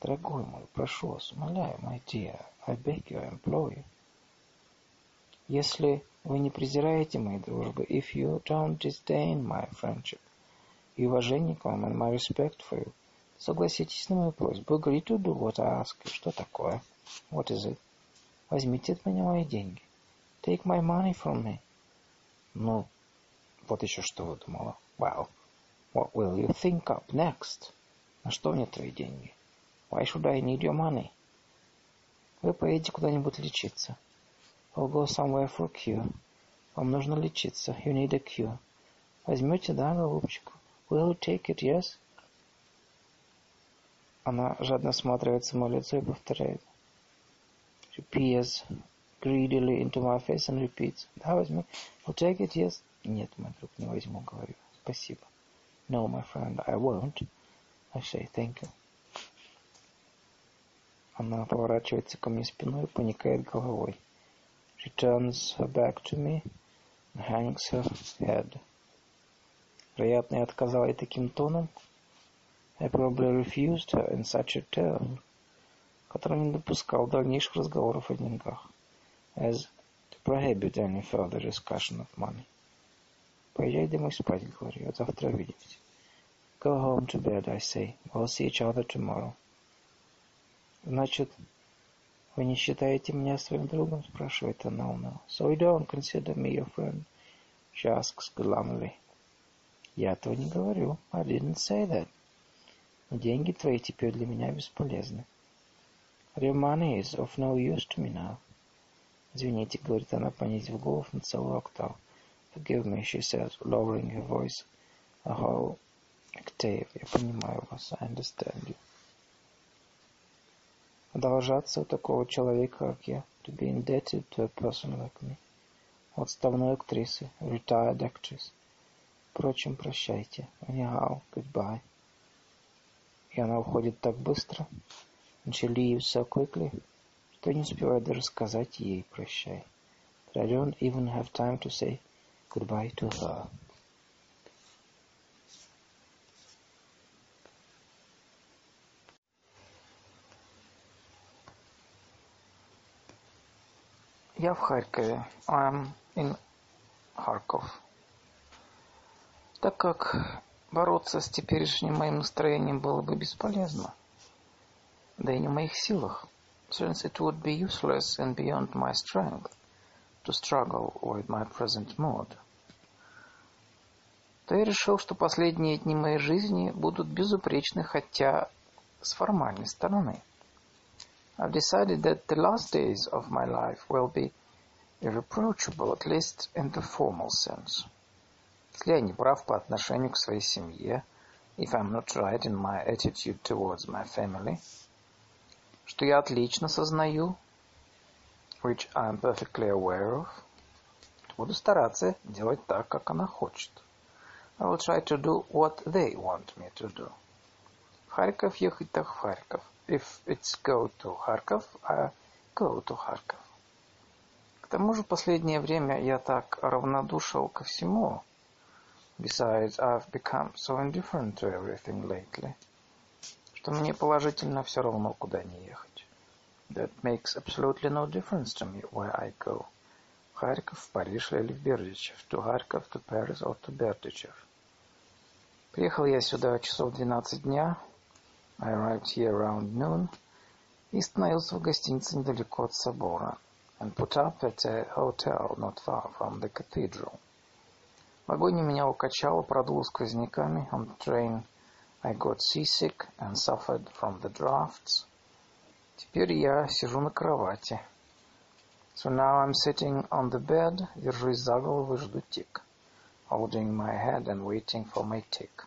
Дорогой мой, прошу вас, умоляю, my dear, I beg you, I implore you. Если вы не презираете моей дружбы, if you don't disdain my friendship, и уважение к вам, and my respect for you, согласитесь на мою просьбу, agree to do what I ask. Что такое? What is it? Возьмите от меня мои деньги. Take my money from me. Ну, вот еще что выдумала. Well, what will you think up next? На что мне твои деньги? Why should I need your money? Вы поедете куда-нибудь лечиться. We'll go somewhere for cure. Вам нужно лечиться. You need a cure. Возьмете, да, голубчик? Will you take it, yes? Она жадно осматривается в мое лицо и повторяет. She peers greedily into my face and repeats. Да, возьму. You'll take it, yes? Нет, мой друг, не возьму, говорю. Спасибо. No, my friend, I won't. I say thank you. Она поворачивается ко мне спиной и поникает головой. She turns her back to me and hangs her head. Вероятно, я отказал ей таким тоном. I probably refused her in such a tone, который не допускал дальнейших разговоров о деньгах, as to prohibit any further discussion of money. Поезжай домой спать, говорю я, завтра увидимся. Go home to bed, I say. We'll see each other tomorrow. Значит, вы не считаете меня своим другом? Спрашивает она уныло. So you don't consider me your friend? She asks glumly. Я этого не говорю. I didn't say that. Деньги твои теперь для меня бесполезны. Your money is of no use to me now. Извините, говорит она, понизив голос на целую октаву. Forgive me, she says, lowering her voice a whole octave. Я понимаю вас. I understand you. Одолжаться у такого человека, как я. To be indebted to a person like me. У отставной актрисы. Retired actress. Впрочем, прощайте. Anyhow, goodbye. И она уходит так быстро. And she leaves so quickly, что не успеваю даже сказать ей прощай. But I don't even have time to say goodbye to her. Я в Харькове. I'm in Харьков. Так как бороться с теперешним моим настроением было бы бесполезно, да и не в моих силах, since it would be useless and beyond my strength to struggle with my present mood, то я решил, что последние дни моей жизни будут безупречны, хотя с формальной стороны. I've decided that the last days of my life will be irreproachable, at least in the formal sense. Если я не прав по отношению к своей семье, if I'm not right in my attitude towards my family, что я отлично сознаю, which I'm perfectly aware of, буду стараться делать так, как она хочет. I will try to do what they want me to do. В Харьков ехать так в Харьков. If it's go to Харьков, I go to Харьков. К тому же последнее время я так равнодушил ко всему. Besides, I've become so indifferent to everything lately, что мне положительно все равно, куда не ехать. That makes absolutely no difference to me where I go. В Харьков, в Париж или в Бердичев. To Харьков, to Paris or to Бердичев. Приехал я сюда часов 12 дня. I arrived here around noon. И остановился в гостинице недалеко от собора and put up at a hotel not far from the cathedral. В вагоне меня укачало, продуло сквозняками. On the train I got seasick and suffered from the drafts. Теперь я сижу на кровати. So now I'm sitting on the bed, держусь за голову и жду тик. Holding my head and waiting for my tick.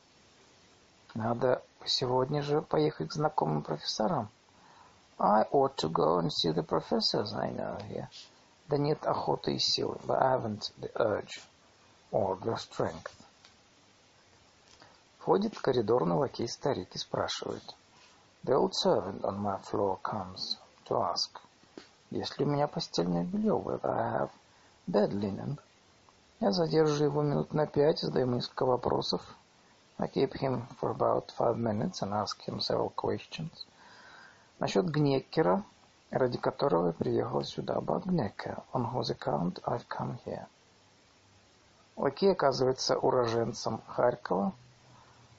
Надо сегодня же поехать к знакомым профессорам. I ought to go and see the professors I know here. Да нет охоты и силы, but I haven't the urge or the strength. Входит в коридор на лакей старик и спрашивает. The old servant on my floor comes to ask, есть ли у меня постельное белье, whether I have bed linen. Я задержу его минут на пять, задаю ему несколько вопросов. I keep him for about five minutes and ask him several questions. Насчет Гнеккера, ради которого я приехал сюда. About Gnecker, on whose account I've come here. Лакей оказывается уроженцем Харькова,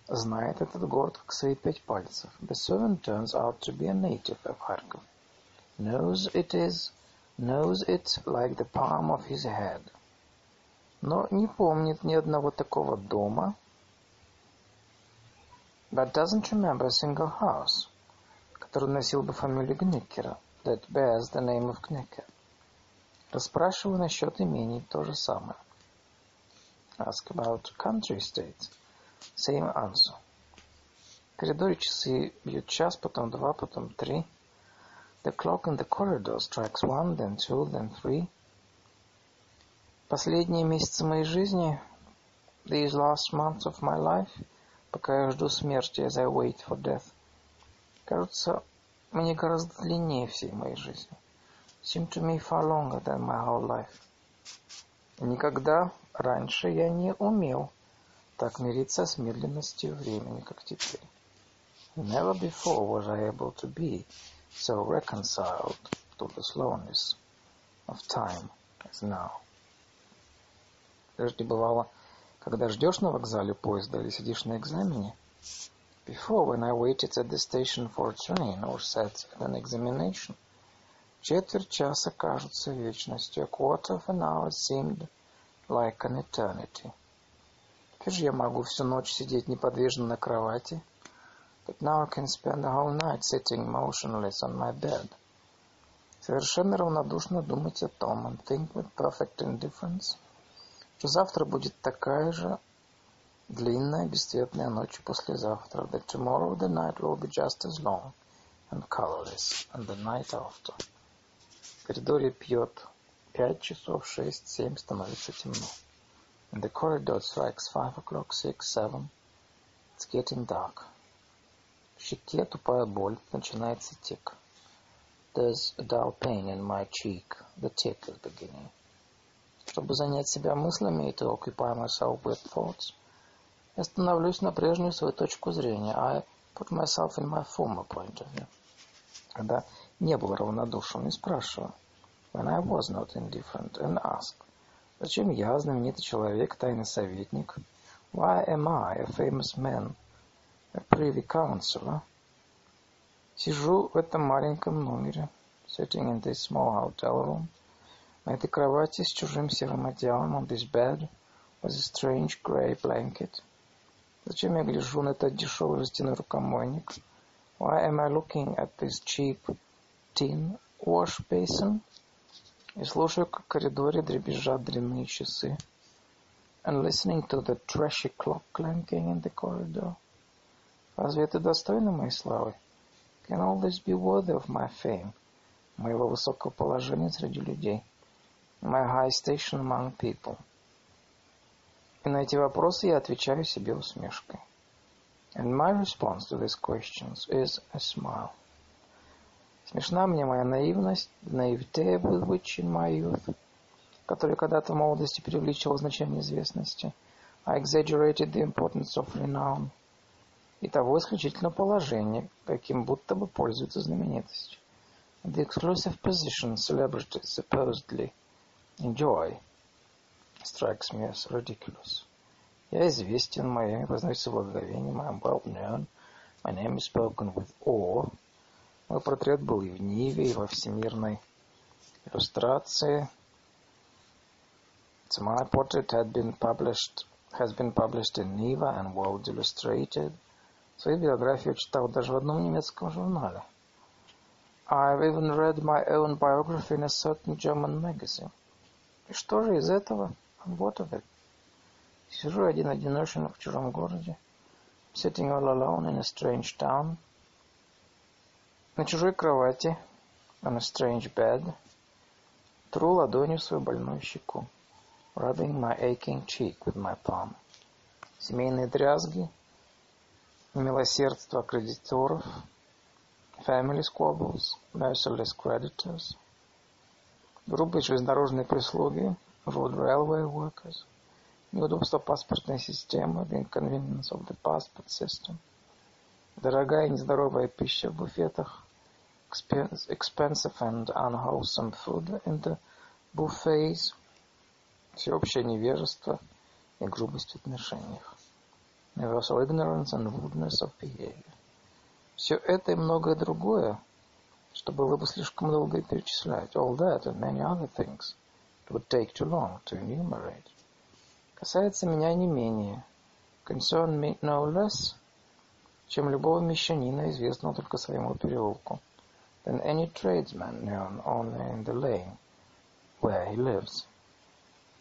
знает этот город как свои пять пальцев. The servant turns out to be a native of Kharkov. Knows it is, knows it like the palm of his head. Но не помнит ни одного такого дома, but doesn't remember a single house, который носил бы фамилию Гнекера, that bears the name of Gnecker. Расспрашиваю насчет имений, то же самое. Ask about country estates. Same answer. В коридоре часы бьют час, потом два, потом три. The clock in the corridor strikes one, then two, then three. Последние месяцы моей жизни, these last months of my life, пока я жду смерти, as I wait for death, кажутся мне гораздо длиннее всей моей жизни. Seem to me far longer than my whole life. Никогда раньше я не умел так мириться с медленностью времени, как теперь. Never before was I able to be so reconciled to the slowness of time as now. Прежде бывало, когда ждешь на вокзале поезда или сидишь на экзамене, before when I waited at the station for a train or sat at an examination, четверть часа кажется вечностью, a quarter of an hour seemed like an eternity. Теперь же я могу всю ночь сидеть неподвижно на кровати, but now I can spend the whole night sitting motionless on my bed. Совершенно равнодушно думать о том, and think with perfect indifference, завтра будет такая же длинная бесцветная ночь послезавтра, that tomorrow the night will be just as long and colorless, and the night after. В коридоре пьет пять часов, шесть, семь, становится темно. In the corridor strikes five o'clock, six, seven. It's getting dark. В щеке тупая боль, начинается тик. There's a dull pain in my cheek. The tick is beginning. Чтобы занять себя мыслями to occupy myself with thoughts, я становлюсь на прежнюю свою точку зрения. I put myself in my former point of view. Когда не был равнодушен и спрашиваю. when I was not indifferent, and asked, Зачем я, знаменитый человек, тайный советник? Why am I, a famous man, a privy councillor? Сижу в этом маленьком номере, sitting in this small hotel room, на этой кровати с чужим серым одеялом, on this bed, with a strange grey blanket. Зачем я гляжу на этот дешевый жестяной рукомойник? Why am I looking at this cheap tin wash basin? И слушаю, как в коридоре дребезжат дрянные часы. And listening to the trashy clock clanking in the corridor. Разве это достойно моей славы? Can all this be worthy of my fame? Моего высокого положения среди людей? My high station among people? И на эти вопросы я отвечаю себе усмешкой. And my response to these questions is a smile. Смешна мне моя наивность, naivete with which in my youth, который когда-то в молодости преувеличивал значение известности. I exaggerated the importance of renown. И того исключительного положения, каким будто бы пользуется знаменитостью. The exclusive position celebrities supposedly enjoy strikes me as ridiculous. Я известен, мое имя произносится благоговением, I am well known, my name is spoken with awe, Мой портрет был и в Ниве, и во всемирной иллюстрации. So my portrait had been published, has been published in Niva and World Illustrated. Свою биографию читал даже в одном немецком журнале. I've even read my own biography in a certain German magazine. И что же из этого? Of it? Сижу один-одинешен в чужом городе. Sitting all alone in a strange town. На чужой кровати, on a strange bed, тру ладонью свою больную щеку, rubbing my aching cheek with my palm. Семейные дрязги, милосердство кредиторов, family squabbles, merciless creditors, грубые железнодорожные прислуги, road railway workers, неудобство паспортной системы, the inconvenience of the passport system, дорогая и нездоровая пища в буфетах, expensive and unwholesome food in the buffets, всеобщее невежество и грубость в отношениях, universal ignorance and rudeness of behavior. Все это и многое другое, что было бы слишком долго перечислять, all that and many other things, it would take too long to enumerate, касается меня не менее, concern me no less, чем любого мещанина, известного только своему переулку than any tradesman known only in the lane where he lives.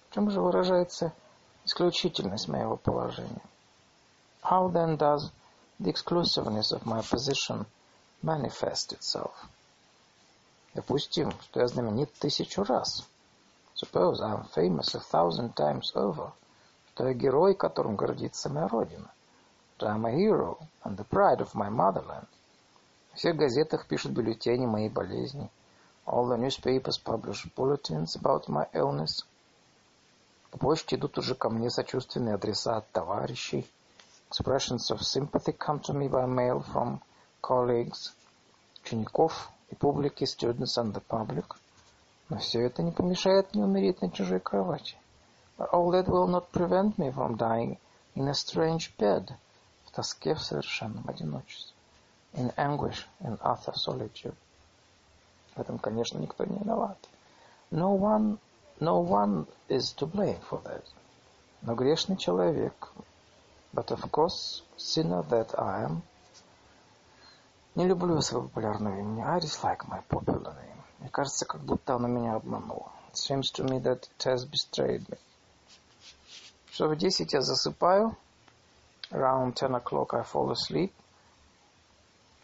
В чем же выражается исключительность моего положения? How then does the exclusiveness of my position manifest itself? Допустим, что я знаменит тысячу раз. Suppose I am famous a thousand times over. Что я герой, которым гордится моя родина. That I am a hero and the pride of my motherland. В всех газетах пишут бюллетени моей болезни. All the newspapers publish bulletins about my illness. По почте идут уже ко мне сочувственные адреса от товарищей. Expressions of sympathy come to me by mail from colleagues, учеников и публики, students and the public. Но все это не помешает мне умереть на чужой кровати. But all that will not prevent me from dying in a strange bed, в тоске в совершенном одиночестве in anguish, in utter solitude. В этом, конечно, никто не виноват. No one, no one is to blame for that. Но грешный человек, but of course, sinner that I am, не люблю своего популярного имени. I dislike my popular name. Мне кажется, как будто оно меня обмануло. It seems to me that it has betrayed me. Что в десять я засыпаю. Around ten o'clock I fall asleep.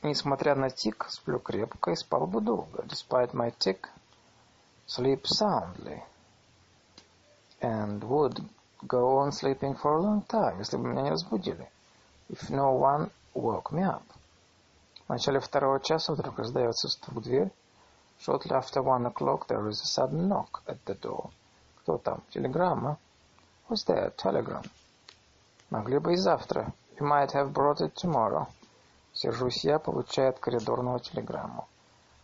Несмотря на тик, сплю крепко и спал бы долго. Despite my tick, sleep soundly. And would go on sleeping for a long time, если бы меня не разбудили. If no one woke me up. В начале второго часа вдруг раздается стук в дверь. Shortly after one o'clock there is a sudden knock at the door. Кто там? Телеграмма? Who's there? Telegram. Могли бы и завтра. You might have brought it tomorrow. Сержусь я, получая от коридорного телеграмму.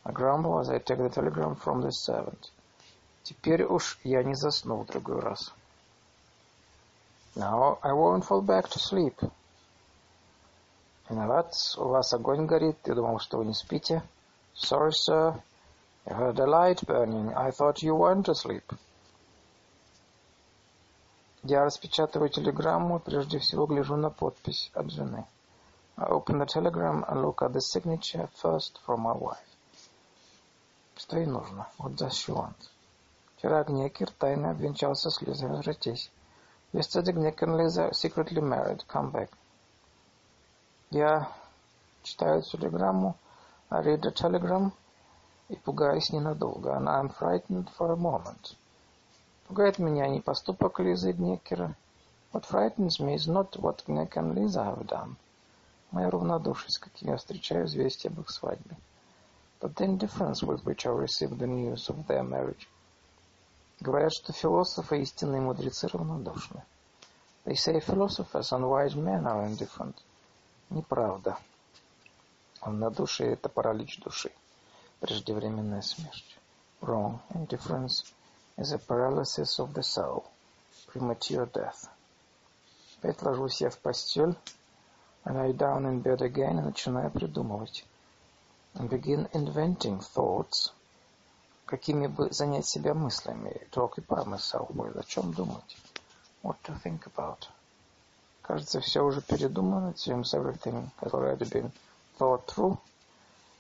I grumble as I take the telegram from the servant. Теперь уж я не засну в другой раз. Now I won't fall back to sleep. Виноват, у вас огонь горит. Я думал, что вы не спите. Sorry, sir. I heard a light burning. I thought you weren't asleep. Я распечатываю телеграмму, прежде всего гляжу на подпись от жены. I open the telegram and look at the signature first from my wife. Что ей нужно? What does she want? Вчера Гнекер тайно обвенчался с Лизой. Возвратись. Yesterday Gneker and secretly married. Come back. Я читаю телеграмму, I read the telegram и пугаюсь ненадолго. And I'm frightened for a moment. Пугает меня не поступок Лизы и Гнекера. What frightens me is not what Gneker and Lisa have done. Моя равнодушие, с каким я встречаю известие об их свадьбе. But the indifference with which I received the news of their marriage. Говорят, что философы и истинные мудрецы равнодушны. They say philosophers and wise men are indifferent. Неправда. Равнодушие – это паралич души, преждевременная смерть. Wrong. Indifference is a paralysis of the soul, premature death. Опять ложусь я в постель, I lie down in bed again и начинаю придумывать. And begin inventing thoughts – какими бы занять себя мыслями, to occupy myself with, о чем думать, what to think about. Кажется, все уже передумано, seems everything has already been thought through.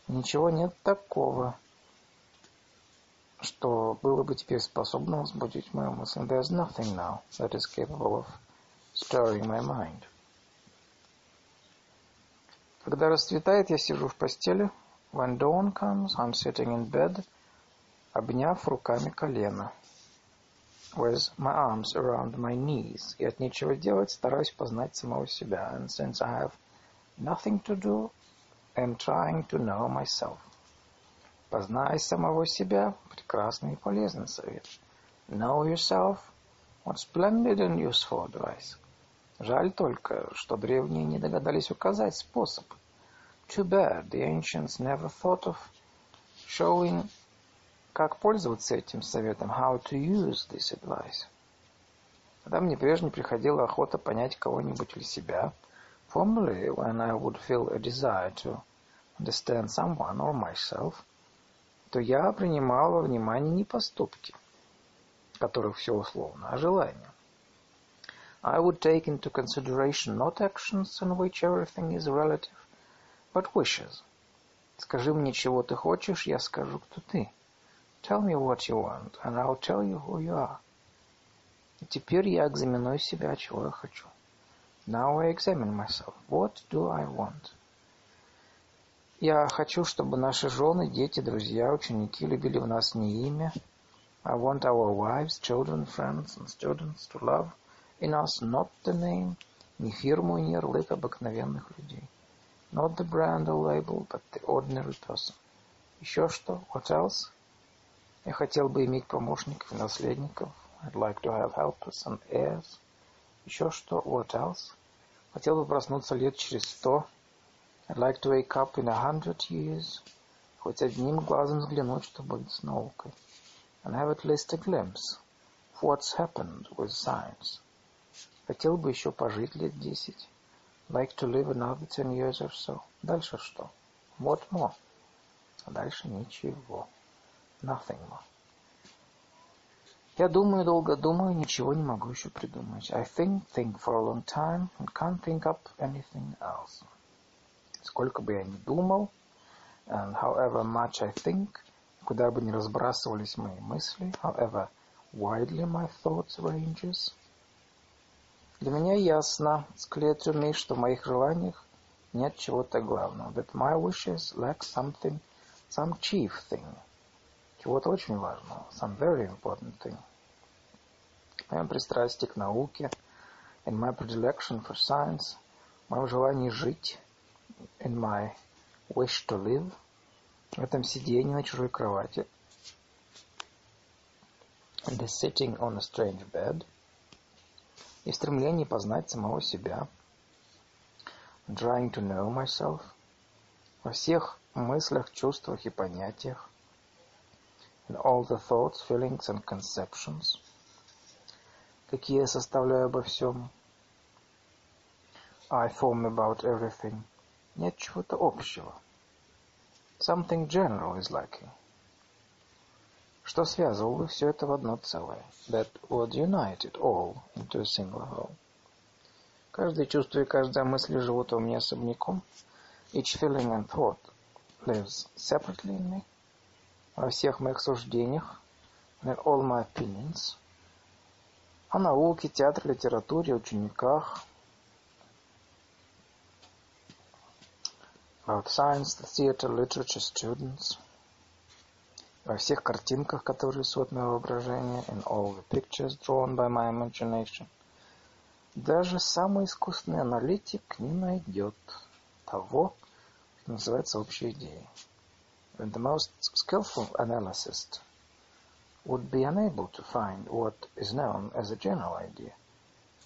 Ничего нет такого, что было бы теперь способно возбудить мою мысль. There's nothing now that is capable of stirring my mind. Когда расцветает, я сижу в постели. When dawn comes, I'm sitting in bed – обняв руками колено. With my arms around my knees. И от нечего делать стараюсь познать самого себя. And since I have nothing to do, I'm trying to know myself. Познай самого себя. Прекрасный и полезный совет. Know yourself. What splendid and useful advice. Жаль только, что древние не догадались указать способ. Too bad the ancients never thought of showing как пользоваться этим советом? How to use this advice? Когда мне прежде приходила охота понять кого-нибудь или себя, formerly when I would feel a desire to understand someone or myself, то я принимал во внимание не поступки, которых все условно, а желания. I would take into consideration not actions in which everything is relative, but wishes. Скажи мне, чего ты хочешь, я скажу, кто ты. Tell me what you want, and I'll tell you who you are. И теперь я экзаменую себя, чего я хочу. Now I examine myself. What do I want? Я хочу, чтобы наши жены, дети, друзья, ученики любили в нас не имя. I want our wives, children, friends and students to love in us not the name, не фирму и не ярлык обыкновенных людей. Not the brand or label, but the ordinary person. Еще что? What else? Я хотел бы иметь помощников и наследников. I'd like to have helpers and heirs. Еще что? What else? Хотел бы проснуться лет через сто. I'd like to wake up in a hundred years. Хоть одним глазом взглянуть, что будет с наукой. And have at least a glimpse of what's happened with science. Хотел бы еще пожить лет десять. Like to live another ten years or so. Дальше что? What more? А дальше ничего. Nothing more. Я думаю, долго думаю, ничего не могу еще придумать. I think, think for a long time and can't think up anything else. Сколько бы я ни думал, and however much I think, куда бы ни разбрасывались мои мысли, however widely my thoughts ranges, для меня ясно, it's clear to me, что в моих желаниях нет чего-то главного, that my wishes lack something, some chief thing – чего-то очень важного, some very important thing. В моем пристрастии к науке, in my predilection for science, в моем желании жить, in my wish to live, в этом сидении на чужой кровати, in the sitting on a strange bed, и в стремлении познать самого себя, trying to know myself, во всех мыслях, чувствах и понятиях, in all the thoughts, feelings and conceptions, какие я составляю обо всем. I form about everything. Нет чего-то общего. Something general is lacking. Что связывало все это в одно целое? That would unite it all into a single whole. Каждое чувство и каждая мысль живут во мне особняком. Each feeling and thought lives separately in me. Во всех моих суждениях, all my opinions. О науке, театре, литературе, учениках. About science, the theater, literature, students. Во всех картинках, которые рисует мое воображение. In all the pictures drawn by my imagination. Даже самый искусный аналитик не найдет того, что называется общей идеей. And the most skillful analyst would be unable to find what is known as a general idea,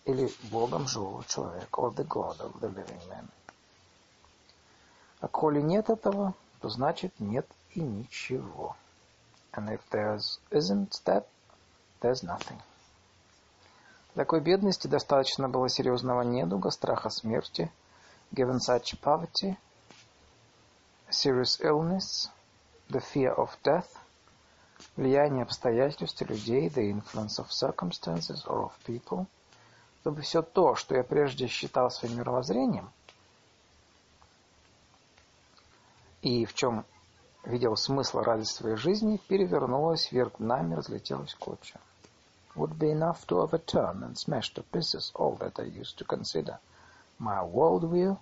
или Богом живого человека, or the God of the living man. А коли нет этого, то значит нет и ничего. And if there isn't that, there's nothing. Такой бедности достаточно было серьезного недуга, страха смерти, given such poverty, serious illness, the fear of death, влияние обстоятельств людей, the influence of circumstances or of people, чтобы все то, что я прежде считал своим мировоззрением, и в чем видел смысл ради своей жизни, перевернулось вверх нами, разлетелось клочья would be enough to overturn and smash to pieces all that I used to consider my worldview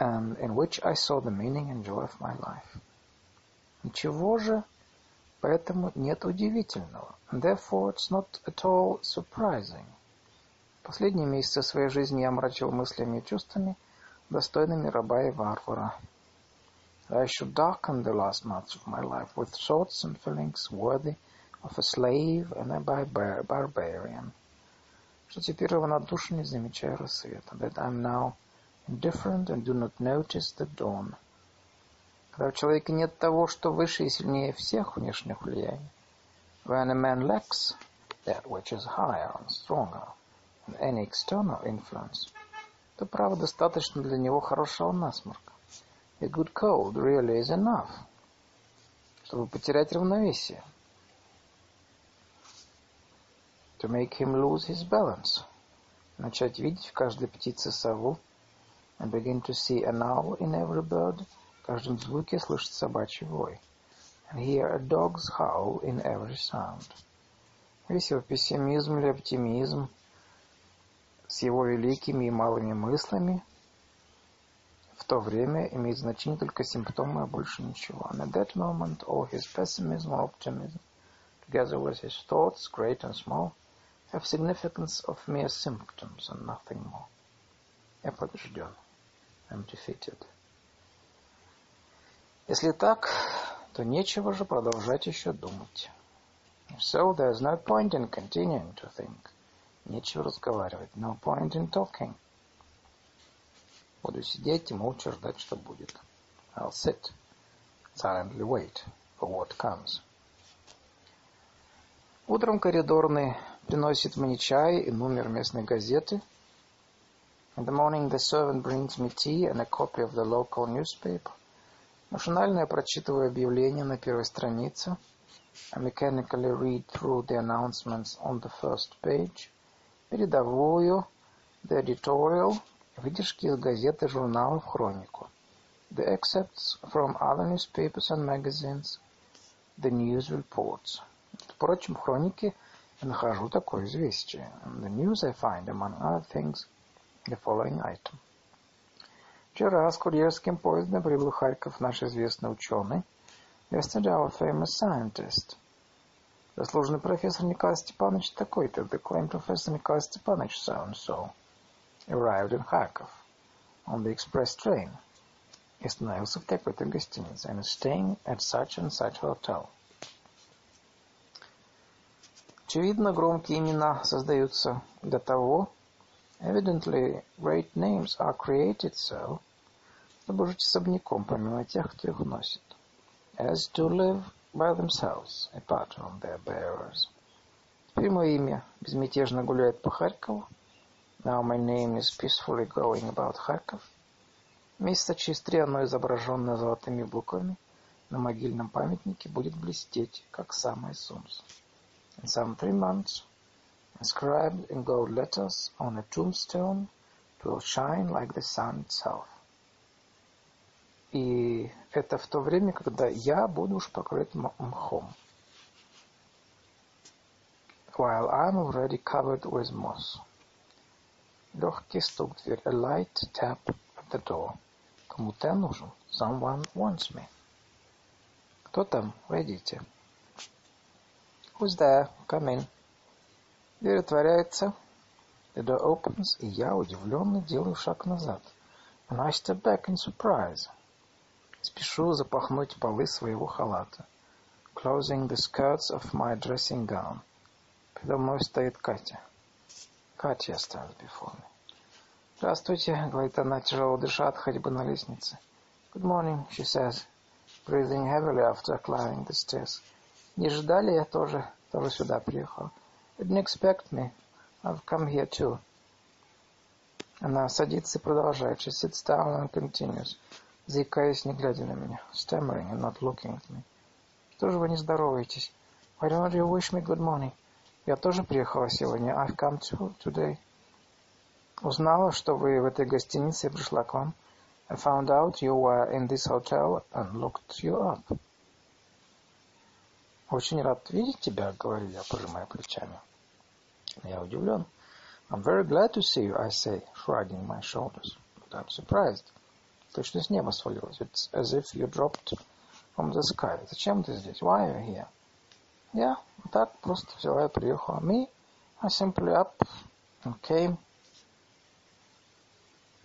and in which I saw the meaning and joy of my life. Ничего же поэтому нет удивительного. And therefore it's not at all surprising. Последние месяцы своей жизни я мрачил мыслями и чувствами, достойными раба и варвара. I should darken the last months of my life with thoughts and feelings worthy of a slave and a barbarian, что теперь равнодушен не замечая рассвета, that I'm now indifferent and do not notice the dawn. Когда у человека нет того, что выше и сильнее всех внешних влияний, when a man lacks that which is higher and stronger than any external influence, то право достаточно для него хорошего насморка. A good cold really is enough, чтобы потерять равновесие. to make him lose his balance, начать видеть в каждой птице сову, and begin to see an owl in every bird, в каждом звуке слышать собачий вой, and hear a dog's howl in every sound. Весь его пессимизм или оптимизм с его великими и малыми мыслями в то время имеет значение только симптомы, а больше ничего. And at that moment all his pessimism or optimism, together with his thoughts, great and small, have significance of mere symptoms and nothing more. Я побежден. I'm defeated. Если так, то нечего же продолжать еще думать. So, there is no point in continuing to think. Нечего разговаривать. No point in talking. Буду сидеть и молча ждать, что будет. I'll sit, silently wait for what comes. Утром коридорный приносит мне чай и номер местной газеты. In the morning the servant brings me tea and a copy of the local newspaper. Машинально я прочитываю объявления на первой странице. I mechanically read through the announcements on the first page. Передовую, the editorial, выдержки из газет и журналов, хронику. The excerpts from other newspapers and magazines, the news reports. Впрочем, в хронике я нахожу такое известие. In the news I find, among other things, the following item. Вчера с курьерским поездом прибыл в Харьков наш известный ученый. Yesterday our famous scientist. Заслуженный профессор Николай Степанович такой-то, the claimed professor Николай Степанович so-and-so, arrived in Kharkov on the express train и остановился в такой-то гостинице and is staying at such and such hotel. Очевидно, громкие имена создаются для того, evidently great names are created so, чтобы жить особняком, помимо тех, кто их носит. As to live by themselves, apart from their bearers. Теперь мое имя безмятежно гуляет по Харькову. Now my name is peacefully going about Харьков. Месяца через три оно, изображенное золотыми буквами, на могильном памятнике будет блестеть, как самое солнце. In some three months, inscribed in gold letters on a tombstone, it will shine like the sun itself. И это в то время, когда я буду уж покрыт мхом. While I'm already covered with moss. Легкий стук в дверь. A light tap at the door. Кому-то я нужен. Someone wants me. Кто там? Войдите. Who's there? Come in. Дверь отворяется. The door opens, и я удивленно делаю шаг назад. And I step back in surprise. Спешу запахнуть полы своего халата. Closing the skirts of my dressing gown. Передо мной стоит Катя. Катя stands before me. «Здравствуйте», — говорит она, тяжело дыша от ходьбы на лестнице. «Good morning», she says, breathing heavily after climbing the stairs. «Не ждали, я тоже, тоже сюда приехал. Didn't expect me. I've come here too». Она садится и продолжает. She sits down and continues заикаясь, не глядя на меня, stammering and not looking at me. Что же вы не здороваетесь? Why don't you wish me good morning? Я тоже приехала сегодня. I've come to today. Узнала, что вы в этой гостинице и пришла к вам. I found out you were in this hotel and looked you up. Очень рад видеть тебя, говорю я, пожимая плечами. Я удивлен. I'm very glad to see you, I say, shrugging my shoulders. But I'm surprised. Точно с неба свалилось. It's as if you dropped from the sky. Зачем ты здесь? Why are you here? Я так просто взяла и приехала. Me, I simply up and came.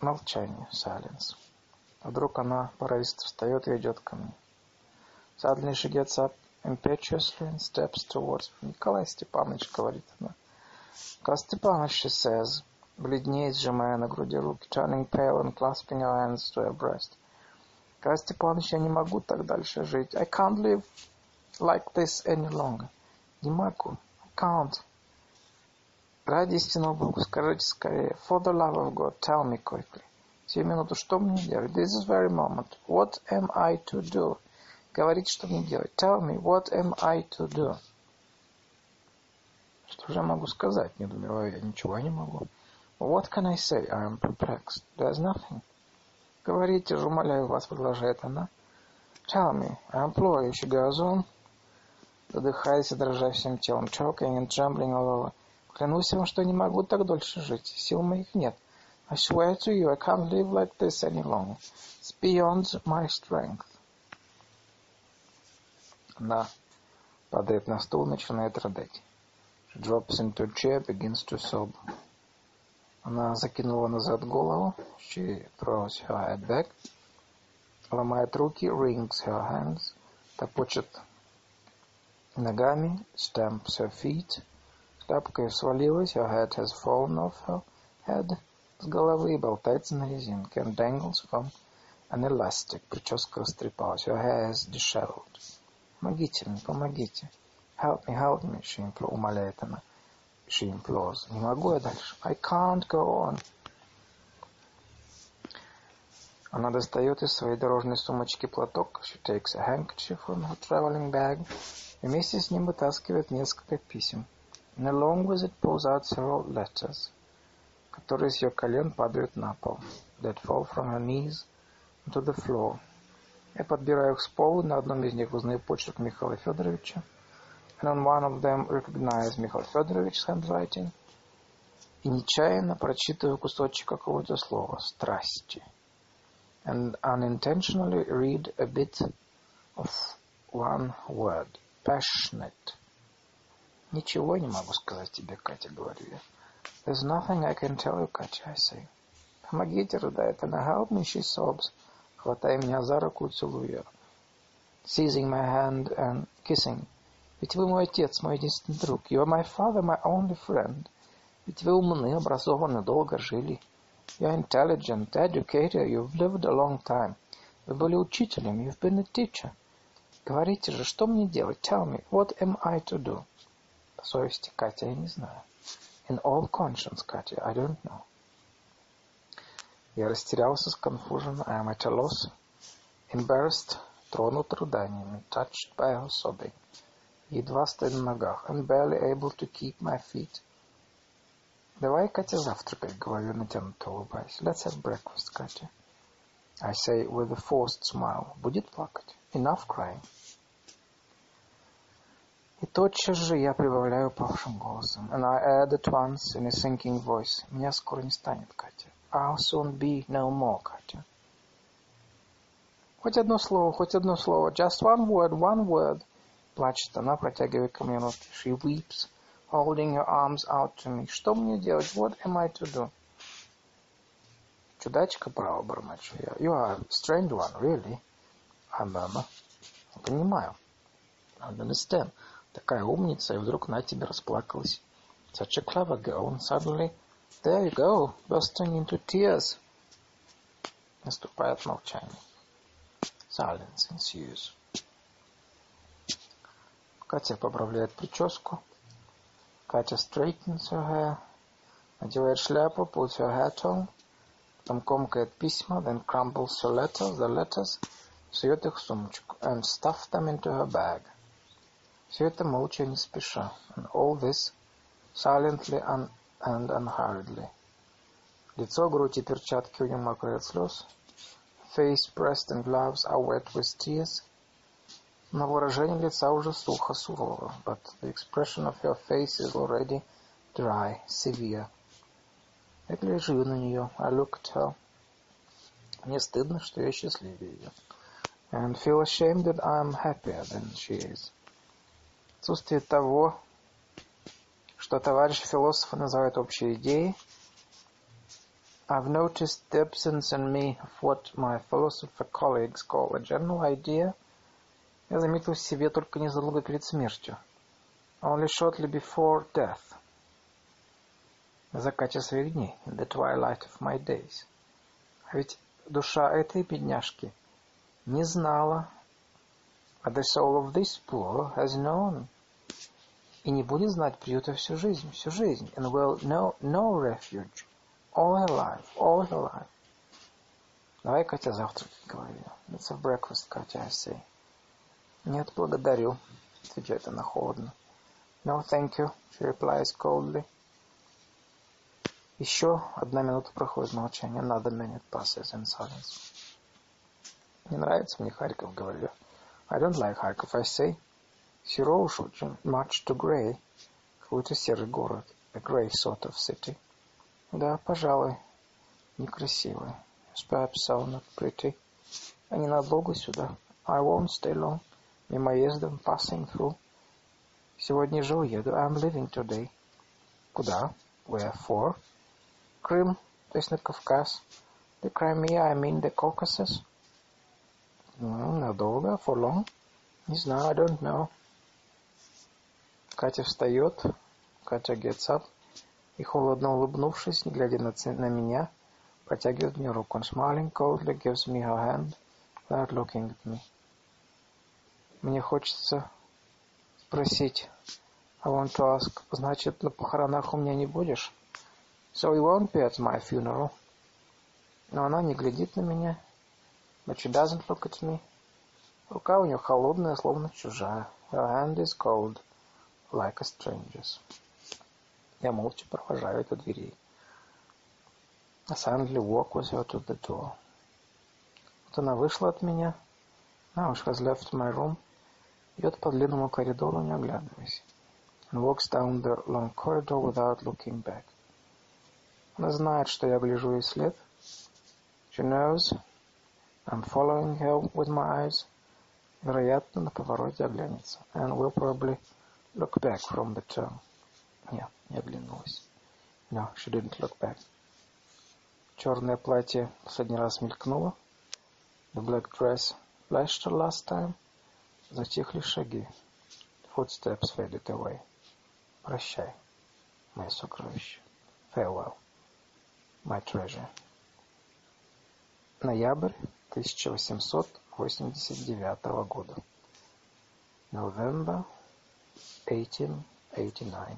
Молчание. Silence. Вдруг она порывисто встает и идет ко мне. Suddenly she gets up impetuously and steps towards me. Николай Степанович, говорит она. Николай Степанович, she says, бледнеет, сжимая на груди руки, turning pale and clasping her hands to her breast. Николай Степанович, я не могу так дальше жить. I can't live like this any longer. Не могу. I can't. Ради истинного Бога, скажите скорее. For the love of God, tell me quickly. Сию минуту, что мне делать? This is very moment. What am I to do? Говорите, что мне делать. Tell me, what am I to do? Что же я могу сказать? Не думаю, я ничего не могу. What can I say? I am perplexed. There's nothing. Говорите же, умоляю вас, продолжает она. Tell me, I implore you, she goes on, задыхаясь и дрожа всем телом, choking and trembling all over. Клянусь вам, что не могу так дольше жить. Сил моих нет. I swear to you, I can't live like this any longer. It's beyond my strength. Она падает на стул, начинает рыдать. She drops into a chair, begins to sob. Она закинула назад голову. She throws her head back. Ломает руки. Wrings her hands. Топочет ногами. Stamps her feet. Шляпка ее свалилась. Her head has fallen off her head. С головы и болтается на резинке. And dangles from an elastic. Прическа растрепалась. Her hair is disheveled. Помогите мне, помогите. Help me, help me, she умоляет она she implores. Не могу я дальше. I can't go on. Она достает из своей дорожной сумочки платок. She takes a handkerchief from her traveling bag. И вместе с ним вытаскивает несколько писем. And along with it pulls out several letters, которые с ее колен падают на пол. That fall from her knees into the floor. Я подбираю их с пола, на одном из них узнаю почерк Михаила Федоровича and on one of them recognize Михаил Федорович's handwriting, и нечаянно прочитываю кусочек какого-то слова «страсти» and unintentionally read a bit of one word «passionate». Ничего не могу сказать тебе, Катя, говорю я. There's nothing I can tell you, Катя, I say. Помогите, рыдает она. Help me, she sobs, хватая меня за руку и целуя. Seizing my hand and kissing Ведь вы мой отец, мой единственный друг. You are my father, my only friend. Ведь вы умны, образованы, долго жили. You are intelligent, educated, you've lived a long time. Вы были учителем, you've been a teacher. Говорите же, что мне делать? Tell me, what am I to do? По совести, Катя, я не знаю. In all conscience, Катя, I don't know. Я растерялся, сконфужен, I am at a loss. Embarrassed, тронут рыданиями, touched by her sobbing. Едва стою на ногах, and barely able to keep my feet. Давай, Катя, завтракать, говорю, натянуто улыбаясь. Let's have breakfast, Катя. I say with a forced smile. Будет плакать. Enough crying. И тотчас же я прибавляю павшим голосом. And I add at once in a sinking voice. Меня скоро не станет, Катя. I'll soon be no more, Катя. Хоть одно слово, хоть одно слово. Just one word, one word. Плачет она, протягивая ко мне руки. She weeps, holding her arms out to me. Что мне делать? What am I to do? Чудачка, право, бормочу я. You are a strange one, really. I murmur. Понимаю. I understand. Такая умница, и вдруг на тебе расплакалась. Such a clever girl, and suddenly, there you go, bursting into tears. Наступает молчание. Silence ensues. Катя поправляет прическу. Катя straightens her hair. Надевает шляпу, puts her hat on. Потом комкает письма, then crumbles her letters, the letters, сует их в сумочку, and stuffs them into her bag. Все это молча не спеша, and all this silently and, and unhurriedly. Лицо, грудь и перчатки у нее мокрые от слез. Face, breast and gloves are wet with tears. Но выражение лица уже сухо, сурово, but the expression of her face is already dry, severe. Я гляжу на нее. I look at her. Мне стыдно, что я счастливее ее. And feel ashamed that I am happier than she is. Отсутствие того, что товарищ философа называют общей идеей, I've noticed the absence in me of what my philosopher colleagues call a general idea. Я заметил в себе только незадолго перед смертью. Only shortly before death на закате своих дней, in the twilight of my days. А ведь душа этой бедняжки не знала, а the soul of this poor has known, и не будет знать приюта всю жизнь, всю жизнь, and will know no refuge all her life, all her life. Давай, Катя, завтрак, говорю. It's a breakfast, Катя, I say. Нет, благодарю, отвечает она холодно. No, thank you, she replies coldly. Еще одна минута проходит молчание. Another minute passes in silence. Не нравится мне Харьков, говорю. I don't like Харьков, I say. Серо уж очень. Much too grey. Какой-то серый город. A grey sort of city. Да, пожалуй. Некрасивый. Perhaps so, not pretty. А ненадолго сюда. I won't stay long. Мимоездом, passing through. Сегодня же уеду. I'm leaving today. Куда? Where for? Крым, то есть на Кавказ. The Crimea, I mean the Caucasus. Ну, надолго, for long. Не знаю, I don't know. Катя встает. Катя gets up. И холодно улыбнувшись, не глядя на, на меня, протягивает мне руку. And smiling coldly gives me her hand without looking at me. Мне хочется спросить. I want to ask, значит, на похоронах у меня не будешь? So he won't be at my funeral. Но она не глядит на меня. But she doesn't look at me. Рука у нее холодная, словно чужая. Her hand is cold, like a stranger's. Я молча провожаю ее до дверей. I silently walk with her to the door. Вот она вышла от меня. Now she has left my room. Идет по длинному коридору, не оглядываясь. And walks down the long corridor without looking back. Она знает, что я гляжу ей след. She knows I'm following her with my eyes. Вероятно, на повороте оглянется. And will probably look back from the turn. Нет, не оглянулась. No, she didn't look back. Черное платье последний раз мелькнуло. The black dress flashed the last time. Затихли шаги. Footsteps faded away. Прощай, мое сокровище. Farewell. My Treasure. Ноябрь 1889 года. November 1889.